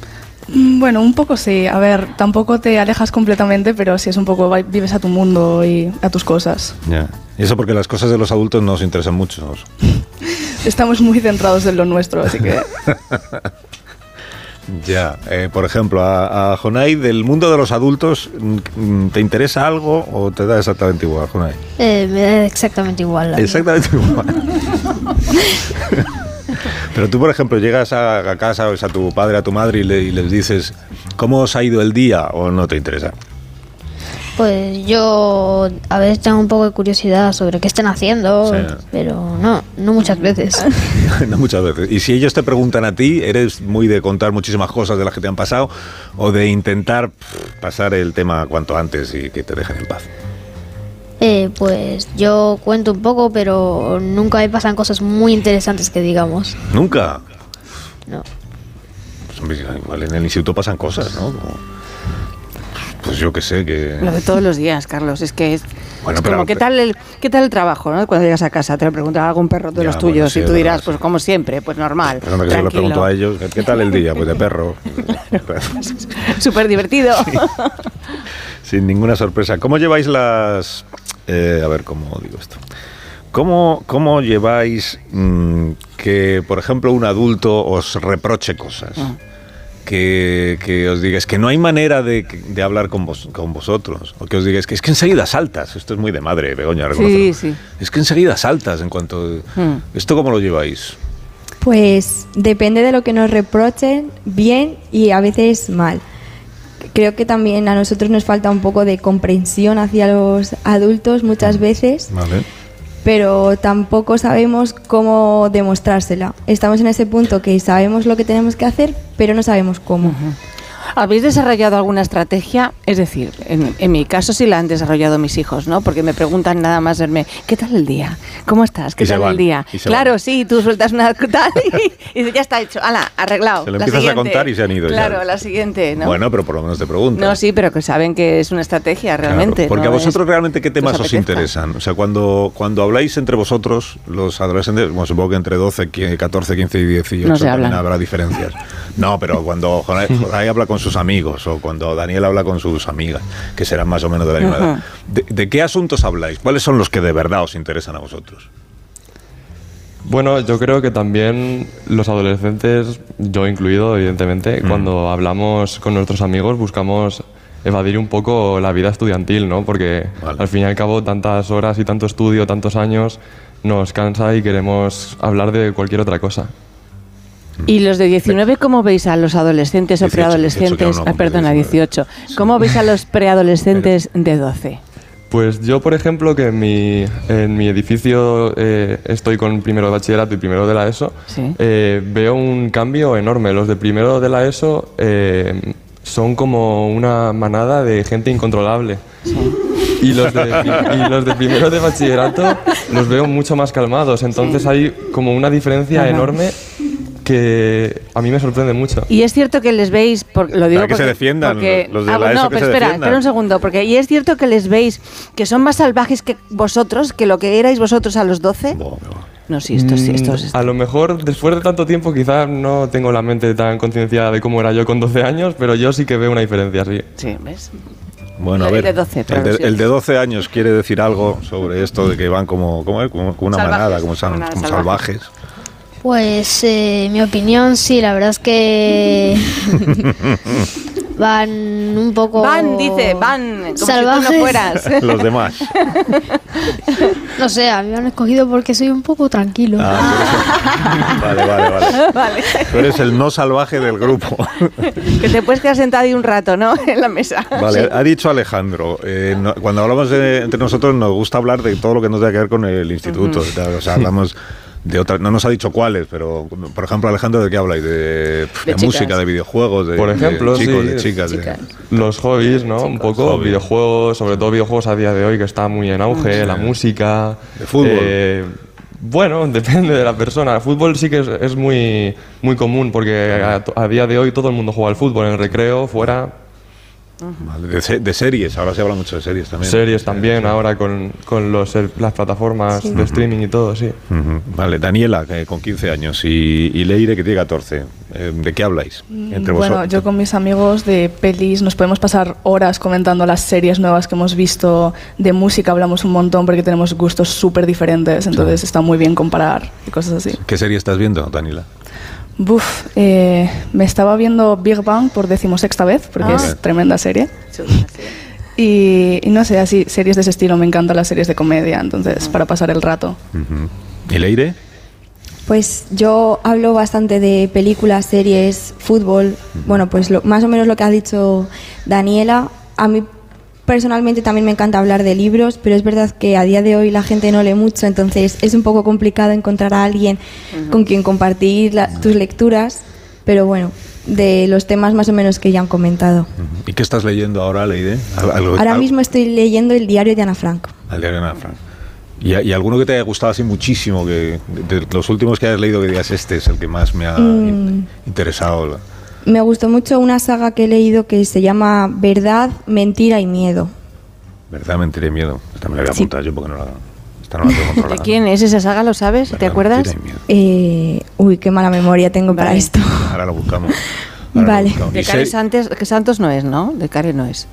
Mm, Bueno, un poco sí. A ver, tampoco te alejas completamente, pero sí es un poco, vives a tu mundo y a tus cosas. Ya. Y eso porque las cosas de los adultos no os interesan mucho. os- Estamos muy centrados en lo nuestro, así que... Ya, eh, por ejemplo, a, a Jonay, del mundo de los adultos, mm, ¿te interesa algo o te da exactamente igual, Jonay? Eh, me da exactamente igual. Exactamente igual. Pero tú, por ejemplo, llegas a, a casa, ves a tu padre, a tu madre y, le- y les dices, ¿cómo os ha ido el día? ¿O no te interesa? Pues yo a veces tengo un poco de curiosidad sobre qué están haciendo, Sí. pero no, no muchas veces. no muchas veces. Y si ellos te preguntan a ti, ¿eres muy de contar muchísimas cosas de las que te han pasado o de intentar pasar el tema cuanto antes y que te dejen en paz? Eh, pues yo cuento un poco, pero nunca me pasan cosas muy interesantes que digamos. ¿Nunca? No. Pues, igual en el instituto pasan cosas, ¿no? Como- pues yo que sé, que... Lo de todos los días, Carlos, es que es, Bueno, es pero- como, ¿qué tal, el, ¿qué tal el trabajo? ¿no? Cuando llegas a casa te lo pregunta algún perro de Ya, los bueno, tuyos sí, y tú dirás, pues como siempre, pues normal, Pues hombre, que se lo pregunto a ellos, ¿qué- ¿qué tal el día? Pues de perro. súper divertido. Sin ninguna sorpresa. ¿Cómo lleváis las... eh, a ver, ¿cómo digo esto? ¿Cómo, cómo lleváis mm, que, por ejemplo, un adulto os reproche cosas? Ah. Que, que os diga, es que no hay manera de, de hablar con, vos, con vosotros. O que os diga, es que, es que enseguida saltas. Esto es muy de madre, Begoña, Sí, sí. Es que enseguida saltas en cuanto... Hmm. ¿Esto cómo lo lleváis? Pues depende de lo que nos reprochen, bien y a veces mal. Creo que también a nosotros nos falta un poco de comprensión hacia los adultos muchas veces, Vale. Pero tampoco sabemos cómo demostrársela. Estamos en ese punto que sabemos lo que tenemos que hacer, pero no sabemos cómo. ¿Habéis desarrollado alguna estrategia? Es decir, en, en mi caso sí la han desarrollado mis hijos, ¿no? Porque me preguntan nada más verme, ¿qué tal el día? ¿Cómo estás? ¿Qué Y tal van, el día? Claro, van. sí, tú sueltas una tal y, y ya está hecho, ala, arreglado. Se lo la empiezas a siguiente. contar y se han ido ya. Claro, la siguiente, ¿no? Bueno, pero por lo menos te preguntan. no, sí, pero que saben que es una estrategia Claro, realmente. porque ¿no? a vosotros realmente qué temas os interesan. O sea, cuando, cuando habláis entre vosotros, los adolescentes, bueno, supongo que entre 12, 15, 14, 15 y 18 No se también hablan. habrá diferencias. No, pero cuando Jonay habla con sus amigos o cuando Daniel habla con sus amigas, que serán más o menos de la misma edad, ¿de, de qué asuntos habláis? ¿Cuáles son los que de verdad os interesan a vosotros? Bueno, yo creo que también los adolescentes, yo incluido, evidentemente, Mm. cuando hablamos con nuestros amigos buscamos evadir un poco la vida estudiantil, ¿no? Porque al fin y al cabo tantas horas y tanto estudio, tantos años, nos cansa y queremos hablar de cualquier otra cosa. ¿Y los de 19 cómo veis a los adolescentes o 18, preadolescentes? 18 que aún no ah, perdona, 18. ¿Cómo veis a los preadolescentes de 12? Pues yo, por ejemplo, que en mi, en mi edificio eh, estoy con primero de bachillerato y primero de la ESO, Sí. eh, veo un cambio enorme. Los de primero de la ESO eh, son como una manada de gente incontrolable. Y los, de, y los de primero de bachillerato los veo mucho más calmados. Entonces hay como una diferencia Ajá. enorme que a mí me sorprende mucho. Y es cierto que les veis, por- lo digo Para que se porque- defiendan, porque- los de Ah, la no, ESO que pero se espera, defiendan. espera un segundo, porque y es cierto que les veis que son más salvajes que vosotros, que lo que erais vosotros a los 12. No, sí, esto sí, esto es- Mm, A lo mejor después de tanto tiempo quizás no tengo la mente tan concienciada de cómo era yo con 12 años, pero yo sí que veo una diferencia, sí. Sí, ¿ves? Bueno, a El ver, de 12, pero el, de, el de 12 años quiere decir algo sobre esto de que van como, como, como una Salvajes, manada, como, sal- manada como salvajes. salvajes. Pues eh, mi opinión, sí, la verdad es que van un poco... Van, dice, van, como si tú no salvajes. fueras. Los demás. No sé, a mí me han escogido porque soy un poco tranquilo. Ah, Vale, vale, vale. Vale. Tú eres el no salvaje del grupo. Que te puedes quedar sentado ahí un rato, ¿no? En la mesa. Vale, ha dicho Alejandro, eh, no- cuando hablamos de- entre nosotros nos gusta hablar de todo lo que nos tenga que ver con el instituto. O sea, hablamos de otras, no nos ha dicho cuáles, pero por ejemplo Alejandro, ¿de qué habláis? De, música, de videojuegos, de, Por ejemplo, de chicos, sí, de chicas. de- Los hobbies, ¿no? Un poco, videojuegos, sobre todo videojuegos a día de hoy que está muy en auge, la música. De fútbol. eh, bueno, depende de la persona. El fútbol sí que es, es muy, muy común porque a, a día de hoy todo el mundo juega al fútbol, en el recreo, fuera. Vale, de, se- de series, ahora se habla mucho de series también. Series también, ahora con, con los, el- las plataformas Sí. de streaming y todo, sí. Vale, Daniela, que con 15 años, y, y Leire, que tiene 14. Eh, ¿De qué habláis? Entre Mm, Bueno, vosotros. yo con mis amigos de pelis nos podemos pasar horas comentando las series nuevas que hemos visto. De música hablamos un montón porque tenemos gustos súper diferentes, entonces está muy bien comparar y cosas así. ¿Qué serie estás viendo, Daniela? Buf, eh, me estaba viendo Big Bang por decimosexta vez porque Ah. es tremenda serie. Y, y no sé, así series de ese estilo, me encantan las series de comedia, entonces para pasar el rato. ¿Y Leire? Pues yo hablo bastante de películas, series, fútbol. Bueno, pues lo- más o menos lo que ha dicho Daniela. A mí personalmente también me encanta hablar de libros, pero es verdad que a día de hoy la gente no lee mucho, entonces es un poco complicado encontrar a alguien con quien compartir la- tus lecturas. Pero bueno, de los temas más o menos que ya han comentado. ¿Y qué estás leyendo ahora, algo- Ahora mismo estoy leyendo el diario de Ana Frank. Al diario de Ana Frank. ¿Y, y alguno que te haya gustado así muchísimo? Que, de, de los últimos que hayas leído que digas, este es el que más me ha in- Mm. interesado. Me gustó mucho una saga que he leído que se llama Verdad, Mentira y Miedo. ¿Verdad? Mentira y miedo. Esta me la voy a Sí. apuntar yo porque no la, esta no la tengo ¿De quién es esa saga? ¿Lo sabes? ¿Te acuerdas? mentira y miedo. Eh, uy, qué mala memoria tengo para Vale. esto. Ahora lo buscamos. Ahora lo Vale. buscamos. De se- Santos, que Santos no es, ¿no? De Care no es.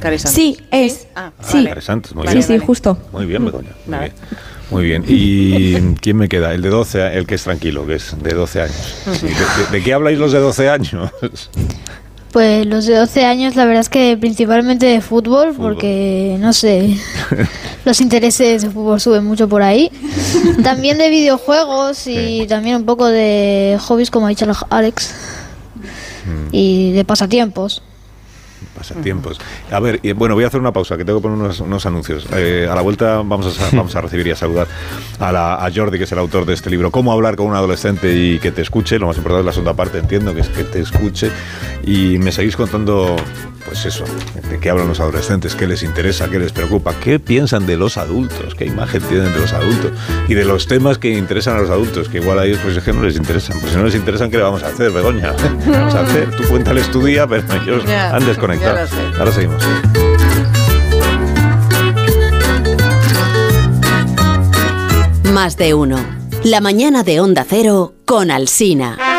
Care Santos. Sí, es. Ah, sí. Interesante, muy sí, bien. sí, justo. Muy bien, Begoña. Muy bien. Muy bien. ¿Y quién me queda? El de 12, el que es tranquilo, que es de 12 años. Sí, ¿De, de- de qué habláis los de 12 años? Pues los de 12 años, la verdad es que principalmente de fútbol, porque no sé, los intereses de fútbol suben mucho por ahí. También de videojuegos y también un poco de hobbies, como ha dicho Alex, y de pasatiempos. Pasatiempos. A ver, y, bueno, voy a hacer una pausa, que tengo que poner unos, unos anuncios. Eh, a la vuelta vamos a, vamos a recibir y a saludar a, la, a Jordi, que es el autor de este libro, Cómo hablar con un adolescente y que te escuche. Lo más importante es la segunda parte, entiendo, que es que te escuche. Y me seguís contando, pues eso, de qué hablan los adolescentes, qué les interesa, qué les preocupa, qué piensan de los adultos, qué imagen tienen de los adultos y de los temas que interesan a los adultos, que igual a ellos pues es que no les interesan. Pues si no les interesan, ¿qué le vamos a hacer, Begoña? ¿Qué vamos a hacer? Tú cuéntales tu día, pero ellos han desconectado. Ahora seguimos. Más de uno. La mañana de Onda Cero con Alsina.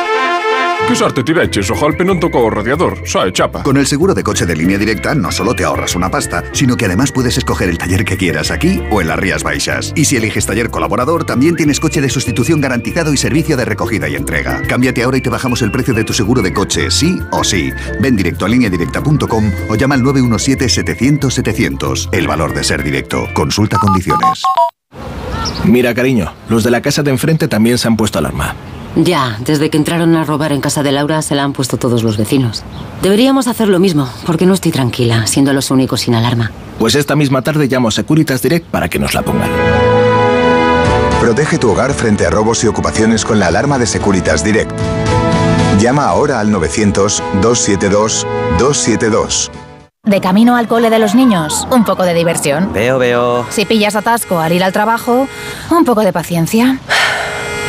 Que sorte tiveches, o golpe non tocou o radiador, é chapa. Con el seguro de coche de línea directa no solo te ahorras una pasta, sino que además puedes escoger el taller que quieras aquí o en las Rías Baixas. Y si eliges taller colaborador, también tienes coche de sustitución garantizado y servicio de recogida y entrega. Cámbiate ahora y te bajamos el precio de tu seguro de coche, sí o sí. Ven directo a lineadirecta.com o llama al 917-700-700. El valor de ser directo. Consulta condiciones. Mira, cariño, los de la casa de enfrente también se han puesto alarma. Ya, desde que entraron a robar en casa de Laura se la han puesto todos los vecinos. Deberíamos hacer lo mismo, porque no estoy tranquila, siendo los únicos sin alarma. Pues esta misma tarde llamo a Securitas Direct para que nos la pongan. Protege tu hogar frente a robos y ocupaciones con la alarma de Securitas Direct. Llama ahora al 900-272-272. De camino al cole de los niños, un poco de diversión. Veo, veo. Si pillas atasco al ir al trabajo, un poco de paciencia.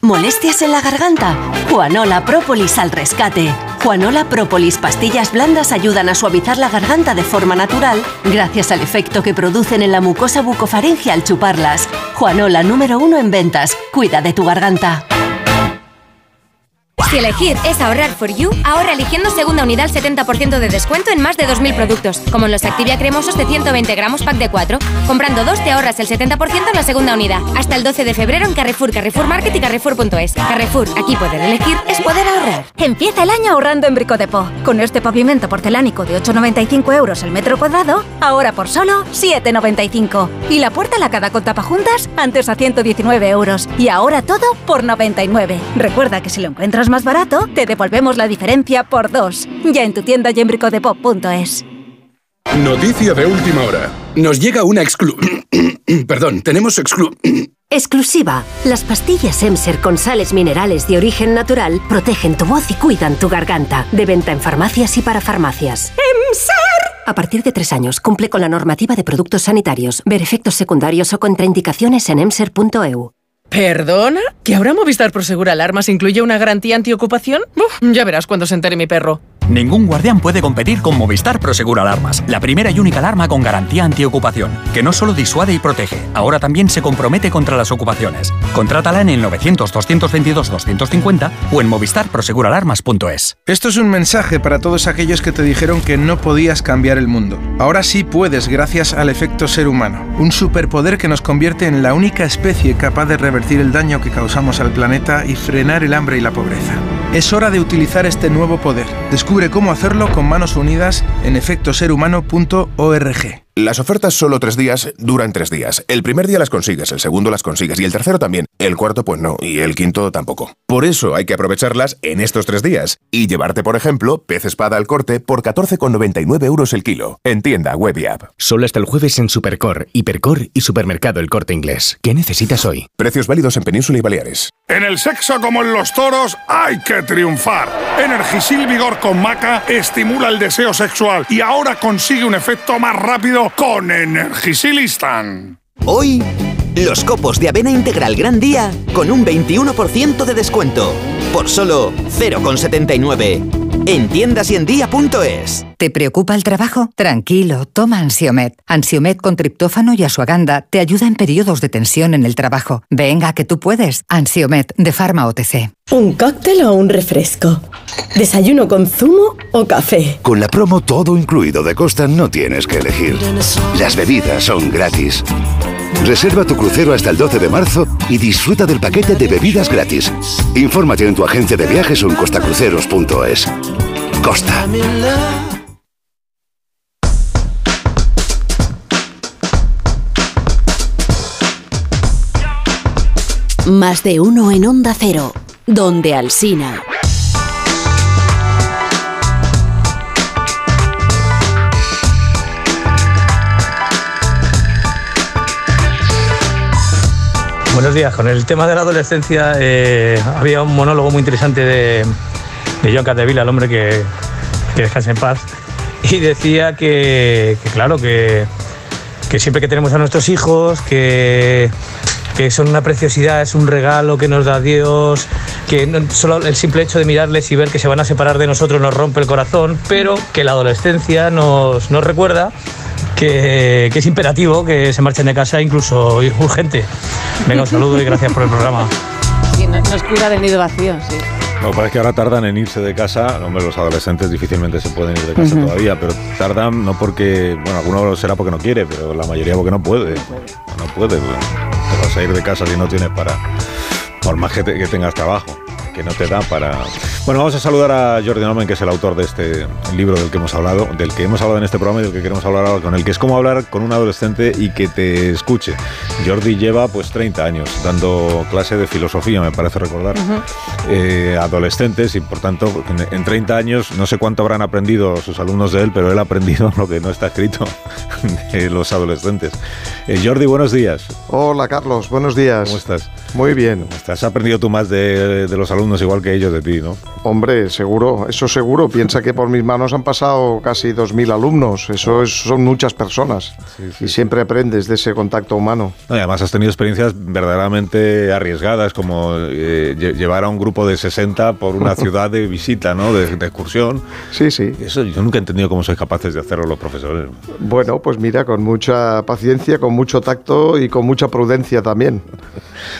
¿Molestias en la garganta? Juanola Propolis al rescate. Juanola Propolis pastillas blandas ayudan a suavizar la garganta de forma natural gracias al efecto que producen en la mucosa bucofaringe al chuparlas. Juanola número uno en ventas. Cuida de tu garganta. Si elegir es ahorrar for you, ahorra eligiendo segunda unidad al 70% de descuento en más de 2.000 productos, como en los Activia cremosos de 120 gramos pack de 4. Comprando dos te ahorras el 70% en la segunda unidad. Hasta el 12 de febrero en Carrefour, Carrefour Market y Carrefour.es. Carrefour, aquí poder elegir es poder ahorrar. Empieza el año ahorrando en Brico de Po. Con este pavimento porcelánico de 8,95 euros el metro cuadrado, ahora por solo 7,95. Y la puerta lacada con tapajuntas, antes a 119 euros. Y ahora todo por 99. Recuerda que si lo encuentras más barato, te devolvemos la diferencia por dos. Ya en tu tienda y en bricodepop.es. Noticia de última hora. Nos llega una exclu... Perdón, tenemos exclu... Exclusiva. Las pastillas Emser con sales minerales de origen natural protegen tu voz y cuidan tu garganta. De venta en farmacias y para farmacias. ¡Emser! A partir de tres años, cumple con la normativa de productos sanitarios. Ver efectos secundarios o contraindicaciones en emser.eu. ¿Perdona? ¿Que ahora Movistar Prosegur Alarmas incluye una garantía antiocupación? Uf, ya verás cuando se entere mi perro. Ningún guardián puede competir con Movistar Prosegur Alarmas, la primera y única alarma con garantía antiocupación, que no solo disuade y protege, ahora también se compromete contra las ocupaciones. Contrátala en el 900-222-250 o en movistarproseguralarmas.es. Esto es un mensaje para todos aquellos que te dijeron que no podías cambiar el mundo. Ahora sí puedes gracias al efecto ser humano, un superpoder que nos convierte en la única especie capaz de revertir el daño que causamos al planeta y frenar el hambre y la pobreza. Es hora de utilizar este nuevo poder. Descubre cómo hacerlo con manos unidas en efectoserhumano.org. Las ofertas solo tres días duran tres días. El primer día las consigues, el segundo las consigues y el tercero también. El cuarto pues no y el quinto tampoco. Por eso hay que aprovecharlas en estos tres días y llevarte, por ejemplo, pez espada al corte por 14,99 euros el kilo. En tienda, web y app. Solo hasta el jueves en Supercor, Hipercor y Supermercado El Corte Inglés. ¿Qué necesitas hoy? Precios válidos en Península y Baleares. En el sexo como en los toros hay que triunfar. Energisil Vigor con Maca estimula el deseo sexual y ahora consigue un efecto más rápido con Energisil Instant. Hoy, los copos de avena integral Gran Día con un 21% de descuento. Por solo 0,79. En tiendas y en día.es. ¿Te preocupa el trabajo? Tranquilo, toma Ansiomet. Ansiomet con triptófano y asuaganda te ayuda en periodos de tensión en el trabajo. Venga, que tú puedes. Ansiomet de Pharma OTC. ¿Un cóctel o un refresco? ¿Desayuno con zumo o café? Con la promo todo incluido de Costa no tienes que elegir. Las bebidas son gratis. Reserva tu crucero hasta el 12 de marzo y disfruta del paquete de bebidas gratis. Infórmate en tu agencia de viajes o en costacruceros.es. Costa. Más de uno en Onda Cero, donde Alsina. Buenos días. Con el tema de la adolescencia eh, había un monólogo muy interesante de, de John el hombre que, que descansa en paz, y decía que, claro, que, siempre que tenemos a nuestros hijos, que, que son una preciosidad, es un regalo que nos da Dios, que solo el simple hecho de mirarles y ver que se van a separar de nosotros nos rompe el corazón, pero que la adolescencia nos, nos recuerda que, que es imperativo que se marchen de casa, incluso urgente. Venga, un saludo y gracias por el programa. Sí, no- nos cura del nido vacío, sí. Lo que pasa es que ahora tardan en irse de casa. Hombre, los adolescentes difícilmente se pueden ir de casa todavía, pero tardan no porque, bueno, alguno será porque no quiere, pero la mayoría porque no puede. No puede. pues, Te vas a ir de casa si no tienes para, por más que, te- que tengas trabajo, que no te da para... Bueno, vamos a saludar a Jordi Norman, que es el autor de este libro del que hemos hablado, del que hemos hablado en este programa y del que queremos hablar ahora con él, que es cómo hablar con un adolescente y que te escuche. Jordi lleva pues 30 años dando clase de filosofía, me parece recordar eh, adolescentes y por tanto en, en 30 años no sé cuánto habrán aprendido sus alumnos de él, pero él ha aprendido lo que no está escrito de los adolescentes. Eh, Jordi, buenos días. Hola Carlos, buenos días. ¿Cómo estás? Muy bien. Has aprendido tú más de, de los alumnos igual que ellos de ti, ¿no? Hombre, seguro, eso seguro. Piensa que por mis manos han pasado casi 2.000 alumnos. Eso es- son muchas personas. y siempre aprendes de ese contacto humano. No, y además has tenido experiencias verdaderamente arriesgadas, como eh, lle- llevar a un grupo de 60 por una ciudad de visita, ¿no? De, de excursión. Sí, sí. Eso yo nunca he entendido cómo sois capaces de hacerlo los profesores. Bueno, pues mira, con mucha paciencia, con mucho tacto y con mucha prudencia también.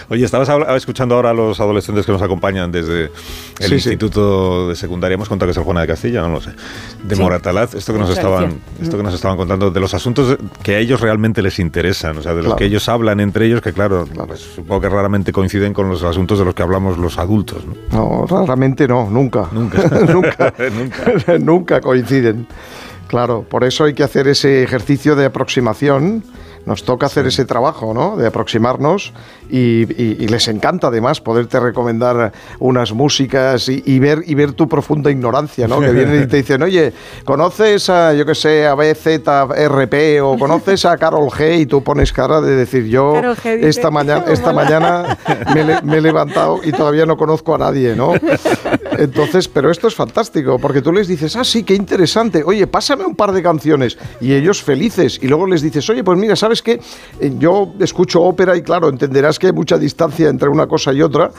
Oye, estabas escuchando ahora a los adolescentes que nos acompañan desde el Sí, sí. Instituto de Secundaria, hemos contado que es el Juana de Castilla, no lo sé, de Sí. Moratalaz, esto que nos estaban, tradición. esto que nos estaban contando, de los asuntos que a ellos realmente les interesan, o sea, de los Claro. que ellos hablan entre ellos, que claro, pues, supongo que raramente coinciden con los asuntos de los que hablamos los adultos, ¿no? No, raramente no, nunca. Nunca. nunca. nunca coinciden. Claro, por eso hay que hacer ese ejercicio de aproximación. Nos toca hacer ese trabajo, ¿no? De aproximarnos y, y- y les encanta además poderte recomendar unas músicas y, y ver y ver tu profunda ignorancia, ¿no? Que vienen y te dicen, oye, ¿conoces a, yo qué sé, a BZRP o conoces a Carol G? Y tú pones cara de decir, yo esta mañana, esta mañana me, le- me he levantado y todavía no conozco a nadie, ¿no? Entonces, pero esto es fantástico, porque tú les dices, ah, sí, qué interesante, oye, pásame un par de canciones, y ellos felices, y luego les dices, oye, pues mira, ¿sabes qué? Eh, Yo escucho ópera y claro, entenderás que hay mucha distancia entre una cosa y otra,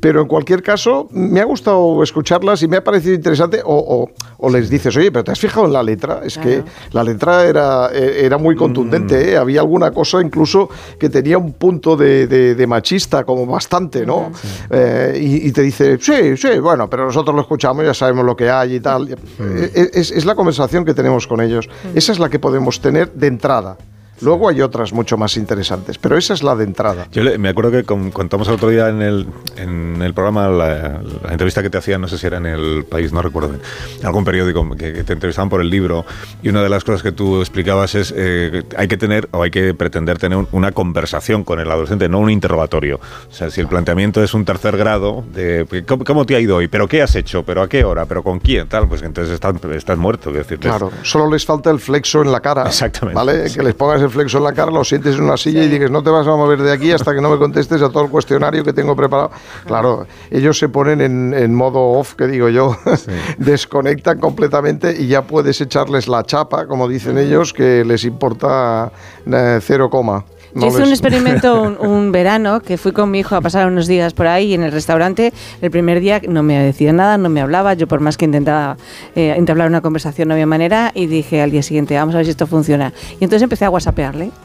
pero en cualquier caso, me ha gustado escucharlas y me ha parecido interesante, o, o- o les dices, oye, pero ¿te has fijado en la letra? Es que la letra era, eh, era muy contundente, ¿eh? había alguna cosa incluso que tenía un punto de, de- de machista, como bastante, ¿no? Eh, y, y te dice, sí, sí, bueno, pero nosotros lo escuchamos, ya sabemos lo que hay y tal. Eh, Es, es la conversación que tenemos con ellos. Esa es la que podemos tener de entrada. Luego hay otras mucho más interesantes, pero esa es la de entrada. Yo le- me acuerdo que con- contamos el otro día en el, en el programa la, la entrevista que te hacían, no sé si era en el país, no recuerdo, en algún periódico que, que te entrevistaban por el libro y una de las cosas que tú explicabas es eh, hay que tener o hay que pretender tener un- una conversación con el adolescente, no un interrogatorio. O sea, si el planteamiento es un tercer grado de ¿cómo, cómo te ha ido hoy? ¿Pero qué has hecho? ¿Pero a qué hora? ¿Pero con quién? Tal, pues entonces estás, estás muerto. quiero decir, Claro, solo les falta el flexo en la cara. Exactamente. ¿Vale? Que les pongas el flexo en la cara, lo sientes en una silla y dices, no te vas a mover de aquí hasta que no me contestes a todo el cuestionario que tengo preparado. Claro, ellos se ponen en, en modo off, que digo yo, desconectan completamente y ya puedes echarles la chapa, como dicen ellos, que les importa eh, cero coma. No Yo hice un experimento un, un verano que fui con mi hijo a pasar unos días por ahí en el restaurante. El primer día no me decía nada, no me hablaba. Yo, por más que intentaba eh, entablar una conversación, no había manera. Y dije al día siguiente, vamos a ver si esto funciona. Y entonces empecé a whatsappearle.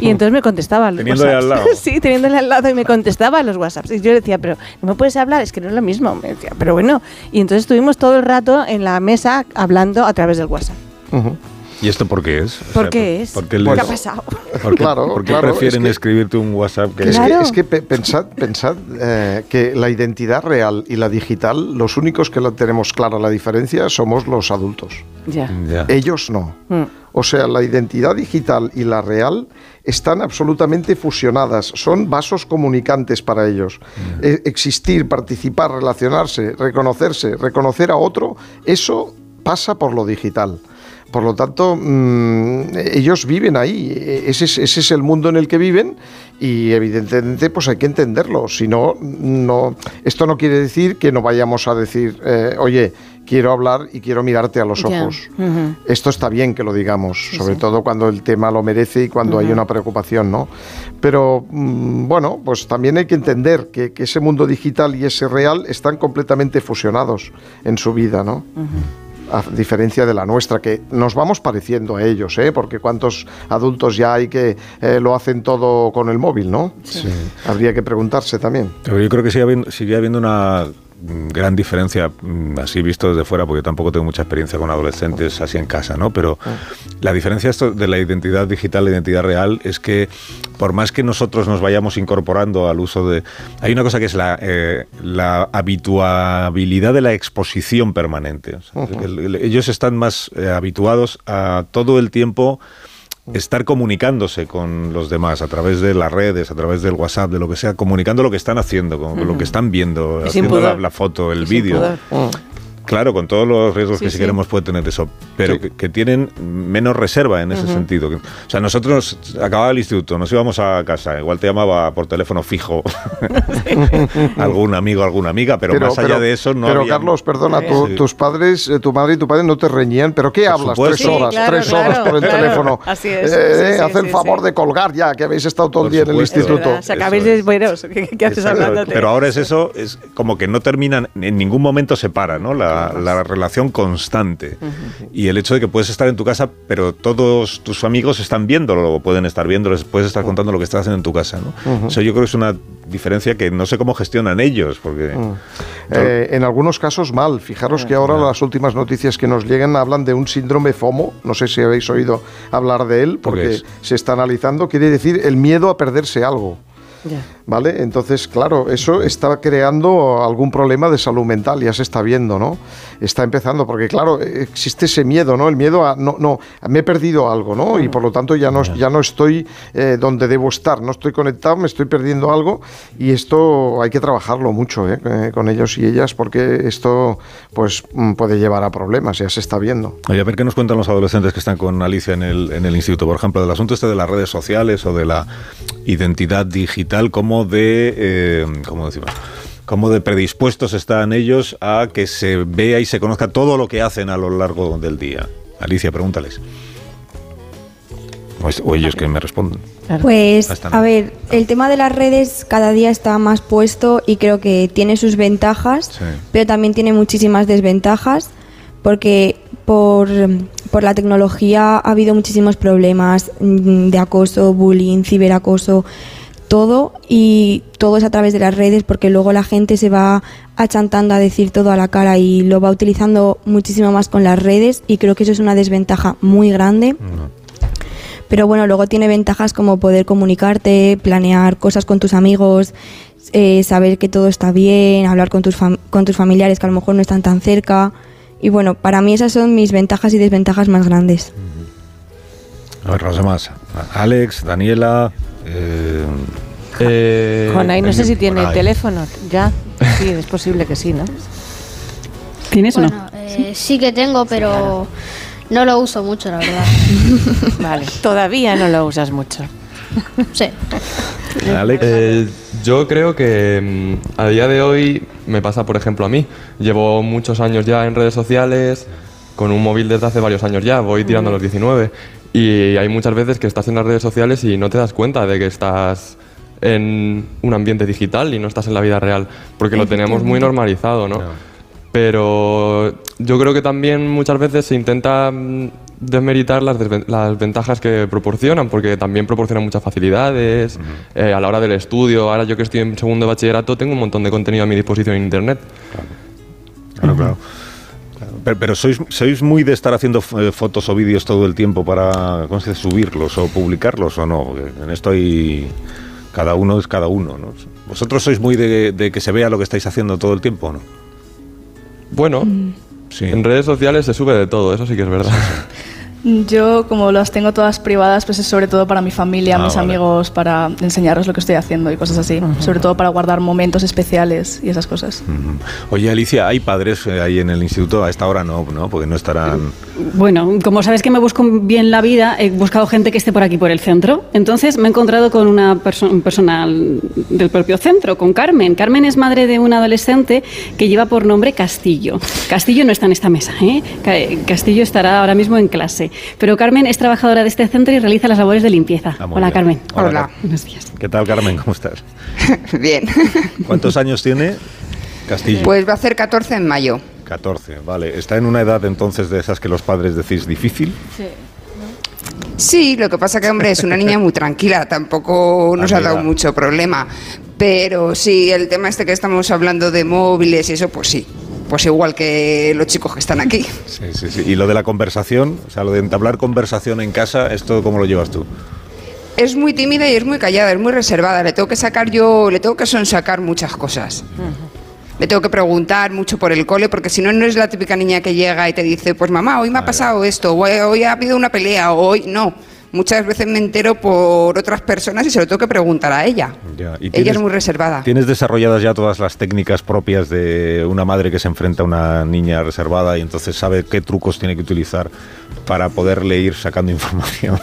Y entonces me contestaba los Teniéndole WhatsApps. al lado. Sí, teniéndole al lado y me contestaba a los WhatsApps. Y yo le decía, pero no me puedes hablar, es que no es lo mismo. Me decía, pero bueno. Y entonces estuvimos todo el rato en la mesa hablando a través del WhatsApp. Ujú. ¿Y esto por qué es? O ¿Por sea, qué es? porque ¿Qué les- ha pasado? ¿Por qué, Claro, por qué claro, prefieren es que- escribirte un WhatsApp que Es que, es que pe- pensad, pensad eh, que la identidad real y la digital, los únicos que la tenemos clara la diferencia somos los adultos. Ya. Ellos no. Mm. O sea, la identidad digital y la real están absolutamente fusionadas, son vasos comunicantes para ellos. E- existir, participar, relacionarse, reconocerse, reconocer a otro, eso pasa por lo digital. Por lo tanto, mm, ellos viven ahí, ese es, ese es el mundo en el que viven y evidentemente pues hay que entenderlo. Si no, no, esto no quiere decir que no vayamos a decir, eh, oye, quiero hablar y quiero mirarte a los ojos. Esto está bien que lo digamos, Sí, sobre sí. todo cuando el tema lo merece y cuando hay una preocupación, ¿no? Pero mm, bueno, pues también hay que entender que, que ese mundo digital y ese real están completamente fusionados en su vida, ¿no? A diferencia de la nuestra, que nos vamos pareciendo a ellos, ¿eh? Porque cuántos adultos ya hay que eh, lo hacen todo con el móvil, ¿no? Sí. Habría que preguntarse también. Pero yo creo que sigue habiendo, sigue habiendo una gran diferencia, mm, así visto desde fuera, porque tampoco tengo mucha experiencia con adolescentes así en casa, ¿no? Pero la diferencia esto de la identidad digital la identidad real es que por más que nosotros nos vayamos incorporando al uso de... Hay una cosa que es la, eh, la habituabilidad de la exposición permanente. O sea, ellos están más eh, habituados a todo el tiempo estar comunicándose con los demás a través de las redes, a través del WhatsApp, de lo que sea, comunicando lo que están haciendo, con lo que están viendo, Y haciendo la, la foto, el vídeo. Claro, con todos los riesgos Sí, que si sí. queremos puede tener eso, pero que, que tienen menos reserva en ese sentido. O sea, nosotros acababa el instituto, nos íbamos a casa, igual te llamaba por teléfono fijo algún amigo, alguna amiga, pero, más allá de eso no Pero había- Carlos, perdona, tu- Sí. tus padres, eh, tu madre y tu padre no te reñían, pero ¿qué Por hablas? supuesto. Tres Sí, horas, claro, tres claro, horas por el claro. teléfono. Así es, Eh, sí, eh, sí, haz el favor sí. de colgar ya, que habéis estado todo el día en el instituto. O sea, acabéis de. ¿Qué, qué haces Exacto, hablándote? Pero ahora es eso, es como que no terminan, en ningún momento se para, ¿no? La, la relación constante. Y el hecho de que puedes estar en tu casa, pero todos tus amigos están viéndolo, o pueden estar viéndolo, puedes estar contando lo que estás haciendo en tu casa, ¿no? Ujú. Eso yo creo que es una diferencia que no sé cómo gestionan ellos, porque... Eh, en algunos casos mal. Fijaros que ahora las últimas noticias que nos llegan hablan de un síndrome FOMO. No sé si habéis oído hablar de él, ¿Por qué porque se está analizando. Quiere decir el miedo a perderse algo. Ya. ¿Vale? Entonces, claro, eso está creando algún problema de salud mental, ya se está viendo, ¿no? Está empezando, porque claro, existe ese miedo, ¿no? El miedo a, no, no, me he perdido algo, ¿no? Y por lo tanto ya no, ya no estoy eh, donde debo estar, no estoy conectado, me estoy perdiendo algo y esto hay que trabajarlo mucho ¿eh? Eh, con ellos y ellas porque esto pues mm, puede llevar a problemas, ya se está viendo. Oye, a ver qué nos cuentan los adolescentes que están con Alicia en el, en el instituto, por ejemplo, del asunto este de las redes sociales o de la identidad digital, como de, eh, ¿cómo decimos? Como de predispuestos están ellos a que se vea y se conozca todo lo que hacen a lo largo del día. Alicia, pregúntales. O, es- o ellos que me responden. Pues, a ver, el tema de las redes cada día está más puesto y creo que tiene sus ventajas, Sí. pero también tiene muchísimas desventajas porque por, por la tecnología ha habido muchísimos problemas mm, de acoso, bullying, ciberacoso, todo y todo es a través de las redes porque luego la gente se va achantando a decir todo a la cara y lo va utilizando muchísimo más con las redes y creo que eso es una desventaja muy grande. Pero bueno, luego tiene ventajas como poder comunicarte, planear cosas con tus amigos, eh, saber que todo está bien, hablar con tus, con tus familiares que a lo mejor no están tan cerca. Y bueno, para mí esas son mis ventajas y desventajas más grandes. A ver, los demás. Alex, Daniela. Eh, Jonay, no sé si tiene Jonay. teléfono ya. Sí, es posible que sí, ¿no? ¿Tienes Bueno, eh, sí que tengo, pero no lo uso mucho, la verdad. Vale, todavía no lo usas mucho. Sí. Eh, yo creo que mm, a día de hoy me pasa, por ejemplo, a mí. Llevo muchos años ya en redes sociales, con un móvil desde hace varios años ya, voy tirando a los 19. Y hay muchas veces que estás en las redes sociales y no te das cuenta de que estás en un ambiente digital y no estás en la vida real, porque lo tenemos muy normalizado, ¿no? Pero yo creo que también muchas veces se intenta mm, desmeritar las, desven- las ventajas que proporcionan, porque también proporcionan muchas facilidades eh, a la hora del estudio. Ahora yo que estoy en segundo de bachillerato tengo un montón de contenido a mi disposición en Internet. Claro, claro. Pero, pero sois, sois muy de estar haciendo eh, fotos o vídeos todo el tiempo para ¿cómo se dice? subirlos o publicarlos o no. Porque en esto hay. Cada uno es cada uno, ¿no? ¿Vosotros sois muy de, de que se vea lo que estáis haciendo todo el tiempo o no? Bueno, en redes sociales se sube de todo, eso sí que es verdad. Yo, como las tengo todas privadas, pues es sobre todo para mi familia, Ah, mis vale. amigos, para enseñarles lo que estoy haciendo y cosas así. Sobre todo para guardar momentos especiales y esas cosas. Oye, Alicia, ¿hay padres eh, ahí en el instituto? A esta hora no, ¿no? Porque no estarán... Bueno, como sabes que me busco bien la vida, he buscado gente que esté por aquí, por el centro. Entonces me he encontrado con una perso- un personal del propio centro, con Carmen. Carmen es madre de un adolescente que lleva por nombre Castillo. Castillo no está en esta mesa, ¿eh? Ca- Castillo estará ahora mismo en clase. Pero Carmen es trabajadora de este centro y realiza las labores de limpieza. Ah, Hola, bien. Carmen. Hola, Buenos días. ¿Qué tal, Carmen? ¿Cómo estás? Bien. ¿Cuántos años tiene Castillo? Pues va a hacer 14 en mayo. 14, vale. ¿Está en una edad entonces de esas que los padres decís difícil? Sí, lo que pasa que, hombre, es una niña muy tranquila, tampoco nos ha dado mucho problema. Pero sí, el tema este que estamos hablando de móviles y eso, pues sí. Pues igual que los chicos que están aquí. Sí, sí, sí. ¿Y lo de la conversación? O sea, lo de entablar conversación en casa, ¿esto cómo lo llevas tú? Es muy tímida y es muy callada, es muy reservada. Le tengo que sacar yo, le tengo que sonsacar muchas cosas. Le tengo que preguntar mucho por el cole, porque si no, no es la típica niña que llega y te dice, pues mamá, hoy me ha pasado esto, o hoy, hoy ha habido una pelea, o hoy no. Muchas veces me entero por otras personas y se lo tengo que preguntar a ella. Ya, ¿y Ella tienes- es muy reservada. ¿Tienes desarrolladas ya todas las técnicas propias de una madre que se enfrenta a una niña reservada y entonces sabe qué trucos tiene que utilizar para poderle ir sacando información?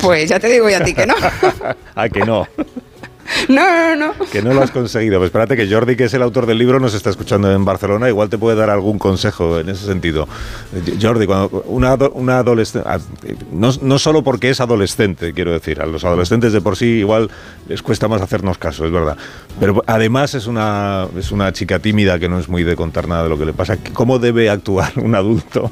Pues ya te digo yo a ti que no. ah, que no, No, no, no. que no lo has conseguido. Pues espérate que Jordi, que es el autor del libro, nos está escuchando en Barcelona, igual te puede dar algún consejo en ese sentido. Eh, Jordi, cuando una, ado- una adolescente, no, no solo porque es adolescente, quiero decir, a los adolescentes de por sí igual les cuesta más hacernos caso, es verdad. Pero además es una, es una chica tímida que no es muy de contar nada de lo que le pasa. ¿Cómo debe actuar un adulto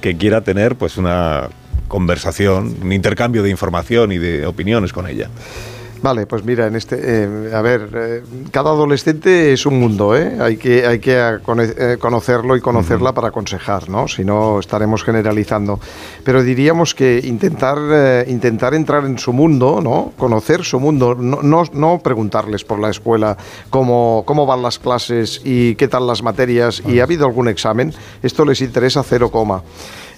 que quiera tener pues una conversación, un intercambio de información y de opiniones con ella? Vale, pues mira, en este, eh, a ver, eh, cada adolescente es un mundo, ¿eh? Hay que, hay que eh, conocerlo y conocerla para aconsejar, ¿no? Si no, estaremos generalizando. Pero diríamos que intentar, eh, intentar entrar en su mundo, ¿no? Conocer su mundo, no, no, no preguntarles por la escuela cómo, cómo van las clases y qué tal las materias y ha habido algún examen. Esto les interesa cero coma.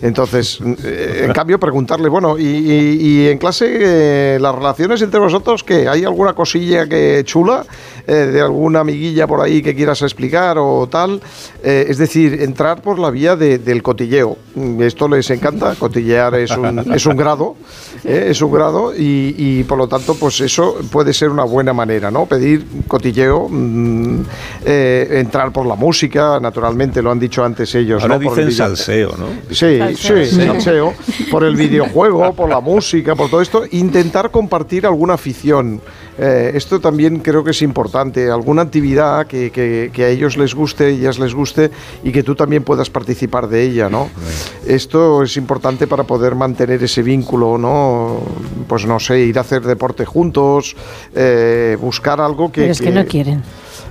Entonces, eh, en cambio, preguntarle, bueno, y, y- y en clase eh, las relaciones entre vosotros, ¿qué? ¿Hay alguna cosilla que chula eh, de alguna amiguilla por ahí que quieras explicar o tal? Eh, es decir, entrar por la vía de- del cotilleo. Mm, Esto les encanta, cotillear es un, es un grado, ¿eh? es un grado y, y, por lo tanto, pues eso puede ser una buena manera, ¿no? Pedir cotilleo, mm, eh, entrar por la música, naturalmente, lo han dicho antes ellos, Ahora ¿no? Por el dicen salseo, ¿no? Sí, Salseo. sí, salseo. Por el videojuego, por la música, por todo esto. Intentar compartir alguna afición. Eh, esto también creo que es importante. Alguna actividad que, que- que a ellos les guste, ellas les guste y que tú también puedas participar de ella, ¿no? Esto es importante para poder mantener ese vínculo, ¿no? Pues no sé, ir a hacer deporte juntos, eh, buscar algo que... Pero es que no quieren.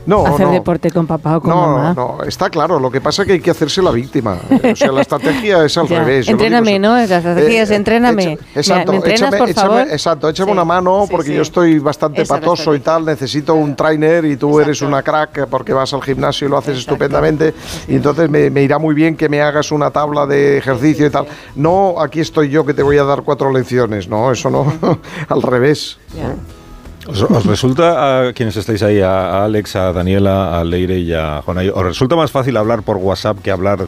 No, hacer no. deporte con papá o con No, mamá. no, está claro. Lo que pasa es que hay que hacerse la víctima. O sea, la estrategia es al Ya. revés. Entréname, ¿no? La estrategia es entréname. echa- exacto, ¿me entrenas, échame, por échame- favor? exacto, échame Sí, una mano sí, porque sí. yo estoy bastante Esa patoso y tal, necesito un trainer y tú eres una crack porque vas al gimnasio y lo haces estupendamente y entonces me, me irá muy bien que me hagas una tabla de ejercicio y tal. No, aquí estoy yo que te voy a dar cuatro lecciones, no, eso no, al revés. ¿Os, os resulta a quienes estáis ahí, a, Alex, a Daniela, a Leire y a Juana, os resulta más fácil hablar por WhatsApp que hablar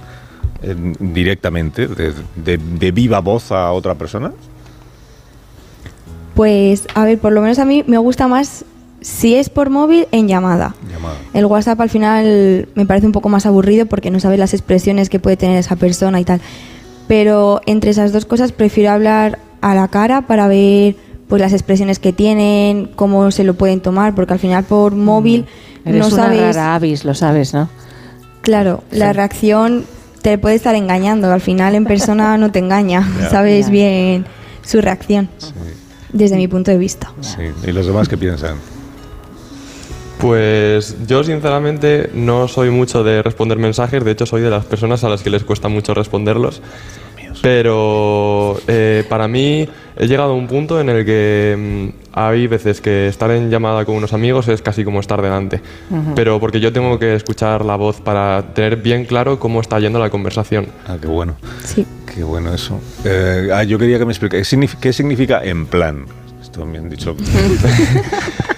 eh, directamente, de, de- de viva voz a otra persona? Pues, a ver, por lo menos a mí me gusta más si es por móvil en llamada. El WhatsApp al final me parece un poco más aburrido porque no sabes las expresiones que puede tener esa persona y tal. Pero entre esas dos cosas prefiero hablar a la cara para ver pues las expresiones que tienen, cómo se lo pueden tomar, porque al final por móvil Eres no una sabes. rara avis, lo sabes, ¿no? Claro, la reacción te puede estar engañando, al final en persona no te engaña, sabes bien su reacción, desde mi punto de vista. Sí. ¿Y los demás qué piensan? Pues yo sinceramente no soy mucho de responder mensajes, de hecho soy de las personas a las que les cuesta mucho responderlos. Pero eh, para mí he llegado a un punto en el que mm, hay veces que estar en llamada con unos amigos es casi como estar delante. Pero porque yo tengo que escuchar la voz para tener bien claro cómo está yendo la conversación. Ah, qué bueno. Sí. Qué bueno eso. Eh, ah, yo quería que me explique. ¿Qué significa, qué significa en plan? Esto me han dicho.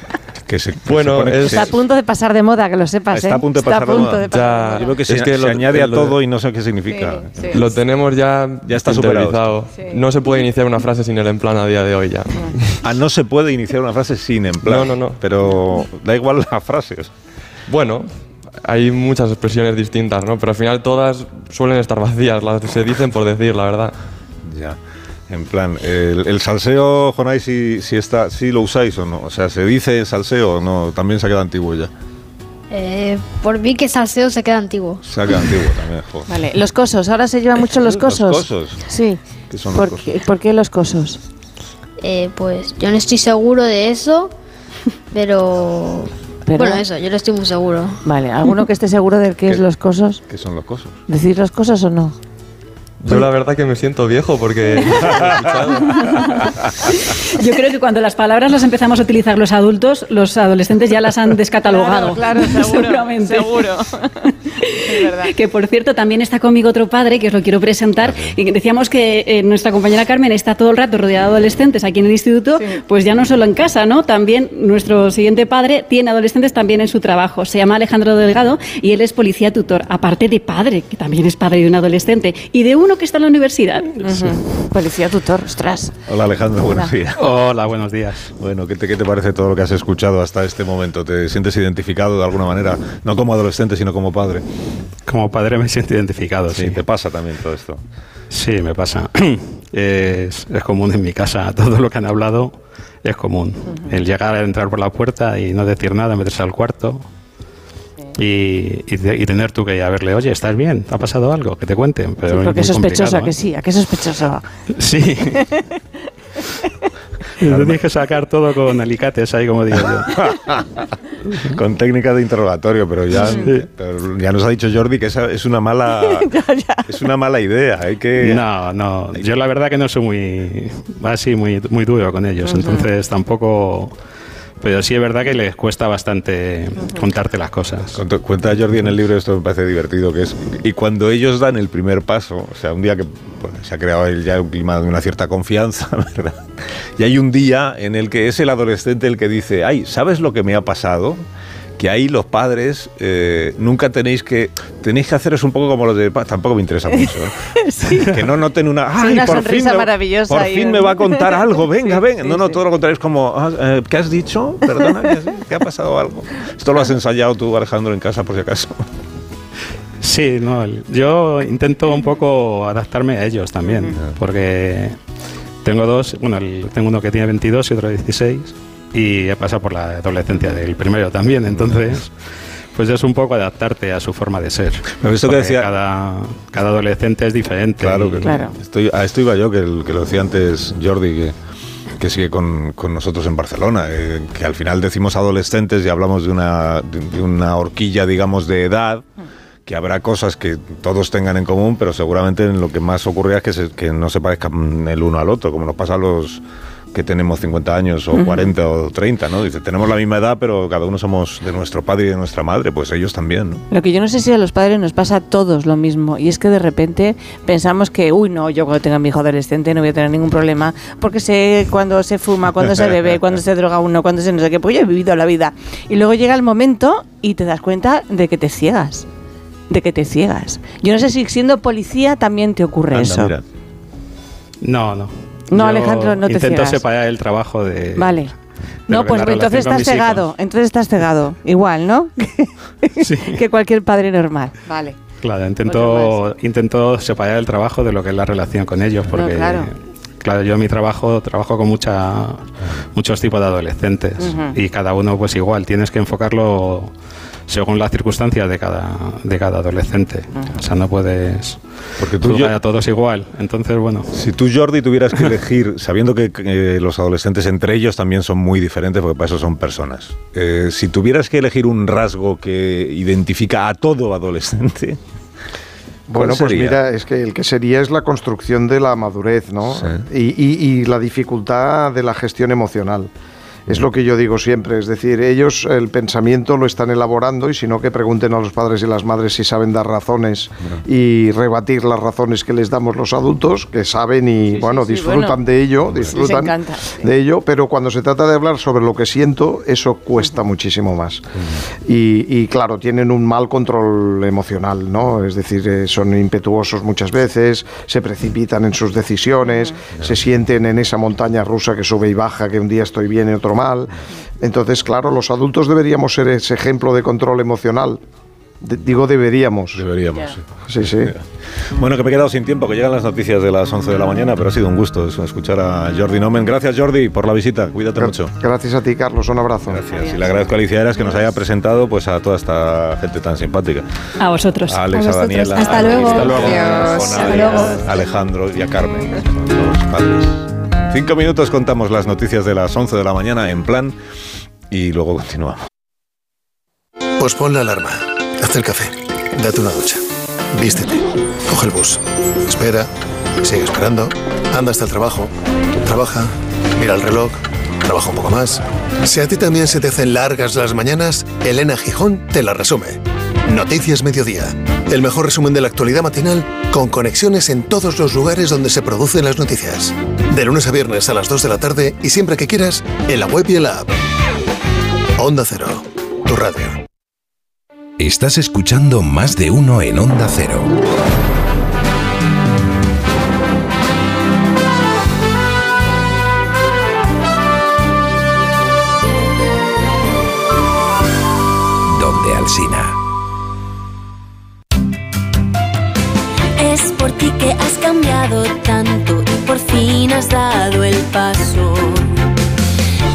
que se, que Bueno, se pone- es- Está a punto de pasar de moda, que lo sepas. Está ¿eh? a punto de Está pasar a de punto moda. de pasar de Yo creo que se, Es que se lo- añade a lo- todo y no sé qué significa. Lo tenemos ya, Ya está superado. No se puede iniciar una frase sin el en plan a día de hoy ya. Ah, no se puede iniciar una frase sin en plan. No, no, no. Pero da igual la frase. Bueno, hay muchas expresiones distintas, ¿no? Pero al final todas suelen estar vacías, las se dicen por decir, la verdad. Ya. En plan, el, el salseo, Jonay, si, si, está, si lo usáis o no. O sea, ¿se dice salseo o no? También se ha quedado antiguo ya. Eh, por mí que salseo se queda antiguo. Se ha quedado antiguo también, joder. Vale, los cosos. Ahora se llevan mucho los Los cosos. cosos. Sí. ¿Qué son ¿Por, los qué, por qué los cosos? Eh, pues yo no estoy seguro de eso, pero, Pero- Bueno, eso, yo no estoy muy seguro. Vale, ¿alguno que esté seguro de qué es los cosos? ¿Qué son los cosos? ¿Decir los cosas o no? Yo la verdad que me siento viejo porque... Yo creo que cuando las palabras las empezamos a utilizar los adultos, los adolescentes ya las han descatalogado. Claro, claro, seguro, Seguramente. seguro. Que por cierto, también está conmigo otro padre que os lo quiero presentar. Y decíamos que eh, nuestra compañera Carmen está todo el rato rodeada de adolescentes aquí en el instituto, pues ya no solo en casa, ¿no? También nuestro siguiente padre tiene adolescentes también en su trabajo. Se llama Alejandro Delgado y él es policía tutor, aparte de padre, que también es padre de un adolescente, y de uno que está en la universidad. Policía tutor, ostras. Hola Alejandro, buenos Hola. días. Hola, buenos días. Bueno, ¿qué te, ¿qué te parece todo lo que has escuchado hasta este momento? ¿Te sientes identificado de alguna manera? No como adolescente, sino como padre. Como padre me siento identificado, sí. ¿Te pasa también todo esto? Sí, me pasa. es, es común en mi casa. Todo lo que han hablado es común. El llegar a entrar por la puerta y no decir nada, meterse al cuarto. Y, y te- y tener tú que ir a verle, oye, ¿estás bien? ¿Ha pasado algo? Que te cuenten. Pero Sí, porque es muy sospechosa, que sí, a es sospechosa. Sí. Te tienes que sacar todo con alicates ahí, como digo yo. Con técnica de interrogatorio, pero ya, pero ya nos ha dicho Jordi que esa es una mala, es una mala idea. Hay que No, no. Yo la verdad que no soy muy así muy muy duro con ellos, entonces tampoco. Pero sí es verdad que les cuesta bastante contarte las cosas. Cuenta- Jordi en el libro, esto me parece divertido, que es, y cuando ellos dan el primer paso, o sea, un día que bueno, se ha creado ya un clima de una cierta confianza, ¿verdad? Y hay un día en el que es el adolescente el que dice, ay, ¿sabes lo que me ha pasado? Que ahí los padres eh, nunca tenéis que tenéis que haceros un poco como los de tampoco me interesa mucho ¿eh? que no noten una Sí, ay una por fin sonrisa me- maravillosa por ahí, fin me va a contar algo venga Sí, venga sí, no no sí. todo lo contrario es como "Ah, eh, ¿qué has dicho? perdona ¿qué, has- qué ha pasado algo? esto lo has ensayado tú Alejandro en casa por si acaso Sí, no, yo intento un poco adaptarme a ellos también, porque tengo dos, bueno, tengo uno que tiene 22 y otro 16, y he pasado por la adolescencia del primero también, entonces, pues es un poco adaptarte a su forma de ser. Pero eso que decía- Cada, cada adolescente es diferente. Claro, que Estoy, a esto iba yo, que, el- que lo decía antes Jordi, que, que sigue con, con nosotros en Barcelona, eh, que al final decimos adolescentes y hablamos de una, de, de una horquilla, digamos, de edad, que habrá cosas que todos tengan en común, pero seguramente en lo que más ocurre es que, se- que no se parezcan el uno al otro, como nos pasa a los que tenemos 50 años o Ujú. 40 o 30, ¿no? Dice, tenemos la misma edad, pero cada uno somos de nuestro padre y de nuestra madre, pues ellos también, ¿no? Lo que yo no sé si a los padres nos pasa a todos lo mismo. Y es que de repente pensamos que, uy, no, yo cuando tenga mi hijo adolescente no voy a tener ningún problema. Porque sé cuando se fuma, cuando se bebe, cuando se droga uno, cuando se no sé qué. Pues yo he vivido la vida. Y luego llega el momento y te das cuenta de que te ciegas. De que te ciegas. Yo no sé si siendo policía también te ocurre Anda, eso. mira. No, no. No, Yo Alejandro, no te Intento ciegas. separar el trabajo de... Vale. de No, pues entonces estás hijos. cegado. Entonces estás cegado. Igual, ¿no? que cualquier padre normal. Vale. Claro, intento, intento separar el trabajo de lo que es la relación con ellos, porque claro. claro, yo en mi trabajo trabajo con mucha, muchos tipos de adolescentes y cada uno pues igual, tienes que enfocarlo según las circunstancias de cada, de cada adolescente. O sea, no puedes Porque tú, yo- a todos igual. Entonces, bueno. Si tú, Jordi, tuvieras que elegir, sabiendo que eh, los adolescentes entre ellos también son muy diferentes, porque para eso son personas, eh, si tuvieras que elegir un rasgo que identifica a todo adolescente, ¿cuál Bueno, pues sería? mira, es que el que sería es la construcción de la madurez, ¿no? Y, y- y la dificultad de la gestión emocional. Es lo que yo digo siempre, es decir, ellos el pensamiento lo están elaborando y si no que pregunten a los padres y las madres si saben dar razones y rebatir las razones que les damos los adultos, que saben y bueno, sí, disfrutan bueno. de ello, disfrutan encanta, de ello, pero cuando se trata de hablar sobre lo que siento, eso cuesta muchísimo más. Y, y, claro, tienen un mal control emocional, ¿no? Es decir, eh, son impetuosos muchas veces, se precipitan en sus decisiones, se sienten en esa montaña rusa que sube y baja, que un día estoy bien y otro mal. Entonces, claro, los adultos deberíamos ser ese ejemplo de control emocional. De- digo deberíamos. Deberíamos, Sí, sí. Bueno, que me he quedado sin tiempo, que llegan las noticias de las 11 de la mañana, pero ha sido un gusto eso, escuchar a Jordi Nomen. Gracias, Jordi, por la visita. Cuídate mucho. Gracias a ti, Carlos. Un abrazo. Gracias. Y le agradezco a Alicia Eras que nos haya presentado pues, a toda esta gente tan simpática. A vosotros. A Alex, A a, vosotros. Daniela, Hasta a- luego. hasta luego. Adiós. Con Hasta Nadia, luego. a Alejandro y a Carmen, los padres. Cinco minutos contamos las noticias de las 11 de la mañana en plan y luego continuamos. Pues la alarma, haz el café, date una ducha, vístete, coge el bus, espera, sigue esperando, anda hasta el trabajo, trabaja, mira el reloj, trabaja un poco más. Si a ti también se te hacen largas las mañanas, Elena Gijón te la resume. Noticias Mediodía, el mejor resumen de la actualidad matinal con conexiones en todos los lugares donde se producen las noticias. De lunes a viernes a las 2 de la tarde y siempre que quieras, en la web y en la app. Onda Cero, tu radio. Estás escuchando más de uno en Onda Cero. Tanto y por fin has dado el paso.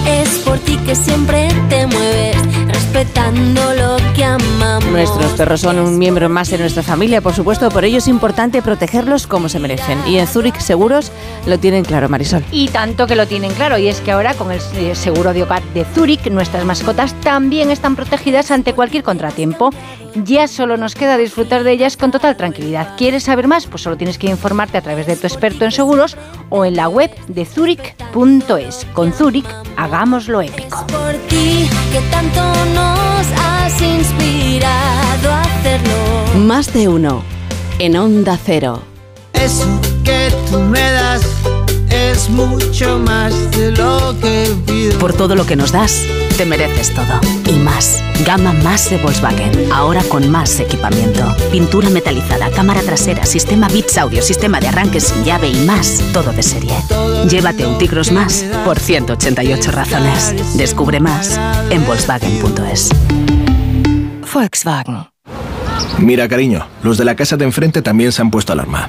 Es por ti que siempre te mueves respetando lo que amamos. Nuestros perros son un miembro más de nuestra familia, por supuesto, por ello es importante protegerlos como se merecen. Y en Zurich Seguros lo tienen claro, Marisol. Y tanto que lo tienen claro, y es que ahora con el eh, seguro de hogar de Zurich, nuestras mascotas también están protegidas ante cualquier contratiempo. Ya solo nos queda disfrutar de ellas con total tranquilidad. ¿Quieres saber más? Pues solo tienes que informarte a través de tu experto en seguros o en la web de zurich.es. Con Zurich, hagámoslo épico. Por ti que tanto nos has inspirado a hacerlo. Más de uno. En Onda Cero. Eso que tú me das es mucho más de lo que pido. Por todo lo que nos das, te mereces todo. Y más. Gama más de Volkswagen. Ahora con más equipamiento. Pintura metalizada, cámara trasera, sistema Bits Audio, sistema de arranque sin llave y más. Todo de serie. Llévate un Tigros más por 188 razones. Descubre más en Volkswagen.es. Volkswagen. Mira, cariño, los de la casa de enfrente también se han puesto alarma.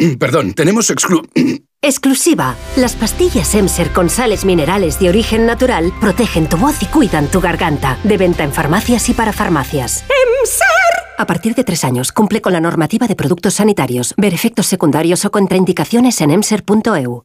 Perdón, tenemos exclu... Exclusiva. Las pastillas Emser con sales minerales de origen natural protegen tu voz y cuidan tu garganta. De venta en farmacias y para farmacias. ¡Emser! A partir de tres años, cumple con la normativa de productos sanitarios. Ver efectos secundarios o contraindicaciones en emser.eu.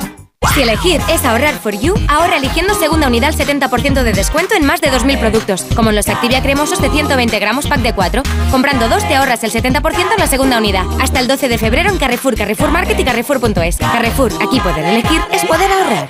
Si elegir es ahorrar for you, ahorra eligiendo segunda unidad al 70% de descuento en más de 2.000 productos, como en los Activia cremosos de 120 gramos pack de 4. Comprando dos te ahorras el 70% en la segunda unidad. Hasta el 12 de febrero en Carrefour, Carrefour Market y Carrefour.es. Carrefour, aquí poder elegir es poder ahorrar.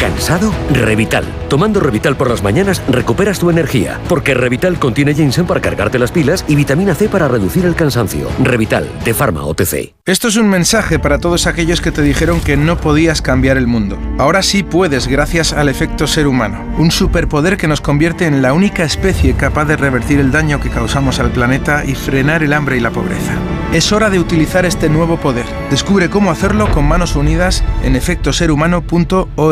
¿Cansado? Revital. Tomando Revital por las mañanas recuperas tu energía, porque Revital contiene ginseng para cargarte las pilas y vitamina C para reducir el cansancio. Revital, de Pharma OTC. Esto es un mensaje para todos aquellos que te dijeron que no podías cambiar el mundo. Ahora sí puedes gracias al efecto ser humano, un superpoder que nos convierte en la única especie capaz de revertir el daño que causamos al planeta y frenar el hambre y la pobreza. Es hora de utilizar este nuevo poder. Descubre cómo hacerlo con manos unidas en efectoserhumano.org.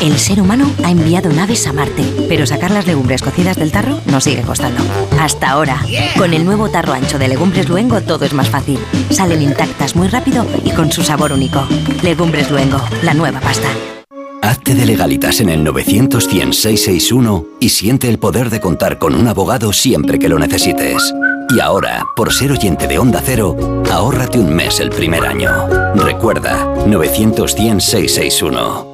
El ser humano ha enviado naves a Marte, pero sacar las legumbres cocidas del tarro nos sigue costando. Hasta ahora. Con el nuevo tarro ancho de Legumbres Luengo todo es más fácil. Salen intactas muy rápido y con su sabor único. Legumbres Luengo, la nueva pasta. Hazte de legalitas en el 900 661 y siente el poder de contar con un abogado siempre que lo necesites. Y ahora, por ser oyente de Onda Cero, ahórrate un mes el primer año. Recuerda, 900 661.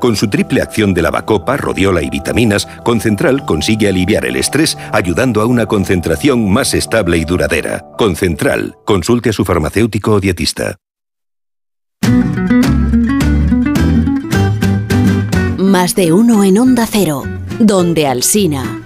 Con su triple acción de lavacopa, rodiola y vitaminas, Concentral consigue aliviar el estrés ayudando a una concentración más estable y duradera. Concentral. Consulte a su farmacéutico o dietista. Más de uno en Onda Cero, donde Alsina.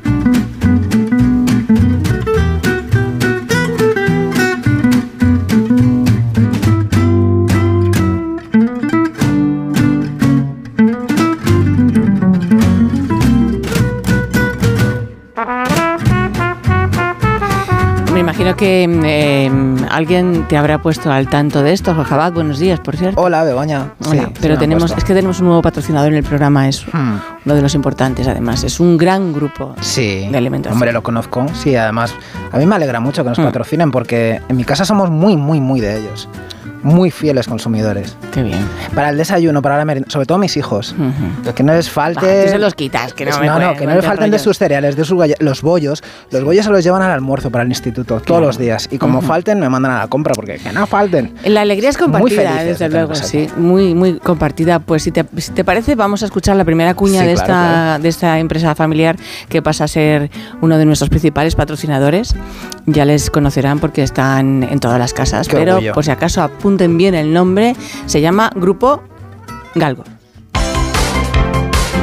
Imagino que eh, alguien te habrá puesto al tanto de esto. Jorge Abad, buenos días, por cierto. Hola, Begoña. Hola, Sí, pero tenemos, es que tenemos un nuevo patrocinador en el programa, es Hmm. uno de los importantes además. Es un gran grupo Sí, de alimentación. hombre, lo conozco. Sí, además, a mí me alegra mucho que nos Mm. patrocinen porque en mi casa somos muy, muy, muy de ellos. Muy fieles consumidores. Qué bien. Para el desayuno, para la merienda, sobre todo mis hijos. Que no les falte... Ah, se los quitas, que no Es- me no, no, que no les falten de rollos. sus cereales, de sus los bollos. Los bollos se los llevan al almuerzo para el instituto todos Claro. los días. Y como Ujú. falten, me mandan a la compra porque que no falten. La alegría es Muy compartida, felices desde de luego, sí, muy, muy compartida. Pues si te, si te parece, vamos a escuchar la primera cuña Sí, de, claro, esta, claro. de esta empresa familiar que pasa a ser uno de nuestros principales patrocinadores. Ya les conocerán porque están en todas las casas, Qué pero orgullo. por si acaso apunten bien el nombre, se llama Grupo Galgo.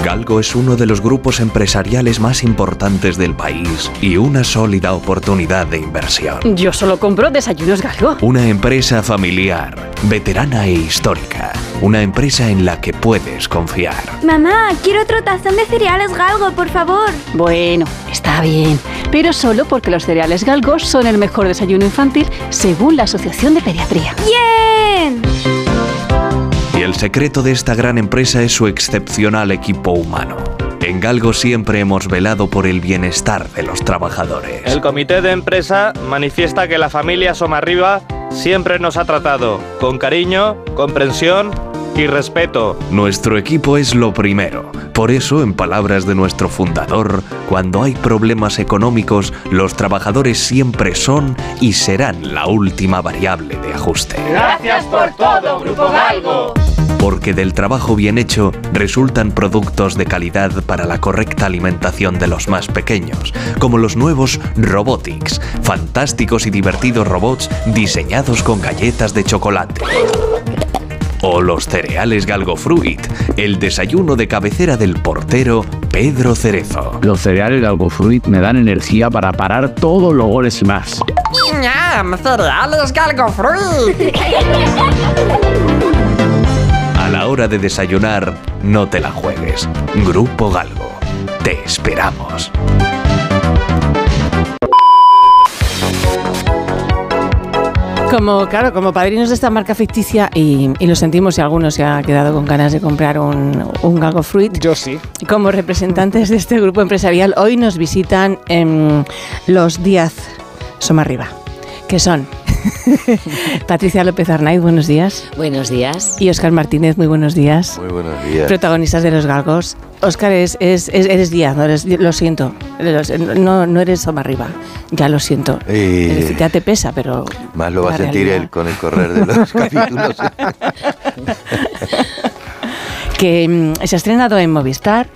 Galgo es uno de los grupos empresariales más importantes del país y una sólida oportunidad de inversión. Yo solo compro desayunos galgo. Una empresa familiar, veterana e histórica. Una empresa en la que puedes confiar. Mamá, quiero otro tazón de cereales galgo, por favor. Bueno, está bien, pero solo porque los cereales galgo son el mejor desayuno infantil según la Asociación de Pediatría. ¡Bien! Y el secreto de esta gran empresa es su excepcional equipo humano. En Galgo siempre hemos velado por el bienestar de los trabajadores. El comité de empresa manifiesta que la familia Somarriba siempre nos ha tratado con cariño, comprensión y respeto. Nuestro equipo es lo primero. Por eso, en palabras de nuestro fundador, cuando hay problemas económicos, los trabajadores siempre son y serán la última variable de ajuste. Gracias por todo, Grupo Galgo. Porque del trabajo bien hecho resultan productos de calidad para la correcta alimentación de los más pequeños, como los nuevos Robotics, fantásticos y divertidos robots diseñados con galletas de chocolate. O los cereales Galgo Fruit, el desayuno de cabecera del portero Pedro Cerezo. Los cereales Galgo Fruit me dan energía para parar todos los goles y más. ¡Ñam! ¡Cereales Galgo Fruit! A la hora de desayunar, no te la juegues. Grupo Galgo. Te esperamos. Como, claro, como padrinos de esta marca ficticia, y, y lo sentimos si alguno se ha quedado con ganas de comprar un, un Galgo Fruit. Yo sí. Como representantes de este grupo empresarial, hoy nos visitan los Díaz Somarriba, que son Patricia López Arnaiz, buenos días. Buenos días. Y Oscar Martínez, muy buenos días. Muy buenos días. Protagonistas de los galgos. Oscar, es, es- es- eres Díaz, no eres, lo siento. No, no eres Somarriba, ya lo siento. Eh, Es decir, ya te pesa, pero. Más lo va a sentir realidad. él con el correr de los capítulos. que mm, se ha estrenado en Movistar.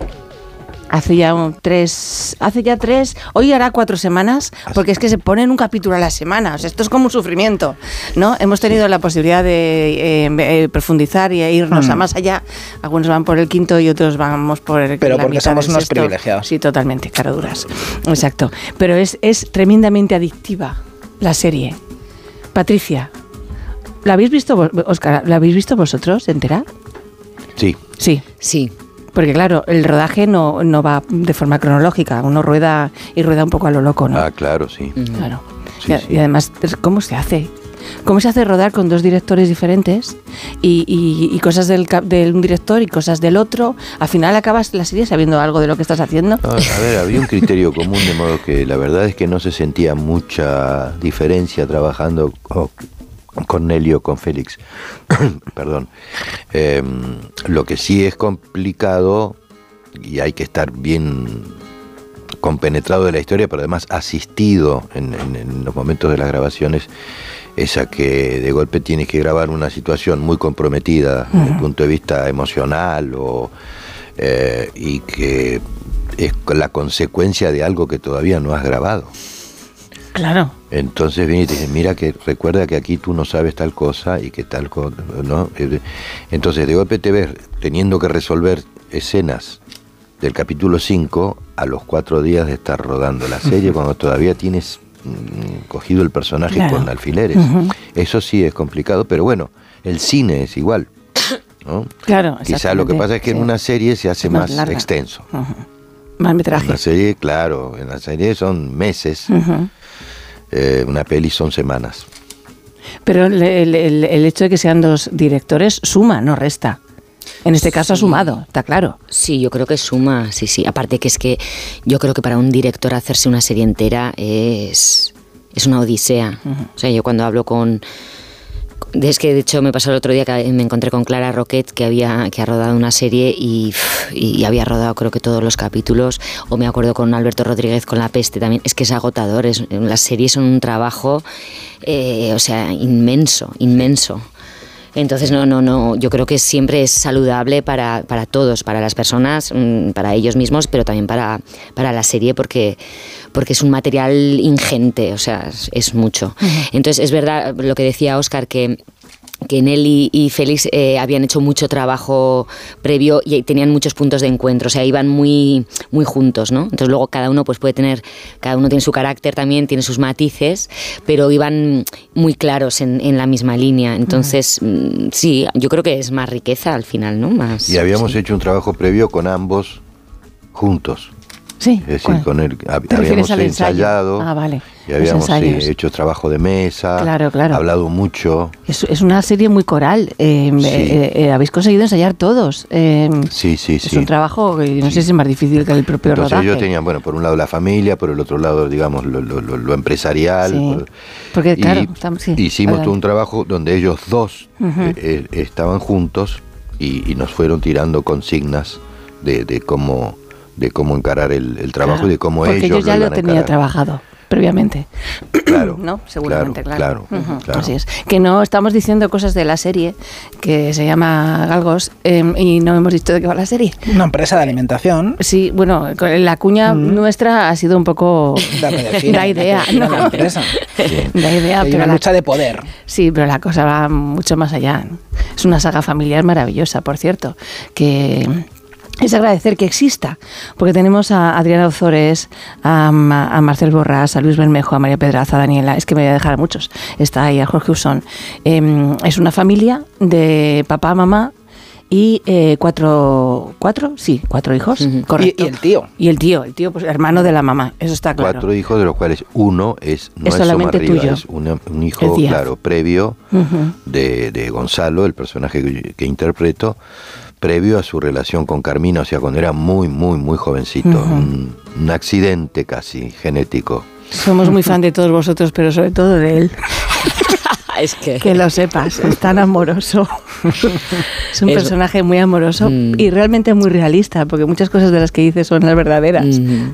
Hace ya un tres, hace ya tres, hoy hará cuatro semanas, porque es que se ponen un capítulo a la semana. O sea, esto es como un sufrimiento, ¿no? Hemos tenido la posibilidad de eh, eh, profundizar y irnos Mm. a más allá. Algunos van por el quinto y otros vamos por el Pero la porque mitad somos del unos sexto. privilegiados. Sí, totalmente, caraduras. Exacto. Pero es, es tremendamente adictiva la serie. Patricia, ¿la habéis visto, vos- Oscar, ¿la habéis visto vosotros entera? Sí. Sí. Sí. Porque claro, el rodaje no, no va de forma cronológica, uno rueda y rueda un poco a lo loco, ¿no? Ah, claro, sí. Claro. y, y además, ¿cómo se hace? ¿Cómo se hace rodar con dos directores diferentes y, y- y cosas del, cap- de un director y cosas del otro? Al final acabas la serie sabiendo algo de lo que estás haciendo. No, a ver, había un criterio común, de modo que la verdad es que no se sentía mucha diferencia trabajando co- con Nelio, con Félix. Perdón. Eh, lo que sí es complicado y hay que estar bien compenetrado de la historia, pero además asistido en, en- en los momentos de las grabaciones, es a que de golpe tienes que grabar una situación muy comprometida desde el punto de vista emocional o, eh, y que es la consecuencia de algo que todavía no has grabado. Claro. Entonces viene y te dice, mira que recuerda que aquí tú no sabes tal cosa y que tal cosa, ¿no? Entonces de golpe te ves teniendo que resolver escenas del capítulo 5 a los cuatro días de estar rodando la serie cuando todavía tienes mm, cogido el personaje Claro. con alfileres. Eso sí es complicado, pero bueno, el cine es igual. ¿no? Claro, Quizá lo que pasa es que en una serie se hace Es más más, larga. extenso. Más En metraje. una serie, claro, en la serie son meses, Ujú. Eh, una peli son semanas. Pero el, el- el- el hecho de que sean dos directores suma, no resta. En este caso ha sumado, está claro. Sí, yo creo que suma, sí, sí. Aparte que es que yo creo que para un director hacerse una serie entera es, es una odisea. O sea, yo cuando hablo con... Es que de hecho me pasó el otro día que me encontré con Clara Roquet que había que ha rodado una serie y, y había rodado creo que todos los capítulos. O me acuerdo con Alberto Rodríguez con La Peste también. Es que es agotador es, las series son un trabajo eh, o sea inmenso inmenso entonces, no, no, no, yo creo que siempre es saludable para, para todos, para las personas, mm, para ellos mismos, pero también para, para la serie, porque, porque es un material ingente, o sea, es, es mucho. Entonces, es verdad lo que decía Oscar, que que Nelly y Félix eh, habían hecho mucho trabajo previo y tenían muchos puntos de encuentro, o sea, iban muy, muy juntos, ¿no? Entonces luego cada uno pues puede tener, cada uno tiene su carácter también, tiene sus matices, pero iban muy claros en, en la misma línea. Entonces, mm, sí, yo creo que es más riqueza al final, ¿no? Más, Y habíamos hecho un trabajo previo con ambos juntos. Sí. Es decir, ¿cuál? con él hab- ¿Te habíamos ensayado Ah, vale. y habíamos sí, ensayos. hecho trabajo de mesa, Claro, claro. hablado mucho. Es, es una serie muy coral. eh, eh, eh, habéis conseguido ensayar todos. eh, Sí, sí, es sí. un trabajo que no sé si es más difícil que el propio Entonces rodaje. yo tenía, bueno, por un lado la familia, por el otro lado, digamos, lo, lo- lo- lo empresarial. Sí. por- Porque, y claro, estamos- sí, hicimos todo un trabajo donde ellos dos eh, eh, estaban juntos y, y nos fueron tirando consignas de, de cómo de cómo encarar el, el trabajo Claro, y de cómo Porque ellos yo ya lo tenía encarar. trabajado previamente. Claro, ¿No? Seguramente, claro. claro. Así es. Que no estamos diciendo cosas de la serie que se llama Galgos eh, y no hemos dicho de qué va la serie. Una empresa de alimentación. Sí, bueno, la cuña nuestra ha sido un poco la idea, fino ¿no? la empresa. La idea, Hay pero una la- lucha de poder. Sí, pero la cosa va mucho más allá. Es una saga familiar maravillosa, por cierto, que es agradecer que exista, porque tenemos a Adriana Ozores, a, Ma- a Marcel Borrás, a Luis Bermejo, a María Pedraza, a Daniela, es que me voy a dejar a muchos, está ahí a Jorge Usón. Em, es una familia de papá, mamá y eh, cuatro, cuatro, sí, cuatro hijos, correcto. Y, el tío. Y el tío, el tío, pues hermano de la mamá, eso está claro. Cuatro hijos, de los cuales uno es no Es es, solamente Somarriba, tuyo. es una- un hijo, claro, previo de, de Gonzalo, el personaje que, que interpreto, previo a su relación con Carmina, o sea, cuando era muy, muy, muy jovencito. Ujú. un, un accidente casi genético. Somos muy fan de todos vosotros, pero sobre todo de él. es que... Que lo sepas, es tan amoroso. es un Es- personaje muy amoroso y realmente muy realista, porque muchas cosas de las que dice son las verdaderas.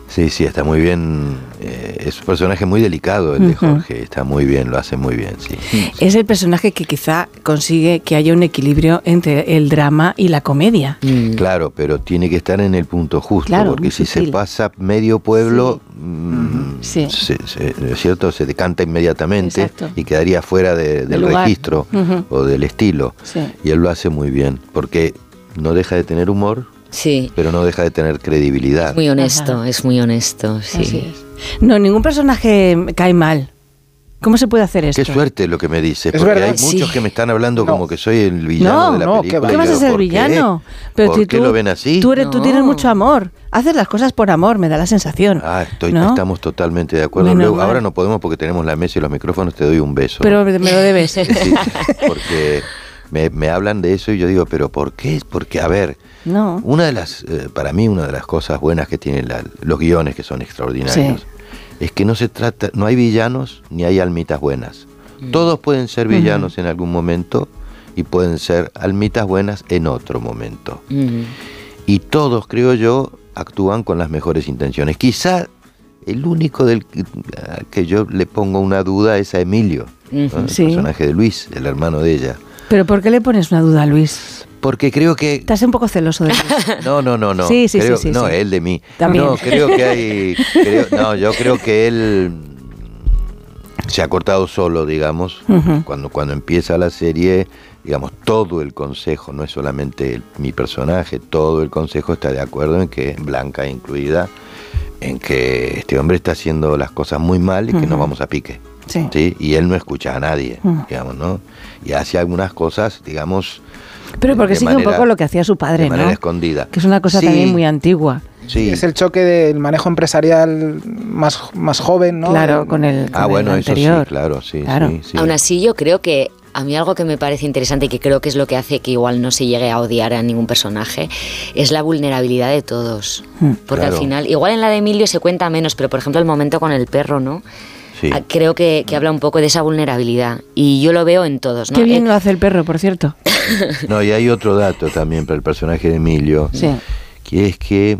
Sí, sí, está muy bien. eh, es un personaje muy delicado el de Ujú. Jorge, está muy bien, lo hace muy bien, sí. Es el personaje que quizá consigue que haya un equilibrio entre el drama y la comedia. Claro, pero tiene que estar en el punto justo, Claro, porque si se sutil. pasa medio pueblo, mm, Sí. se, se- ¿no es cierto? se decanta inmediatamente Exacto. y quedaría fuera de- del Del lugar. registro o del estilo. Sí. Y él lo hace muy bien, porque no deja de tener humor, Sí. pero no deja de tener credibilidad. Es muy honesto, es muy honesto, sí. Así No, ningún personaje cae mal. ¿Cómo se puede hacer esto? Qué suerte lo que me dice, Es porque verdad. hay muchos Sí. que me están hablando como que soy el villano No, de la no, película. ¿qué vas a ser ¿por qué? villano? ¿Por si qué tú- lo ven así? Tú, eres, tú tienes mucho amor. Haces las cosas por amor, me da la sensación. Ah, estoy, ¿No? estamos totalmente de acuerdo. Luego, ahora no podemos porque tenemos la mesa y los micrófonos, te doy un beso. Pero me lo debes. Sí, porque me, me hablan de eso y yo digo, pero ¿por qué? Porque, a ver, No. una de las, eh, para mí, una de las cosas buenas que tienen la- los guiones, que son extraordinarios, es que no se trata, no hay villanos ni hay almitas buenas. Todos pueden ser villanos en algún momento y pueden ser almitas buenas en otro momento. Y todos, creo yo, actúan con las mejores intenciones. Quizá el único del que- yo le pongo una duda es a Emilio, el Sí. personaje de Luis, el hermano de ella. Pero ¿por qué le pones una duda a Luis? Porque creo que Estás un poco celoso de Luis. no, no, no, no. Sí, sí, Creo- sí, sí, No, sí. él de mí. También. No, creo que hay. creo- no, yo creo que él se ha cortado solo, digamos. Cuando, cuando empieza la serie, digamos, todo el consejo, no es solamente el- mi personaje, todo el consejo está de acuerdo en que, Blanca incluida, en que este hombre está haciendo las cosas muy mal y que nos vamos a pique. Sí. Y él no escucha a nadie, Ujú. digamos, ¿no? Y hace algunas cosas, digamos. Pero porque sigue un manera- poco lo que hacía su padre, de manera ¿no? escondida. Que es una cosa Sí. también muy antigua. Sí. Es el choque del manejo empresarial más, más joven, ¿no? Claro, con el, Ah, con bueno, el eso sí, anterior. claro, sí, Claro. sí, sí. Aún así, yo creo que a mí algo que me parece interesante y que creo que es lo que hace que igual no se llegue a odiar a ningún personaje es la vulnerabilidad de todos. Mm. Porque al Claro. final, igual en la de Emilio se cuenta menos, pero por ejemplo el momento con el perro, ¿no? Sí. Ah, Creo que, que habla un poco de esa vulnerabilidad y yo lo veo en todos, ¿no? Qué bien Eh, lo hace el perro, por cierto. No, y hay otro dato también para el personaje de Emilio, Sí. que es que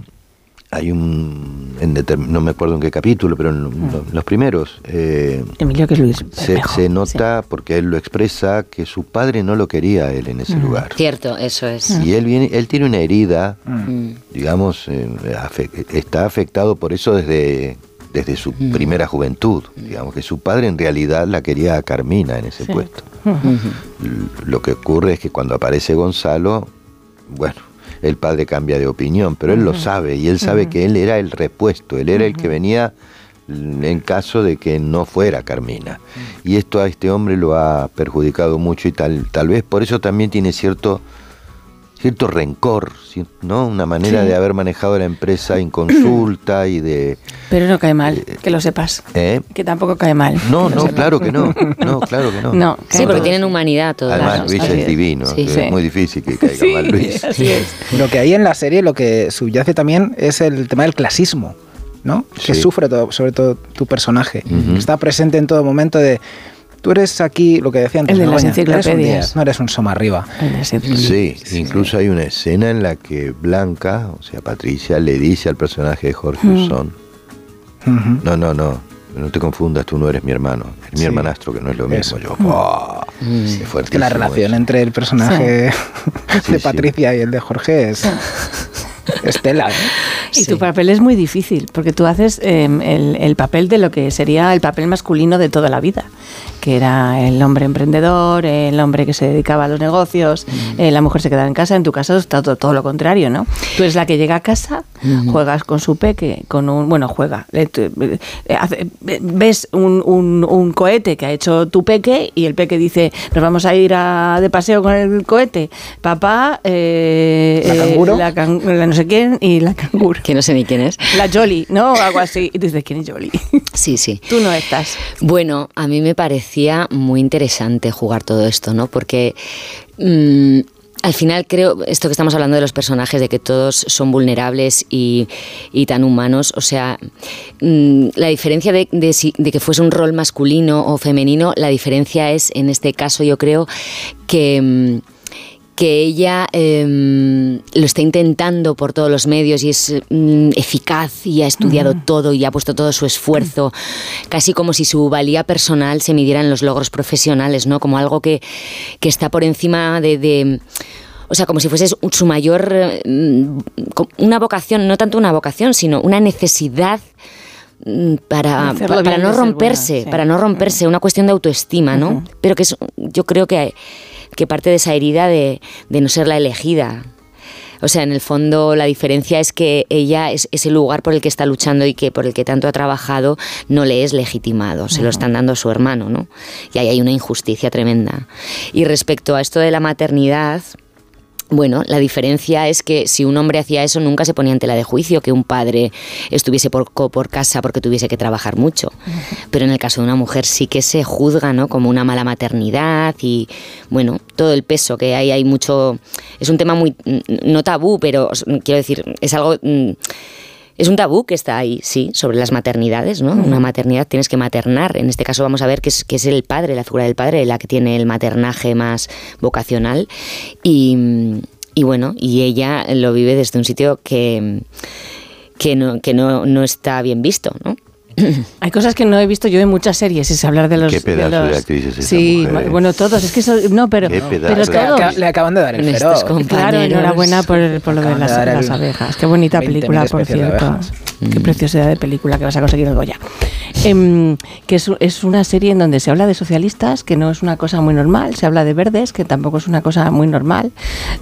hay un, en determin- no me acuerdo en qué capítulo, pero en, lo- los primeros, eh, Emilio, que es Luis. se, se nota, porque él lo expresa, que su padre no lo quería a él en ese lugar. Cierto, eso es. Y él viene, él tiene una herida, Mm. digamos, eh, está afectado por eso desde, desde su Mm. primera juventud. Digamos que su padre en realidad la quería a Carmina en ese Sí. puesto. Lo que ocurre es que cuando aparece Gonzalo, bueno, el padre cambia de opinión, pero él lo sabe y él sabe que él era el repuesto, él era el que venía en caso de que no fuera Carmina. Y esto a este hombre lo ha perjudicado mucho y tal, tal vez por eso también tiene cierto cierto rencor, ¿no? Una manera Sí. de haber manejado la empresa inconsulta y de Pero no cae mal, que lo sepas. ¿eh? Que tampoco cae mal. No, no, sepas. claro que no. No, claro que no. No, Sí, porque tienen humanidad todos. Además, ¿no? Luis es divino, Sí. es Sí. muy difícil que caiga Sí, mal Luis. así es. Lo que hay en la serie, lo que subyace también es el tema del clasismo, ¿no? Que sufre todo, sobre todo tu personaje. Está presente en todo momento de... Tú eres aquí, lo que decía antes, El de las enciclopedias. No eres un Somarriba. Sí, incluso hay una escena en la que Blanca, o sea, Patricia, le dice al personaje de Jorge Mm. Usón, no, no, no, no te confundas, tú no eres mi hermano, es mi Sí. hermanastro, que no es lo mismo. Eso. Yo, ¡buah! Es Es que la relación eso. entre el personaje Sí, de sí. Patricia y el de Jorge es, es tela, ¿eh? Y tu papel es muy difícil, porque tú haces eh, el, el papel de lo que sería el papel masculino de toda la vida, que era el hombre emprendedor, el hombre que se dedicaba a los negocios, eh, la mujer se quedaba en casa. En tu caso está todo, todo lo contrario, ¿no? Tú eres la que llega a casa, juegas con su peque, con un. Bueno, juega. tu- eh, hace- ves un, un- un cohete que ha hecho tu peque y el peque dice: Nos vamos a ir a- de paseo con el cohete. Papá, eh, ¿La eh, canguro? la, can- la no sé quién y la canguro. Que no sé ni quién es. La Jolly, ¿no? O algo así. Y tú dices: ¿Quién es Jolly? Sí, sí. Tú no estás. Bueno, a mí me parecía muy interesante jugar todo esto, ¿no? Porque mm, al final creo, esto que estamos hablando de los personajes, de que todos son vulnerables y, y tan humanos, o sea, mm, la diferencia de, que fuese un rol masculino o femenino, la diferencia es, en este caso yo creo, que... mm, que ella em, lo está intentando por todos los medios y es mm, eficaz y ha estudiado todo y ha puesto todo su esfuerzo, casi como si su valía personal se midiera en los logros profesionales, ¿no? Como algo que, que está por encima de, de- o sea, como si fuese su- mayor, mm, una vocación, no tanto una vocación, sino una necesidad mm, para, para no romperse, buena, sí. para no romperse, una cuestión de autoestima, ¿no? Pero que es, yo creo que, que parte de esa herida de, de no ser la elegida. O sea, en el fondo la diferencia es que ella es ese lugar por el que está luchando y que por el que tanto ha trabajado no le es legitimado, se lo están dando a su hermano, ¿no? Y ahí hay una injusticia tremenda. Y respecto a esto de la maternidad, bueno, la diferencia es que si un hombre hacía eso nunca se ponía en tela de juicio que un padre estuviese por, por casa porque tuviese que trabajar mucho. Pero en el caso de una mujer sí que se juzga, ¿no? Como una mala maternidad y, bueno, todo el peso que hay, hay mucho... Es un tema muy... mm, no tabú, pero quiero decir, es algo... es un tabú que está ahí, sí, sobre las maternidades, ¿no? Una maternidad tienes que maternar. En este caso vamos a ver que es, que es el padre, la figura del padre, la que tiene el maternaje más vocacional. Y, y bueno, y ella lo vive desde un sitio que, que, no, que no, no está bien visto, ¿no? Hay cosas que no he visto yo en muchas series, es hablar de los... Qué pedazo de los- actriz es esa Sí, bueno, todos, es que eso, no, pero, Qué pedazo. pero todos. Aca- Le acaban de dar el feroz. Claro, enhorabuena por, por lo de las, de abejas. Qué bonita 20.000 película, por de cierto. Qué preciosidad de película que vas a conseguir el Goya. Em, que es, es una serie en donde se habla de socialistas, que no es una cosa muy normal. Se habla de verdes, que tampoco es una cosa muy normal.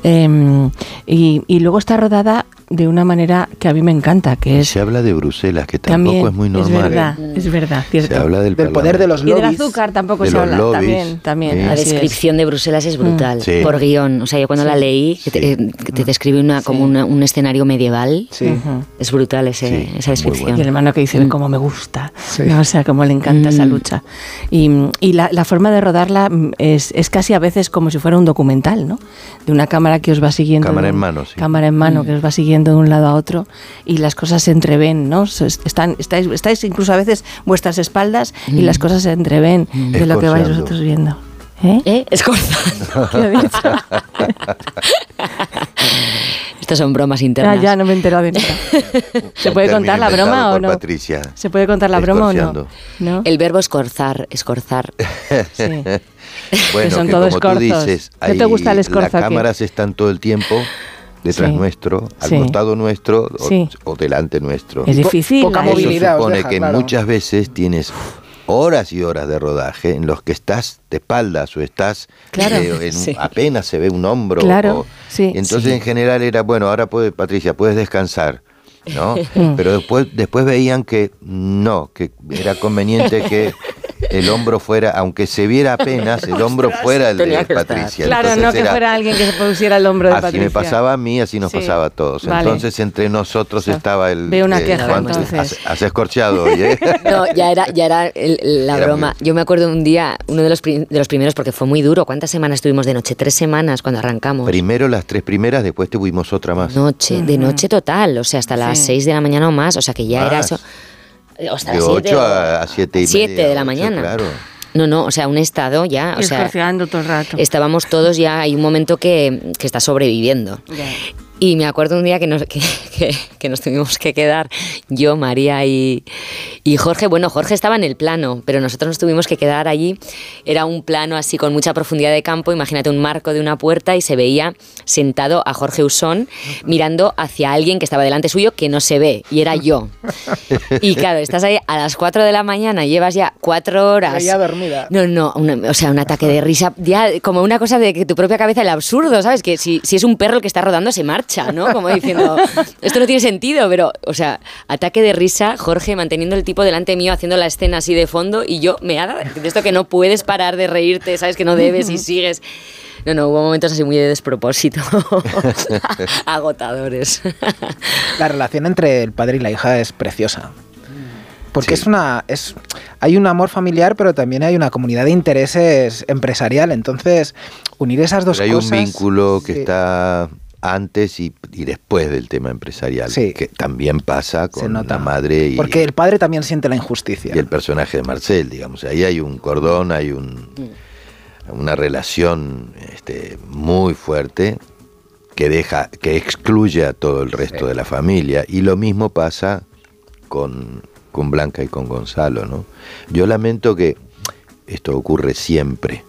Em, y, y luego está rodada de una manera que a mí me encanta, que es Se habla de Bruselas, que también tampoco es muy normal. es verdad, ¿eh? es verdad, cierto. Se habla del, Del poder de los y del lobbies. azúcar tampoco de se habla, lobbies, también, también. sí. La descripción de Bruselas es brutal, Sí. por guion. O sea, yo cuando la leí, que te, que te describe una, como una- un escenario medieval, Sí. Es brutal ese, Sí, esa descripción. Y el hermano que dice, ven cómo me gusta. Sí. ¿no? O sea, cómo le encanta esa Mm. lucha. Y, y la, la forma de rodarla mm, es, es casi a veces como si fuera un documental, ¿no? De una cámara que os va siguiendo. Cámara en mano, sí. Cámara en mano que os va siguiendo de un lado a otro y las cosas se entreven, ¿no? Están, estáis, estáis incluso a veces vuestras espaldas y las cosas se entreven de lo que vais vosotros viendo. ¿Eh? ¿Eh? Escorzando. ¿Qué? Estas son bromas Ya, internas. ya, no me he enterado de nada. ¿Se puede contar la broma o no? Patricia. ¿Se puede contar la broma o no? ¿No? El verbo escorzar, escorzar. Sí. Bueno, Que son que todos como tú dices, ¿No te gusta el las escorzo aquí? cámaras están todo el tiempo detrás Sí. nuestro, al Sí. costado nuestro o, Sí. o delante nuestro. Es difícil. poca. Eso movilidad, os supone deja, que claro. muchas veces tienes horas y horas de rodaje en los que estás de espaldas o estás Claro, eh, en- sí. apenas se ve un hombro. Claro, o- sí. y entonces en general era, bueno, ahora puede, Patricia, puedes descansar. ¿no? Pero después, después veían que no, que era conveniente que el hombro fuera, aunque se viera apenas, el hombro fuera el de. Patricia. Claro, Entonces no que era- fuera alguien que se pusiera el hombro de Así Patricia. me pasaba a mí, así nos Sí, pasaba a todos. vale. Entonces entre nosotros estaba el... Veo una eh, queja, Juan, entonces. Has, has escorchado hoy, ¿eh? No, ya era, ya era el- la Era broma. muy- Yo me acuerdo un día, uno de los, de los primeros, porque fue muy duro. ¿Cuántas semanas estuvimos de noche? Tres semanas cuando arrancamos. Primero las tres primeras, después tuvimos otra más. Noche, de noche total, o sea, hasta las Sí. 6 de la mañana o más, o sea que ya era eso. O hasta de las 7 8 a 7 y siete media, de la ocho, mañana. Claro. No, no, o sea, un estado ya, o sea, todo el rato. estábamos todos ya, hay un momento que, que está sobreviviendo. Y me acuerdo un día que nos, que, que- que nos tuvimos que quedar yo, María y, Y Jorge, bueno, Jorge estaba en el plano, pero nosotros nos tuvimos que quedar allí. Era un plano así con mucha profundidad de campo, imagínate un marco de una puerta y se veía sentado a Jorge Usón mirando hacia alguien que estaba delante suyo que no se ve, y era yo. Y claro, estás ahí a las 4 de la mañana, llevas ya cuatro horas. Ya dormida. No, no, una- o sea, un ataque de risa, ya como una cosa de que tu propia cabeza, el absurdo, ¿sabes? Que si, si es un perro el que está rodando, se marcha, ¿no? Como diciendo, esto no tiene sentido, pero, o sea, ataque de risa, Jorge manteniendo el tipo delante mío, haciendo la escena así de fondo, y yo me haga de esto que no puedes parar de reírte, ¿sabes? Que no debes y sigues. No, no, hubo momentos así muy de despropósito, agotadores. La relación entre el padre y la hija es preciosa. Porque es una. Es, hay un amor familiar, pero también hay una comunidad de intereses empresarial. Entonces, unir esas dos Pero hay cosas. un vínculo que sí. está antes y, y después del tema empresarial, que también pasa con la madre y, Porque el padre también siente la injusticia. y el personaje de Marcel, digamos. Ahí hay un cordón, hay un, una relación este, muy fuerte que deja, que excluye a todo el resto de la familia. Y lo mismo pasa con, con Blanca y con Gonzalo, ¿no? Yo lamento que esto ocurre siempre,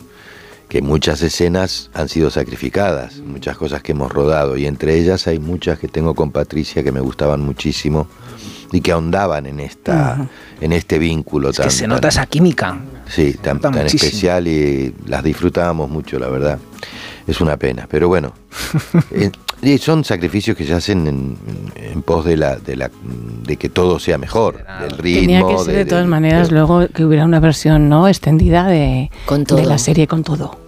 que muchas escenas han sido sacrificadas, muchas cosas que hemos rodado, y entre ellas hay muchas que tengo con Patricia que me gustaban muchísimo y que ahondaban en esta, en este vínculo Es tan, que se tan- nota esa química. Sí, tan, tan especial y las disfrutábamos mucho, la verdad. Es una pena, pero bueno. eh, y son sacrificios que se hacen en, en pos de la, de la de que todo sea mejor, del ritmo. Tenía que ser de, todas del- maneras luego que hubiera una versión no extendida de, todo. de la serie con todo.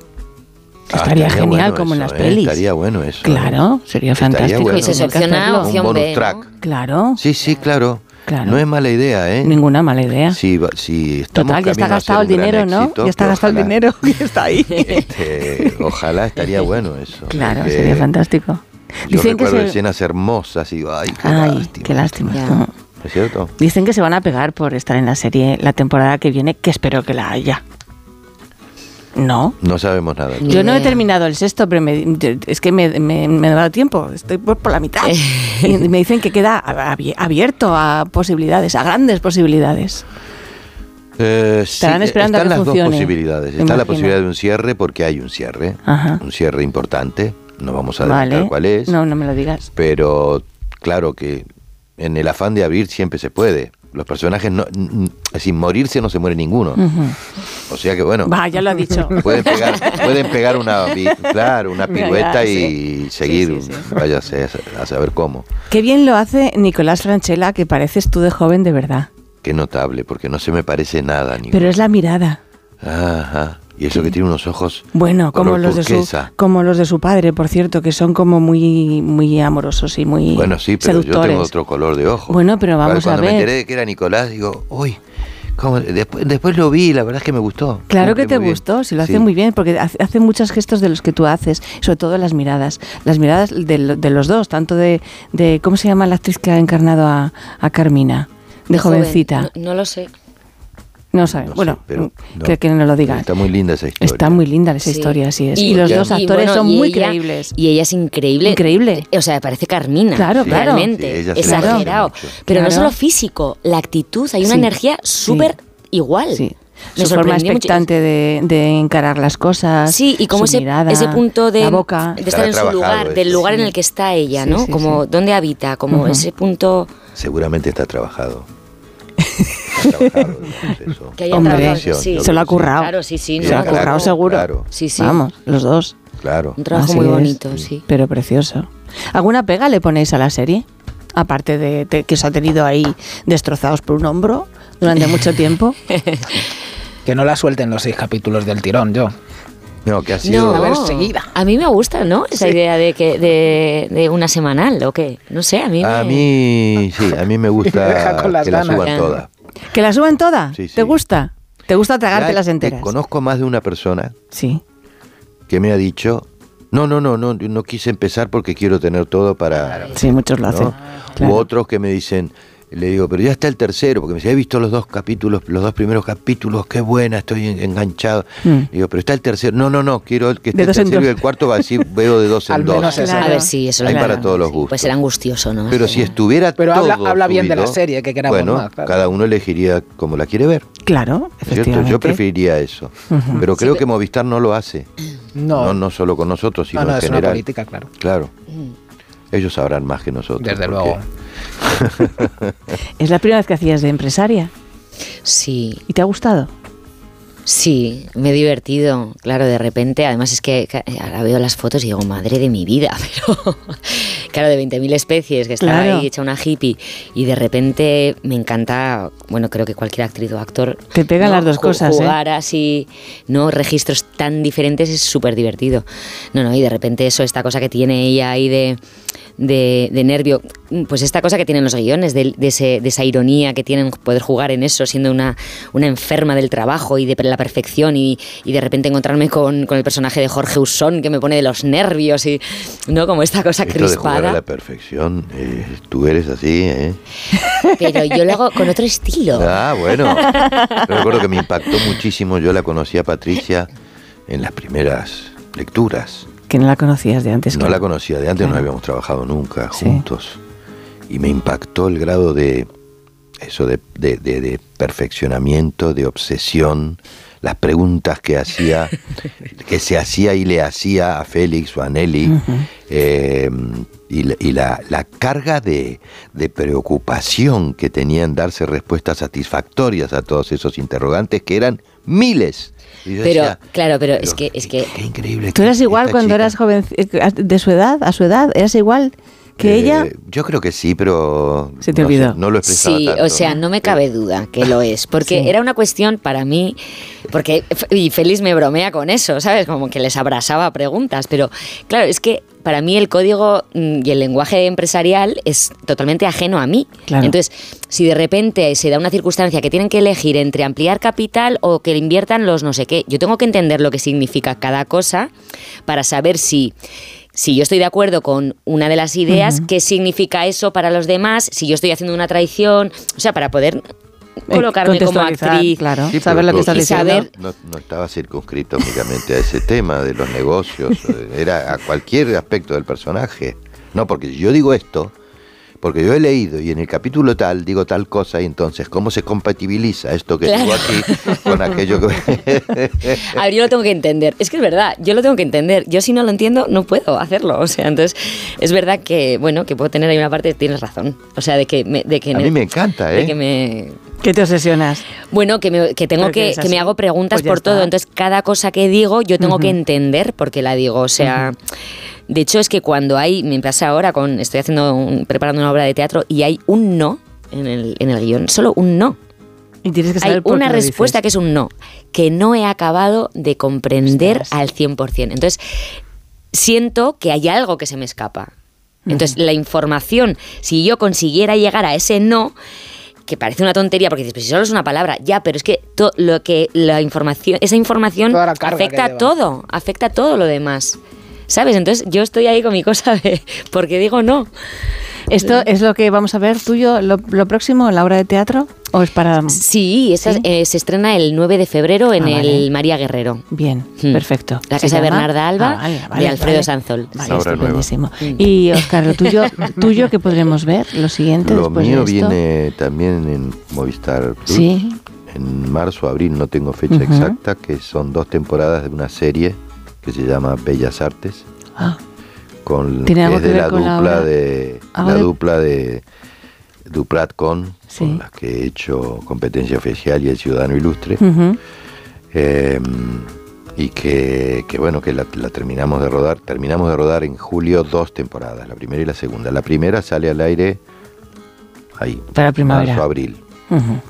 Ah, estaría genial bueno como en eso, las ¿eh? pelis. Estaría bueno eso. Claro, ¿eh? sería Estaría fantástico. bueno. Y se selecciona opción bonus B, ¿no? track. Claro. Sí, sí, claro. Claro. No es mala idea, ¿eh? Ninguna mala idea. Si, si Total, ya está gastado el dinero, ¿no? éxito, Ya está gastado el dinero que está ahí. este, ojalá estaría bueno eso. Claro, porque sería fantástico. Yo Dicen que recuerdo se- escenas hermosas y digo, ay, qué Ay, lástima. qué lástima. Ya. ¿Es cierto? Dicen que se van a pegar por estar en la serie la temporada que viene, que espero que la haya. No. No sabemos nada. Yo no he terminado el sexto, pero me- es que me, me, me ha dado tiempo, estoy por, por la mitad. y me dicen que queda abi- abierto a posibilidades, a grandes posibilidades. Eh, sí, Estarán esperando a están que las funcione, dos posibilidades. Está la imagino. posibilidad de un cierre porque hay un cierre, Ajá. un cierre importante. No vamos a Vale. cuál es, No, no me lo digas. pero claro que en el afán de abrir siempre se puede. Los personajes, no, sin morirse no se muere ninguno. O sea que bueno, Va, ya lo ha dicho. pueden pegar, pueden pegar una, claro, una pirueta y sí. seguir, váyase a, a saber cómo. Qué bien lo hace Nicolás Franchella, que pareces tú de joven de verdad. Qué notable, porque no se me parece nada. Pero es la mirada. Ajá. Y eso que tiene unos ojos Bueno, como los, de su, como los de su padre, por cierto, que son como muy, muy amorosos y muy Bueno, sí, pero yo tengo otro color de ojo. Bueno, pero vamos a cuando me ver. enteré de que era Nicolás, digo, uy. Después, después lo vi, la verdad es que me gustó. Claro que te gustó, si lo hace Sí. muy bien, porque hace, muchos gestos de los que tú haces, sobre todo las miradas, las miradas de, lo- de los dos, tanto de, de, ¿cómo se llama la actriz que ha encarnado a, a Carmina? De, joven. jovencita. No, no lo sé. No sabe. bueno, pero que, que no lo digas. Está muy linda esa historia. Está muy linda esa Sí. historia, así es. Y, los dos y actores bueno, son y muy ella- creíbles. Y ella es increíble. Increíble. O sea, parece Carmina. Claro, claro. Realmente. Sí, exagerado. Pero no Claro. solo físico, la actitud, hay una Sí. energía súper igual. Sí. Me Su forma expectante de, de encarar las cosas. Sí, y como su ese, mirada, ese punto de, la boca. de estar en su lugar, del lugar en Sí. el que está ella, Sí, ¿no? sí, como sí. dónde habita, como ese punto Seguramente está trabajado. Eso. que haya Hombre, Sí. se lo ha currado. Claro, sí, sí. Se lo ha claro. currado seguro. Claro. Sí, sí. Vamos, los dos. Claro. Un trabajo Así muy es. bonito, sí. Pero precioso. ¿Alguna pega le ponéis a la serie? Aparte de, de que os ha tenido ahí destrozados por un hombro durante mucho tiempo. Que no la suelten los seis capítulos del tirón, yo. No, que ha sido... No, ver seguida. a mí me gusta, ¿no? Esa idea de que de, de una semanal o qué. No sé, a mí A me- mí, sí, a mí me gusta con las que la suban toda. ¿Que la suban toda? Sí, sí. ¿Te gusta? ¿Te gusta Ya tragártelas te- enteras? Conozco más de una persona Sí. que me ha dicho, no, no, no, no, no quise empezar porque quiero tener todo para... Sí, muchos lo hacen. Claro. U otros que me dicen, Le digo, pero ya está el tercero, porque me dice, he visto los dos capítulos, los dos primeros capítulos, qué buena, estoy en- enganchado. Mm. Le digo, pero está el tercero. No, no, no, quiero el que esté el dos tercero y el cuarto, así veo de dos en Al dos. menos eso. A ver, sí, eso Hay para claro. todos los gustos. Pues era angustioso, ¿no? Pero si estuviera Pero todo habla- habla bien de la serie, que queramos Bueno, más, claro. cada uno elegiría como la quiere ver. Claro, ¿cierto? efectivamente. Yo preferiría eso. Pero creo que Movistar no lo hace. No. No, no solo con nosotros, sino No, no, en es una general. política, claro. Claro. Ellos sabrán más que nosotros. Desde luego. ¿Es la primera vez que hacías de empresaria? Sí. ¿Y te ha gustado? Sí, me he divertido, claro, de repente. Además es que ahora veo las fotos y digo, madre de mi vida, pero claro, de 20.000 especies, que estaba Claro. ahí hecha una hippie y de repente me encanta, bueno, creo que cualquier actriz o actor... Te pegan las dos cosas, ¿eh? Jugar así, ¿no? Registros tan diferentes es súper divertido. No, no, y de repente eso, esta cosa que tiene ella ahí de... De, de nervio, pues esta cosa que tienen los guiones, de, de ese- de esa ironía que tienen poder jugar en eso, siendo una, una enferma del trabajo y de la perfección, y, y de repente encontrarme con, con el personaje de Jorge Usón que me pone de los nervios, y no como esta cosa Esto de jugar a crispada. la perfección, eh, tú eres así, ¿eh? Pero yo lo hago con otro estilo. Ah, bueno. Yo recuerdo que me impactó muchísimo. Yo la conocí a Patricia en las primeras lecturas. Que no la conocías de antes. No claro. la conocía de antes, no habíamos trabajado nunca Sí. juntos. Y me impactó el grado de eso de, de- de- de perfeccionamiento, de obsesión, las preguntas que hacía, que se hacía y le hacía a Félix o a Nelly, eh, y, la- y la, la carga de, de preocupación que tenía en darse respuestas satisfactorias a todos esos interrogantes, que eran miles. Pero, decía, claro, pero es que, es que increíble. ¿Tú eras igual cuando chica- eras joven, eh, de su edad, a su edad? ¿Eras igual que Eh, ella? Yo creo que sí, pero. Se te no sé, olvidó. no lo expresaba Sí, tanto. o sea, no me cabe duda que lo es, porque Sí. era una cuestión para mí, porque y Félix me bromea con eso, ¿sabes? Como que les abrazaba preguntas, pero claro, es que para mí el código mm, y el lenguaje empresarial es totalmente ajeno a mí. Claro. Entonces, si de repente se da una circunstancia que tienen que elegir entre ampliar capital o que inviertan los no sé qué, yo tengo que entender lo que significa cada cosa para saber si si yo estoy de acuerdo con una de las ideas, qué significa eso para los demás, si yo estoy haciendo una traición, o sea, para poder colocarme como actriz. claro. Sí, saber lo que estás diciendo. saber- No, no estaba circunscrito únicamente a ese tema de los negocios, eh, era a cualquier aspecto del personaje. No, porque yo digo esto, porque yo he leído y en el capítulo tal digo tal cosa, y entonces, ¿cómo se compatibiliza esto que digo Claro. aquí con aquello que... A ver, yo lo tengo que entender. Es que es verdad, yo lo tengo que entender. Yo si no lo entiendo, no puedo hacerlo. O sea, entonces es verdad que, bueno, que puedo tener ahí una parte, tienes razón. O sea, de que me... De que A mí me encanta, de ¿eh? que me, ¿Qué te obsesionas? Bueno, que, me- que tengo que que, que me hago preguntas Pues por todo. está. Entonces, cada cosa que digo, yo tengo que Ujú. entender por qué la digo. O sea, de hecho, es que cuando hay, me pasa ahora con, estoy haciendo, un- preparando una obra de teatro y hay un no en el, en el guion, solo un no. Y tienes que saber Hay por una qué respuesta dices. que es un no, que no he acabado de comprender al 100%. Entonces, siento que hay algo que se me escapa. Entonces, la información, si yo consiguiera llegar a ese no, que parece una tontería, porque dices, pues si solo es una palabra, ya, pero es que to- lo que la información, esa información afecta a todo, afecta a todo lo demás. ¿Sabes? Entonces yo estoy ahí con mi cosa de porque digo no. ¿Esto es lo que vamos a ver tuyo, lo, lo próximo, en la obra de teatro? ¿O es para...? Sí, esa, ¿Sí? eh, se estrena el 9 de febrero en Ah, vale. el María Guerrero. Bien, Hmm. perfecto. La ¿Se casa de? Bernarda Alba Ah, vale, de vale, Alfredo vale. Sanzol. Vale, estupendísimo. Y Oscar, lo tuyo, tuyo que podremos ver, lo siguiente Lo después mío de esto. viene también en Movistar Plus. Sí. En marzo, abril, no tengo fecha exacta, que son dos temporadas de una serie que se llama Bellas Artes. Ah, con ¿Tiene algo es de la dupla de ¿Algo la de- dupla de Duprat con Sí. con las que he hecho competencia oficial y el ciudadano ilustre. Eh, y que, que bueno que la, la terminamos de rodar terminamos de rodar en julio dos temporadas la primera y la segunda la primera sale al aire ahí Para primavera. marzo abril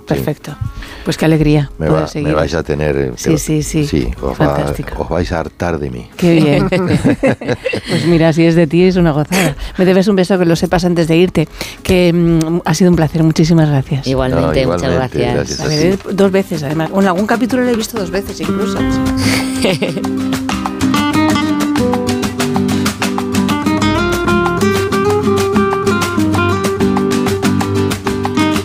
Perfecto. Pues qué alegría. me, va- vais a tener eh, Sí, sí, sí. os, va- Fantástico. os vais a hartar de mí Qué bien. pues mira, si es de ti es una gozada. Me debes un beso que lo sepas antes de irte. Que mm, ha sido un placer. Muchísimas gracias. Igualmente, No, muchas gracias. gracias A ver, dos veces además. En algún capítulo lo he visto dos veces incluso.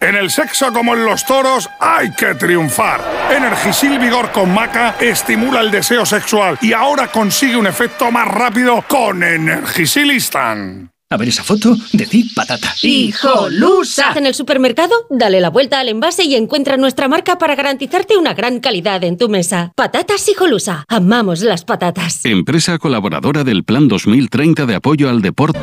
En el sexo como en los toros hay que triunfar. Energisil Vigor con Maca estimula el deseo sexual y ahora consigue un efecto más rápido con Energisil Instant. A ver esa foto, decir patata. ¡Hijolusa! En el supermercado, dale la vuelta al envase y encuentra nuestra marca para garantizarte una gran calidad en tu mesa. Patatas Hijolusa. Amamos las patatas. Empresa colaboradora del Plan 2030 de apoyo al deporte.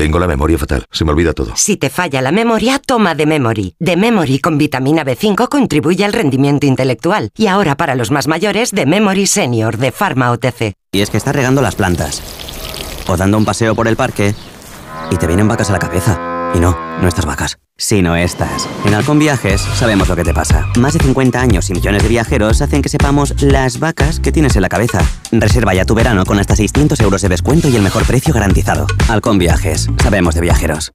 Tengo la memoria fatal, se me olvida todo. Si te falla la memoria, toma de Memory. De Memory con vitamina B5 contribuye al rendimiento intelectual. Y ahora para los más mayores, de Memory Senior de Pharma OTC. Y es que estás regando las plantas. O dando un paseo por el parque y te vienen vacas a la cabeza. Y no, estas vacas, sino estas. En Halcón Viajes sabemos lo que te pasa. Más de 50 años y millones de viajeros hacen que sepamos las vacas que tienes en la cabeza. Reserva ya tu verano con hasta 600 euros de descuento y el mejor precio garantizado. Halcón Viajes, sabemos de viajeros.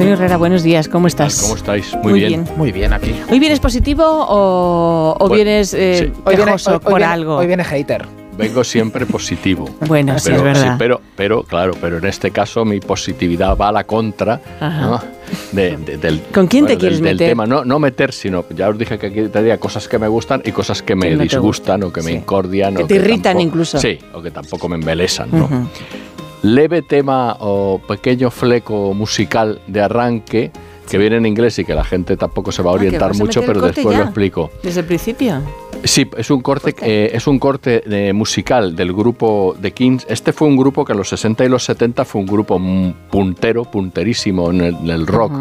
Antonio Herrera, buenos días, ¿cómo estás? ¿Cómo estáis? Muy, bien. Muy bien aquí. ¿Hoy vienes positivo o, o Bueno, vienes eh, sí. Hoy viene, hoy- hoy por viene- algo? hoy viene hater. Vengo siempre positivo. Bueno, sí, pero, es verdad. pero, pero, claro, pero en este caso mi positividad va a la contra Ajá. ¿no? de- de- del, ¿Con quién te del- quieres del meter? tema. No, no meter, sino ya os dije que aquí tendría cosas que me gustan y cosas que me Que disgustan o que me Sí. incordian. Que o te irritan tampoco- incluso. Sí, o que tampoco me embelesan. ¿no? Ujú. Leve tema o pequeño fleco musical de arranque que viene en inglés y que la gente tampoco se va a Ah, orientar a mucho, pero después ya. lo explico. ¿Desde el principio? Sí, es un corte, eh, es un corte de musical del grupo The Kings. Este fue un grupo que en los 60 y los 70 fue un grupo puntero, punterísimo en el, en el rock.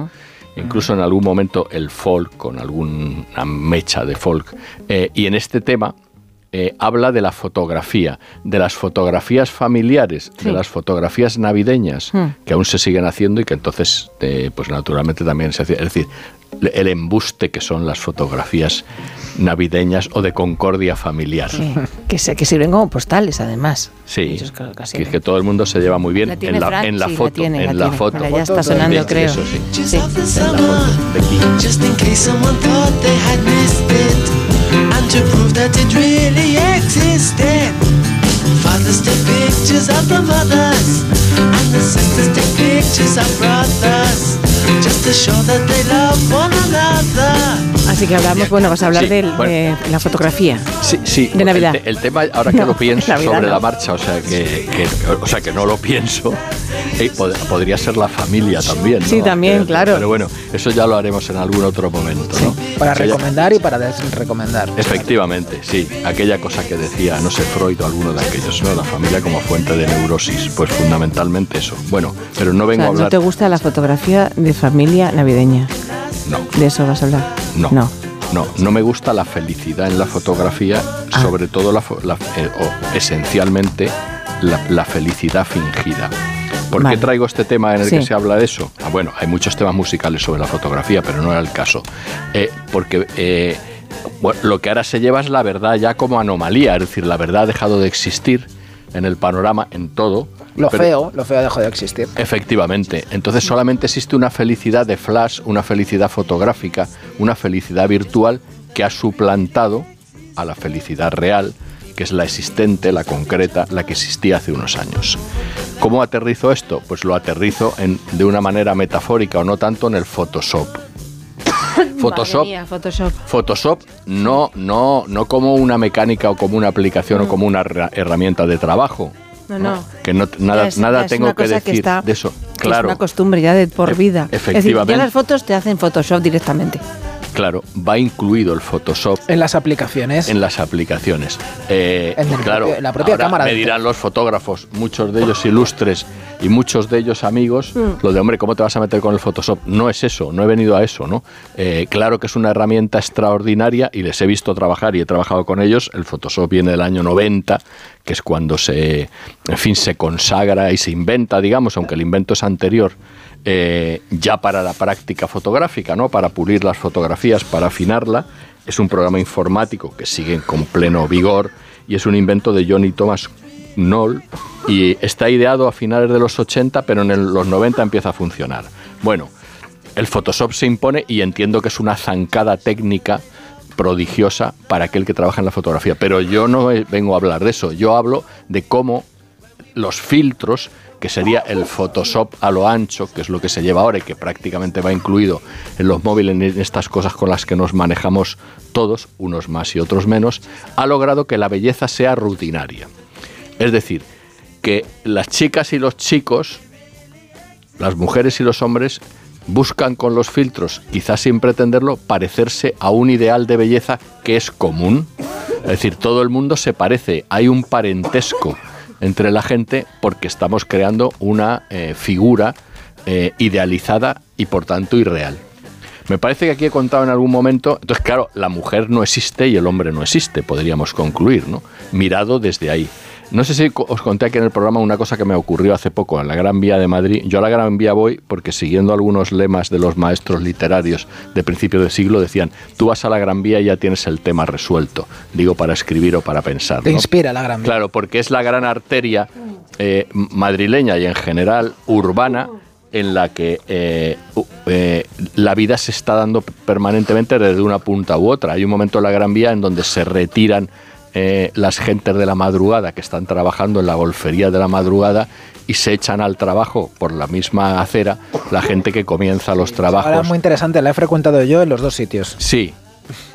Incluso en algún momento el folk, con alguna mecha de folk. Eh, y en este tema eh, habla de la fotografía, de las fotografías familiares, Sí. de las fotografías navideñas Hmm. que aún se siguen haciendo y que entonces, eh, pues naturalmente también se hacía. Es decir, el embuste que son las fotografías navideñas o de concordia familiar. Sí. Que, se, que sirven como postales, además. Sí, creo que que es todo el mundo se lleva muy bien La tiene en la, en la sí, la foto. tiene, la en la tiene. foto. Ya está sonando, Sí, creo. Eso sí. Sí. En la foto de King. And to prove that it really existed. Fathers take pictures of the mothers. And the sisters take pictures of brothers. Just to show that they love one another. Así que hablamos, bueno, vas a hablar Sí, del- bueno. de la fotografía. Sí, sí. De Navidad. El, el tema, ahora que No, lo pienso Navidad sobre no. la marcha, o sea que, que- o sea que no lo pienso, eh, pod- podría ser la familia también. ¿no? Sí, también, Pero- claro. Pero bueno, eso ya lo haremos en algún otro momento, ¿no? Para O sea, recomendar y para desrecomendar. Efectivamente, sí. Aquella cosa que decía, no sé, Freud o alguno de aquellos, ¿no? La familia como fuente de neurosis. Pues fundamentalmente eso. Bueno, pero no O vengo sea, a ¿no hablar. te gusta la fotografía de familia navideña? No. ¿De eso vas a hablar? No. No. No, no me gusta la felicidad en la fotografía, Ah. sobre todo la, eh, o esencialmente la, la felicidad fingida. ¿Por Vale. qué traigo este tema en el Sí. que se habla de eso? Ah, bueno, hay muchos temas musicales sobre la fotografía, pero no era el caso. Eh, porque eh, bueno, lo que ahora se lleva es la verdad ya como anomalía, es decir, la verdad ha dejado de existir en el panorama, en todo. Lo pero- feo, lo feo dejó de existir. Efectivamente. Entonces solamente existe una felicidad de flash, una felicidad fotográfica, una felicidad virtual que ha suplantado a la felicidad real, que es la existente, la concreta, la que existía hace unos años. ¿Cómo aterrizo esto? Pues lo aterrizo en- de una manera metafórica o no tanto en el Photoshop. Photoshop mía, Photoshop. Photoshop no, no, no como una mecánica o como una aplicación o como una herra- herramienta de trabajo. No, no. Que no, nada, es- nada es tengo una que cosa decir está- de eso. que Es Claro, una costumbre ya de por vida. Es decir, efectivamente. ya las fotos te hacen Photoshop directamente. Claro, va incluido el Photoshop En las aplicaciones. en las aplicaciones. Eh, En el claro, propio- la propia ahora cámara me dirán los fotógrafos, muchos de ellos ilustres y muchos de ellos amigos, Mm. lo de hombre, ¿cómo te vas a meter con el Photoshop? No es eso, no he venido a eso, ¿no? Eh, claro que es una herramienta extraordinaria y les he visto trabajar y he trabajado con ellos. El Photoshop viene del año 90, que es cuando se, en fin, se consagra y se inventa, digamos, aunque el invento es anterior. Eh, ya para la práctica fotográfica, ¿no? Para pulir las fotografías, para afinarla. Es un programa informático que sigue con pleno vigor y es un invento de Johnny Thomas Knoll y está ideado a finales de los 80, pero en los 90 empieza a funcionar. Bueno, el Photoshop se impone y entiendo que es una zancada técnica prodigiosa para aquel que trabaja en la fotografía, pero yo no vengo a hablar de eso, yo hablo de cómo los filtros, que sería el Photoshop a lo ancho, que es lo que se lleva ahora y que prácticamente va incluido en los móviles, en estas cosas con las que nos manejamos todos, unos más y otros menos, ha logrado que la belleza sea rutinaria. Es decir, que las chicas y los chicos, las mujeres y los hombres, buscan con los filtros, quizás sin pretenderlo, parecerse a un ideal de belleza que es común. Es decir, todo el mundo se parece, hay un parentesco entre la gente porque estamos creando una eh, figura eh, idealizada y por tanto irreal. Me parece que aquí he contado en algún momento, entonces claro, la mujer no existe y el hombre no existe, podríamos concluir, ¿no? Mirado desde ahí. No sé si os conté aquí en el programa una cosa que me ocurrió hace poco en la Gran Vía de Madrid. Yo a la Gran Vía voy porque siguiendo algunos lemas de los maestros literarios de principio de siglo decían, tú vas a la Gran Vía y ya tienes el tema resuelto, digo para escribir o para pensar. Te inspira la gran Claro, porque es la gran arteria eh, madrileña y en general urbana en la que eh, eh, la vida se está dando permanentemente desde una punta u otra. Hay un momento en la Gran Vía en donde se retiran eh, las gentes de la madrugada que están trabajando en la golfería de la madrugada y se echan al trabajo por la misma acera la gente que comienza los Ahora trabajos. muy interesante, la he frecuentado yo en los dos sitios. Sí,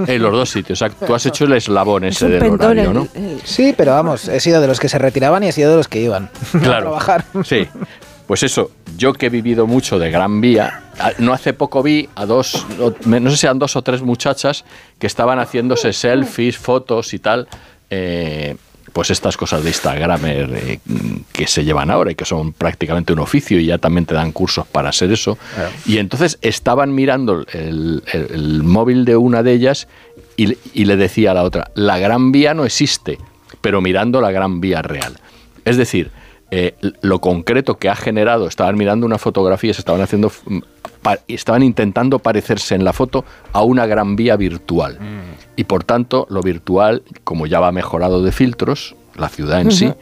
en los dos sitios. O sea, Tú has hecho el eslabón ese del horario, el- ¿no? Sí, pero vamos, he sido de los que se retiraban y he sido de los que iban a trabajar. Sí. Pues eso, yo que he vivido mucho de Gran Vía, no hace poco vi a dos, no sé si eran dos o tres muchachas que estaban haciéndose selfies, fotos y tal, eh, pues estas cosas de Instagram eh, que se llevan ahora y que son prácticamente un oficio y ya también te dan cursos para hacer eso. Y entonces estaban mirando el, el- el móvil de una de ellas y, y le decía a la otra, la Gran Vía no existe, pero mirando la Gran Vía real. Es decir, eh, lo concreto que ha generado, estaban mirando una fotografía, se estaban haciendo, mm, estaban intentando parecerse en la foto a una gran vía virtual. Y por tanto, lo virtual, como ya va mejorado de filtros, la ciudad en sí,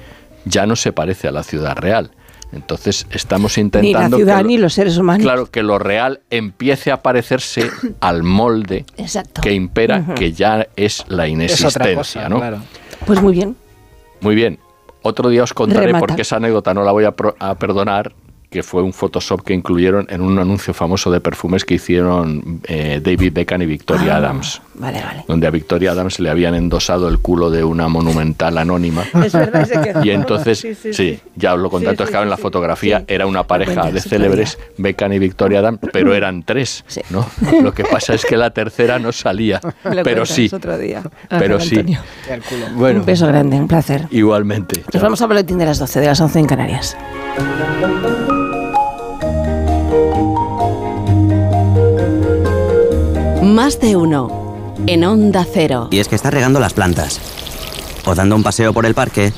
ya no se parece a la ciudad real. Entonces estamos Ni la intentando ciudad que lo- ni los seres humanos. claro que lo real empiece a parecerse al molde Exacto. que impera, que ya es la inexistencia, cosa, ¿no? claro. Pues muy bien. Muy bien. Otro día os contaré Remata. porque esa anécdota no la voy a, pro- a perdonar, que fue un Photoshop que incluyeron en un anuncio famoso de perfumes que hicieron eh, David Beckham y Victoria Ah, Adams. Vale, vale. Donde a Victoria Adams le habían endosado el culo de una monumental anónima. Es verdad, ese que- Y entonces, Sí, sí, sí, sí. ya os lo entonces sí, claro, en la sí. fotografía era una pareja de célebres, Beckham y Victoria Adams, pero eran tres, ¿no? Lo que pasa es que la tercera no salía, lo pero sí, otro día. pero sí. Bueno, Un beso grande, un placer. igualmente. Nos vamos a boletín de las 12, de las 11 en Canarias. Más de uno. En Onda Cero. Y es que estás regando las plantas. O dando un paseo por el parque.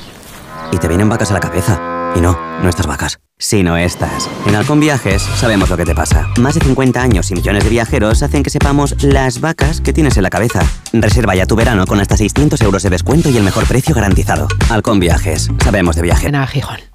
Y te vienen vacas a la cabeza. Y no, no estas vacas. Sino estas. En Halcón Viajes sabemos lo que te pasa. Más de 50 años y millones de viajeros hacen que sepamos las vacas que tienes en la cabeza. Reserva ya tu verano con hasta 600 euros de descuento y el mejor precio garantizado. Halcón Viajes. Sabemos de viaje. En Gijón.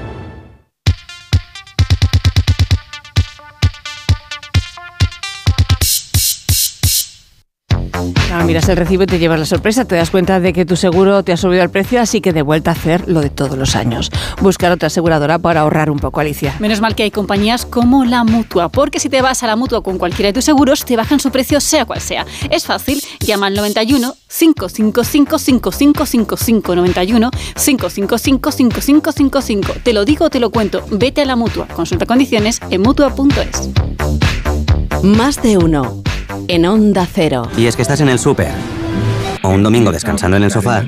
Ah, miras el recibo y te llevas la sorpresa, te das cuenta de que tu seguro te ha subido el precio, así que de vuelta a hacer lo de todos los años. Buscar otra aseguradora para ahorrar un poco, Alicia. Menos mal que hay compañías como la Mutua, porque si te vas a la Mutua con cualquiera de tus seguros, te bajan su precio sea cual sea. Es fácil, llama al 91 555 5555 91 555 5555. Te lo digo, te lo cuento. Vete a la Mutua. Consulta condiciones en Mutua.es. Más de uno. En Onda Cero. Y es que estás en el súper. O un domingo descansando en el sofá.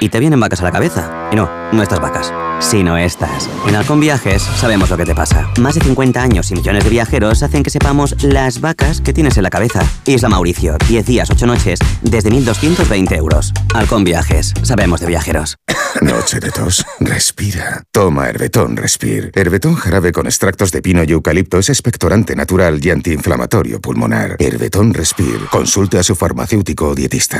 Y te vienen vacas a la cabeza. Y no, no estas vacas, sino estas. En Halcón Viajes sabemos lo que te pasa. Más de 50 años y millones de viajeros hacen que sepamos las vacas que tienes en la cabeza. Isla Mauricio, 10 días, 8 noches, desde 1.220 euros. Halcón Viajes, sabemos de viajeros. Noche de tos. Respira. Toma Herbetón Respir. Herbetón jarabe con extractos de pino y eucalipto es expectorante natural y antiinflamatorio pulmonar. Herbetón Respir. Consulte a su farmacéutico o dietista.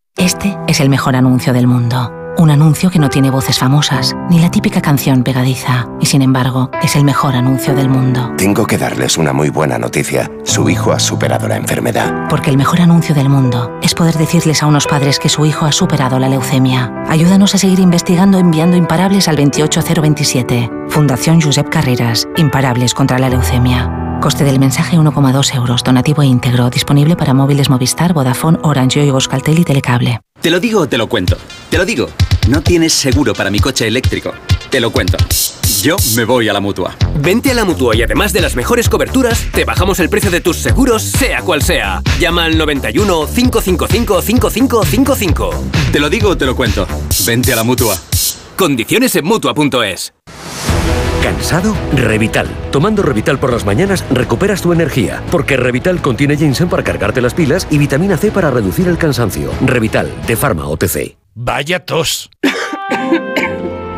Este es el mejor anuncio del mundo. Un anuncio que no tiene voces famosas, ni la típica canción pegadiza, y sin embargo es el mejor anuncio del mundo. Tengo que darles una muy buena noticia. Su hijo ha superado la enfermedad. Porque el mejor anuncio del mundo es poder decirles a unos padres que su hijo ha superado la leucemia. Ayúdanos a seguir investigando enviando imparables al 28027. Fundación Josep Carreras. Imparables contra la leucemia. Coste del mensaje 1,2 euros. Donativo e íntegro. Disponible para móviles Movistar, Vodafone, Orange, Yoigo, Euskaltel y Telecable. Te lo digo o te lo cuento. Te lo digo. No tienes seguro para mi coche eléctrico. Te lo cuento. Yo me voy a la mutua. Vente a la mutua y además de las mejores coberturas, te bajamos el precio de tus seguros, sea cual sea. Llama al 91 555 5555. Te lo digo o te lo cuento. Vente a la mutua. Condiciones en mutua.es. ¿Cansado? Revital. Tomando Revital por las mañanas recuperas tu energía, porque Revital contiene ginseng para cargarte las pilas y vitamina C para reducir el cansancio. Revital, de Pharma OTC. Vaya tos.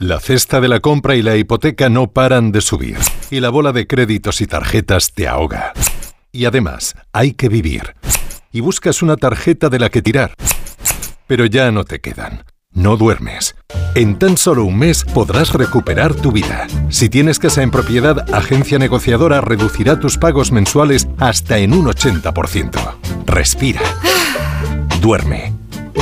La cesta de la compra y la hipoteca no paran de subir y la bola de créditos y tarjetas te ahoga. Y además, hay que vivir. Y buscas una tarjeta de la que tirar. Pero ya no te quedan. No duermes. En tan solo un mes podrás recuperar tu vida. Si tienes casa en propiedad, Agencia Negociadora reducirá tus pagos mensuales hasta en un 80%. Respira. Duerme.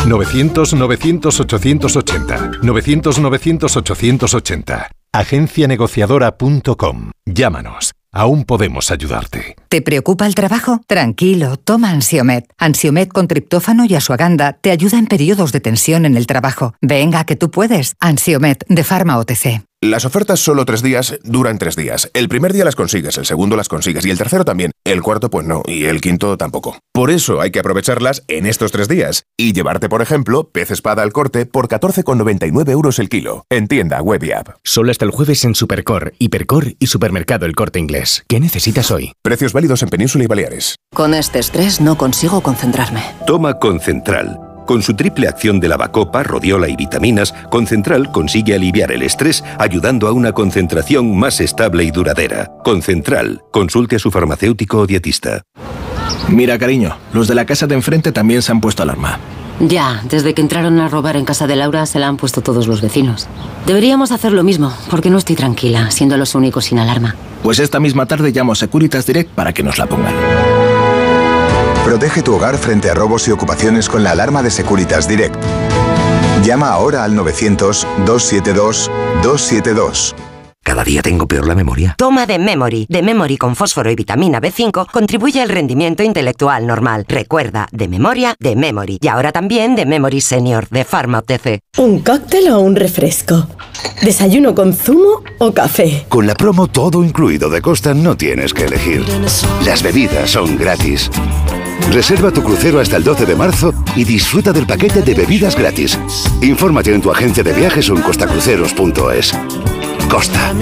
900-900-880. 900-900-880. Agencianegociadora.com. Llámanos. Aún podemos ayudarte. ¿Te preocupa el trabajo? Tranquilo, toma Ansiomet. Ansiomet con triptófano y asuaganda te ayuda en periodos de tensión en el trabajo. Venga, que tú puedes. Ansiomet de Pharma OTC. Las ofertas solo tres días duran tres días. El primer día las consigues, el segundo las consigues y el tercero también. El cuarto pues no y el quinto tampoco. Por eso hay que aprovecharlas en estos tres días y llevarte, por ejemplo, pez espada al corte por 14,99 euros el kilo. En tienda, web y app. Solo hasta el jueves en Supercor, Hipercor y Supermercado El Corte Inglés. ¿Qué necesitas hoy? Precios válidos en Península y Baleares. Con este estrés no consigo concentrarme. Toma Concentral. Con su triple acción de lavacopa, rodiola y vitaminas, Concentral consigue aliviar el estrés ayudando a una concentración más estable y duradera. Concentral. Consulte a su farmacéutico o dietista. Mira, cariño, los de la casa de enfrente también se han puesto alarma. Ya, desde que entraron a robar en casa de Laura se la han puesto todos los vecinos. Deberíamos hacer lo mismo, porque no estoy tranquila, siendo los únicos sin alarma. Pues esta misma tarde llamo a Securitas Direct para que nos la pongan. Protege tu hogar frente a robos y ocupaciones con la alarma de Securitas Direct. Llama ahora al 900-272-272. Cada día tengo peor la memoria. Toma de Memory. De Memory con fósforo y vitamina B5 contribuye al rendimiento intelectual normal. Recuerda, de memoria, de Memory. Y ahora también de Memory Senior, de Pharma OTC. ¿Un cóctel o un refresco? ¿Desayuno con zumo o café? Con la promo todo incluido de Costa no tienes que elegir. Las bebidas son gratis. Reserva tu crucero hasta el 12 de marzo y disfruta del paquete de bebidas gratis. Infórmate en tu agencia de viajes o en costacruceros.es. Costa.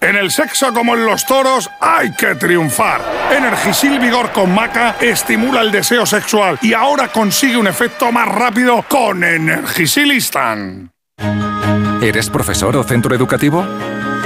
En el sexo como en los toros hay que triunfar. Energisil Vigor con Maca estimula el deseo sexual y ahora consigue un efecto más rápido con Energisilistan. ¿Eres profesor o centro educativo?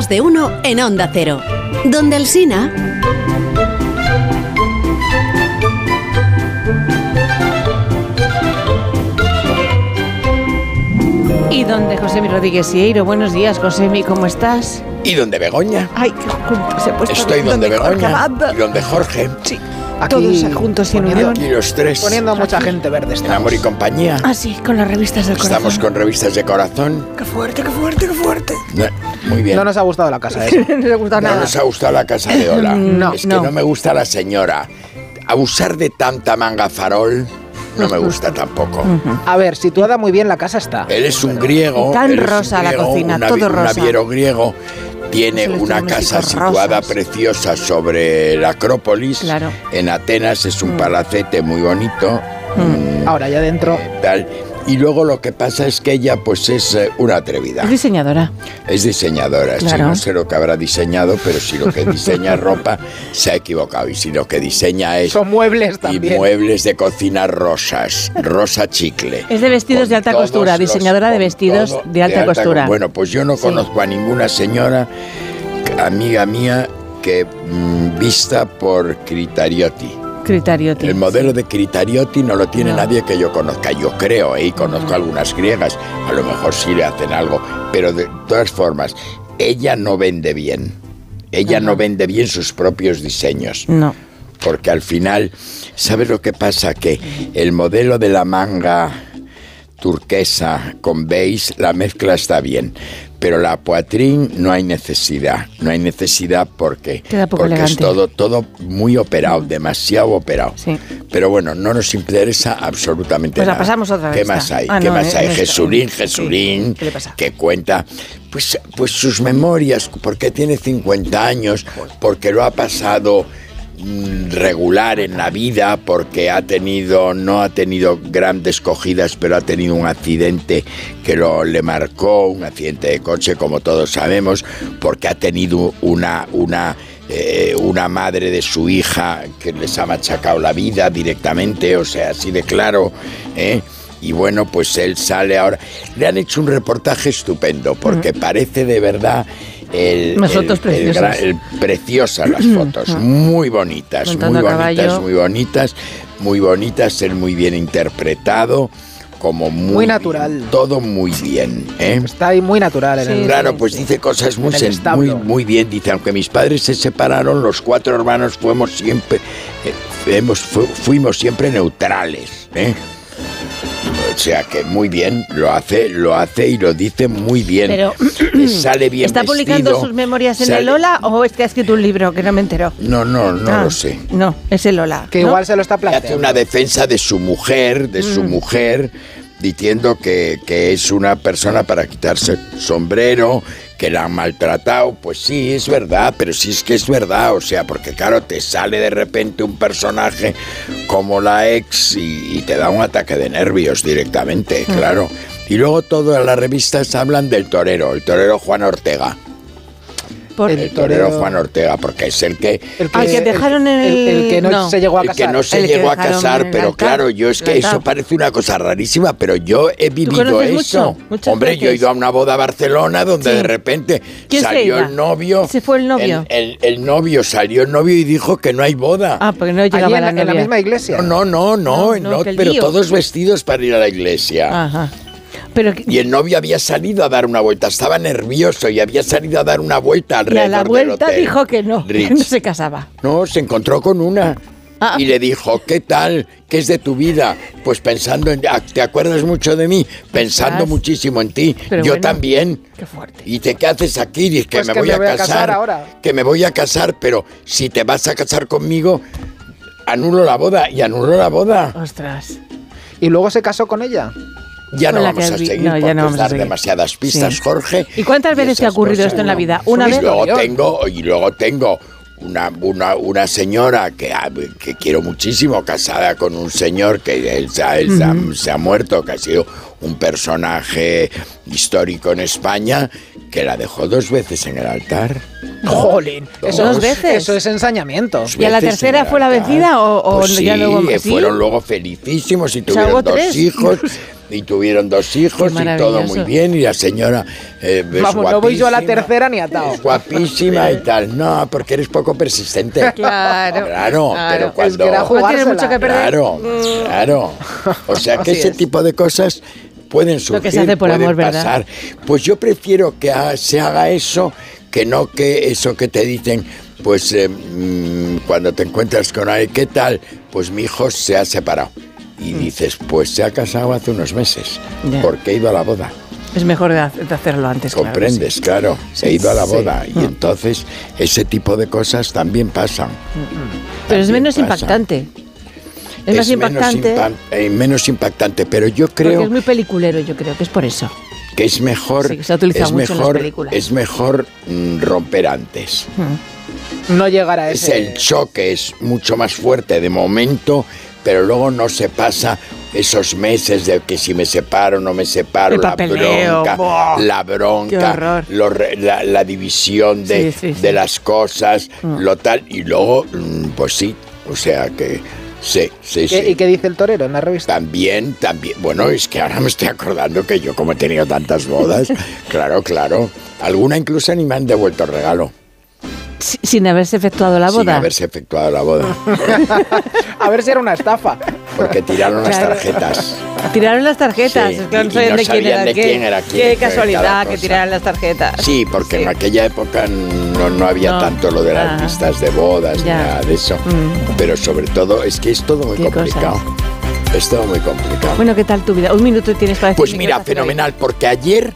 Más de uno en Onda Cero. Donde el Sina. Y donde José Mi Rodríguez Sieiro. Buenos días, José Mi, ¿cómo estás? ¿Y donde Begoña? Ay, qué se ha puesto. Estoy donde Begoña. Y donde Jorge. Sí. Todos juntos y en unión. Aquí los tres. Poniendo a mucha gente verde. En amor y compañía. Ah, sí, con las revistas del corazón. Estamos con revistas de corazón. Qué fuerte, qué fuerte, qué fuerte. No, muy bien. No nos ha gustado la casa esa. no nos ha gustado No nos ha gustado la casa de Ola. No, es que no. no. me gusta la señora. Abusar de tanta manga farol no me gusta tampoco. A ver, situada muy bien la casa está. Él es un griego. Tan rosa la cocina, todo navi- Un rosa. naviero griego. Tiene una casa situada rosas. preciosa sobre la Acrópolis. Claro. En Atenas es un palacete muy bonito. Mm, Ahora ya dentro. tal. Y luego lo que pasa es que ella pues es eh, una atrevida. Es diseñadora. Es diseñadora, sí, Claro. no sé lo que habrá diseñado, pero si lo que diseña es ropa, se ha equivocado. Y si lo que diseña es... Son muebles y también. muebles de cocina rosas, rosa chicle. Es de vestidos de alta costura, los- diseñadora de vestidos de alta costura. Bueno, pues yo no Sí. conozco a ninguna señora, amiga mía, que mm, vista por Critariotti. Critariotti. El modelo de Critariotti no lo tiene No. nadie que yo conozca, yo creo, ¿eh? y conozco algunas griegas, a lo mejor sí le hacen algo, pero de todas formas, ella no vende bien, ella no vende bien sus propios diseños. No. Porque al final, ¿sabes lo que pasa? Que el modelo de la manga turquesa con beige, la mezcla está bien. Pero la poitrine no hay necesidad. No hay necesidad porque, Queda poco porque es todo, todo muy operado, demasiado operado. Sí. Pero bueno, no nos interesa absolutamente Pues la nada. pasamos otra ¿Qué vez, más está. hay? Ah, ¿Qué no, más eh, hay? Jesurín, Jesurín, ¿Qué le pasa? que cuenta pues, pues sus memorias, porque tiene 50 años, porque lo ha pasado regular en la vida porque ha tenido no ha tenido grandes cogidas pero ha tenido un accidente que lo le marcó un accidente de coche como todos sabemos porque ha tenido una una eh, una madre de su hija que les ha machacado la vida directamente o sea así de claro ¿eh? y bueno pues él sale ahora le han hecho un reportaje estupendo porque parece de verdad el, fotos preciosas. gran- el- preciosas las fotos, muy bonitas, Montando muy bonitas, caballo. muy bonitas, muy bonitas, él muy bien interpretado, como muy, Muy natural. todo muy bien, ¿eh? Está ahí muy natural en el. Claro, pues dice cosas muy, En el sen- muy, muy bien. Dice, aunque mis padres se separaron, los cuatro hermanos fuimos siempre, eh, fuimos, fu- fuimos siempre neutrales. ¿eh? O sea que muy bien, lo hace, lo hace y lo dice muy bien. Pero Le sale bien ¿Está publicando sus memorias en sale- el Ola o es que ha escrito un libro que no me entero? No, no, no Ah, lo sé. No, es el Ola. Que ¿no? igual se lo está Hace planteando. una defensa de su mujer, de su Mm. mujer, diciendo que, que es una persona para quitarse el sombrero, que la han maltratado. Pues sí, es verdad, pero sí es que es verdad. O sea, porque claro, te sale de repente un personaje como la ex y, y te da un ataque de nervios directamente, claro. Y luego todas las revistas hablan del torero, el torero Juan Ortega. El torero Juan Ortega, porque es el que... Al que dejaron en el... el que no, se llegó a el casar. que no se El llegó a casar, el pero altar. claro, yo es que El eso parece una cosa rarísima, pero yo he vivido eso. mucho? Hombre, yo he ido a una boda a Barcelona donde Sí. de repente ¿Quién se salió el novio. Se fue el novio. El, el- el novio salió el novio y dijo que no hay boda. Ah, porque no llegaba Allí en, la en la novia. misma iglesia. No, no, no, no, No, no, no, que el pero lío. todos vestidos para ir a la iglesia. Ajá. Pero que- Y el novio había salido a dar una vuelta, estaba nervioso y había salido a dar una vuelta y a alrededor la del vuelta hotel. dijo que no, que no se casaba. No, se encontró con una. Ah. Y le dijo, ¿qué tal? ¿Qué es de tu vida? Pues pensando en... ah, ¿Te acuerdas mucho de mí? Pensando muchísimo en ti. Pero Yo bueno, también. Qué fuerte. ¿Y te qué haces aquí? Dice que Pues me que voy, me a, voy a casar. casar ahora. Que me voy a casar, pero si te vas a casar conmigo, anulo la boda. Y anulo la boda. Ostras. Y luego se casó con ella. Ya no vamos a seguir no, ya porque no vamos a dar demasiadas pistas, Sí. Jorge. ¿Y cuántas veces te ha ocurrido esto en la vida? ¿Una y vez? luego tengo y luego tengo una, una, una señora que, ha- que quiero muchísimo casada con un señor que él, se ha- él se muerto que ha sido un personaje histórico en España que la dejó dos veces en el altar Jolín. Eso, Dos veces. Eso es ensañamiento. ¿Y a la tercera fue la vencida o, o Pues ya sí, luego sí? fueron luego felicísimos y O sea, hubo tuvieron dos tres. hijos y tuvieron dos hijos y todo muy bien y la señora eh, es Vamos, no voy yo a la guapísima, tercera ni atado. es guapísima y tal no porque eres poco persistente Claro. claro, pero Es cuando que era No tienes jugársela. mucho que perder. claro claro o sea que Así ese es. tipo de cosas pueden surgir Lo que se hace por pueden amor, ¿verdad? pasar pues yo prefiero que se haga eso que no que eso que te dicen pues eh, mm, cuando te encuentras con alguien qué tal pues mi hijo se ha separado y dices pues se ha casado hace unos meses Mm. Ya. porque he ido a la boda Es mejor de, ha- de hacerlo antes. claro comprendes sí. claro he ido a la sí. boda y entonces ese tipo de cosas también pasan Pero es menos impactante. Es, más impactante. Menos, impa- eh, menos impactante, pero yo Porque creo es muy peliculero, yo creo que es por eso. que es mejor, que se ha utilizado es mucho en las mejor, películas. es mejor mm, romper antes. No llegar a Es ese. el choque es mucho más fuerte de momento, pero luego no se pasa esos meses de que si me separo no me separo, El la papeleo, bronca, la bronca, lo re- la, la división de, Sí, sí, sí. de las cosas, Mm. lo tal, y luego, mm, pues sí, o sea que sí, sí, ¿Qué- sí. ¿Y qué dice el torero en la revista? También, también. Bueno, es que ahora me estoy acordando que yo, como he tenido tantas bodas, claro, claro. Alguna incluso ni me han devuelto el regalo. Si- Sin haberse efectuado la Sin boda. haberse efectuado la boda. A ver si era una estafa. Porque tiraron las tarjetas. Tiraron las tarjetas. Sí, es que no sabían no de quién era de quién era quién, Qué casualidad que tiraran las tarjetas. Sí, porque en aquella época no, no había No. tanto lo de las Ah. listas de bodas ni Ya. nada de eso. Mm. Pero sobre todo es que es todo muy Qué complicado. Es todo muy complicado. Bueno, ¿qué tal tu vida? Un minuto tienes para Pues decirme qué mira, fenomenal, porque ayer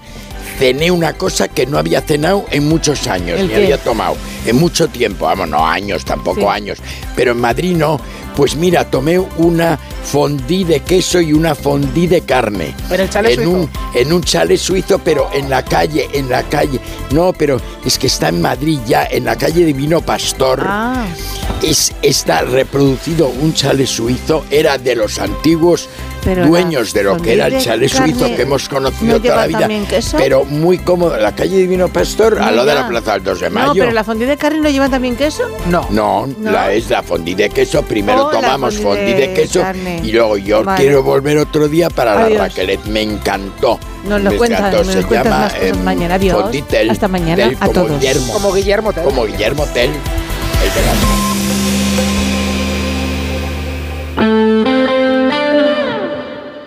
cené una cosa que no había cenado en muchos años, ¿El ni qué? había tomado en mucho tiempo, vamos, no años, tampoco Sí. años, pero en Madrid no. Pues mira, tomé una fondí de queso y una fondí de carne. ¿En el chalet en suizo? un, en un chalet suizo, pero en la calle, en la calle. No, pero es que está en Madrid ya, en la calle de Vino Pastor. Ah, Es, está reproducido un chalet suizo, era de los antiguos Pero dueños la de lo que era el chalet suizo que hemos conocido ¿no toda la vida. queso? Pero muy cómodo. La calle Divino Pastor, a No, lo de la Plaza del 2 de Mayo. no, pero la fondue de carne no lleva también queso. No. No, ¿No? la es la fondí de queso. Primero Oh, tomamos fondue fondí de de queso carne. y luego yo Vale. quiero volver otro día para Adiós. la Raquelet. Me encantó. Nos lo encantó. nos Se cuentas llama más cosas em, mañana. Adiós. Fonditel, Hasta mañana Tel, a como todos. Guillermo, Como Guillermo Tell. como Guillermo Tell. El de la-